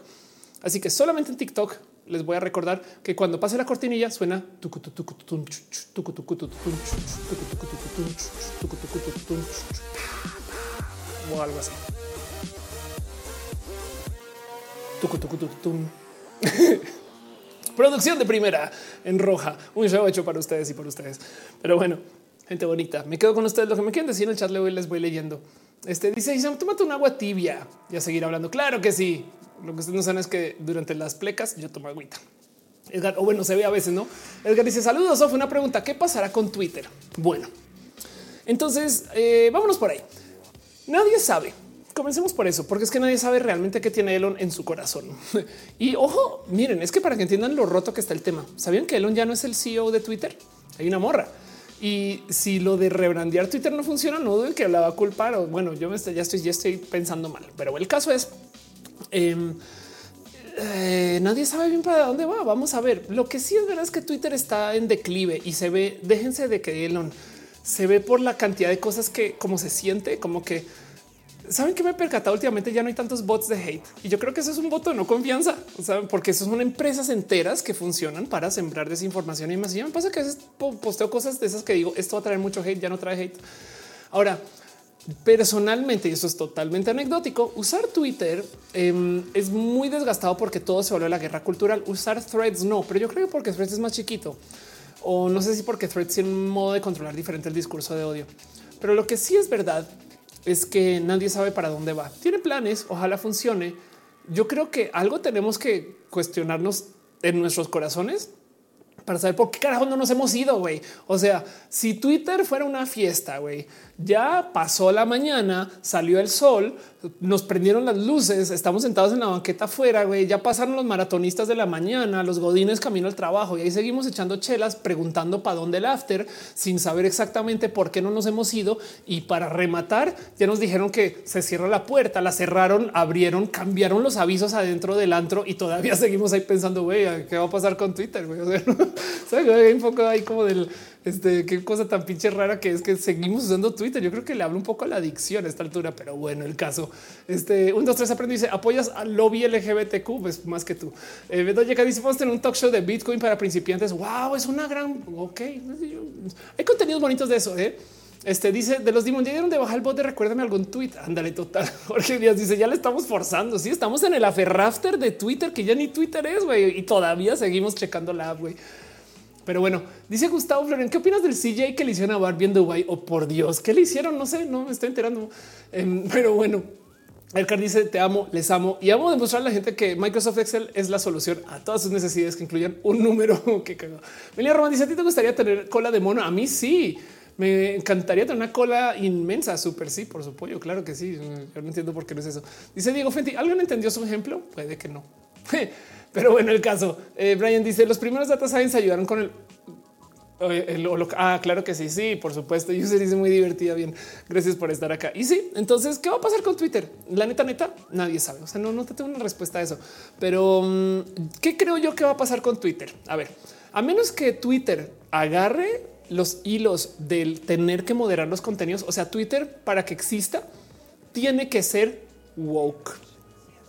Así que solamente en TikTok les voy a recordar que cuando pase la cortinilla suena o algo así. Producción de primera en roja. Un show hecho para ustedes y por ustedes. Pero bueno, gente bonita, me quedo con ustedes. Lo que me quieren decir en el chat le les voy leyendo. Este dice: Tómate un agua tibia y a seguir hablando. Claro que sí. Lo que ustedes no saben es que durante las plecas yo tomo agüita. Edgar, o bueno, se ve a veces, no? Edgar dice: Saludos. Sof, una pregunta: ¿Qué pasará con Twitter? Bueno, entonces eh, vámonos por ahí. Nadie sabe Comencemos por eso, porque es que nadie sabe realmente qué tiene Elon en su corazón. y ojo, miren, es que para que entiendan lo roto que está el tema, ¿sabían que Elon ya no es el CEO de Twitter? Hay una morra. Y si lo de rebrandear Twitter no funciona, no del que la va a culpar. O bueno, yo me estoy, ya estoy, ya estoy pensando mal, pero el caso es em, eh, nadie sabe bien para dónde va. Vamos a ver. Lo que sí es verdad es que Twitter está en declive y se ve. Déjense de que Elon se ve por la cantidad de cosas que como se siente, como que saben que me he percatado últimamente ya no hay tantos bots de hate y yo creo que eso es un voto de no confianza, ¿saben? porque eso son empresas enteras que funcionan para sembrar desinformación y más. Y me pasa que a veces posteo cosas de esas que digo esto va a traer mucho hate, ya no trae hate. Ahora, personalmente, y eso es totalmente anecdótico, usar Twitter em, es muy desgastado porque todo se vuelve la guerra cultural. Usar threads no, pero yo creo que porque threads es más chiquito o no sé si porque threads tiene un modo de controlar diferente el discurso de odio. Pero lo que sí es verdad es que nadie sabe para dónde va. Tiene planes, ojalá funcione. Yo creo que algo tenemos que cuestionarnos en nuestros corazones para saber por qué carajo no nos hemos ido, güey. O sea, si Twitter fuera una fiesta, güey, Ya pasó la mañana, salió el sol, nos prendieron las luces, estamos sentados en la banqueta afuera, güey, ya pasaron los maratonistas de la mañana, los godines camino al trabajo y ahí seguimos echando chelas, preguntando para dónde el after, sin saber exactamente por qué no nos hemos ido. Y para rematar, ya nos dijeron que se cierra la puerta, la cerraron, abrieron, cambiaron los avisos adentro del antro y todavía seguimos ahí pensando, güey, ¿qué va a pasar con Twitter? Güey? hay un poco ahí como del este, qué cosa tan pinche rara que es que seguimos usando Twitter. Yo creo que le hablo un poco a la adicción a esta altura, pero bueno, el caso. Este un, dos, tres aprende dice apoyas al lobby LGBTQ, pues más que tú. Eh, llega dice vamos a tener un talk show de Bitcoin para principiantes. Wow, es una gran. Ok, hay contenidos bonitos de eso. ¿eh? Este dice de los Demon dieron de bajar el bot de recuérdame algún tweet. Ándale, total. Jorge Díaz dice ya le estamos forzando. Sí, estamos en el aferrafter de Twitter que ya ni Twitter es, güey, y todavía seguimos checando la app, güey. Pero bueno, dice Gustavo Floren, ¿qué opinas del CJ que le hicieron a Barbie en Dubai? O oh, por Dios, ¿qué le hicieron? No sé, no me estoy enterando. Em, pero bueno, Edgar dice te amo, les amo y amo demostrar a la gente que Microsoft Excel es la solución a todas sus necesidades que incluyan un número que cagó. Melia Román dice a ti te gustaría tener cola de mono. A mí sí. Me encantaría tener una cola inmensa, súper sí, por supuesto. Claro que sí. Yo no entiendo por qué no es eso. Dice Diego Fenti. ¿Alguien entendió su ejemplo? Puede que no. Pero bueno, el caso. Eh, Brian dice los primeros data science ayudaron con el ah, claro que sí, sí, por supuesto. Y se dice muy divertida. Bien, gracias por estar acá. Y sí, entonces, ¿qué va a pasar con Twitter? La neta, neta, nadie sabe. O sea, no, no te tengo una respuesta a eso. Pero, mm, ¿qué creo yo que va a pasar con Twitter? A ver, a menos que Twitter agarre los hilos del tener que moderar los contenidos, o sea, Twitter para que exista, tiene que ser woke.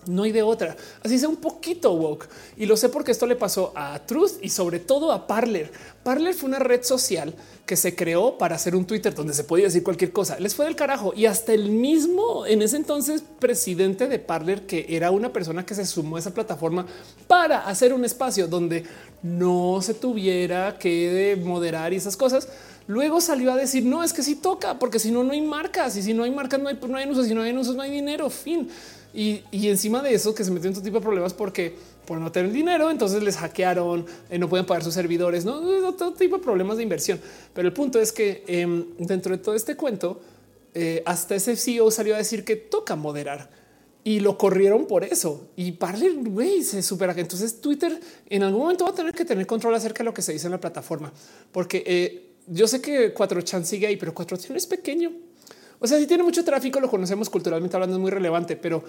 No hay de otra. Así sea un poquito woke. Y lo sé porque esto le pasó a Truth y sobre todo a Parler. Parler fue una red social que se creó para hacer un Twitter donde se podía decir cualquier cosa. Les fue del carajo. Y hasta el mismo en ese entonces presidente de Parler, que era una persona que se sumó a esa plataforma para hacer un espacio donde no se tuviera que moderar y esas cosas. Luego salió a decir no es que si toca, porque si no, no hay marcas y si no hay marcas, no hay, no hay si no hay usos, no hay dinero. Fin. Y, encima de eso que se metió en todo tipo de problemas porque por no tener dinero, entonces les hackearon, eh, no pueden pagar sus servidores, no todo tipo de problemas de inversión. Pero el punto es que em, dentro de todo este cuento, eh, hasta ese CEO salió a decir que toca moderar y lo corrieron por eso. Y Parler, güey, se supera entonces Twitter en algún momento va a tener que tener control acerca de lo que se dice en la plataforma, porque eh, yo sé que 4chan sigue ahí, pero 4chan es pequeño o sea, si tiene mucho tráfico, lo conocemos culturalmente hablando, es muy relevante, pero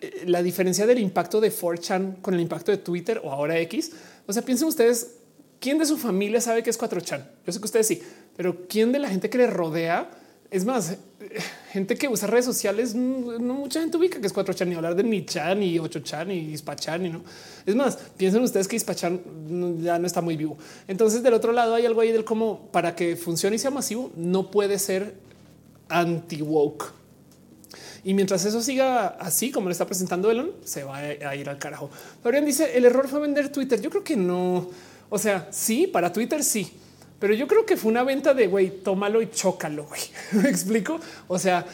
eh, la diferencia del impacto de 4chan con el impacto de Twitter o ahora X. O sea, piensen ustedes, ¿quién de su familia sabe que es 4chan? Yo sé que ustedes sí, pero ¿quién de la gente que le rodea? Es más, eh, gente que usa redes sociales, no, mucha gente ubica que es 4chan, ni hablar de ni chan, ni 8chan, ni Ispachan, ni no. Es más, piensen ustedes que Ispachan ya no está muy vivo. Entonces, del otro lado hay algo ahí del cómo para que funcione y sea masivo, no puede ser anti woke. Y mientras eso siga así como lo está presentando Elon, se va a ir al carajo. Fabián dice el error fue vender Twitter. Yo creo que no. O sea, sí, para Twitter sí, pero yo creo que fue una venta de güey, tómalo y chócalo. Me explico. O sea,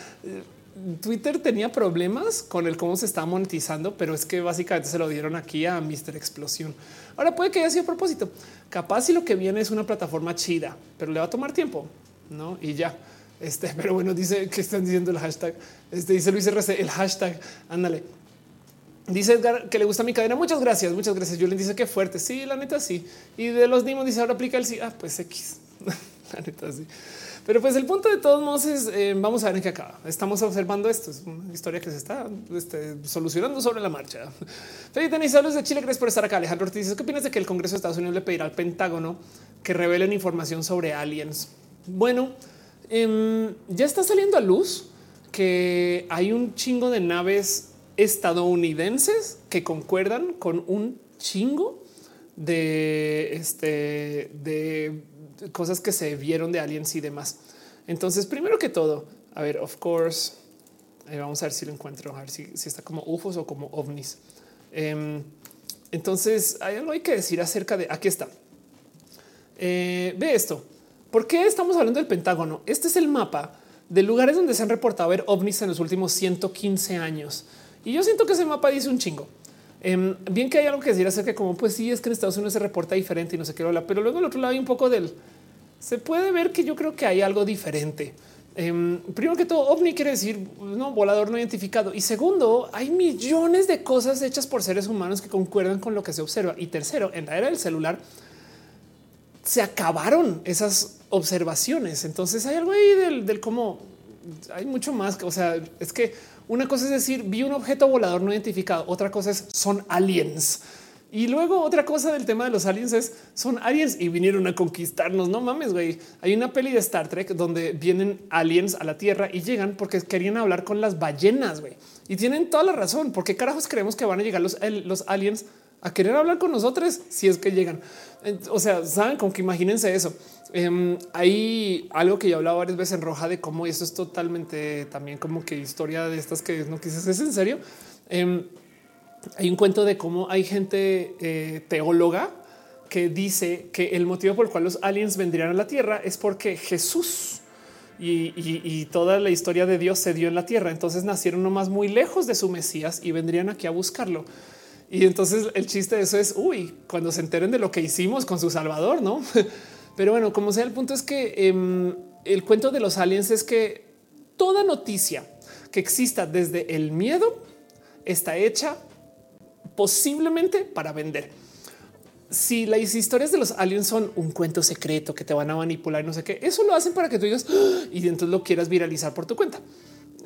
Twitter tenía problemas con el cómo se está monetizando, pero es que básicamente se lo dieron aquí a Mr. Explosión. Ahora puede que haya sido a propósito. Capaz si lo que viene es una plataforma chida, pero le va a tomar tiempo, no? Y ya. Este, pero bueno, dice que están diciendo el hashtag. Este dice Luis RC, el hashtag. Ándale. Dice Edgar que le gusta mi cadena. Muchas gracias, muchas gracias. Yo le dice que fuerte. Sí, la neta, sí. Y de los Nimos dice ahora aplica el sí. Ah, pues X. la neta, sí. Pero pues el punto de todos modos es eh, vamos a ver en qué acaba. Estamos observando esto. Es una historia que se está este, solucionando sobre la marcha. Felipe saludos de Chile. Gracias por estar acá. Alejandro Ortiz, ¿qué opinas de que el Congreso de Estados Unidos le pedirá al Pentágono que revelen información sobre aliens? Bueno, Em, ya está saliendo a luz que hay un chingo de naves estadounidenses que concuerdan con un chingo de este de cosas que se vieron de aliens y demás. Entonces, primero que todo, a ver, of course, eh, vamos a ver si lo encuentro, a ver si, está como UFOs o como ovnis. Em, entonces, hay algo hay que decir acerca de aquí está. Eh, ve esto. ¿Por qué estamos hablando del Pentágono? Este es el mapa de lugares donde se han reportado ver ovnis en los últimos 115 años. Y yo siento que ese mapa dice un chingo. Em, bien que hay algo que decir acerca de cómo, pues sí, es que en Estados Unidos se reporta diferente y no sé qué habla, pero luego al otro lado hay un poco del se puede ver que yo creo que hay algo diferente. Em, primero que todo, ovni quiere decir no volador no identificado. Y segundo, hay millones de cosas hechas por seres humanos que concuerdan con lo que se observa. Y tercero, en la era del celular se acabaron esas observaciones. Entonces hay algo ahí del, del cómo hay mucho más. O sea, es que una cosa es decir, vi un objeto volador no identificado. Otra cosa es son aliens. Y luego otra cosa del tema de los aliens es son aliens y vinieron a conquistarnos. No mames, güey. Hay una peli de Star Trek donde vienen aliens a la Tierra y llegan porque querían hablar con las ballenas, güey. Y tienen toda la razón. Porque carajos creemos que van a llegar los, los aliens a querer hablar con nosotros si es que llegan. O sea, saben como que imagínense eso. Eh, hay algo que yo hablaba varias veces en roja de cómo esto es totalmente también como que historia de estas que no quizás es en serio. Eh, hay un cuento de cómo hay gente eh, teóloga que dice que el motivo por el cual los aliens vendrían a la Tierra es porque Jesús y, toda la historia de Dios se dio en la Tierra. Entonces nacieron nomás muy lejos de su Mesías y vendrían aquí a buscarlo. Y entonces el chiste de eso es, uy, cuando se enteren de lo que hicimos con su Salvador, ¿no? Pero bueno, como sea, el punto es que em, el cuento de los aliens es que toda noticia que exista desde el miedo está hecha posiblemente para vender. Si las historias de los aliens son un cuento secreto que te van a manipular no sé qué, eso lo hacen para que tú digas ¡Ah! y entonces lo quieras viralizar por tu cuenta.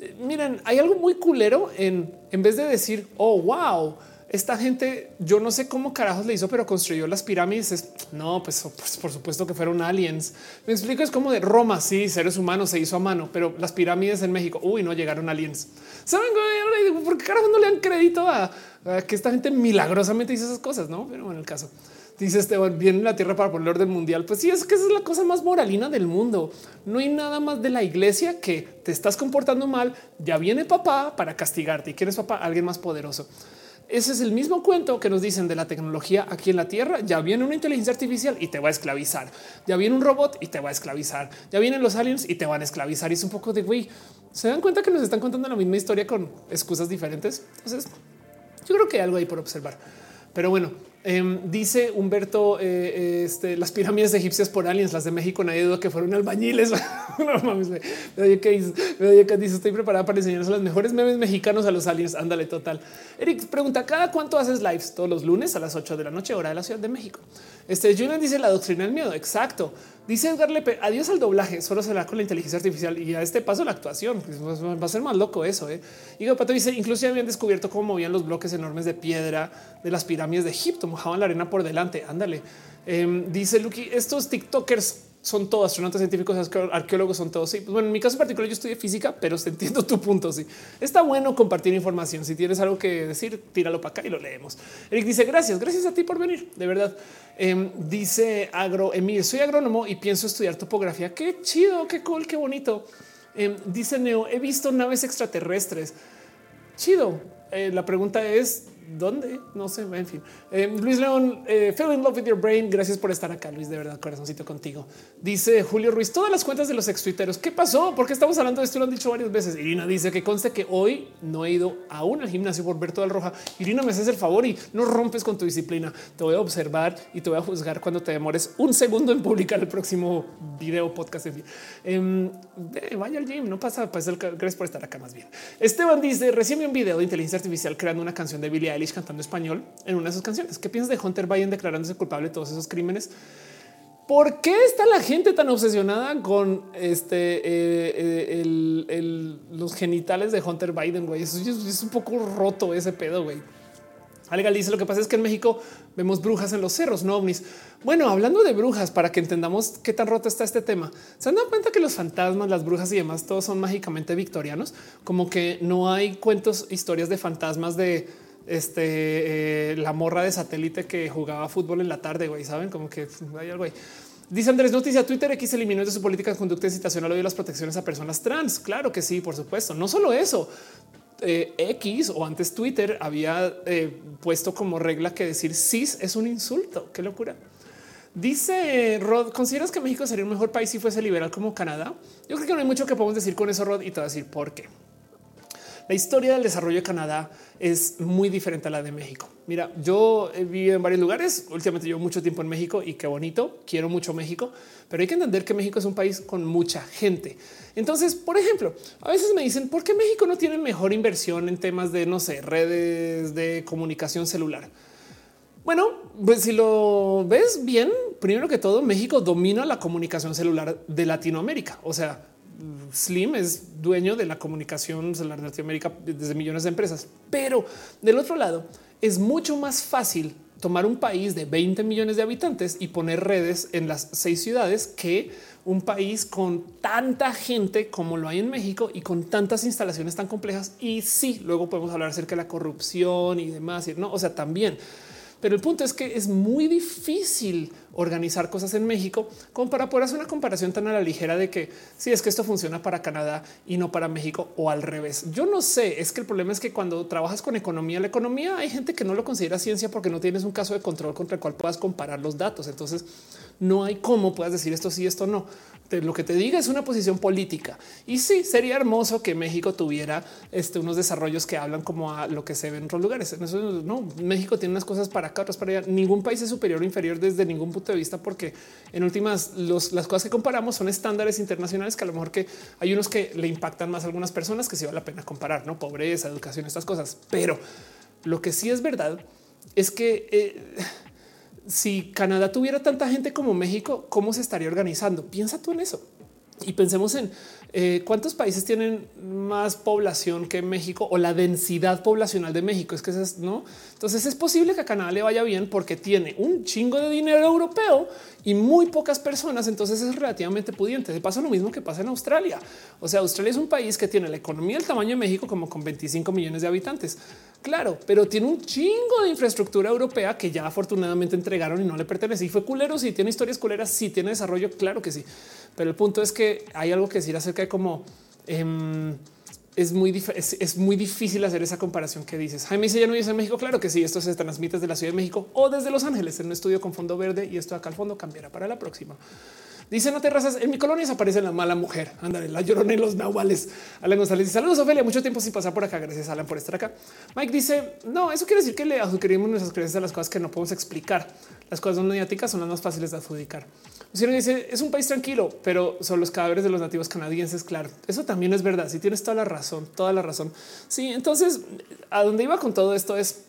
Eh, miren, hay algo muy culero en en vez de decir, oh, wow, esta gente, yo no sé cómo carajos le hizo, pero construyó las pirámides. No, pues, pues, por supuesto que fueron aliens. Me explico, es como de Roma, sí, seres humanos se hizo a mano, pero las pirámides en México, uy, no llegaron aliens. ¿Saben? ¿Por qué carajos no le dan crédito a, que esta gente milagrosamente hizo esas cosas? No, pero en el caso dice Esteban, viene la tierra para poner orden mundial. Pues sí, es que esa es la cosa más moralina del mundo. No hay nada más de la iglesia que te estás comportando mal. Ya viene papá para castigarte. ¿Y quién es papá? Alguien más poderoso. Ese es el mismo cuento que nos dicen de la tecnología aquí en la Tierra. Ya viene una inteligencia artificial y te va a esclavizar. Ya viene un robot y te va a esclavizar. Ya vienen los aliens y te van a esclavizar. Y es un poco de güey. Se dan cuenta que nos están contando la misma historia con excusas diferentes. Entonces, yo creo que hay algo ahí por observar. Pero bueno, Em, dice Humberto, eh, este, las pirámides egipcias por aliens, las de México, nadie duda que fueron albañiles. no mames, me, dice, dice, estoy preparada para enseñarles los mejores memes mexicanos a los aliens. Ándale, total. Eric pregunta, ¿cada cuánto haces lives? Todos los lunes a las 8 de la noche, hora de la Ciudad de México. Este Julian dice la doctrina del miedo. Exacto. Dice Edgar Lepe, adiós al doblaje, solo se con la inteligencia artificial y a este paso la actuación. Pues, va a ser más loco eso. ¿eh? Y Pato dice, incluso habían descubierto cómo movían los bloques enormes de piedra de las pirámides de Egipto, mojaban la arena por delante. Ándale. Em, dice Lucky, estos TikTokers son todos astronautas científicos, arqueólogos, son todos. Sí, pues bueno, en mi caso particular, yo estudié física, pero entiendo tu punto. Sí, está bueno compartir información. Si tienes algo que decir, tíralo para acá y lo leemos. Eric dice gracias, gracias a ti por venir. De verdad, em, dice Agro Emil, soy agrónomo y pienso estudiar topografía. Qué chido, qué cool, qué bonito. Em, dice Neo, he visto naves extraterrestres. Chido. Eh, la pregunta es dónde? No sé, en fin. Eh, Luis León, eh, in love with your brain. Gracias por estar acá, Luis. De verdad, corazoncito contigo. Dice Julio Ruiz, todas las cuentas de los ex tuiteros. ¿Qué pasó? Porque estamos hablando de esto, lo han dicho varias veces. Irina dice que conste que hoy no he ido aún al gimnasio por ver todo el roja. Irina, me haces el favor y no rompes con tu disciplina. Te voy a observar y te voy a juzgar cuando te demores un segundo en publicar el próximo video, podcast. En fin, em, vaya al gym, no pasa. Pues gracias por estar acá más bien. Esteban dice recién vi un video de inteligencia artificial creando una canción de Billie cantando español en una de sus canciones. ¿Qué piensas de Hunter Biden declarándose culpable de todos esos crímenes? ¿Por qué está la gente tan obsesionada con este eh, eh, los genitales de Hunter Biden? Güey, es, un poco roto ese pedo. Güey. Dice lo que pasa es que en México vemos brujas en los cerros, no ovnis. Bueno, hablando de brujas, para que entendamos qué tan roto está este tema, se han dado cuenta que los fantasmas, las brujas y demás, todos son mágicamente victorianos, como que no hay cuentos, historias de fantasmas de este, eh, la morra de satélite que jugaba fútbol en la tarde, güey, saben como que hay algo ahí. Dice Andrés Noticia, Twitter X eliminó de su política de conducta incitacional y las protecciones a personas trans. Claro que sí, por supuesto. No solo eso, eh, X o antes Twitter había eh, puesto como regla que decir cis es un insulto. Qué locura. Dice Rod, ¿consideras que México sería un mejor país si fuese liberal como Canadá? Yo creo que no hay mucho que podemos decir con eso, Rod, y te voy a decir por qué. La historia del desarrollo de Canadá es muy diferente a la de México. Mira, yo he vivido en varios lugares. Últimamente llevo mucho tiempo en México y qué bonito. Quiero mucho México, pero hay que entender que México es un país con mucha gente. Entonces, por ejemplo, a veces me dicen por qué México no tiene mejor inversión en temas de no sé, redes de comunicación celular. Bueno, pues si lo ves bien, primero que todo, México domina la comunicación celular de Latinoamérica. O sea, Slim es dueño de la comunicación celular de Latinoamérica desde millones de empresas. Pero del otro lado, es mucho más fácil tomar un país de 20 millones de habitantes y poner redes en las seis ciudades que un país con tanta gente como lo hay en México y con tantas instalaciones tan complejas. Y sí, luego podemos hablar acerca de la corrupción y demás. no, o sea, también pero el punto es que es muy difícil organizar cosas en México como para poder hacer una comparación tan a la ligera de que si es que esto funciona para Canadá y no para México o al revés. Yo no sé, es que el problema es que cuando trabajas con economía, la economía hay gente que no lo considera ciencia porque no tienes un caso de control contra el cual puedas comparar los datos. Entonces no hay cómo puedas decir esto sí, esto no lo que te diga es una posición política. Y sí, sería hermoso que México tuviera este, unos desarrollos que hablan como a lo que se ve en otros lugares. no, México tiene unas cosas para acá, otras para allá. Ningún país es superior o inferior desde ningún punto de vista, porque en últimas las cosas que comparamos son estándares internacionales que a lo mejor que hay unos que le impactan más a algunas personas que sí vale la pena comparar, no pobreza, educación, estas cosas. Pero lo que sí es verdad es que eh, si Canadá tuviera tanta gente como México, ¿cómo se estaría organizando? Piensa tú en eso y pensemos en eh, cuántos países tienen más población que México o la densidad poblacional de México. Es que es no. Entonces es posible que a Canadá le vaya bien porque tiene un chingo de dinero europeo y muy pocas personas. Entonces es relativamente pudiente. De paso, lo mismo que pasa en Australia. O sea, Australia es un país que tiene la economía del tamaño de México, como con 25 millones de habitantes. Claro, pero tiene un chingo de infraestructura europea que ya afortunadamente entregaron y no le pertenece. Y fue culero. Si tiene historias culeras, si tiene desarrollo, claro que sí. Pero el punto es que hay algo que decir acerca de cómo em, es muy, es, muy difícil hacer esa comparación que dices. Jaime dice ya no vives en México. Claro que sí, esto se transmite desde la Ciudad de México o desde Los Ángeles en un estudio con fondo verde y esto acá al fondo cambiará para la próxima. Dice no terrazas en mi colonia desaparece la mala mujer. Ándale, la llorona en los nahuales. Alan González dice saludos, Ofelia. Mucho tiempo sin pasar por acá. Gracias, Alan, por estar acá. Mike dice no, eso quiere decir que le adjudicaríamos nuestras creencias a las cosas que no podemos explicar. Las cosas no mediáticas son las más fáciles de adjudicar. Si dice es un país tranquilo, pero son los cadáveres de los nativos canadienses. Claro, eso también es verdad. Si tienes toda la razón, toda la razón. Sí, entonces a dónde iba con todo esto es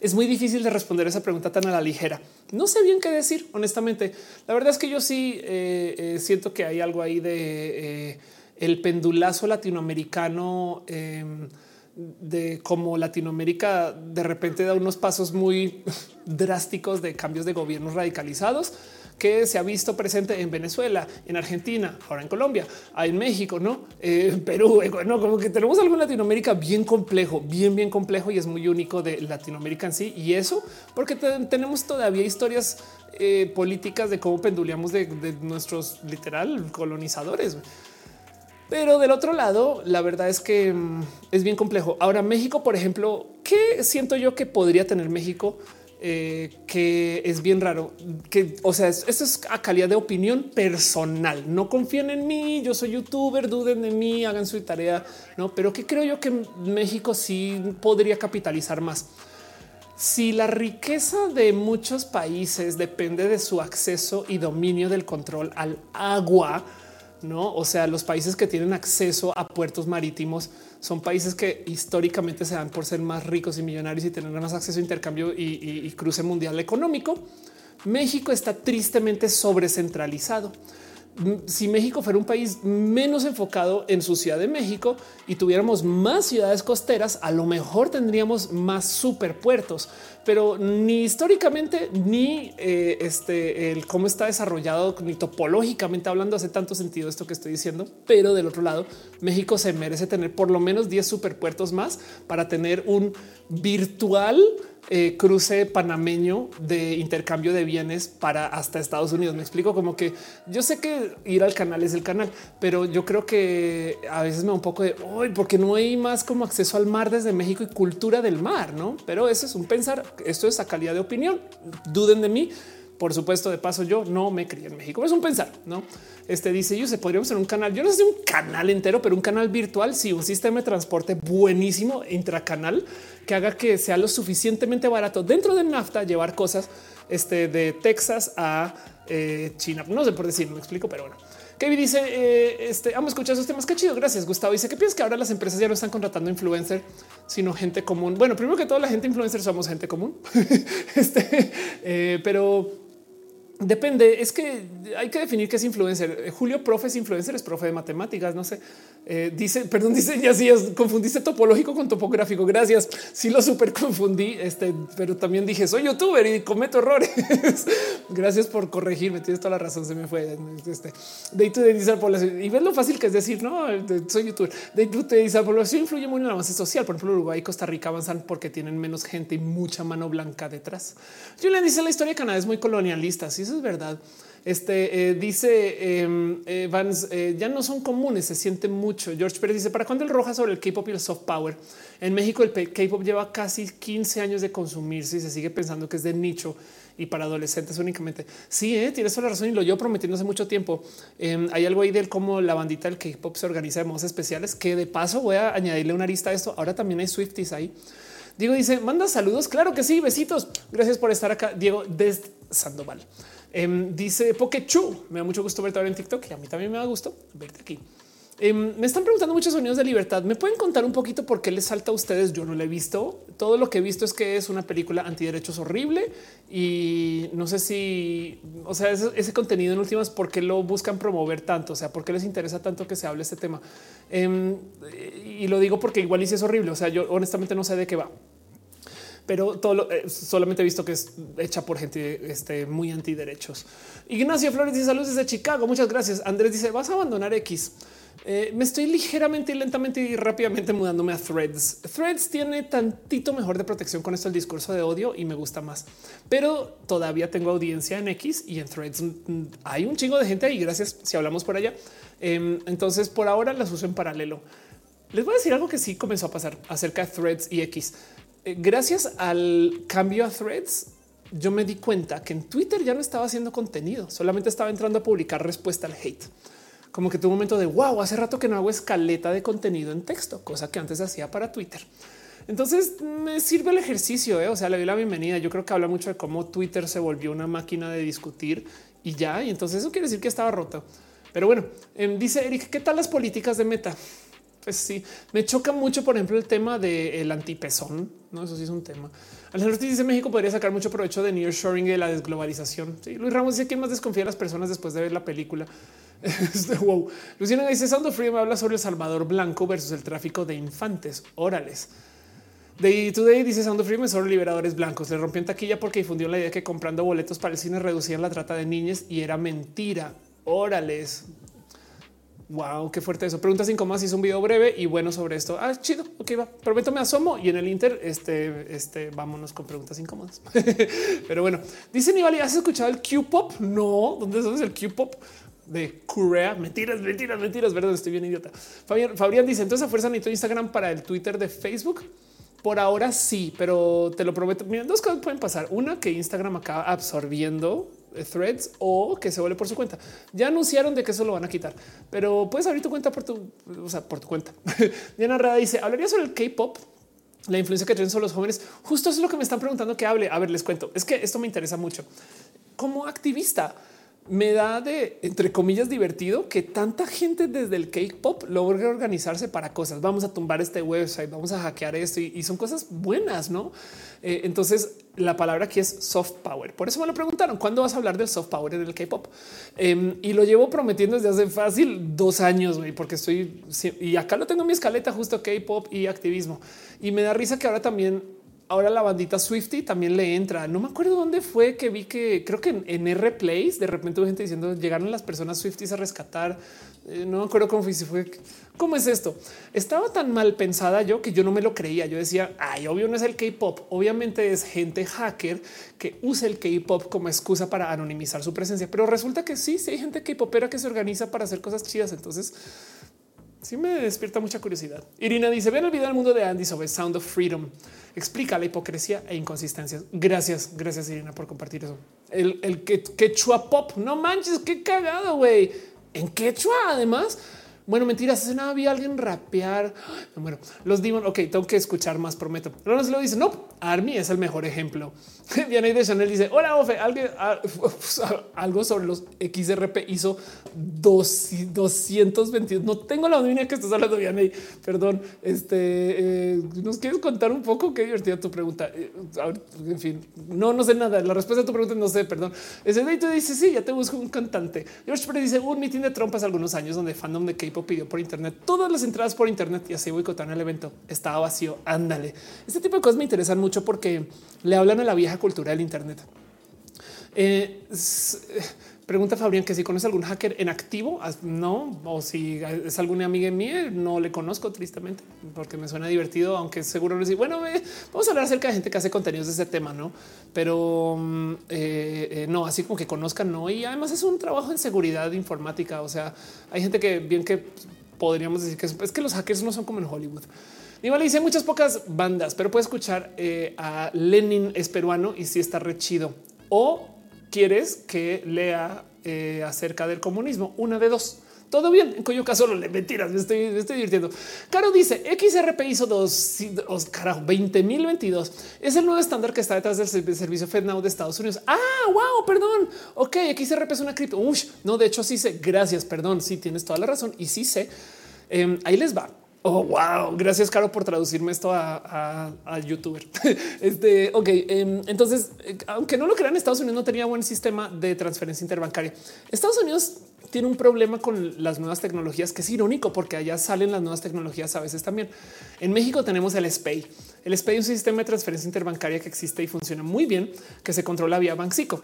es muy difícil de responder esa pregunta tan a la ligera. No sé bien qué decir, honestamente. La verdad es que yo sí eh, eh, siento que hay algo ahí de eh, el pendulazo latinoamericano em, de cómo Latinoamérica de repente da unos pasos muy drásticos de cambios de gobiernos radicalizados que se ha visto presente en Venezuela, en Argentina, ahora en Colombia, en México, no eh, Perú, no como que tenemos algo en Latinoamérica bien complejo, bien, bien complejo y es muy único de Latinoamérica en sí. Y eso porque tenemos todavía historias eh, políticas de cómo penduleamos de, de nuestros literal colonizadores. Pero del otro lado, la verdad es que mm, es bien complejo. Ahora, México, por ejemplo, ¿qué siento yo que podría tener México? Eh, que es bien raro que, o sea, esto es a calidad de opinión personal. No confíen en mí. Yo soy youtuber, duden de mí, hagan su tarea, no? Pero que creo yo que México sí podría capitalizar más. Si la riqueza de muchos países depende de su acceso y dominio del control al agua, no? O sea, los países que tienen acceso a puertos marítimos son países que históricamente se dan por ser más ricos y millonarios y tener más acceso a intercambio y, cruce mundial económico. México está tristemente sobrecentralizado si México fuera un país menos enfocado en su ciudad de México y tuviéramos más ciudades costeras, a lo mejor tendríamos más superpuertos, pero ni históricamente ni eh, este el cómo está desarrollado ni topológicamente hablando hace tanto sentido esto que estoy diciendo. Pero del otro lado, México se merece tener por lo menos 10 superpuertos más para tener un virtual eh, cruce panameño de intercambio de bienes para hasta Estados Unidos. Me explico como que yo sé que ir al canal es el canal, pero yo creo que a veces me da un poco de hoy porque no hay más como acceso al mar desde México y cultura del mar, no? Pero eso es un pensar. Esto es a calidad de opinión. Duden de mí, por supuesto, de paso, yo no me crié en México. Es un pensar, no? Este dice yo se podríamos hacer un canal. Yo no sé un canal entero, pero un canal virtual. Sí, un sistema de transporte buenísimo intracanal que haga que sea lo suficientemente barato dentro del NAFTA llevar cosas este, de Texas a eh, China. No sé por decir, no me explico, pero bueno. Kevin dice, eh, este, amo escuchar esos temas. Qué chido. Gracias, Gustavo. Dice, ¿qué piensas que ahora las empresas ya no están contratando influencer, sino gente común? Bueno, primero que todo, la gente influencer somos gente común. este, eh, pero Depende, es que hay que definir qué es influencer. Eh, Julio, profe es influencer, es profe de matemáticas, no sé. Eh, dice, perdón, dice ya sí, confundiste topológico con topográfico. Gracias. Sí lo súper confundí, este, pero también dije soy youtuber y cometo errores. Gracias por corregirme. Tienes toda la razón. Se me fue. Este de tú dice población y ves lo fácil que es decir no soy youtuber. De te dice población influye muy en el avance social. Por ejemplo, Uruguay y Costa Rica avanzan porque tienen menos gente y mucha mano blanca detrás. Le dice la historia de Canadá es muy colonialista. Sí, es verdad. Este eh, dice em, eh, Vance, eh, ya no son comunes, se siente mucho. George Pérez dice para cuándo el roja sobre el K-pop y el soft power. En México, el K-pop lleva casi 15 años de consumirse y se sigue pensando que es de nicho y para adolescentes únicamente. Sí, tienes toda la razón y lo yo prometiendo hace mucho tiempo. Em, hay algo ahí del cómo la bandita del K-pop se organiza de modos especiales que de paso voy a añadirle una lista a esto. Ahora también hay Swifties ahí. Diego dice manda saludos. Claro que sí. Besitos. Gracias por estar acá. Diego desde Sandoval. Em, dice Pokechu, me da mucho gusto verte ahora en TikTok y a mí también me da gusto verte aquí. Em, me están preguntando muchos sonidos de libertad. ¿Me pueden contar un poquito por qué les salta a ustedes? Yo no lo he visto. Todo lo que he visto es que es una película antiderechos horrible y no sé si, o sea, ese, contenido en últimas, ¿por qué lo buscan promover tanto? O sea, ¿por qué les interesa tanto que se hable este tema? Em, y lo digo porque igual y si es horrible. O sea, yo honestamente no sé de qué va pero todo eh, solamente he visto que es hecha por gente este, muy antiderechos. Ignacio Flores dice saludos desde Chicago. Muchas gracias. Andrés dice vas a abandonar X. Eh, me estoy ligeramente y lentamente y rápidamente mudándome a Threads. Threads tiene tantito mejor de protección con esto el discurso de odio y me gusta más, pero todavía tengo audiencia en X y en Threads mm, hay un chingo de gente ahí. Gracias si hablamos por allá. Em, entonces por ahora las uso en paralelo. Les voy a decir algo que sí comenzó a pasar acerca de Threads y X. Eh, gracias al cambio a threads, yo me di cuenta que en Twitter ya no estaba haciendo contenido, solamente estaba entrando a publicar respuesta al hate. Como que tuvo un momento de wow, hace rato que no hago escaleta de contenido en texto, cosa que antes hacía para Twitter. Entonces me sirve el ejercicio. ¿eh? O sea, le doy la bienvenida. Yo creo que habla mucho de cómo Twitter se volvió una máquina de discutir y ya. Y entonces eso quiere decir que estaba roto. Pero bueno, em, dice Eric, ¿qué tal las políticas de meta? Pues sí, me choca mucho, por ejemplo, el tema del antipezón. No, eso sí es un tema. Alejandro dice México podría sacar mucho provecho de nearshoring y de la desglobalización. Luis Ramos dice que más desconfía a las personas después de ver la película. Este, wow. Luciana dice Sound of Freedom habla sobre el Salvador Blanco versus el tráfico de infantes orales. De Today dice Sound of Freedom sobre liberadores blancos. Le rompió en taquilla porque difundió la idea de que comprando boletos para el cine reducían la trata de niñas y era mentira. Órales. Wow, qué fuerte eso. Preguntas incómodas. Hizo un video breve y bueno sobre esto. Ah, chido. Ok, va. Prometo me asomo y en el Inter, este, este, vámonos con preguntas incómodas. Pero bueno, dice Nivali, ¿has escuchado el Q-pop? No, ¿dónde es el Q-pop? de Corea. Mentiras, mentiras, mentiras. Verdad, estoy bien idiota. Fabián, Fabián dice entonces a fuerza necesito Instagram para el Twitter de Facebook. Por ahora sí, pero te lo prometo. Mira, dos cosas pueden pasar. Una que Instagram acaba absorbiendo threads o que se vuelve por su cuenta. Ya anunciaron de que eso lo van a quitar, pero puedes abrir tu cuenta por tu, o sea, por tu cuenta. Diana Rada dice, hablaría sobre el K-pop, la influencia que tienen sobre los jóvenes. Justo es lo que me están preguntando que hable. A ver, les cuento. Es que esto me interesa mucho. Como activista, me da de entre comillas divertido que tanta gente desde el K-pop logre organizarse para cosas. Vamos a tumbar este website, vamos a hackear esto y, son cosas buenas, no? Eh, entonces, la palabra aquí es soft power. Por eso me lo preguntaron cuándo vas a hablar del soft power en el K-pop em, y lo llevo prometiendo desde hace fácil dos años, porque estoy y acá lo tengo en mi escaleta justo K-pop y activismo y me da risa que ahora también ahora la bandita Swifty también le entra. No me acuerdo dónde fue que vi que creo que en, R Place de repente hubo gente diciendo llegaron las personas Swifties a rescatar. Eh, no me acuerdo cómo fue, si fue. ¿Cómo es esto? Estaba tan mal pensada yo que yo no me lo creía. Yo decía, ay, obvio no es el K-pop. Obviamente es gente hacker que usa el K-pop como excusa para anonimizar su presencia. Pero resulta que sí, sí hay gente K-popera que se organiza para hacer cosas chidas. Entonces, sí me despierta mucha curiosidad. Irina dice: Ven el video del mundo de Andy sobre Sound of Freedom. Explica la hipocresía e inconsistencias. Gracias, gracias Irina por compartir eso. El, el que quechua pop, no manches, qué cagado, güey. En quechua, además. Bueno, mentiras, hace nada había alguien rapear. Bueno, los Demon. Ok, tengo que escuchar más, prometo. No se lo dice. No, Army es el mejor ejemplo. Viene de Chanel dice: Hola, Ofe, algo sobre los XRP hizo 222. No tengo la línea que estás hablando, Vianey. Perdón. Este eh, nos quieres contar un poco. Qué divertida tu pregunta. Eh, en fin, no, no sé nada. La respuesta a tu pregunta no sé. Perdón. Ese te dice: Sí, ya te busco un cantante. George Pérez dice: Un mitin de trompas algunos años donde fandom de K-pop pidió por Internet todas las entradas por Internet y así boicotaron el evento. Estaba vacío. Ándale. Este tipo de cosas me interesan mucho porque le hablan a la vieja cultura del Internet. Eh, pregunta Fabián que si conoce algún hacker en activo, no, o si es alguna amiga mía, no le conozco tristemente porque me suena divertido, aunque seguro no decir, bueno, vamos a hablar acerca de gente que hace contenidos de ese tema, no? Pero mm, eh, eh, no, así como que conozcan, no. Y además es un trabajo en seguridad informática. O sea, hay gente que bien que podríamos decir que es, que los hackers no son como en Hollywood. Igual dice muchas pocas bandas, pero puede escuchar eh, a Lenin es peruano y si sí está re chido. O quieres que lea eh, acerca del comunismo, una de dos. Todo bien, en cuyo caso le mentiras, me estoy, estoy divirtiendo. Caro dice XRP hizo dos, dos carajo, 20.022. Es el nuevo estándar que está detrás del servicio FedNow de Estados Unidos. Ah, wow, perdón. Ok, XRP es una cripto. no, de hecho sí sé. Gracias, perdón. Sí, tienes toda la razón y sí sé. Em, ahí les va. Oh, wow. Gracias, Caro, por traducirme esto a, youtuber. este, ok. Em, entonces, eh, aunque no lo crean, Estados Unidos no tenía buen sistema de transferencia interbancaria. Estados Unidos tiene un problema con las nuevas tecnologías que es irónico porque allá salen las nuevas tecnologías a veces también. En México tenemos el SPAY. El SPAY es un sistema de transferencia interbancaria que existe y funciona muy bien, que se controla vía Banxico.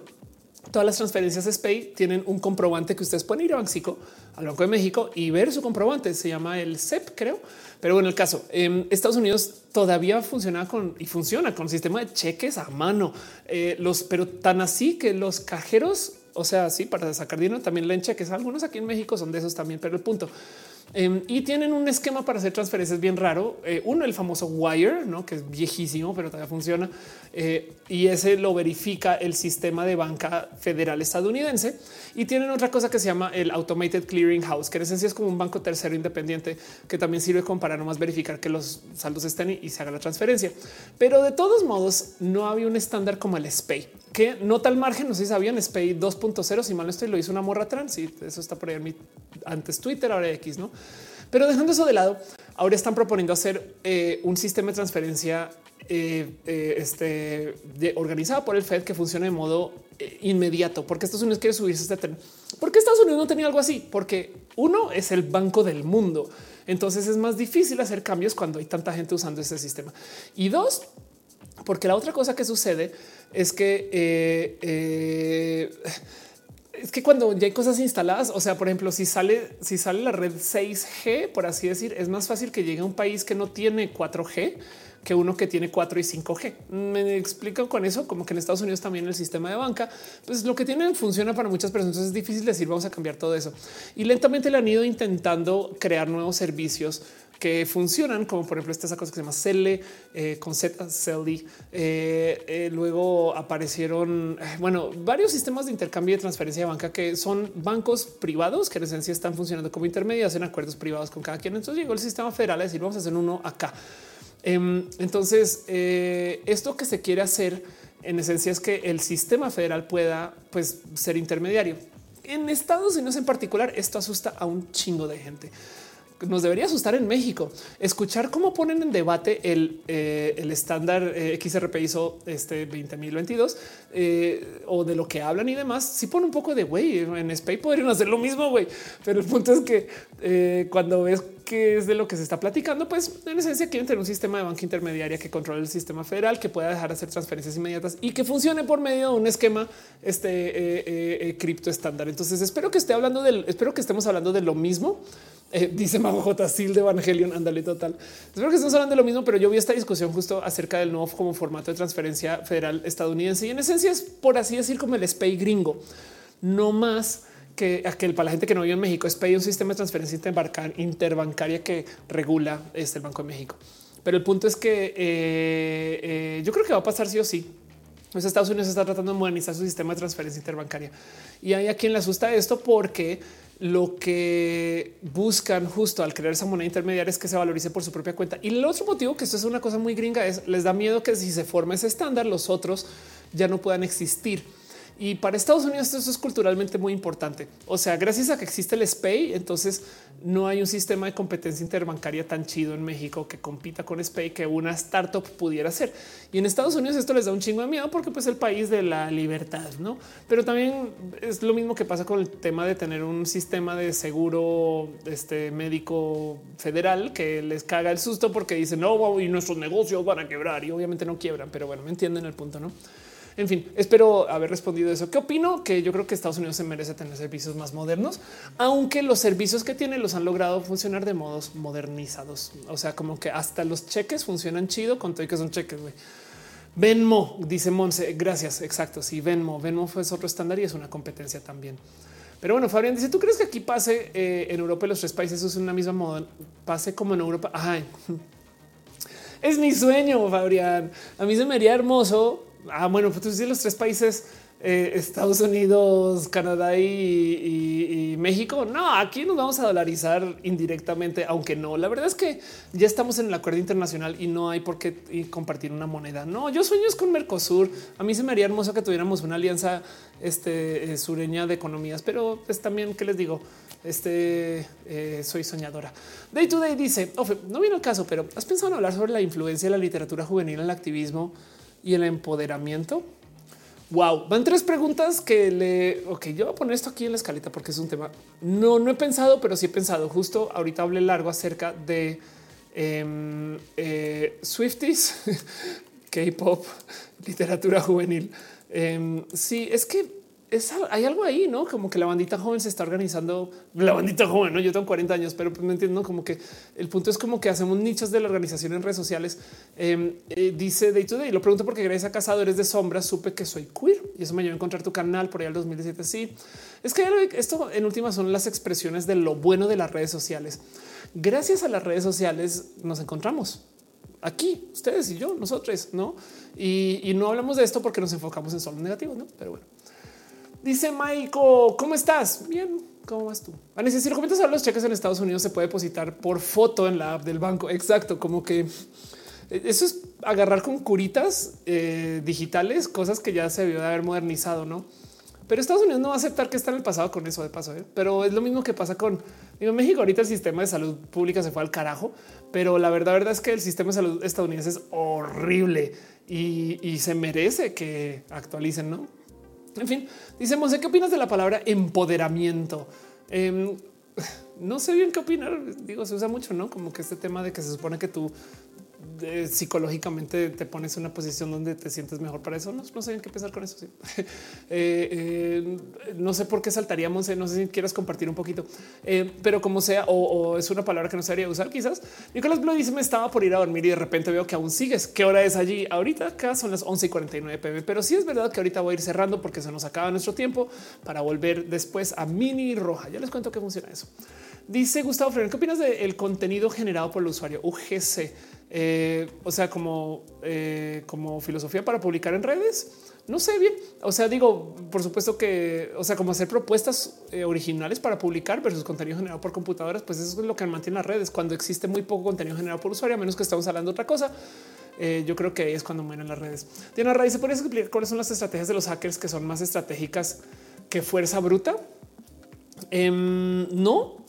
Todas las transferencias SPAY tienen un comprobante que ustedes pueden ir a Banxico, al Banco de México y ver su comprobante. Se llama el CEP, creo. Pero bueno, el caso en Estados Unidos todavía funciona con y funciona con sistema de cheques a mano. Eh, los, pero tan así que los cajeros, o sea, sí, para sacar dinero también leen cheques. Algunos aquí en México son de esos también, pero el punto Em, y tienen un esquema para hacer transferencias bien raro. Eh, uno, el famoso Wire, ¿no? que es viejísimo, pero todavía funciona. Eh, y ese lo verifica el sistema de banca federal estadounidense. Y tienen otra cosa que se llama el Automated Clearing House, que en esencia es como un banco tercero independiente que también sirve como para nomás verificar que los saldos estén y se haga la transferencia. Pero de todos modos, no había un estándar como el SPAY, que no tal margen, no sé si sabían, SPAY 2.0, si mal no estoy, lo hizo una morra trans y eso está por ahí en mi antes Twitter, ahora X, ¿no? Pero dejando eso de lado, ahora están proponiendo hacer eh, un sistema de transferencia eh, eh, este, organizado por el Fed que funcione de modo inmediato, porque Estados Unidos quiere subirse este tren. ¿Por qué Estados Unidos no tenía algo así? Porque uno es el banco del mundo. Entonces es más difícil hacer cambios cuando hay tanta gente usando ese sistema. Y dos, porque la otra cosa que sucede es que es que cuando ya hay cosas instaladas, o sea, por ejemplo, si sale, si sale la red 6G, por así decir, es más fácil que llegue a un país que no tiene 4G que uno que tiene 4 y 5G. Me explico con eso, como que en Estados Unidos también el sistema de banca, pues lo que tienen funciona para muchas personas. Es difícil decir vamos a cambiar todo eso. Y lentamente le han ido intentando crear nuevos servicios que funcionan, como por ejemplo esta cosa que se llama Cele eh, con Z. Eh, eh, luego aparecieron, bueno, varios sistemas de intercambio y de transferencia de banca que son bancos privados que en esencia están funcionando como intermedios en acuerdos privados con cada quien. Entonces llegó el sistema federal a decir vamos a hacer uno acá. Em, entonces, esto que se quiere hacer en esencia es que el sistema federal pueda pues, ser intermediario. En Estados Unidos en particular, esto asusta a un chingo de gente nos debería asustar en México. Escuchar cómo ponen en debate el, eh, el estándar eh, XRP ISO este 20.022 eh, o de lo que hablan y demás. Si pone un poco de güey en Space podrían hacer lo mismo, güey. Pero el punto es que cuando ves que es de lo que se está platicando, pues en esencia quieren tener un sistema de banca intermediaria que controle el sistema federal, que pueda dejar de hacer transferencias inmediatas y que funcione por medio de un esquema este cripto estándar. Entonces espero que esté hablando del, espero que estemos hablando de lo mismo eh, dice Mago J. Sil de Evangelion. Ándale, total. Espero que estemos hablando de lo mismo, pero yo vi esta discusión justo acerca del nuevo como formato de transferencia federal estadounidense y en esencia es por así decir como el SPAY gringo, no más que aquel para la gente que no vive en México, es un sistema de transferencia interbancaria que regula este, el Banco de México. Pero el punto es que eh, eh, yo creo que va a pasar sí o sí. Los Estados Unidos está tratando de modernizar su sistema de transferencia interbancaria y hay a quien le asusta esto porque lo que buscan justo al crear esa moneda intermediaria es que se valorice por su propia cuenta. Y el otro motivo que esto es una cosa muy gringa es les da miedo que si se forma ese estándar, los otros ya no puedan existir. Y para Estados Unidos eso es culturalmente muy importante. O sea, gracias a que existe el SPAY, entonces no hay un sistema de competencia interbancaria tan chido en México que compita con SPAY que una startup pudiera ser. Y en Estados Unidos esto les da un chingo de miedo porque pues el país de la libertad, ¿no? Pero también es lo mismo que pasa con el tema de tener un sistema de seguro este, médico federal que les caga el susto porque dicen, no, y nuestros negocios van a quebrar y obviamente no quiebran, pero bueno, me entienden el punto, ¿no? En fin, espero haber respondido eso. ¿Qué opino? Que yo creo que Estados Unidos se merece tener servicios más modernos, aunque los servicios que tiene los han logrado funcionar de modos modernizados. O sea, como que hasta los cheques funcionan chido con todo que son cheques. güey. Venmo, dice Monse. Gracias. Exacto. Sí, Venmo. Venmo fue otro estándar y es una competencia también. Pero bueno, Fabián dice: ¿Tú crees que aquí pase eh, en Europa y los tres países es una misma moda? Pase como en Europa. Ay, es mi sueño, Fabián. A mí se me haría hermoso Ah, bueno, pues tú los tres países, eh, Estados Unidos, Canadá y, México. No, aquí nos vamos a dolarizar indirectamente, aunque no. La verdad es que ya estamos en el acuerdo internacional y no hay por qué compartir una moneda. No, yo sueño con Mercosur. A mí se me haría hermoso que tuviéramos una alianza este, eh, sureña de economías, pero pues también, ¿qué les digo? Este eh, soy soñadora. Day to Day dice: no viene el caso, pero has pensado en hablar sobre la influencia de la literatura juvenil en el activismo y el empoderamiento. Wow, van tres preguntas que le. Ok, yo voy a poner esto aquí en la escaleta porque es un tema. No, no he pensado, pero sí he pensado. Justo ahorita hablé largo acerca de em, eh, Swifties, K-pop, literatura juvenil. Em, sí, es que hay algo ahí, ¿no? Como que la bandita joven se está organizando, la bandita joven, ¿no? Yo tengo 40 años, pero pues, me entiendo como que el punto es como que hacemos nichos de la organización en redes sociales. Em, eh, dice Day to Day, lo pregunto porque gracias a Cazadores de Sombras supe que soy queer y eso me llevó a encontrar tu canal por ahí al 2017. Sí, es que esto en última son las expresiones de lo bueno de las redes sociales. Gracias a las redes sociales nos encontramos aquí, ustedes y yo, nosotros, ¿no? Y, y no hablamos de esto porque nos enfocamos en solo negativos, ¿no? Pero bueno. Dice Michael, ¿cómo estás? Bien, ¿cómo vas tú? Vanessa, si a los cheques en Estados Unidos se puede depositar por foto en la app del banco. Exacto, como que eh, eso es agarrar con curitas eh, digitales, cosas que ya se debió de haber modernizado, ¿no? Pero Estados Unidos no va a aceptar que está en el pasado con eso de paso, ¿eh? pero es lo mismo que pasa con digo, México. Ahorita el sistema de salud pública se fue al carajo, pero la verdad, verdad es que el sistema de salud estadounidense es horrible y, y se merece que actualicen, ¿no? En fin, dice Monse, ¿qué opinas de la palabra empoderamiento? Em, no sé bien qué opinar. Digo, se usa mucho, no como que este tema de que se supone que tú psicológicamente te pones en una posición donde te sientes mejor para eso. No, sé en qué pensar con eso. Eh, eh, no sé por qué saltaríamos. No sé si quieras compartir un poquito, eh, pero como sea, o, es una palabra que no se debería usar. Quizás Nicolás Blue dice: Me estaba por ir a dormir y de repente veo que aún sigues. ¿Qué hora es allí? Ahorita acá son las 11 y 49 pm, pero sí es verdad que ahorita voy a ir cerrando porque se nos acaba nuestro tiempo para volver después a mini roja. Ya les cuento qué funciona eso. Dice Gustavo Freire, ¿qué opinas del contenido generado por el usuario UGC? Eh, o sea, como, eh, como filosofía para publicar en redes. No sé bien. O sea, digo, por supuesto que, o sea, como hacer propuestas eh, originales para publicar versus contenido generado por computadoras, pues eso es lo que mantiene las redes. Cuando existe muy poco contenido generado por usuario, a menos que estamos hablando de otra cosa, yo creo que ahí es cuando mueren las redes. Tiene raíz. ¿Se puede explicar cuáles son las estrategias de los hackers que son más estratégicas que fuerza bruta? Em, no,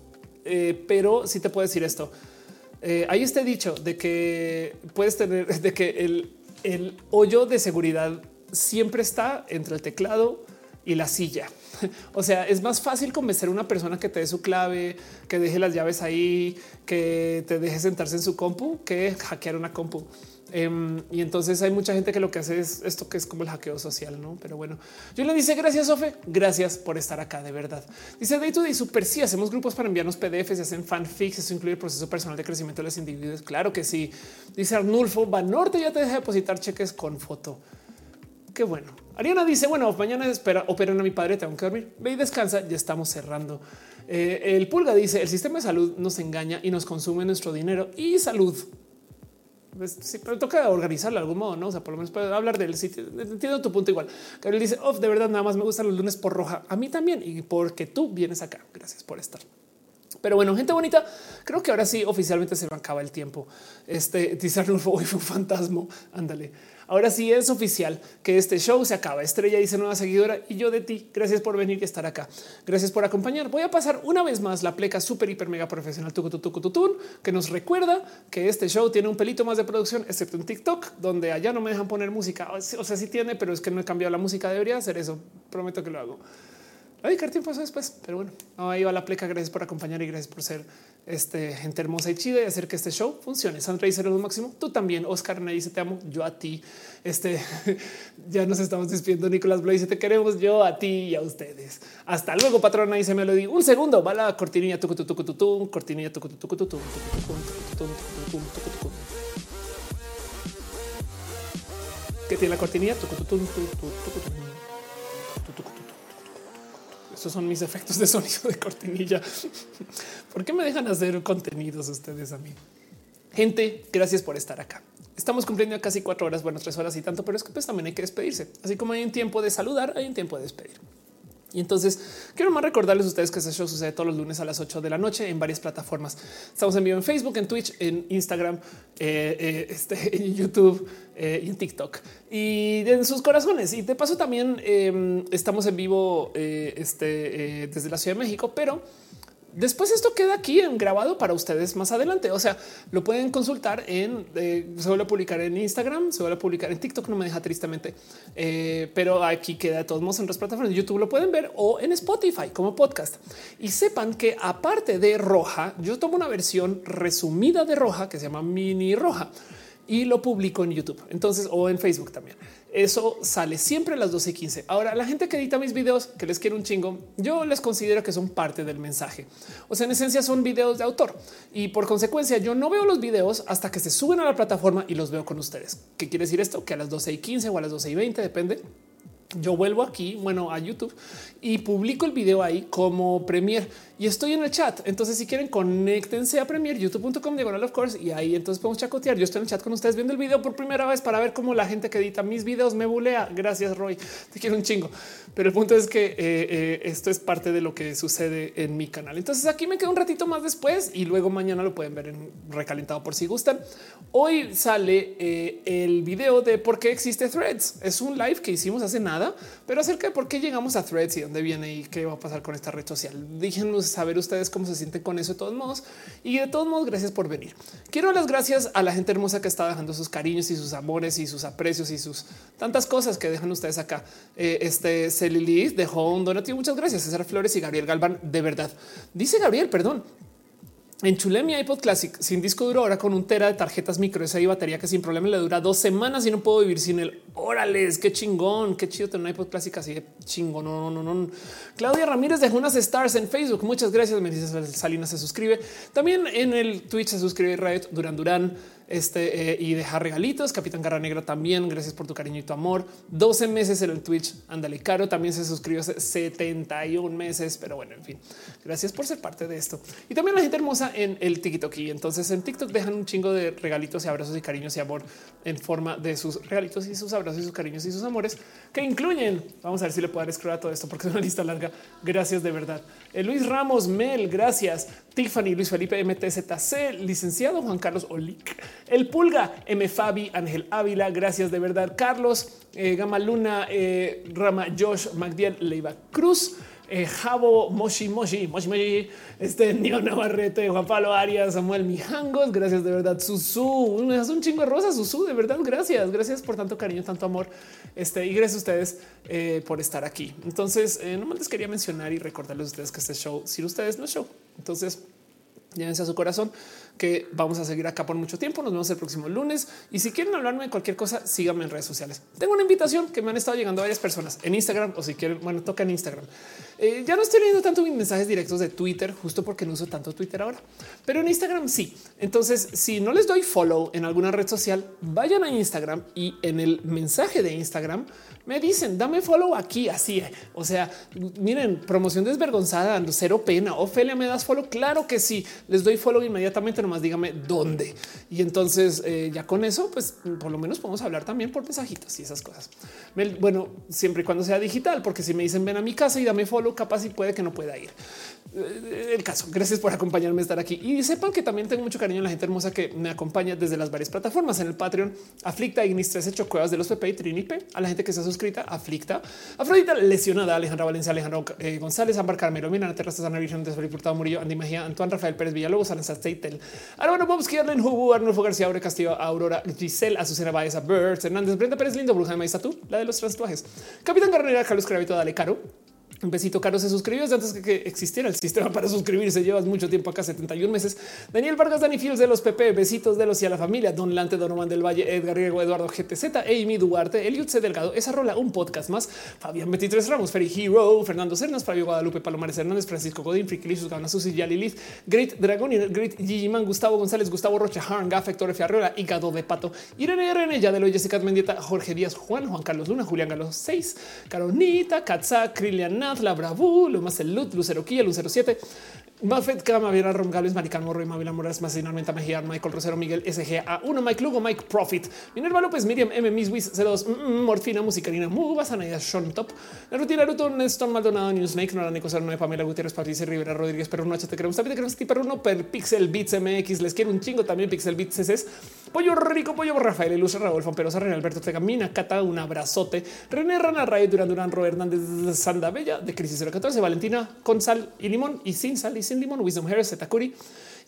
pero sí te puedo decir esto. Eh, hay este dicho de que puedes tener, de que el, el hoyo de seguridad siempre está entre el teclado y la silla. O sea, es más fácil convencer a una persona que te dé su clave, que deje las llaves ahí, que te deje sentarse en su compu, que hackear una compu. Em, y entonces hay mucha gente que lo que hace es esto que es como el hackeo social, no? Pero bueno, yo le dice gracias, Sofe. Gracias por estar acá de verdad. Dice Day to Super. Sí, hacemos grupos para enviarnos PDFs y hacen fanfics. Eso incluye el proceso personal de crecimiento de los individuos. Claro que sí. Dice Arnulfo Banorte ya te deja depositar cheques con foto. Qué bueno. Ariana dice, bueno, mañana espera, operan a mi padre, tengo que dormir. Ve y descansa, ya estamos cerrando. Eh, el Pulga dice, el sistema de salud nos engaña y nos consume nuestro dinero y salud. Pues, sí, pero toca organizarlo de algún modo, no? O sea, por lo menos puedo hablar del sitio. Entiendo tu punto igual. Gabriel dice, oh, de verdad, nada más me gustan los lunes por roja. A mí también y porque tú vienes acá. Gracias por estar. Pero bueno, gente bonita, creo que ahora sí oficialmente se me acaba el tiempo. Este dice hoy fue un fantasma. Ándale. Ahora sí es oficial que este show se acaba. Estrella dice nueva seguidora y yo de ti. Gracias por venir y estar acá. Gracias por acompañar. Voy a pasar una vez más la pleca súper, hiper, mega profesional tutun, que nos recuerda que este show tiene un pelito más de producción, excepto en TikTok, donde allá no me dejan poner música. O sea, sí tiene, pero es que no he cambiado la música. Debería hacer eso. Prometo que lo hago. A dedicar tiempo eso después, pero bueno, ahí va la pleca. Gracias por acompañar y gracias por ser este, gente hermosa y chida y hacer que este show funcione. Sandra dice lo máximo. Tú también. Oscar me dice te amo. Yo a ti. Este ya nos estamos despidiendo. Nicolás Blo dice te queremos yo a ti y a ustedes. Hasta luego, patrona. Dice Melody. Un segundo. Va la cortinilla. Tucu, tucu, tucu, cortinilla. Tucu, tucu, tucu, tucu, ¿Qué tiene la cortinilla? Tucu, tucu, tucu, tucu, tucu. Esos son mis efectos de sonido de cortinilla. ¿Por qué me dejan hacer contenidos ustedes a mí? Gente, gracias por estar acá. Estamos cumpliendo casi cuatro horas, bueno, tres horas y tanto, pero es que pues también hay que despedirse. Así como hay un tiempo de saludar, hay un tiempo de despedir. Y entonces quiero más recordarles a ustedes que este show sucede todos los lunes a las 8 de la noche en varias plataformas. Estamos en vivo en Facebook, en Twitch, en Instagram, eh, eh, este, en YouTube eh, y en TikTok y en sus corazones. Y de paso también em, estamos en vivo este, desde la Ciudad de México, pero Después esto queda aquí en grabado para ustedes más adelante. O sea, lo pueden consultar en eh, se publicar en Instagram, se vuelve a publicar en TikTok. No me deja tristemente, eh, pero aquí queda de todos modos en otras plataformas. YouTube lo pueden ver o en Spotify como podcast. Y sepan que aparte de Roja, yo tomo una versión resumida de Roja que se llama Mini Roja y lo publico en YouTube. Entonces o en Facebook también. Eso sale siempre a las 12 y 15. Ahora, la gente que edita mis videos, que les quiero un chingo, yo les considero que son parte del mensaje. O sea, en esencia son videos de autor y por consecuencia yo no veo los videos hasta que se suben a la plataforma y los veo con ustedes. ¿Qué quiere decir esto? Que a las 12 y 15 o a las 12 y 20, depende yo vuelvo aquí, bueno, a YouTube y publico el video ahí como Premier y estoy en el chat. Entonces, si quieren, conéctense a Premier, youtube.com diagonal of course y ahí entonces podemos chacotear. Yo estoy en el chat con ustedes viendo el video por primera vez para ver cómo la gente que edita mis videos me bulea. Gracias, Roy. Te quiero un chingo. Pero el punto es que eh, eh, esto es parte de lo que sucede en mi canal. Entonces, aquí me quedo un ratito más después y luego mañana lo pueden ver en recalentado por si gustan. Hoy sale eh, el video de por qué existe Threads. Es un live que hicimos hace nada, pero acerca de por qué llegamos a Threads y dónde viene y qué va a pasar con esta red social. Díganos saber ustedes cómo se sienten con eso de todos modos. Y de todos modos, gracias por venir. Quiero las gracias a la gente hermosa que está dejando sus cariños y sus amores y sus aprecios y sus tantas cosas que dejan ustedes acá. Eh, este Celili dejó un donativo. Muchas gracias. César Flores y Gabriel Galván. De verdad. Dice Gabriel, perdón. Enchulé mi iPod Classic sin disco duro ahora con un tera de tarjetas micro esa y batería que sin problema le dura dos semanas y no puedo vivir sin él. Órales, qué chingón, qué chido tener un iPod Classic así de chingón. No, no, no, no. Claudia Ramírez dejó unas stars en Facebook. Muchas gracias. Me dice Salinas se suscribe. También en el Twitch se suscribe Riot Durán Durán este eh, y dejar regalitos. Capitán Garra Negra también. Gracias por tu cariño y tu amor. 12 meses en el Twitch. Ándale, caro. También se suscribió hace 71 meses, pero bueno, en fin, gracias por ser parte de esto. Y también la gente hermosa en el TikTok. Y entonces en TikTok dejan un chingo de regalitos y abrazos y cariños y amor en forma de sus regalitos y sus abrazos y sus cariños y sus amores que incluyen. Vamos a ver si le puedo dar a todo esto porque es una lista larga. Gracias de verdad. Eh, Luis Ramos, Mel, gracias. Tiffany, Luis Felipe, MTZC, licenciado Juan Carlos Olic, el Pulga, M. Fabi, Ángel Ávila, gracias de verdad. Carlos, eh, Gama Luna, eh, Rama, Josh, Magdiel, Leiva Cruz. Eh, Jabo, Moshi, Moshi, Moshi, Moshi, este Nio Navarrete, Juan Pablo Arias, Samuel Mijangos, gracias de verdad. Susu, das un chingo de rosas, Susu, de verdad, gracias, gracias por tanto cariño, tanto amor. Este y gracias a ustedes eh, por estar aquí. Entonces, eh, no les quería mencionar y recordarles a ustedes que este show, si ustedes no es show, entonces llévense a su corazón que vamos a seguir acá por mucho tiempo. Nos vemos el próximo lunes y si quieren hablarme de cualquier cosa, síganme en redes sociales. Tengo una invitación que me han estado llegando varias personas en Instagram o si quieren, bueno, toca en Instagram. Eh, ya no estoy leyendo tanto mis mensajes directos de Twitter, justo porque no uso tanto Twitter ahora, pero en Instagram sí. Entonces, si no les doy follow en alguna red social, vayan a Instagram y en el mensaje de Instagram me dicen dame follow aquí, así. O sea, miren, promoción desvergonzada, cero pena. Ofelia, me das follow. Claro que sí, les doy follow inmediatamente. Nomás dígame dónde. Y entonces eh, ya con eso, pues por lo menos podemos hablar también por mensajitos y esas cosas. Bueno, siempre y cuando sea digital, porque si me dicen ven a mi casa y dame follow, capaz y puede que no pueda ir. Eh, el caso. Gracias por acompañarme a estar aquí y sepan que también tengo mucho cariño a la gente hermosa que me acompaña desde las varias plataformas en el Patreon, Aflicta, Ignis 13, Chocuevas de los PP y Trinipe, a la gente que está suscrita, Aflicta, Afrodita lesionada, Alejandra Valencia, Alejandro eh, González, Ámbar Carmelo, Mina, Terraza, Ana Virgen, Desfrutado Murillo, Andy Mejía, Antoine Rafael Pérez Villalobos, Aranza Steitel, Armando Bobsky, Arlen Hubu, Arnulfo García, Aure Castillo, Aurora, Giselle, Azucena Baeza, Birds, Hernández, Brenda Pérez Lindo, Bruja de Maíz, tú, la de los transtuajes, Capitán Carrera, Carlos Cravito, Dale Caro, un besito, Caro se suscribió desde antes que existiera el sistema para suscribirse. Llevas mucho tiempo acá, 71 meses. Daniel Vargas, Dani Fields de los PP, besitos de los y a la familia. Don Lante, Donovan del Valle, Edgar Riego, Eduardo GTZ, Amy Duarte, Eliud C. Delgado, esa rola, un podcast más. Fabián 23 Ramos, Ferry Hero, Fernando Cernas, Fabio Guadalupe, Palomares Hernández, Francisco Godín, Frikilicious, Gana Susi, Lilith, Great Dragon, Great Gigi Man, Gustavo González, Gustavo Rocha, Harn, Gaff, Héctor Fiarriola, Hígado de Pato, Irene RN, Yadelo, Jessica Mendieta, Jorge Díaz, Juan, Juan Carlos Luna, Julián Galo 6, Caronita, Katza, Krilian Nath, Labra lo más el Lut, Lucero Quilla, Lucero 7, Buffett, Cama, Viera, Rom Gales, Maricán Morro Mavila Morales, más finalmente Mejía, Michael Rosero, Miguel SGA 1, Mike Lugo, Mike Profit, Minerva López, Miriam M, Miss Wiz, C2, Morfina, Musicarina, Muba, Sanaya, Sean Top, Rutina, Naruto, Néstor Maldonado, Newsnake, Nora Nico 09, Pamela Gutiérrez, Patricia Rivera, Rodríguez, Perro Noche, te queremos, también te queremos, Perro No, Per Pixel Beats MX, les quiero un chingo también, Pixel Beats CC, Pollo Rico, Pollo Rafael, Luz, Raúl, Famperosa, René Alberto Tegamina, Cata, un abrazote, René Rana, Ray, Durán, Durán, Ro Hernández, Sanda Bella, de Crisis 014, Valentina, con sal y limón y sin sal y sin limón, Wisdom Harris, Zetakuri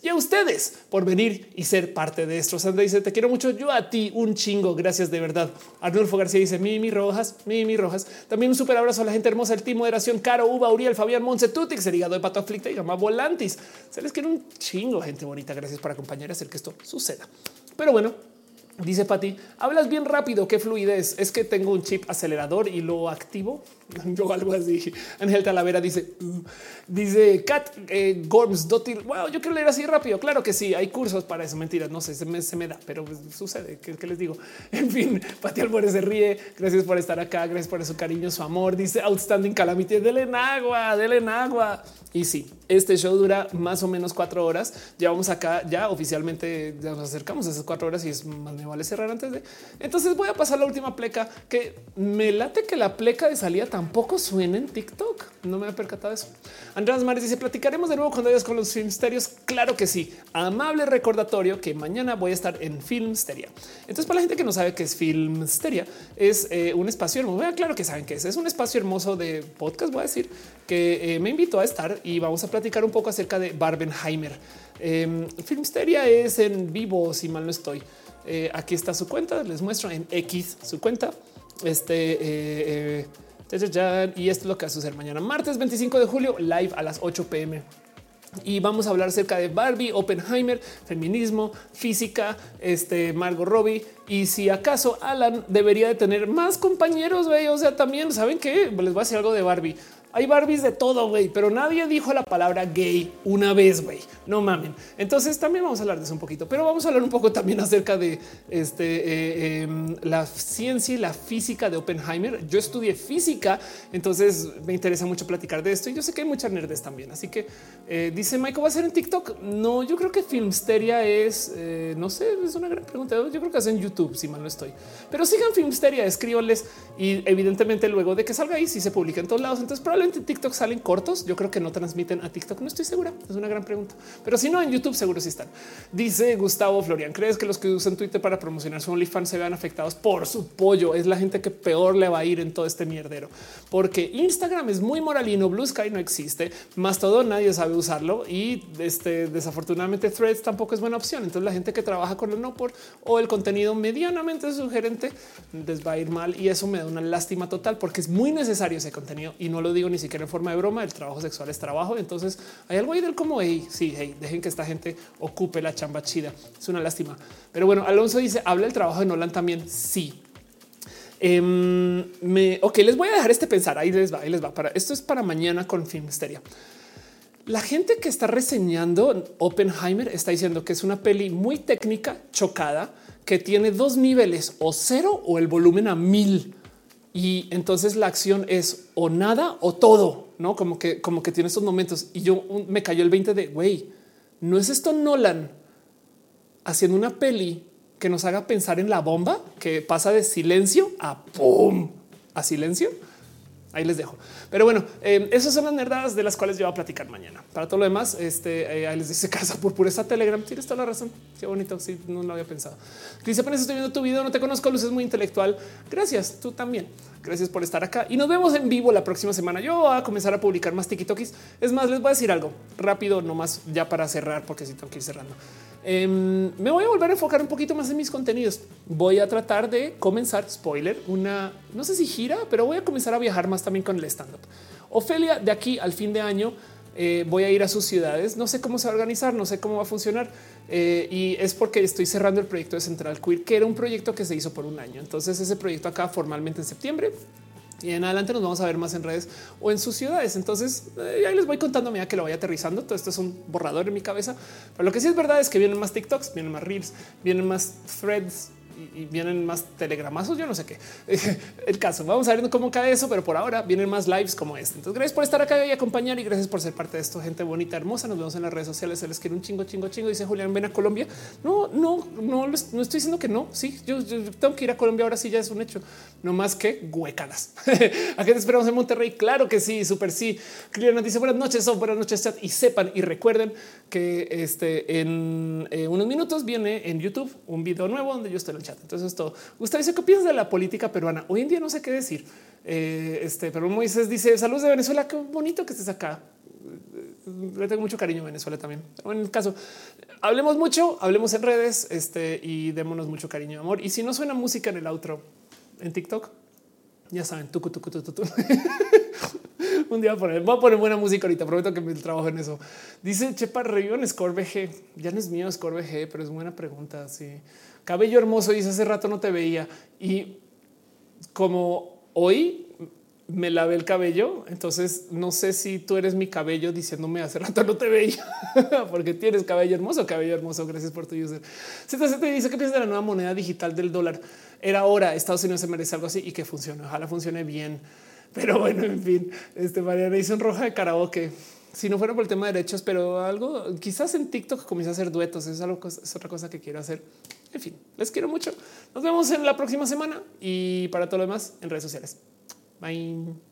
y a ustedes por venir y ser parte de esto. Sandra dice te quiero mucho. Yo a ti un chingo. Gracias de verdad. Arnulfo García dice Mimi Rojas, Mimi Rojas. También un súper abrazo a la gente hermosa, el team moderación, Caro, Uva, Uriel, Fabián, Monse, Tutix, el hígado de pato aflicta y gama volantis. Se les quiere un chingo, gente bonita. Gracias por acompañar y hacer que esto suceda. Pero bueno, Dice Pati, hablas bien rápido, qué fluidez. Es que tengo un chip acelerador y lo activo. Yo algo así. Ángel Talavera dice, mm". dice Cat eh, Gorms Dotil. Wow, yo quiero leer así rápido. Claro que sí, hay cursos para eso. Mentiras, no sé, se me, da, pero pues, sucede. ¿Qué, les digo? En fin, Pati Albores se ríe. Gracias por estar acá. Gracias por su cariño, su amor. Dice Outstanding Calamity. Dele en agua, dele en agua. Y sí, este show dura más o menos cuatro horas. Ya vamos acá, ya oficialmente ya nos acercamos a esas cuatro horas y es más me vale cerrar antes de. Entonces voy a pasar la última pleca que me late que la pleca de salida tampoco suena en TikTok. No me he percatado de eso. Andrés Mares dice platicaremos de nuevo cuando vayas con los filmsterios. Claro que sí. Amable recordatorio que mañana voy a estar en Filmsteria. Entonces, para la gente que no sabe qué es Filmsteria, es eh, un espacio hermoso. Claro que saben que es. Es un espacio hermoso de podcast. Voy a decir que eh, me invitó a estar y vamos a platicar un poco acerca de Barbenheimer. Eh, Filmsteria es en vivo, si mal no estoy. Eh, aquí está su cuenta. Les muestro en X su cuenta. Este y esto es lo que va a suceder mañana, martes 25 de julio, live a las 8 pm y vamos a hablar acerca de Barbie, Oppenheimer, feminismo, física, este Margot Robbie. Y si acaso Alan debería de tener más compañeros, o sea, también saben que les voy a decir algo de Barbie. Hay Barbies de todo, güey, pero nadie dijo la palabra gay una vez, güey. No mamen. Entonces también vamos a hablar de eso un poquito, pero vamos a hablar un poco también acerca de este, eh, em, la ciencia y la física de Oppenheimer. Yo estudié física, entonces me interesa mucho platicar de esto y yo sé que hay muchas nerdes también. Así que eh, dice Michael, ¿va a ser en TikTok? No, yo creo que Filmsteria es, eh, no sé, es una gran pregunta. Yo creo que es en YouTube, si mal no estoy. Pero sigan Filmsteria, escríbanles y evidentemente luego de que salga ahí, si se publica en todos lados, entonces probablemente en TikTok salen cortos. Yo creo que no transmiten a TikTok. No estoy segura. Es una gran pregunta, pero si no en YouTube seguro sí están. Dice Gustavo Florian. ¿Crees que los que usan Twitter para promocionar su OnlyFans se vean afectados por su pollo? Es la gente que peor le va a ir en todo este mierdero, porque Instagram es muy moralino. Blue Sky no existe más todo. Nadie sabe usarlo y este desafortunadamente Threads tampoco es buena opción. Entonces la gente que trabaja con el no por o el contenido medianamente sugerente, les va a ir mal y eso me da una lástima total porque es muy necesario ese contenido y no lo digo ni siquiera en forma de broma. El trabajo sexual es trabajo. Entonces hay algo ahí del como hey, sí, hey, dejen que esta gente ocupe la chamba chida. Es una lástima. Pero bueno, Alonso dice habla el trabajo de Nolan también. Sí, em, me, ok, les voy a dejar este pensar. Ahí les va, ahí les va. Para esto es para mañana con Filmsteria. La gente que está reseñando Oppenheimer está diciendo que es una peli muy técnica, chocada, que tiene dos niveles o cero o el volumen a mil. Y entonces la acción es o nada o todo, no como que, como que tiene estos momentos. Y yo me cayó el 20 de güey, no es esto Nolan haciendo una peli que nos haga pensar en la bomba que pasa de silencio a pum a silencio. Ahí les dejo. Pero bueno, eh, esas son las nerdadas de las cuales yo voy a platicar mañana. Para todo lo demás, este eh, ahí les dice casa por pureza Telegram. Tienes toda la razón. Qué bonito. Sí, no lo había pensado. Dice apenas estoy viendo tu video. No te conozco. Luces muy intelectual. Gracias. Tú también. Gracias por estar acá y nos vemos en vivo la próxima semana. Yo voy a comenzar a publicar más TikToks. Es más, les voy a decir algo rápido, nomás ya para cerrar, porque si tengo que ir cerrando. Em, me voy a volver a enfocar un poquito más en mis contenidos. Voy a tratar de comenzar, spoiler, una, no sé si gira, pero voy a comenzar a viajar más también con el stand up. Ofelia, de aquí al fin de año, eh, voy a ir a sus ciudades. No sé cómo se va a organizar, no sé cómo va a funcionar. Eh, y es porque estoy cerrando el proyecto de Central Queer, que era un proyecto que se hizo por un año. Entonces ese proyecto acá formalmente en septiembre y en adelante nos vamos a ver más en redes o en sus ciudades. Entonces eh, ahí les voy contando a que lo vaya aterrizando. Todo esto es un borrador en mi cabeza, pero lo que sí es verdad es que vienen más TikToks, vienen más reels, vienen más threads y, vienen más telegramazos. Yo no sé qué el caso. Vamos a ver cómo cae eso, pero por ahora vienen más lives como este. Entonces, gracias por estar acá y acompañar y gracias por ser parte de esto. Gente bonita, hermosa. Nos vemos en las redes sociales. Se les quiere un chingo, chingo, chingo. Dice Julián, ven a Colombia. No, no, no, no estoy diciendo que no. Sí, yo, tengo que ir a Colombia. Ahora sí, ya es un hecho. No más que huecadas. ¿A qué te esperamos en Monterrey? Claro que sí, súper sí. nos dice buenas noches, buenas noches, chat. Y sepan y recuerden que este en eh, unos minutos viene en YouTube un video nuevo donde yo estoy el Entonces, esto Gustavo dice qué piensas de la política peruana. Hoy en día no sé qué decir. Eh, este, pero Moisés dice saludos de Venezuela. Qué bonito que estés acá. Le tengo mucho cariño a Venezuela también. en el caso, hablemos mucho, hablemos en redes este, y démonos mucho cariño, amor. Y si no suena música en el outro en TikTok, ya saben, tu tu tu tu Un día voy a poner buena música ahorita. Prometo que me trabajo en eso. Dice Chepa Revivo en Score VG. Ya no es mío Score VG, pero es buena pregunta. Sí cabello hermoso. Dice hace rato no te veía y como hoy me lavé el cabello, entonces no sé si tú eres mi cabello diciéndome hace rato no te veía porque tienes cabello hermoso, cabello hermoso. Gracias por tu user. Se te dice que piensas de la nueva moneda digital del dólar. Era hora. Estados Unidos se merece algo así y que funcione. Ojalá funcione bien. Pero bueno, en fin, este Mariana hizo un roja de karaoke si no fuera por el tema de derechos, pero algo quizás en TikTok comienza a hacer duetos. Es algo, es otra cosa que quiero hacer. En fin, les quiero mucho. Nos vemos en la próxima semana y para todo lo demás en redes sociales. Bye.